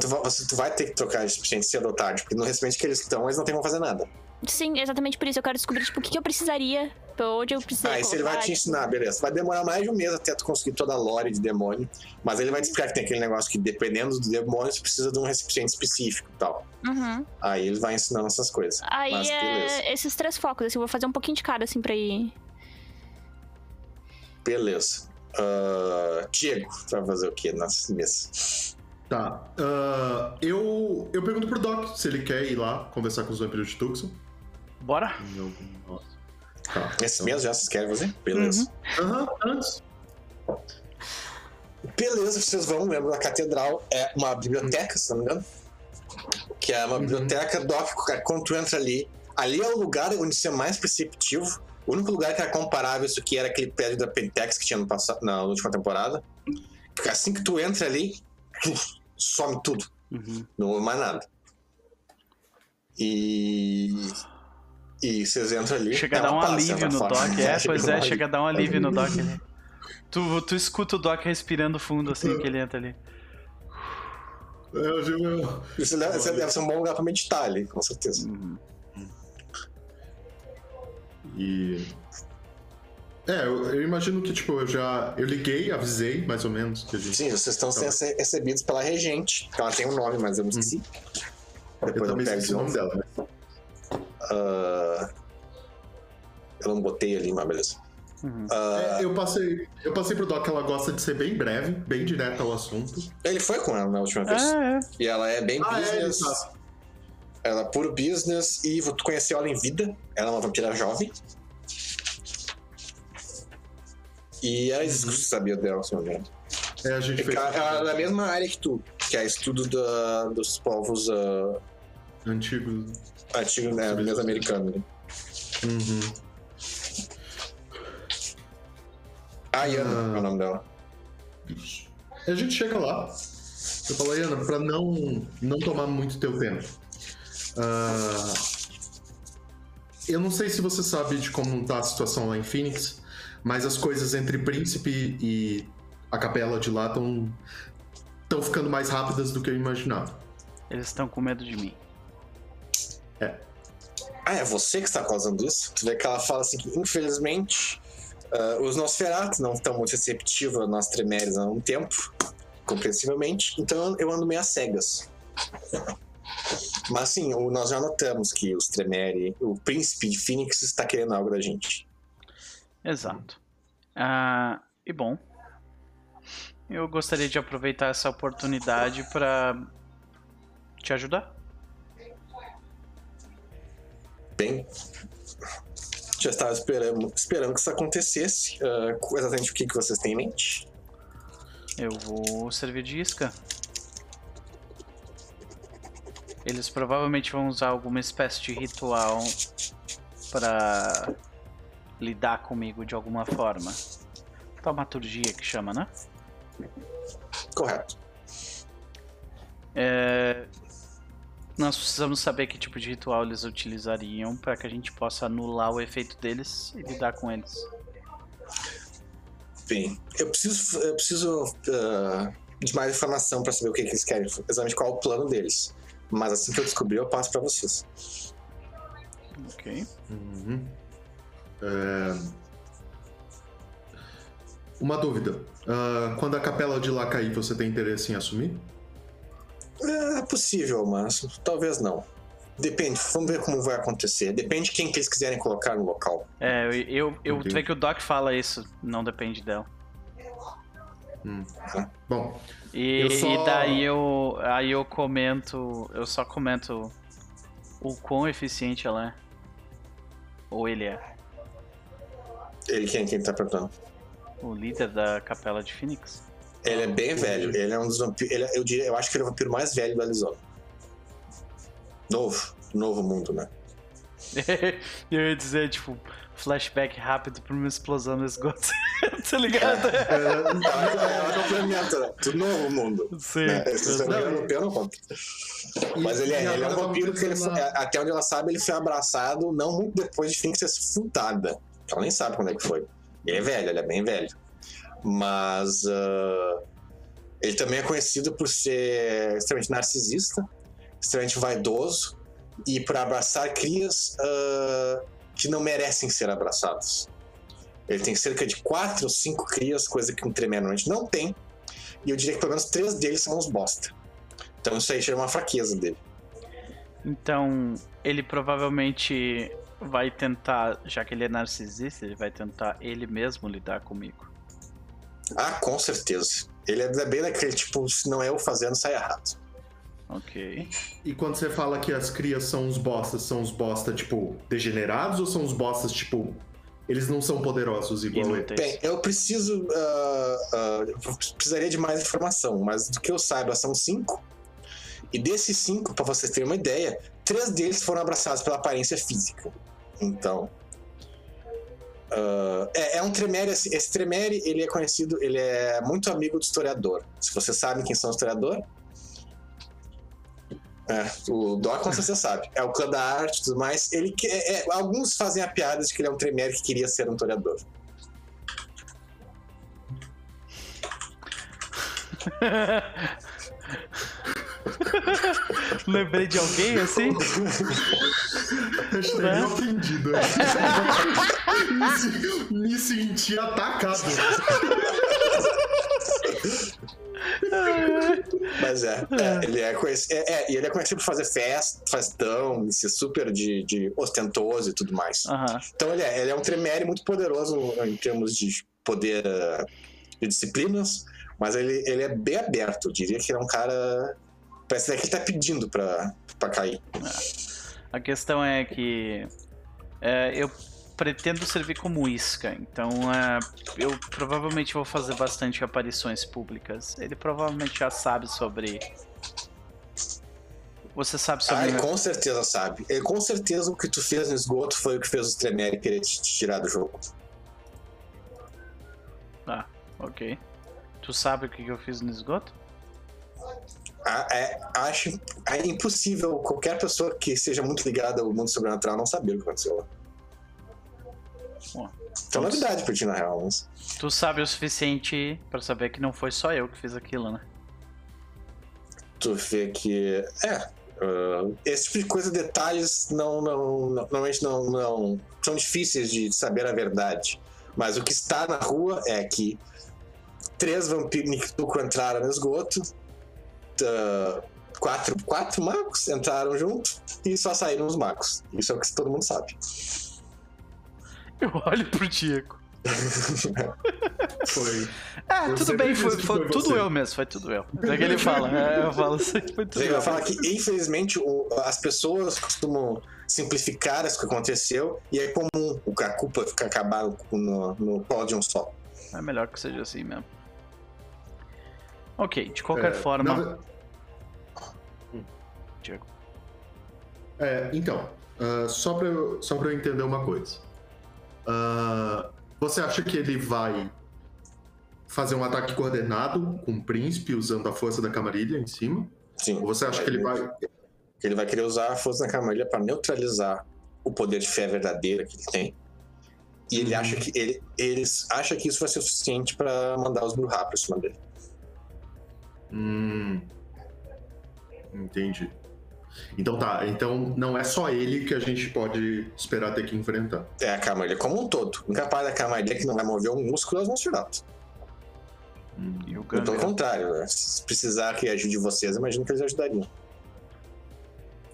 Tu vai, você- tu vai ter que trocar de recipiente cedo ou tarde, porque no recipiente que eles estão, eles não tem como fazer nada. Sim, exatamente por isso. Eu quero descobrir, tipo, o que, que eu precisaria, pra onde eu precisaria Ah, se ele vai te ensinar, beleza. Vai demorar mais de um mês até tu conseguir toda a lore de demônio. Mas ele vai te explicar que tem aquele negócio que, dependendo do demônio, você precisa de um recipiente específico e tal. Uhum. Aí ele vai ensinando essas coisas. Aí Mas é esses três focos, assim, eu vou fazer um pouquinho de cada, assim, pra ir. Beleza. Ah, Diego, tu vai fazer o que nesse mês? Tá. Ah, eu, eu pergunto pro Doc se ele quer ir lá conversar com os vampiros de Tucson. Bora? Tá. Esse mês já vocês querem fazer? Beleza. Aham, antes. Beleza, vocês vão, lembra, a catedral é uma biblioteca, se não me engano. Que é uma Uhum. biblioteca doc, cara, quando tu entra ali, ali é o lugar onde você é mais perceptivo. O único lugar que era comparável isso aqui era aquele prédio da Pentex que tinha no passado, na última temporada. Porque assim que tu entra ali, some tudo. Uhum. Não houve mais nada. E. E vocês entram ali. Chega a dar um alívio no. Doc. É, pois um é, chega a dar um alívio no Doc ali. Tu, tu escuta o Doc respirando fundo assim que ele entra ali. É, eu digo, eu- Isso deve, isso deve ser um bom lugar pra meditar ali, com certeza. Uhum. E. É, eu, eu imagino que, tipo, eu já. Eu liguei, avisei, mais ou menos. Que a gente, Sim, vocês estão sendo rece- recebidos pela regente, que ela tem um nome, mas eu me esqueci. eu Depois eu, também pego esqueci o nome dela, né? Ah, eu não botei ali, mas beleza. Uhum. Ah, É, eu passei. Eu passei pro Doc que ela gosta de ser bem breve, bem direta ao assunto. Ele foi com ela na última vez. É, é. E ela é bem Ah, é, business. tá. ela é puro business. E tu conheceu ela em vida. Ela é uma vampira jovem. E era isso que você sabia dela, se não me engano. É, a gente É fez. Ela ela é da mesma área que tu, que é estudo da- dos povos ah, Antigo. antigos, né? Mesoamericanos. Né? Uhum. A Yana Ah. é o nome dela. A gente chega lá. Eu falo, Ana, pra não, não tomar muito teu tempo. ah, eu não sei se você sabe de como tá a situação lá em Phoenix, mas as coisas entre Príncipe e a capela de lá estão estão ficando mais rápidas do que eu imaginava. Eles estão com medo de mim. Ah, é você que está causando isso? Tu vê que ela fala assim que, infelizmente, ah, os Nosferatos não estão muito receptivos a nós Tremeres há um tempo, compreensivelmente, então eu ando meio às cegas. Mas sim, nós já notamos que os Tremere, o príncipe de Phoenix está querendo algo da gente. Exato. Ah, e bom, eu gostaria de aproveitar essa oportunidade para te ajudar. Bem, já estava esperando, esperando que isso acontecesse. Ah, exatamente o que, que vocês têm em mente? Eu vou servir de isca. Eles provavelmente vão usar alguma espécie de ritual para lidar comigo de alguma forma. Taumaturgia que chama, né? Correto. É, Nós precisamos saber que tipo de ritual eles utilizariam para que a gente possa anular o efeito deles e lidar com eles. Bem, eu preciso, eu preciso ah, de mais informação para saber o que, que eles querem, exatamente qual é o plano deles. Mas assim que eu descobrir, eu passo para vocês. Ok. Uhum. É, Uma dúvida. Ah, quando a capela de lá cair, você tem interesse em assumir? É possível, mas talvez não. Depende, vamos ver como vai acontecer. Depende de quem que eles quiserem colocar no local. É, eu, eu, eu vê que o Doc fala isso, não depende dela. Bom, E, Eu só- e daí eu, aí eu comento, eu só comento o quão eficiente ela é. Ou ele é. Ele quem, quem tá perguntando? O líder da capela de Phoenix. Ele é bem velho. Ele é um dos vampiros. é- eu, diria, eu acho que ele é o vampiro mais velho do Arizona. Novo. Novo mundo, né? eu ia dizer, tipo, flashback rápido pra uma explosão no esgoto. tá ligado? É, é o planeta, né? Do novo mundo. Sim. Né? Esse vampiro europeu não conta. e- Mas ele e é, ele é um vampiro que ele foi- até onde ela sabe, ele foi abraçado não muito depois de Phoenix ser fundada. Ela nem sabe quando é que foi. Ele é velho, ele é bem velho. Mas ah, ele também é conhecido por ser extremamente narcisista, extremamente vaidoso e por abraçar crias ah, que não merecem ser abraçadas. Ele tem cerca de quatro ou cinco crias, coisa que um Tremere normalmente não tem. E eu diria que pelo menos três deles são uns bosta. Então isso aí chama uma fraqueza dele. Então, ele provavelmente vai tentar, já que ele é narcisista, ele vai tentar ele mesmo lidar comigo. Ah, com certeza. Ele é bem daquele tipo, se não é eu fazendo, sai errado. Ok. E quando você fala que as crias são os bostas, são os bosta, tipo, degenerados ou são os bostas, tipo, eles não são poderosos igual ele? Bem, eu preciso. ah, eu precisaria de mais informação, mas do que eu saiba, são cinco. E desses cinco, pra vocês terem uma ideia, três deles foram abraçados pela aparência física. Então. Ah, é, é um Tremere. assim, Esse Tremere, ele é conhecido, ele é muito amigo do historiador. Se vocês sabem quem são os historiadores. É, o com certeza sabe. É o clã da arte e tudo mais. Ele, é- é- alguns fazem a piada de que ele é um Tremere que queria ser um toreador. Lembrei de alguém assim? Hashtag Né? ofendido. me, me senti atacado. Mas é, é, ele é conhecido. É, é, e ele é conhecido por fazer festa, festão, e ser super de, de ostentoso e tudo mais. Aham. Então ele é, ele é um Tremere muito poderoso em termos de poder de disciplinas, mas ele, ele é bem aberto. Eu diria que ele é um cara. Parece que ele tá pedindo pra, pra cair. A questão é que é, eu pretendo servir como isca, então é, eu provavelmente vou fazer bastante aparições públicas. Ele provavelmente já sabe sobre. Você sabe Ah, sobre. ele com certeza sabe. Ele com certeza o que tu fez no esgoto foi o que fez os Tremere querer te, tirar do jogo. Ah, ok. Tu sabe o que eu fiz no esgoto? É, acho é impossível qualquer pessoa que seja muito ligada ao mundo sobrenatural não saber o que aconteceu lá. É novidade pra ti, na real. Mas... Tu sabe o suficiente pra saber que não foi só eu que fiz aquilo, né? tu vê que é ah, esse tipo de coisa detalhes não, não, não- normalmente não, não são difíceis de saber a verdade mas o que está na rua é que três vampiros entraram no esgoto ah, quatro, quatro magos entraram junto e só saíram os magos isso é o que todo mundo sabe Eu olho pro Diego. Foi. Ah, Eu tudo bem, foi, foi foi tudo eu mesmo, foi tudo eu. É que ele fala, é, eu falo assim, foi tudo Ele eu. vai falar que, infelizmente, o- as pessoas costumam simplificar isso que aconteceu e é comum a culpa ficar acabar no, no pó de um só. É melhor que seja assim mesmo. Ok, de qualquer É, forma. Diego. É, então, ah, só, pra eu, só eu entender uma coisa. Ah, você acha que ele vai fazer um ataque coordenado com o príncipe usando a força da camarilha em cima? Sim. Ou você acha que ele vai. ele vai querer usar a força da Camarilla para neutralizar o poder de fé verdadeira que ele tem. E ele Uhum. acha que ele, eles acha que isso vai ser suficiente para mandar os Bruhá pra cima dele. Hum. Entendi. Então tá, então não é só ele que a gente pode esperar ter que enfrentar. É a Camarilla como um todo. Incapaz da Camarilla que não vai mover um músculo aos Nosferatu. E o Pelo Ganga. contrário, né? se precisar que ajude vocês, imagino que eles ajudariam.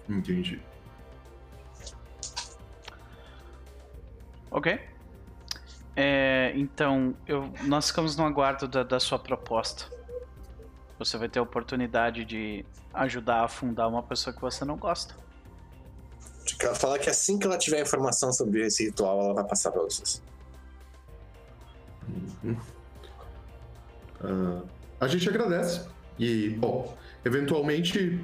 Entendi. Ok. É, então, eu, nós ficamos no aguardo da, da sua proposta. Você vai ter a oportunidade de ajudar a afundar uma pessoa que você não gosta. Ela fala que assim que ela tiver informação sobre esse ritual, ela vai passar pra vocês. Ah, a gente agradece. E, bom, eventualmente,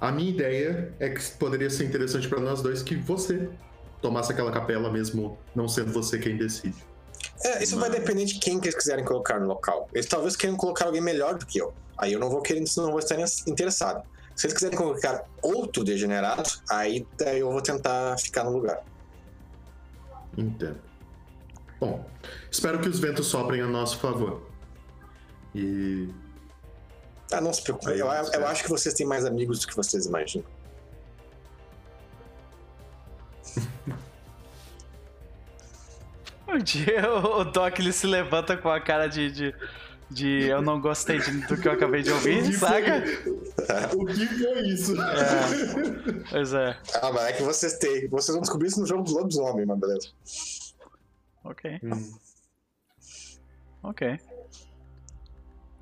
a minha ideia é que poderia ser interessante pra nós dois que você tomasse aquela capela mesmo não sendo você quem decide. É, isso vai depender de quem que eles quiserem colocar no local. Eles talvez queiram colocar alguém melhor do que eu. Aí eu não vou querer, não vou estar interessado. Se eles quiserem colocar outro degenerado, aí daí eu vou tentar ficar no lugar. Entendo. Bom, espero que os ventos soprem a nosso favor. E. Ah, não se preocupe. Eu, eu acho que vocês têm mais amigos do que vocês imaginam. Um dia o o Doc ele se levanta com a cara de, de, de eu não gostei de- do que eu acabei de ouvir, saca? O que foi isso? Pois é. Ah, mas é que vocês têm. Vocês vão descobrir isso no jogo do lobisomem, mas beleza. Ok, Hum, ok.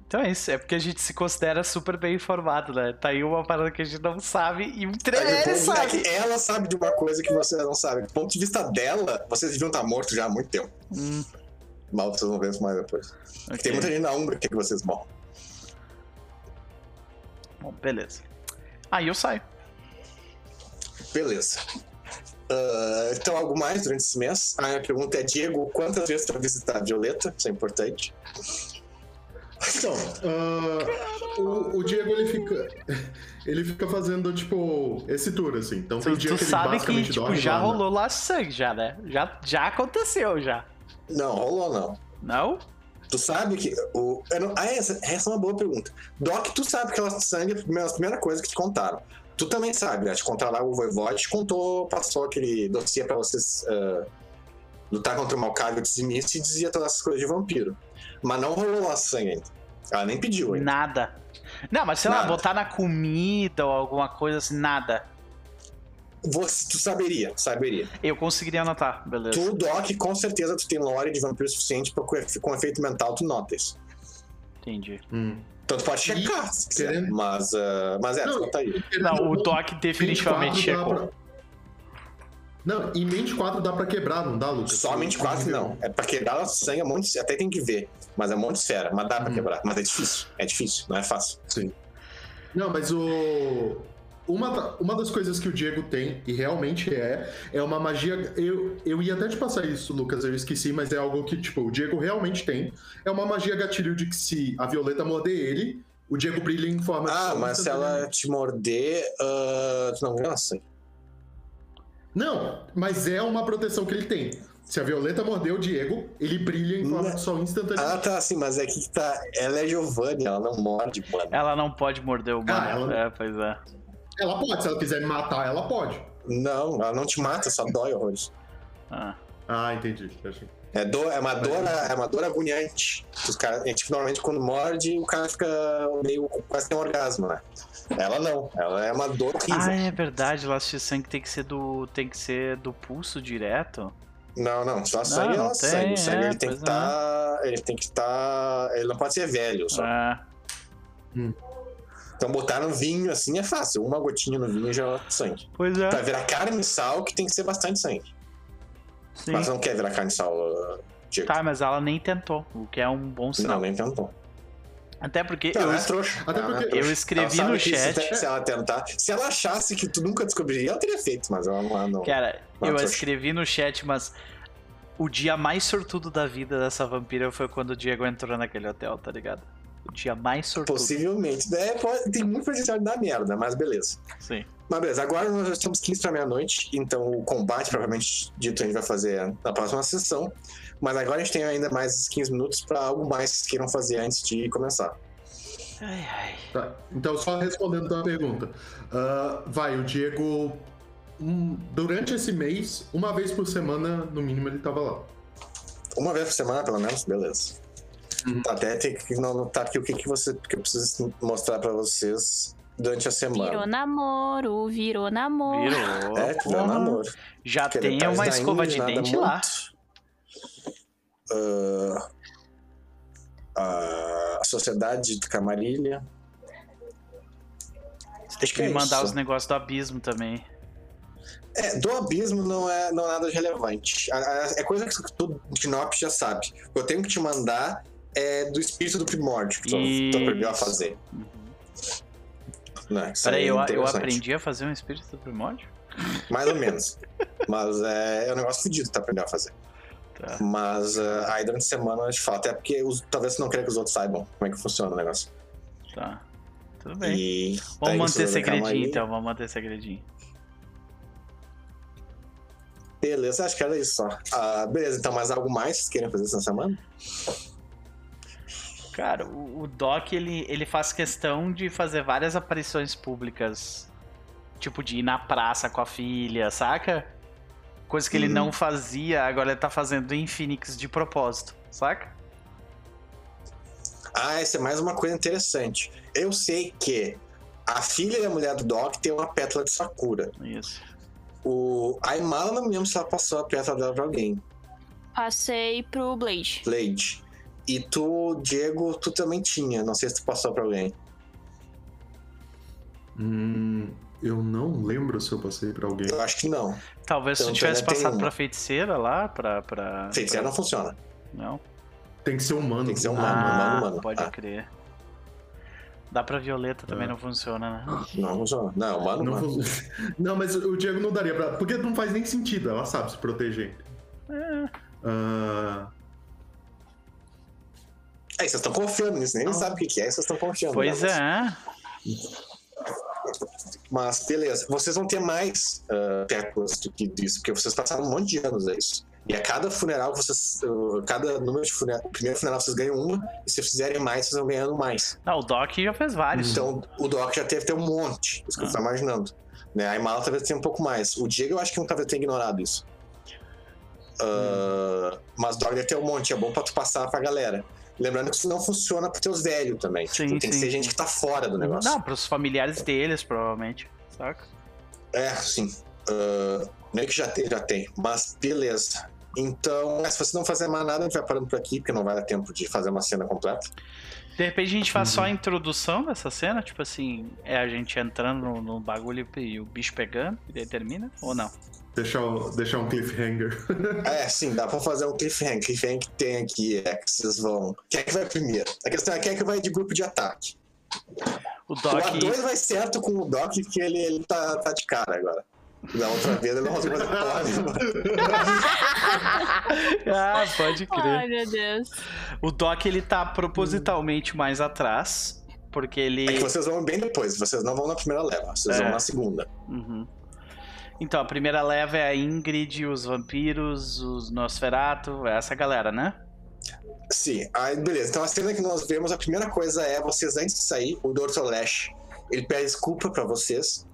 Então é isso, é porque a gente se considera super bem informado, né? Tá aí uma parada que a gente não sabe e o Tremere é sabe. que ela sabe de uma coisa que vocês não sabem. Do ponto de vista dela, vocês deviam estar mortos já há muito tempo. Hum, Mal vocês vão ver isso mais depois. ok. Tem muita gente na Umbra que vocês morram. Bom, beleza. Aí eu saio. Beleza. Ah, então, algo mais durante esse mês? A minha pergunta é, Diego, quantas vezes tu vai visitar a Violeta? Isso é importante. Então, ah, o, o Diego ele fica. Ele fica fazendo, tipo, esse tour, assim. Então tem dia tu que ele sabe que, tipo, dorme já lá, né? rolou lá sangue, já, né? Já, já aconteceu, já. Não, rolou não. Não? Tu sabe que. O, não- ah, essa, essa é uma boa pergunta. Doc, tu sabe que ela sangue é a primeira, a coisa que te contaram. Tu também sabe, né? Te contaram lá, o Voivode te contou, passou aquele dossiê pra vocês ah, lutar contra o Malcavio dizimista e dizia todas essas coisas de vampiro. Mas não rolou lá sangue ainda. Ela nem pediu ainda. Nada. Não, mas sei lá, Nada. botar na comida ou alguma coisa assim, nada. Você, tu saberia, saberia. Eu conseguiria anotar, beleza. Tu, Doc, com certeza tu tem lore de vampiro suficiente pra com com efeito mental tu nota isso. Entendi. Hum. Então tu pode E checar, se quiser. querendo- Mas, ah, mas é, Não, conta aí. Não, o Doc 24 definitivamente checou. pra- Não, em mente 4 dá pra quebrar, não dá, Lucas? Somente quatro não. É pra quebrar o sangue é monte, até tem que ver. Mas é um monte de esfera, mas dá pra Uhum. quebrar. Mas é difícil, é difícil, não é fácil. Sim. Não, mas o. Uma, uma das coisas que o Diego tem, e realmente é, é uma magia. Eu, eu ia até te passar isso, Lucas, eu esqueci, mas é algo que, tipo, o Diego realmente tem. É uma magia gatilho de que se a Violeta morder ele, o Diego brilha em forma de Ah, mas se ela te morder, ah, tu não sangue. Não, mas é uma proteção que ele tem. Se a Violeta morder o Diego, ele brilha em forma de sol instantaneamente. Ah, tá, assim, mas é que tá. Ela é Giovanni, ela não morde, mano. Ela não pode morder o humano. Ah, ela- É, pois é. Ela pode, se ela quiser me matar, ela pode. Não, ela não te mata, só dói horrores. Ah. Ah, entendi. É, dor, é, uma dor, é uma dor agoniante. Os caras, é, tipo, normalmente quando morde, o cara fica meio. quase tem um orgasmo, né? Ela não. Ela é uma dor horrível. Ah, é verdade, laço de sangue tem que ser do. tem que ser do pulso direto. Não, não, só sangue não é tem, sangue. O sangue é, ele tem que estar. ele tem que estar. ele não pode ser velho só. Ah, Então botar no vinho assim é fácil. Uma gotinha no vinho já é sangue. pois é. Pra virar carne e sal que tem que ser bastante sangue. Sim. Mas não quer virar carne e sal, uh, Diego. Tá, mas ela nem tentou, o que é um bom sinal. Não, nem tentou. Até porque Não, eu, é trouxa. Até é porque- eu escrevi no que se- chat. Se, ela tentar. Se ela achasse que tu nunca descobriria, ela teria feito, mas ela não. não. Cara, Uma eu trouxa. escrevi no chat, mas o dia mais sortudo da vida dessa vampira foi quando o Diego entrou naquele hotel, tá ligado? O dia mais sortudo. Possivelmente. É, pode- tem muito potencial de dar merda, mas beleza. Sim. Mas beleza, agora nós já estamos 15 para meia-noite, então o combate, provavelmente dito, a gente vai fazer na próxima sessão. Mas agora a gente tem ainda mais 15 minutos para algo mais que queiram fazer antes de começar. Ai, ai. Tá, então, só respondendo a tua pergunta. Ah, vai, o Diego. hum, durante esse mês, uma vez por semana, no mínimo, ele tava lá. Uma vez por semana, pelo menos, beleza. Uhum. Até tem que notar aqui o que, que você que eu preciso mostrar pra vocês durante a Virou semana. namoro, virou namoro. Virou. É, porra. namoro. Já Que tem uma escova de dente lá. Ah, a Sociedade de Camarilha. Você tem que que me é mandar isso. os negócios do abismo também. É, do abismo não é, não é nada relevante. É coisa que todo Knop já sabe. Eu tenho que te mandar é do espírito do primórdio que tu, tu aprendeu a fazer. Uhum. Né? Peraí, aí é eu, eu aprendi a fazer um espírito do primórdio? Mais ou menos. Mas é, é um negócio fodido que tu aprendeu a fazer. Tá. Mas ah, aí durante a semana gente fala. Até porque os- talvez você não queira que os outros saibam como é que funciona o negócio. Tá. Tudo bem. E Vamos manter segredinho então, vamos manter segredinho. Beleza, acho que era isso só. Ah, beleza, então mais algo mais que vocês querem fazer essa semana? Cara, o, o Doc, ele, ele faz questão de fazer várias aparições públicas. Tipo, de ir na praça com a filha, saca? Coisa que ele Uhum. não fazia, agora ele tá fazendo em Phoenix de propósito, saca? Ah, essa é mais uma coisa interessante. Eu sei que a filha e a mulher do Doc tem uma pétala de Sakura. Isso. O... A Imala não me lembro se ela passou a pétala dela pra alguém. Passei pro Blade. Blade. E tu, Diego, tu também tinha. Não sei se tu passou pra alguém. Hum, eu não lembro se eu passei pra alguém. Eu acho que não. Talvez se Então, tu tivesse ainda tem passado pra feiticeira lá, pra. pra Feiticeiro pra- não funciona. Não. Tem que ser humano. Tem que ser humano, ah, humano, humano. pode Ah. crer. Dá pra Violeta também Ah. não funciona, né? Não funciona. Não, humano, Não, fun- não, mas o Diego não daria pra. Porque não faz nem sentido, ela sabe se proteger. É. Ah, Aí vocês estão confiando nisso, nem sabe o que é, vocês estão confiando. Pois né? é. Mas beleza, vocês vão ter mais uh, pétalas do que isso, porque vocês passaram um monte de anos a isso. E a cada funeral, vocês. uh, cada número de funeral. Primeiro funeral vocês ganham uma, e se fizerem mais, vocês vão ganhando mais. Não, o Doc já fez vários. Então o Doc já teve ter um monte, isso que eu Ah. tô imaginando. Né? A Imala talvez tenha um pouco mais. O Diego eu acho que não talvez tenha ignorado isso. Uh, Mas o Doc deve ter um monte, é bom pra tu passar pra galera. Lembrando que isso não funciona pros teus velhos também. Sim, Tipo, tem que sim, ser sim. gente que tá fora do negócio. Não, pros familiares deles, provavelmente. Saca? É, sim. Uh, meio que já tem, já tem. Mas beleza. Então, se você não fazer mais nada, a gente vai parando por aqui, porque não vai dar tempo de fazer uma cena completa. De repente a gente faz Uhum. só a introdução dessa cena, tipo assim, é a gente entrando no, no bagulho e o bicho pegando, e daí termina? Ou não? Deixar, o- deixar um cliffhanger. É, sim, dá pra fazer um cliffhanger. Cliffhanger que tem aqui é que vocês vão. Quem é que vai primeiro? A questão é quem é que vai de grupo de ataque. O O Doc. A2 vai certo com o Doc, porque ele, ele tá, tá de cara agora. Da outra vez ele não conseguiu fazer ah, pode crer. Ai, meu Deus. O Doc ele tá propositalmente mais atrás, porque ele. É que vocês vão bem depois, vocês não vão na primeira leva, vocês É. vão na segunda. Uhum. Então, a primeira leva é a Ingrid, os vampiros, os Nosferatu, é essa galera, né? Sim, aí beleza. Então a cena que nós vemos, a primeira coisa é vocês, antes de sair, o Dr. Lash, ele pede desculpa pra vocês.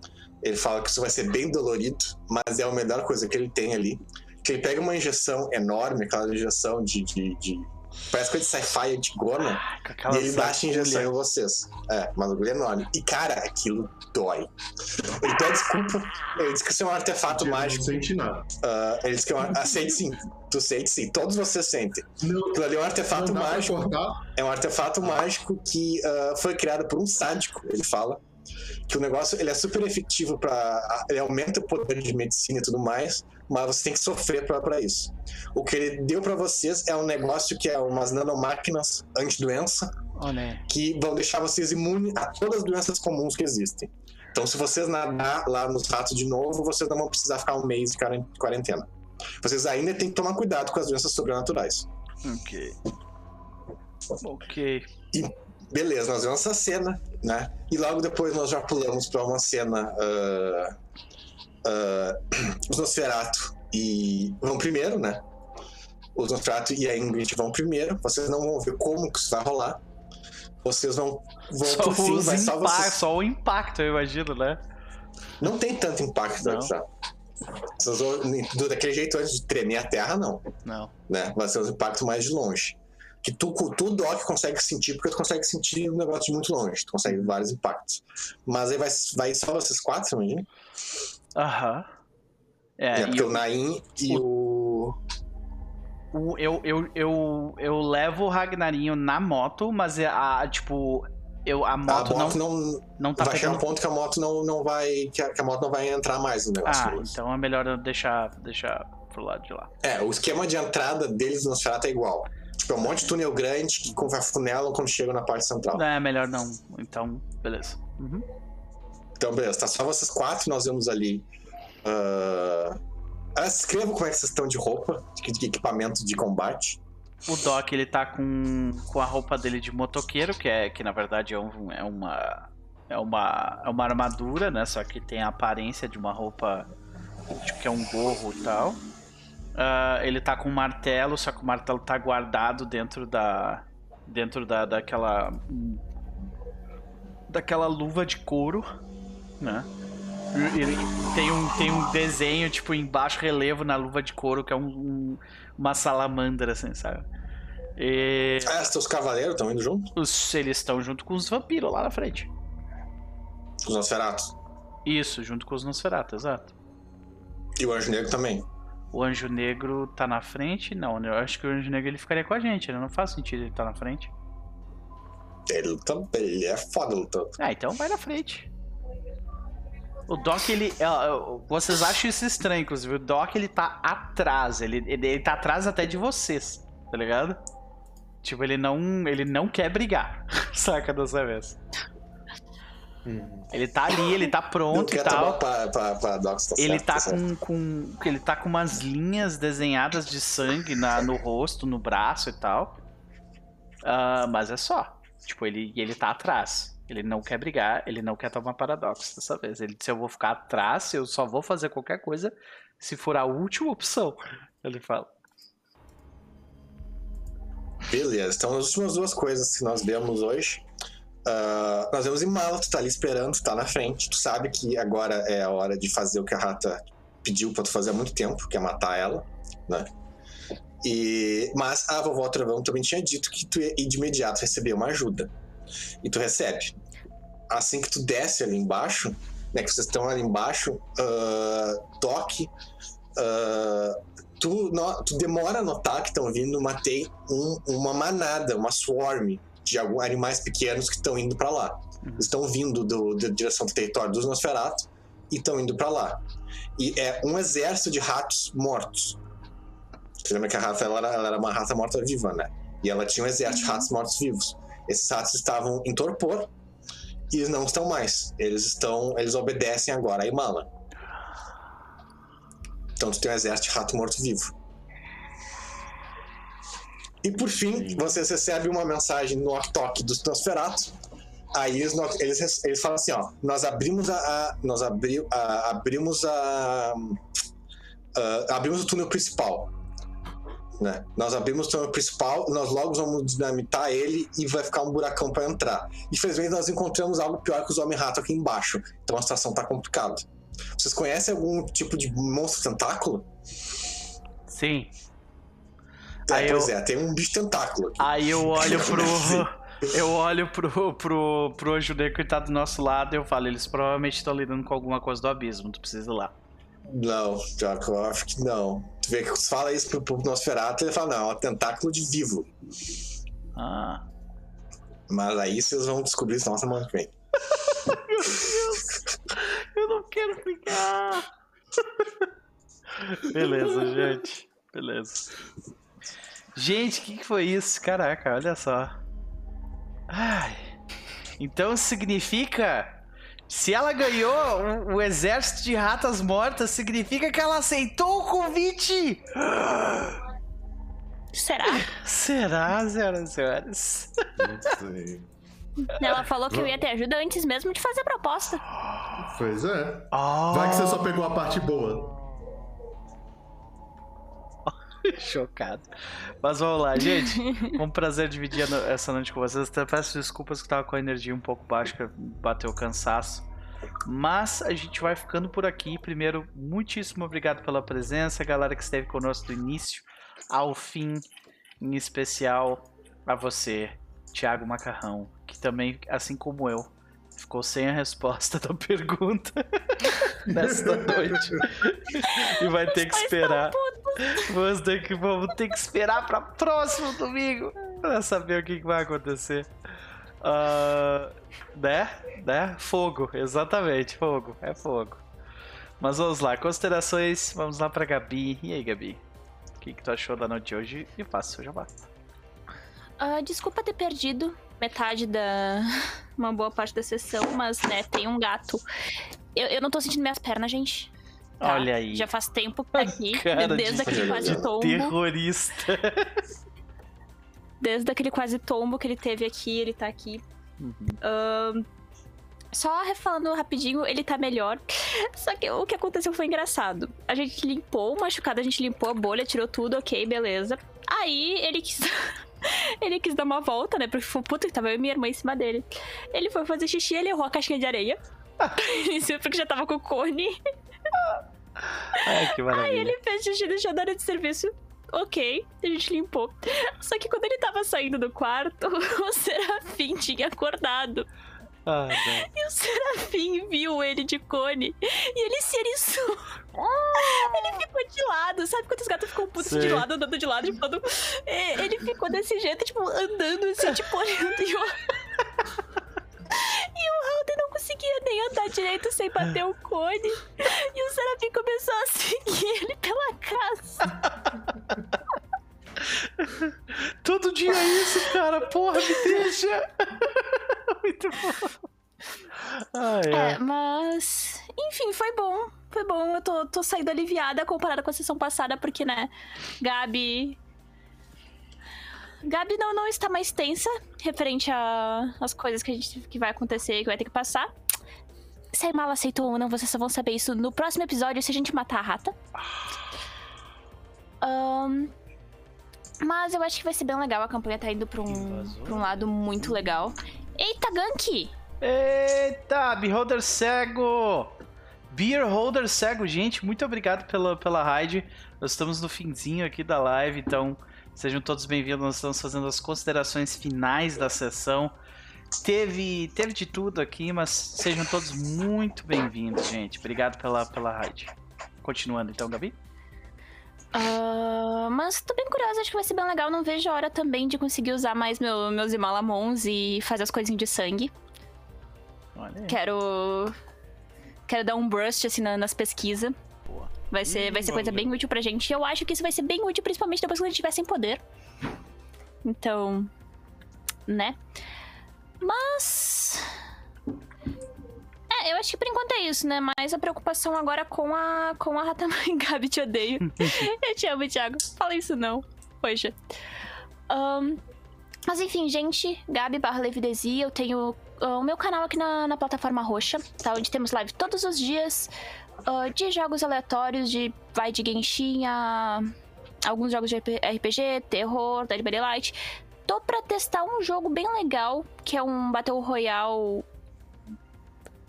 Ele fala que isso vai ser bem dolorido, mas é a melhor coisa que ele tem ali. Que ele pega uma injeção enorme, aquela injeção de. de, de- parece coisa de sci-fi antigona, Ah, e ele baixa a injeção em vocês. É, uma agulha enorme. E cara, aquilo dói. Ele pede desculpa, ele diz que isso é um artefato Diego mágico. Não sente nada. ah, ele diz que é um. Ah, sente sim, tu sente sim, todos vocês sentem. Não, Aquilo ali é um artefato mágico. É um artefato mágico que ah, foi criado por um sádico, ele fala. Que o negócio ele é super efetivo para Ele aumenta o poder de medicina e tudo mais, mas você tem que sofrer pra pra isso. O que ele deu pra vocês é um negócio que é umas nanomáquinas anti-doença aí. que vão deixar vocês imunes a todas as doenças comuns que existem. Então, se vocês nadar lá nos ratos de novo, vocês não vão precisar ficar um mês de quaren- quarentena. Vocês ainda têm que tomar cuidado com as doenças sobrenaturais. Ok. Ok. Beleza, nós vemos essa cena, né? E logo depois nós já pulamos pra uma cena. ah, ah, os Nosferatu e vão primeiro, né? Os Nosferatu e a Ingrid vão primeiro. Vocês não vão ver como que isso vai rolar. vocês vão, vão Só, fim, vai só vocês. só o impacto, eu imagino, né? Não tem tanto impacto Não. tá? Vocês vão- do- daquele jeito antes de tremer a terra, não. Não. Né? Vai ser os impactos mais de longe. Que tu, tu Doc consegue sentir, porque tu consegue sentir o negócio de muito longe. Tu consegue vários impactos. Mas aí vai, vai só vocês quatro, imagina? Aham. É, É, porque o Nain e o. o- eu, eu, eu, eu levo o Ragnarinho na moto, mas é a, tipo, eu, a A moto, moto não, não, não tá vai chegar um ponto que a moto não, não vai. Que a, que a moto não vai entrar mais no negócio. Ah, então é melhor eu deixar, deixar pro lado de lá. É, o esquema de entrada deles no Nosferatu é igual. Tipo, é um monte de túnel grande que afunelam quando chegam na parte central. É, melhor não. Então, beleza. Uhum. Então, beleza, tá só vocês quatro, nós vemos ali. ah, ah, escrevam como é que vocês estão de roupa, de, equipamento de combate. O Doc, ele tá com, com a roupa dele de motoqueiro, que é que na verdade é, um, é uma é uma é uma armadura, né? Só que tem a aparência de uma roupa tipo, que é um gorro e tal. Ah, ele tá com um martelo, só que o martelo tá guardado dentro da dentro da daquela daquela luva de couro, né? Ele tem um, tem um desenho, tipo, em baixo relevo na luva de couro, que é um, um- uma salamandra, assim, sabe? E Ah, os cavaleiros estão indo junto? os, eles estão junto com os vampiros lá na frente. Os Nosferatos. Isso, junto com os Nosferatu, exato. E o Anjo Negro também. O Anjo Negro tá na frente? Não, né? eu acho que o Anjo Negro ele ficaria com a gente, né? Não faz sentido ele estar na frente. Ele, luta, ele é foda lutando. Ah, então vai na frente. O Doc, ele. é, é, Vocês acham isso estranho, inclusive. O Doc, ele tá atrás. Ele, ele, tá atrás até de vocês, tá ligado? Tipo, ele não. Ele não quer brigar. Saca dessa vez. Ele tá ali, ele tá pronto e tal. pra, pra, pra Docs, tá Ele certo, tá certo. com, com. Ele tá com umas linhas desenhadas de sangue na, no rosto, no braço e tal. Ah, mas é só. Tipo, ele, ele tá atrás. Ele não quer brigar, ele não quer tomar paradoxo dessa vez. Ele disse: Eu vou ficar atrás, eu só vou fazer qualquer coisa se for a última opção. Ele fala. Beleza, então as últimas duas coisas que nós vemos hoje. ah, nós vemos Imala, tu tá ali esperando, tu tá na frente. Tu sabe que agora é a hora de fazer o que a rata pediu pra tu fazer há muito tempo, que é matar ela, né? E, mas a vovó Trovão também tinha dito que tu ia de imediato receber uma ajuda. E tu recebe. Assim que tu desce ali embaixo, né? Que vocês estão ali embaixo, ah, toque. ah, tu, no- tu demora a notar que estão vindo uma, tei- um- uma manada, uma swarm de alguns animais pequenos que estão indo pra lá. Uhum. Estão vindo do, da direção do território dos Nosferatu e estão indo pra lá. E é um exército de ratos mortos. Você lembra que a rata ela era, ela era uma rata morta-viva, né? E ela tinha um exército de ratos mortos-vivos. Esses ratos estavam em torpor e não estão mais. Eles estão, eles obedecem agora a Imala. Então tu tem um exército de rato morto-vivo. E por fim, vocês recebem uma mensagem no Octok dos Nosferatu. Aí eles, eles, eles falam assim, ó, nós abrimos a, a- nós abri, a- abrimos a, a- abrimos o túnel principal, né? Nós abrimos o túnel principal, nós logo vamos dinamitar ele e vai ficar um buracão para entrar. Infelizmente nós encontramos algo pior que os homem-rato aqui embaixo, então a situação tá complicada. Vocês conhecem algum tipo de monstro tentáculo? Sim. É, Aí pois eu- é, tem um bicho tentáculo aqui. Aí eu olho pro. Eu olho pro, pro, pro Anjo Negro que tá do nosso lado e eu falo, eles provavelmente estão lidando com alguma coisa do abismo, tu precisa ir lá. Não, Jaco, eu acho que não. Tu vê que você fala isso pro, pro Nosferatu, ele fala, não, é um tentáculo de vivo. Ah. Mas aí vocês vão descobrir isso na semana que vem. Eu não quero ficar. Beleza, gente. Beleza. Gente, o que, que foi isso? Caraca, olha só. Ai. Então significa. Se ela ganhou o, o exército de ratas mortas, significa que ela aceitou o convite! Será? Será, senhoras e senhores? Não sei. Ela falou que eu ia ter ajuda antes mesmo de fazer a proposta. Pois é. Oh, Vai que você só pegou a parte boa. Chocado. Mas vamos lá, gente. Um prazer dividir essa noite com vocês. Até peço desculpas que tava com a energia um pouco baixa, bateu cansaço. Mas a gente vai ficando por aqui. Primeiro, muitíssimo obrigado pela presença, galera que esteve conosco do início ao fim, em especial a você, Thiago Macarrão, que também, assim como eu, ficou sem a resposta da pergunta nesta noite. e vai ter que esperar. Vamos ter que, vamos ter que esperar para próximo domingo para saber o que, que vai acontecer. Uh, né? Né? Fogo, exatamente, fogo, é fogo. Mas vamos lá, considerações, vamos lá pra Gabi. E aí, Gabi? O que, que tu achou da noite de hoje? E faça seu jabá. Uh, desculpa ter perdido metade da. uma boa parte da sessão, mas, né, tem um gato. Eu, eu não tô sentindo minhas pernas, gente. Tá? Olha aí. Já faz tempo que tá aqui, desde de, aquele quase tombo. Terrorista. Desde aquele quase tombo que ele teve aqui, ele tá aqui. Uhum. Uh, só refalando rapidinho, ele tá melhor. Só que o que aconteceu foi engraçado. A gente limpou o machucado, a gente limpou a bolha, tirou tudo, ok, beleza. Aí ele quis. ele quis dar uma volta, né? Porque foi puta que tava eu e minha irmã em cima dele. Ele foi fazer xixi, ele errou a caixinha de areia. Isso porque já tava com o cone. Ai, que maravilha. Aí ele fez xixi deixou dar de serviço. Ok, a gente limpou. Só que quando ele tava saindo do quarto, o Serafim tinha acordado. Ah, e o Serafim viu ele de cone e ele se eriçou. Ele ficou de lado, sabe quando os gatos ficam putos de lado, andando de lado, tipo, andando... Ele ficou desse jeito, tipo, andando assim, tipo, olhando e. E o Halder não conseguia nem andar direito sem bater o cone. E o Serafim começou a seguir ele pela casa. Todo dia é isso, cara. Porra, me deixa. Muito bom. Ah, é. é, mas. Enfim, foi bom. Foi bom. Eu tô, tô saindo aliviada comparada com a sessão passada, porque, né? Gabi. Gabi não, não está mais tensa referente às coisas que a gente que vai acontecer, que vai ter que passar. Se a Imala aceitou ou não, vocês só vão saber isso no próximo episódio se a gente matar a rata. Um, mas eu acho que vai ser bem legal. A campanha tá indo pra um, pra um lado muito legal. Eita, Gank! Eita, Beholder cego! Beer Holder cego, gente, muito obrigado pela, pela raid. Nós estamos no finzinho aqui da live, então sejam todos bem-vindos. Nós estamos fazendo as considerações finais da sessão. Teve, teve de tudo aqui, mas sejam todos muito bem-vindos, gente. Obrigado pela, pela raid. Continuando então, Gabi? Uh, mas tô bem curiosa, acho que vai ser bem legal. Não vejo a hora também de conseguir usar mais meu, meus Imalamons e fazer as coisinhas de sangue. Quero. Quero dar um burst assim nas pesquisas. Vai ser, hum, vai ser coisa bem útil pra gente. E eu acho que isso vai ser bem útil, principalmente depois que a gente tiver sem poder. Então. Né? Mas. É, eu acho que por enquanto é isso, né? Mas a preocupação agora com a, com a Ratamãe. Gabi, te odeio. eu te amo, Thiago. Fala isso não. Poxa. Um, mas enfim, gente, Gabi barra Levidesi, eu tenho uh, o meu canal aqui na, na plataforma roxa, tá? Onde temos live todos os dias uh, de jogos aleatórios, de vai de Genshin a alguns jogos de RPG, terror, Dead by Daylight. Tô pra testar um jogo bem legal, que é um Battle Royale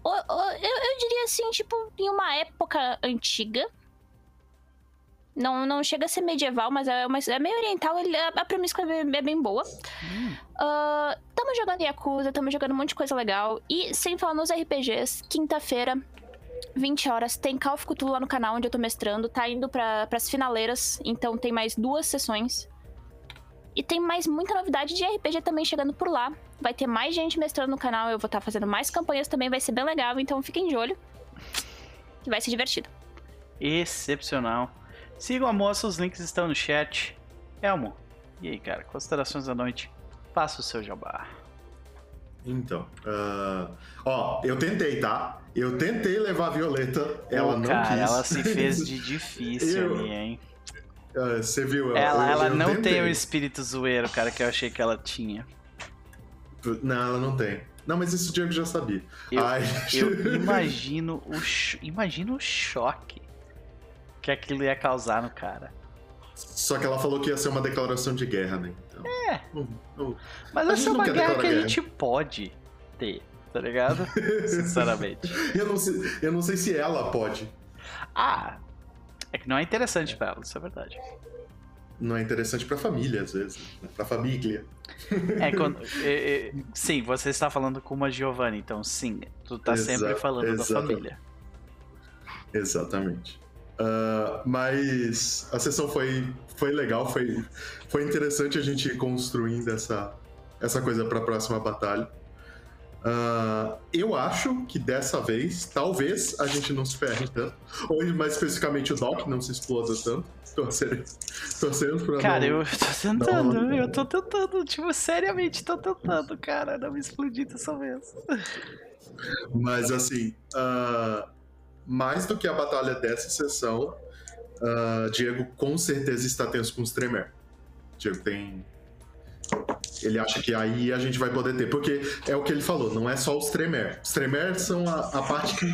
eu, eu, diria assim, tipo, em uma época antiga. Não, não chega a ser medieval, mas é, mas é meio oriental. Ele, a, premissa é bem, é boa. Hum. Uh, tamo jogando Yakuza, tamo jogando um monte de coisa legal. E sem falar nos RPGs, quinta-feira, 20 horas, tem Call of Cthulhu lá no canal onde eu tô mestrando. Tá indo para pras finaleiras, então tem mais duas sessões. E tem mais muita novidade de RPG também chegando por lá. Vai ter mais gente mestrando no canal, eu vou estar tá fazendo mais campanhas também, vai ser bem legal, então fiquem de olho. Que vai ser divertido. Excepcional. Sigam a moça, os links estão no chat. Elmo, e aí, cara, considerações da noite? Faça o seu jabá. Então, uh, ó, eu tentei, tá? Eu tentei levar a Violeta, ela oh, não cara, quis. Ela se fez de difícil eu... ali, hein? Uh, você viu? Ela, eu, ela eu não tentei. tem o espírito zoeiro, cara, que eu achei que ela tinha. Não, ela não tem. Não, mas isso o Diego já sabia. Eu, Ai. eu imagino o, imagino o choque que aquilo ia causar no cara. Só que ela falou que ia ser uma declaração de guerra, né? Então, É. não- não- Mas A essa é uma guerra que a guerra. gente pode ter, tá ligado? Sinceramente. Eu não, sei, eu não sei se ela pode. Ah, é que não é interessante pra ela, isso é verdade. Não é interessante pra família, às vezes. Né? Pra família. É quando. é, é, sim, você está falando com uma Giovanni, então sim, tu tá Exa- sempre falando da exatamente. família. Exatamente. Ah, mas a sessão foi, foi legal, foi, foi interessante a gente ir construindo essa, essa coisa para a próxima batalha. Ah, eu acho que dessa vez, talvez a gente não se ferre tanto. Ou mais especificamente o Doc não se exploda tanto. Torcendo, torcendo pra Cara, não... eu tô tentando, não- eu tô tentando, tipo, seriamente tô tentando, cara, não me explodir dessa vez. Mas assim, ah, mais do que a batalha dessa sessão, ah, Diego com certeza está tenso com os Tremer. Diego tem. Ele acha que aí a gente vai poder ter. Porque é o que ele falou, não é só os Tremer. Os Tremer são a, a parte que,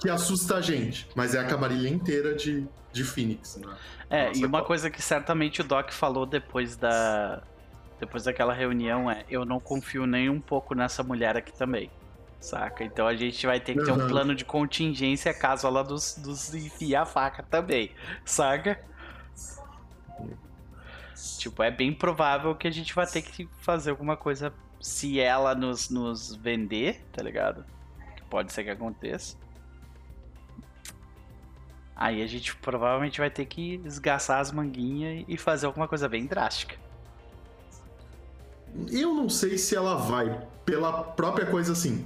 que assusta a gente. Mas é a camarilha inteira de, de Phoenix. Né? É, Nossa, e uma qual- coisa que certamente o Doc falou depois da. Depois daquela reunião é: eu não confio nem um pouco nessa mulher aqui também. Saca? Então a gente vai ter que ter um plano de contingência caso ela nos, nos enfie a faca também. Saca? Tipo, é bem provável que a gente vai ter que fazer alguma coisa se ela nos, nos vender, tá ligado? Pode ser que aconteça. Aí a gente provavelmente vai ter que esgaçar as manguinhas e fazer alguma coisa bem drástica. Eu não sei se ela vai, pela própria coisa assim.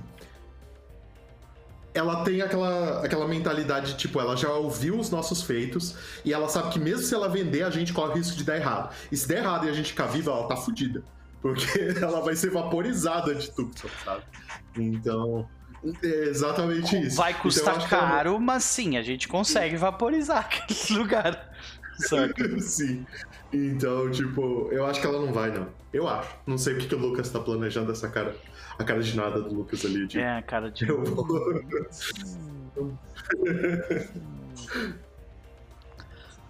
Ela tem aquela, aquela mentalidade, tipo, ela já ouviu os nossos feitos e ela sabe que mesmo se ela vender, a gente corre o risco de dar errado. E se der errado e a gente ficar viva, ela tá fudida. Porque ela vai ser vaporizada de Tucson, sabe? Então, é exatamente isso. Vai Então, custar acho que ela caro, mas sim, a gente consegue vaporizar aquele lugar. Saca? Sim. Então, tipo, eu acho que ela não vai, não. Eu acho. Não sei o que, que o Lucas tá planejando essa cara. A cara de nada do Lucas ali. De... É, cara de. Eu vou.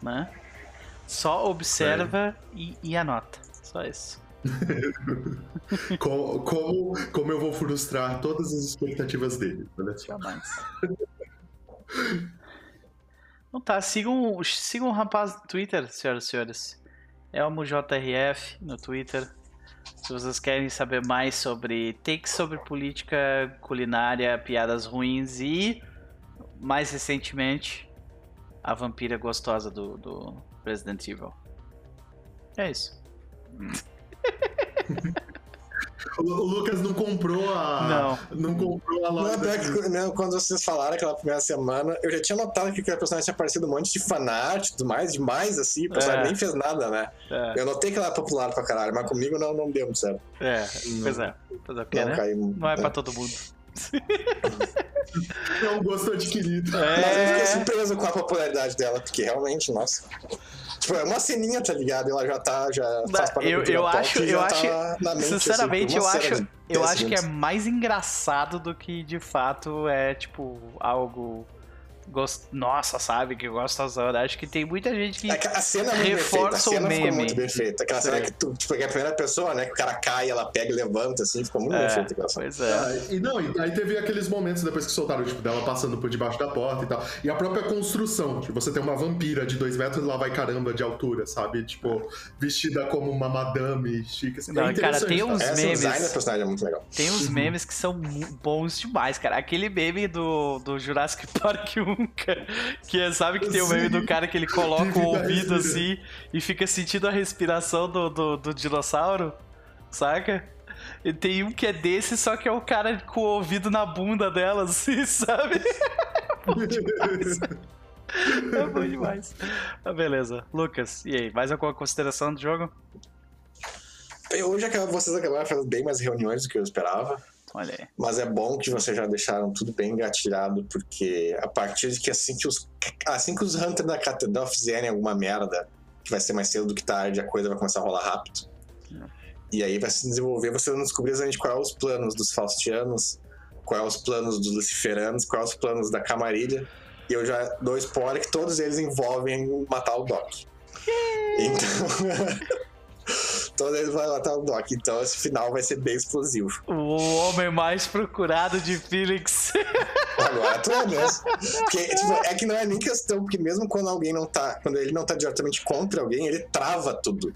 Né? Só observa e, e anota. Só isso. Co- Como, como eu vou frustrar todas as expectativas dele. Olha só. Jamais. Então tá, sigam, sigam o rapaz no Twitter, senhoras e senhores. Elmo JRF no Twitter. Se vocês querem saber mais sobre takes sobre política, culinária, piadas ruins e, mais recentemente, a vampira gostosa do, do Resident Evil. É isso. O, Lucas não comprou a. Não. Não comprou a Não, loja. pior da- que, né, quando vocês falaram aquela primeira semana, eu já tinha notado que aquele personagem tinha aparecido um monte de fanart e tudo mais, demais assim, o personagem É. nem fez nada, né? É, Eu notei que ela é popular pra caralho, mas comigo não, não deu muito certo. é pois é. Pois é, porque, Não né? caiu. Não é né? pra todo mundo. É um gosto adquirido. Mas eu fiquei É. surpreso com a popularidade dela, porque realmente, nossa. Tipo, é uma ceninha, tá ligado? Ela já tá, já faz parte Eu, eu pop acho, e eu acho, tá mente, assim, sinceramente, por eu acho, eu 10 acho que é mais engraçado do que de fato é tipo algo gost... nossa, sabe, que gostosão. Acho que tem muita gente que É a cena é muito bem feita, a reforça o cena ficou meme. muito bem feita. Aquela cena Sim. que tu, tipo, é a primeira pessoa, né? Que o cara cai, ela pega e levanta, assim, ficou muito é, feita aquela cena. pois é. Ah, e não, e aí teve aqueles momentos depois que soltaram, tipo, dela passando por debaixo da porta e tal. E a própria construção, tipo, você tem uma vampira de dois metros lá vai caramba de altura, sabe? Tipo, vestida como uma madame chique. Assim. Não, é cara, tem tá? uns Essa memes. design da personagem é muito legal. Tem uns memes que são bons demais, cara. Aquele meme do, do Jurassic Park 1, cara, que é, sabe que tem o meme do cara que ele coloca o ouvido assim e fica sentindo a respiração do, do, do dinossauro, saca? E tem um que é desse, só que é o cara com o ouvido na bunda dela, assim, sabe? Demais. É bom demais. Ah, beleza. Lucas, e aí? Mais alguma consideração do jogo? Hoje vocês acabaram fazendo bem mais reuniões do que eu esperava. Olha aí. Mas é bom que vocês já deixaram tudo bem engatilhado, porque a partir de que assim que os, assim que os Hunters da Catedral fizerem alguma merda, que vai ser mais cedo do que tarde, a coisa vai começar a rolar rápido. E aí vai se desenvolver, vocês vão descobrir exatamente quais são os planos dos Faustianos, quais são os planos dos Luciferanos, quais são os planos da Camarilha. E eu já dou spoiler que todos eles envolvem matar o Doc. Então. Todo ele vai matar o Doc. Então esse final vai ser bem explosivo. O homem mais procurado de Felix. Agora tu é mesmo. Porque, tipo, é que não é nem questão, porque mesmo quando alguém não tá. Quando ele não tá diretamente contra alguém, ele trava tudo.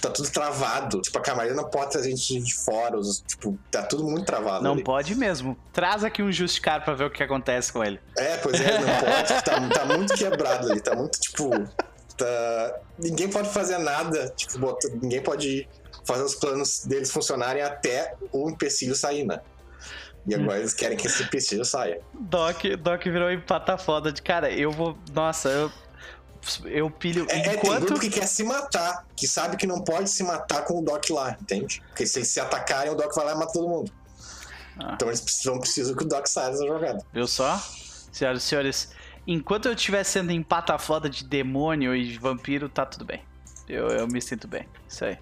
Tá tudo travado. Tipo, a camareira não pode trazer gente de fora. Os, tipo, tá tudo muito travado. Não ali. pode mesmo. Traz aqui um justicar pra ver o que acontece com ele. É, pois é, não pode. Tá, tá muito quebrado ali. Tá muito, tipo. Tá... Ninguém pode fazer nada. Tipo, bota... ninguém pode fazer os planos deles funcionarem até o empecilho sair, né? E agora eles querem que esse empecilho saia. Doc, Doc virou empata foda de cara. Eu vou. Nossa, eu. Eu pilho. É, é, tem enquanto. grupo que quer se matar, que sabe que não pode se matar com o Doc lá, entende? Porque se eles se atacarem, o Doc vai lá e mata todo mundo. Ah. Então eles precisam, precisam que o Doc saia dessa jogada. Viu só? Senhoras e senhores, enquanto eu estiver sendo empata foda de demônio e de vampiro, tá tudo bem. Eu, eu me sinto bem. Isso aí.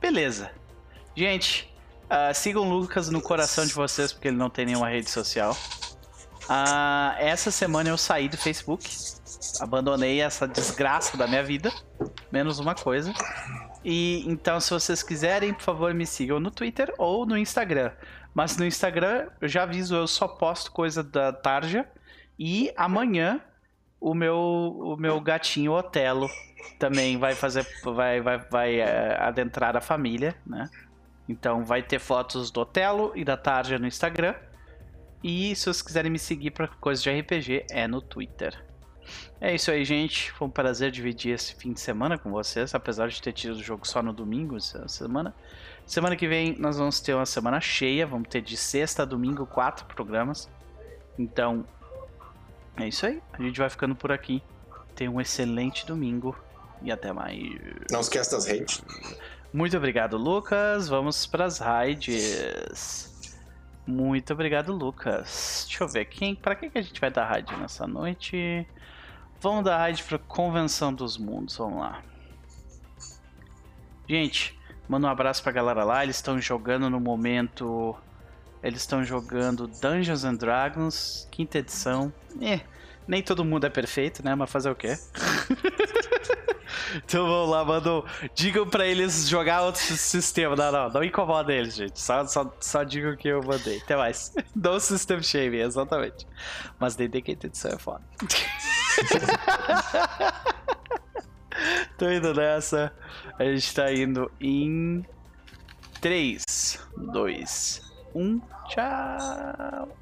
Beleza. Gente, ah, sigam o Lucas no coração de vocês, porque ele não tem nenhuma rede social. Ah, essa semana eu saí do Facebook. Abandonei essa desgraça da minha vida. Menos uma coisa. E então, se vocês quiserem, por favor, me sigam no Twitter ou no Instagram. Mas no Instagram, eu já aviso, eu só posto coisa da Tarja. E amanhã, o meu, o meu gatinho Otelo também vai fazer. Vai, vai, vai eh, adentrar a família, né? Então vai ter fotos do Otelo e da Tarja no Instagram. E se vocês quiserem me seguir para coisas de RPG, é no Twitter. É isso aí, gente. Foi um prazer dividir esse fim de semana com vocês, apesar de ter tido o jogo só no domingo essa semana. Semana que vem nós vamos ter uma semana cheia, vamos ter de sexta a domingo quatro programas. Então, é isso aí. A gente vai ficando por aqui. Tenha um excelente domingo e até mais. Não esquece das redes. Muito obrigado, Lucas. Vamos para as raids. Muito obrigado, Lucas. Deixa eu ver quem, para quem que a gente vai dar raid nessa noite? Vamos dar raid para Convenção dos Mundos. Vamos lá. Gente, manda um abraço pra galera lá. Eles estão jogando no momento. Eles estão jogando Dungeons and Dragons, quinta edição. É, nem todo mundo é perfeito, né? Mas fazer o quê? então vamos lá, mandam. Digam pra eles jogar outro sistema. Não, não, não incomoda eles, gente. Só, só, só digam que eu mandei. Até mais. No system shame, exatamente. Mas DD quinta edição é foda. Tô indo nessa. A gente tá indo em 3, 2, 1. Tchau.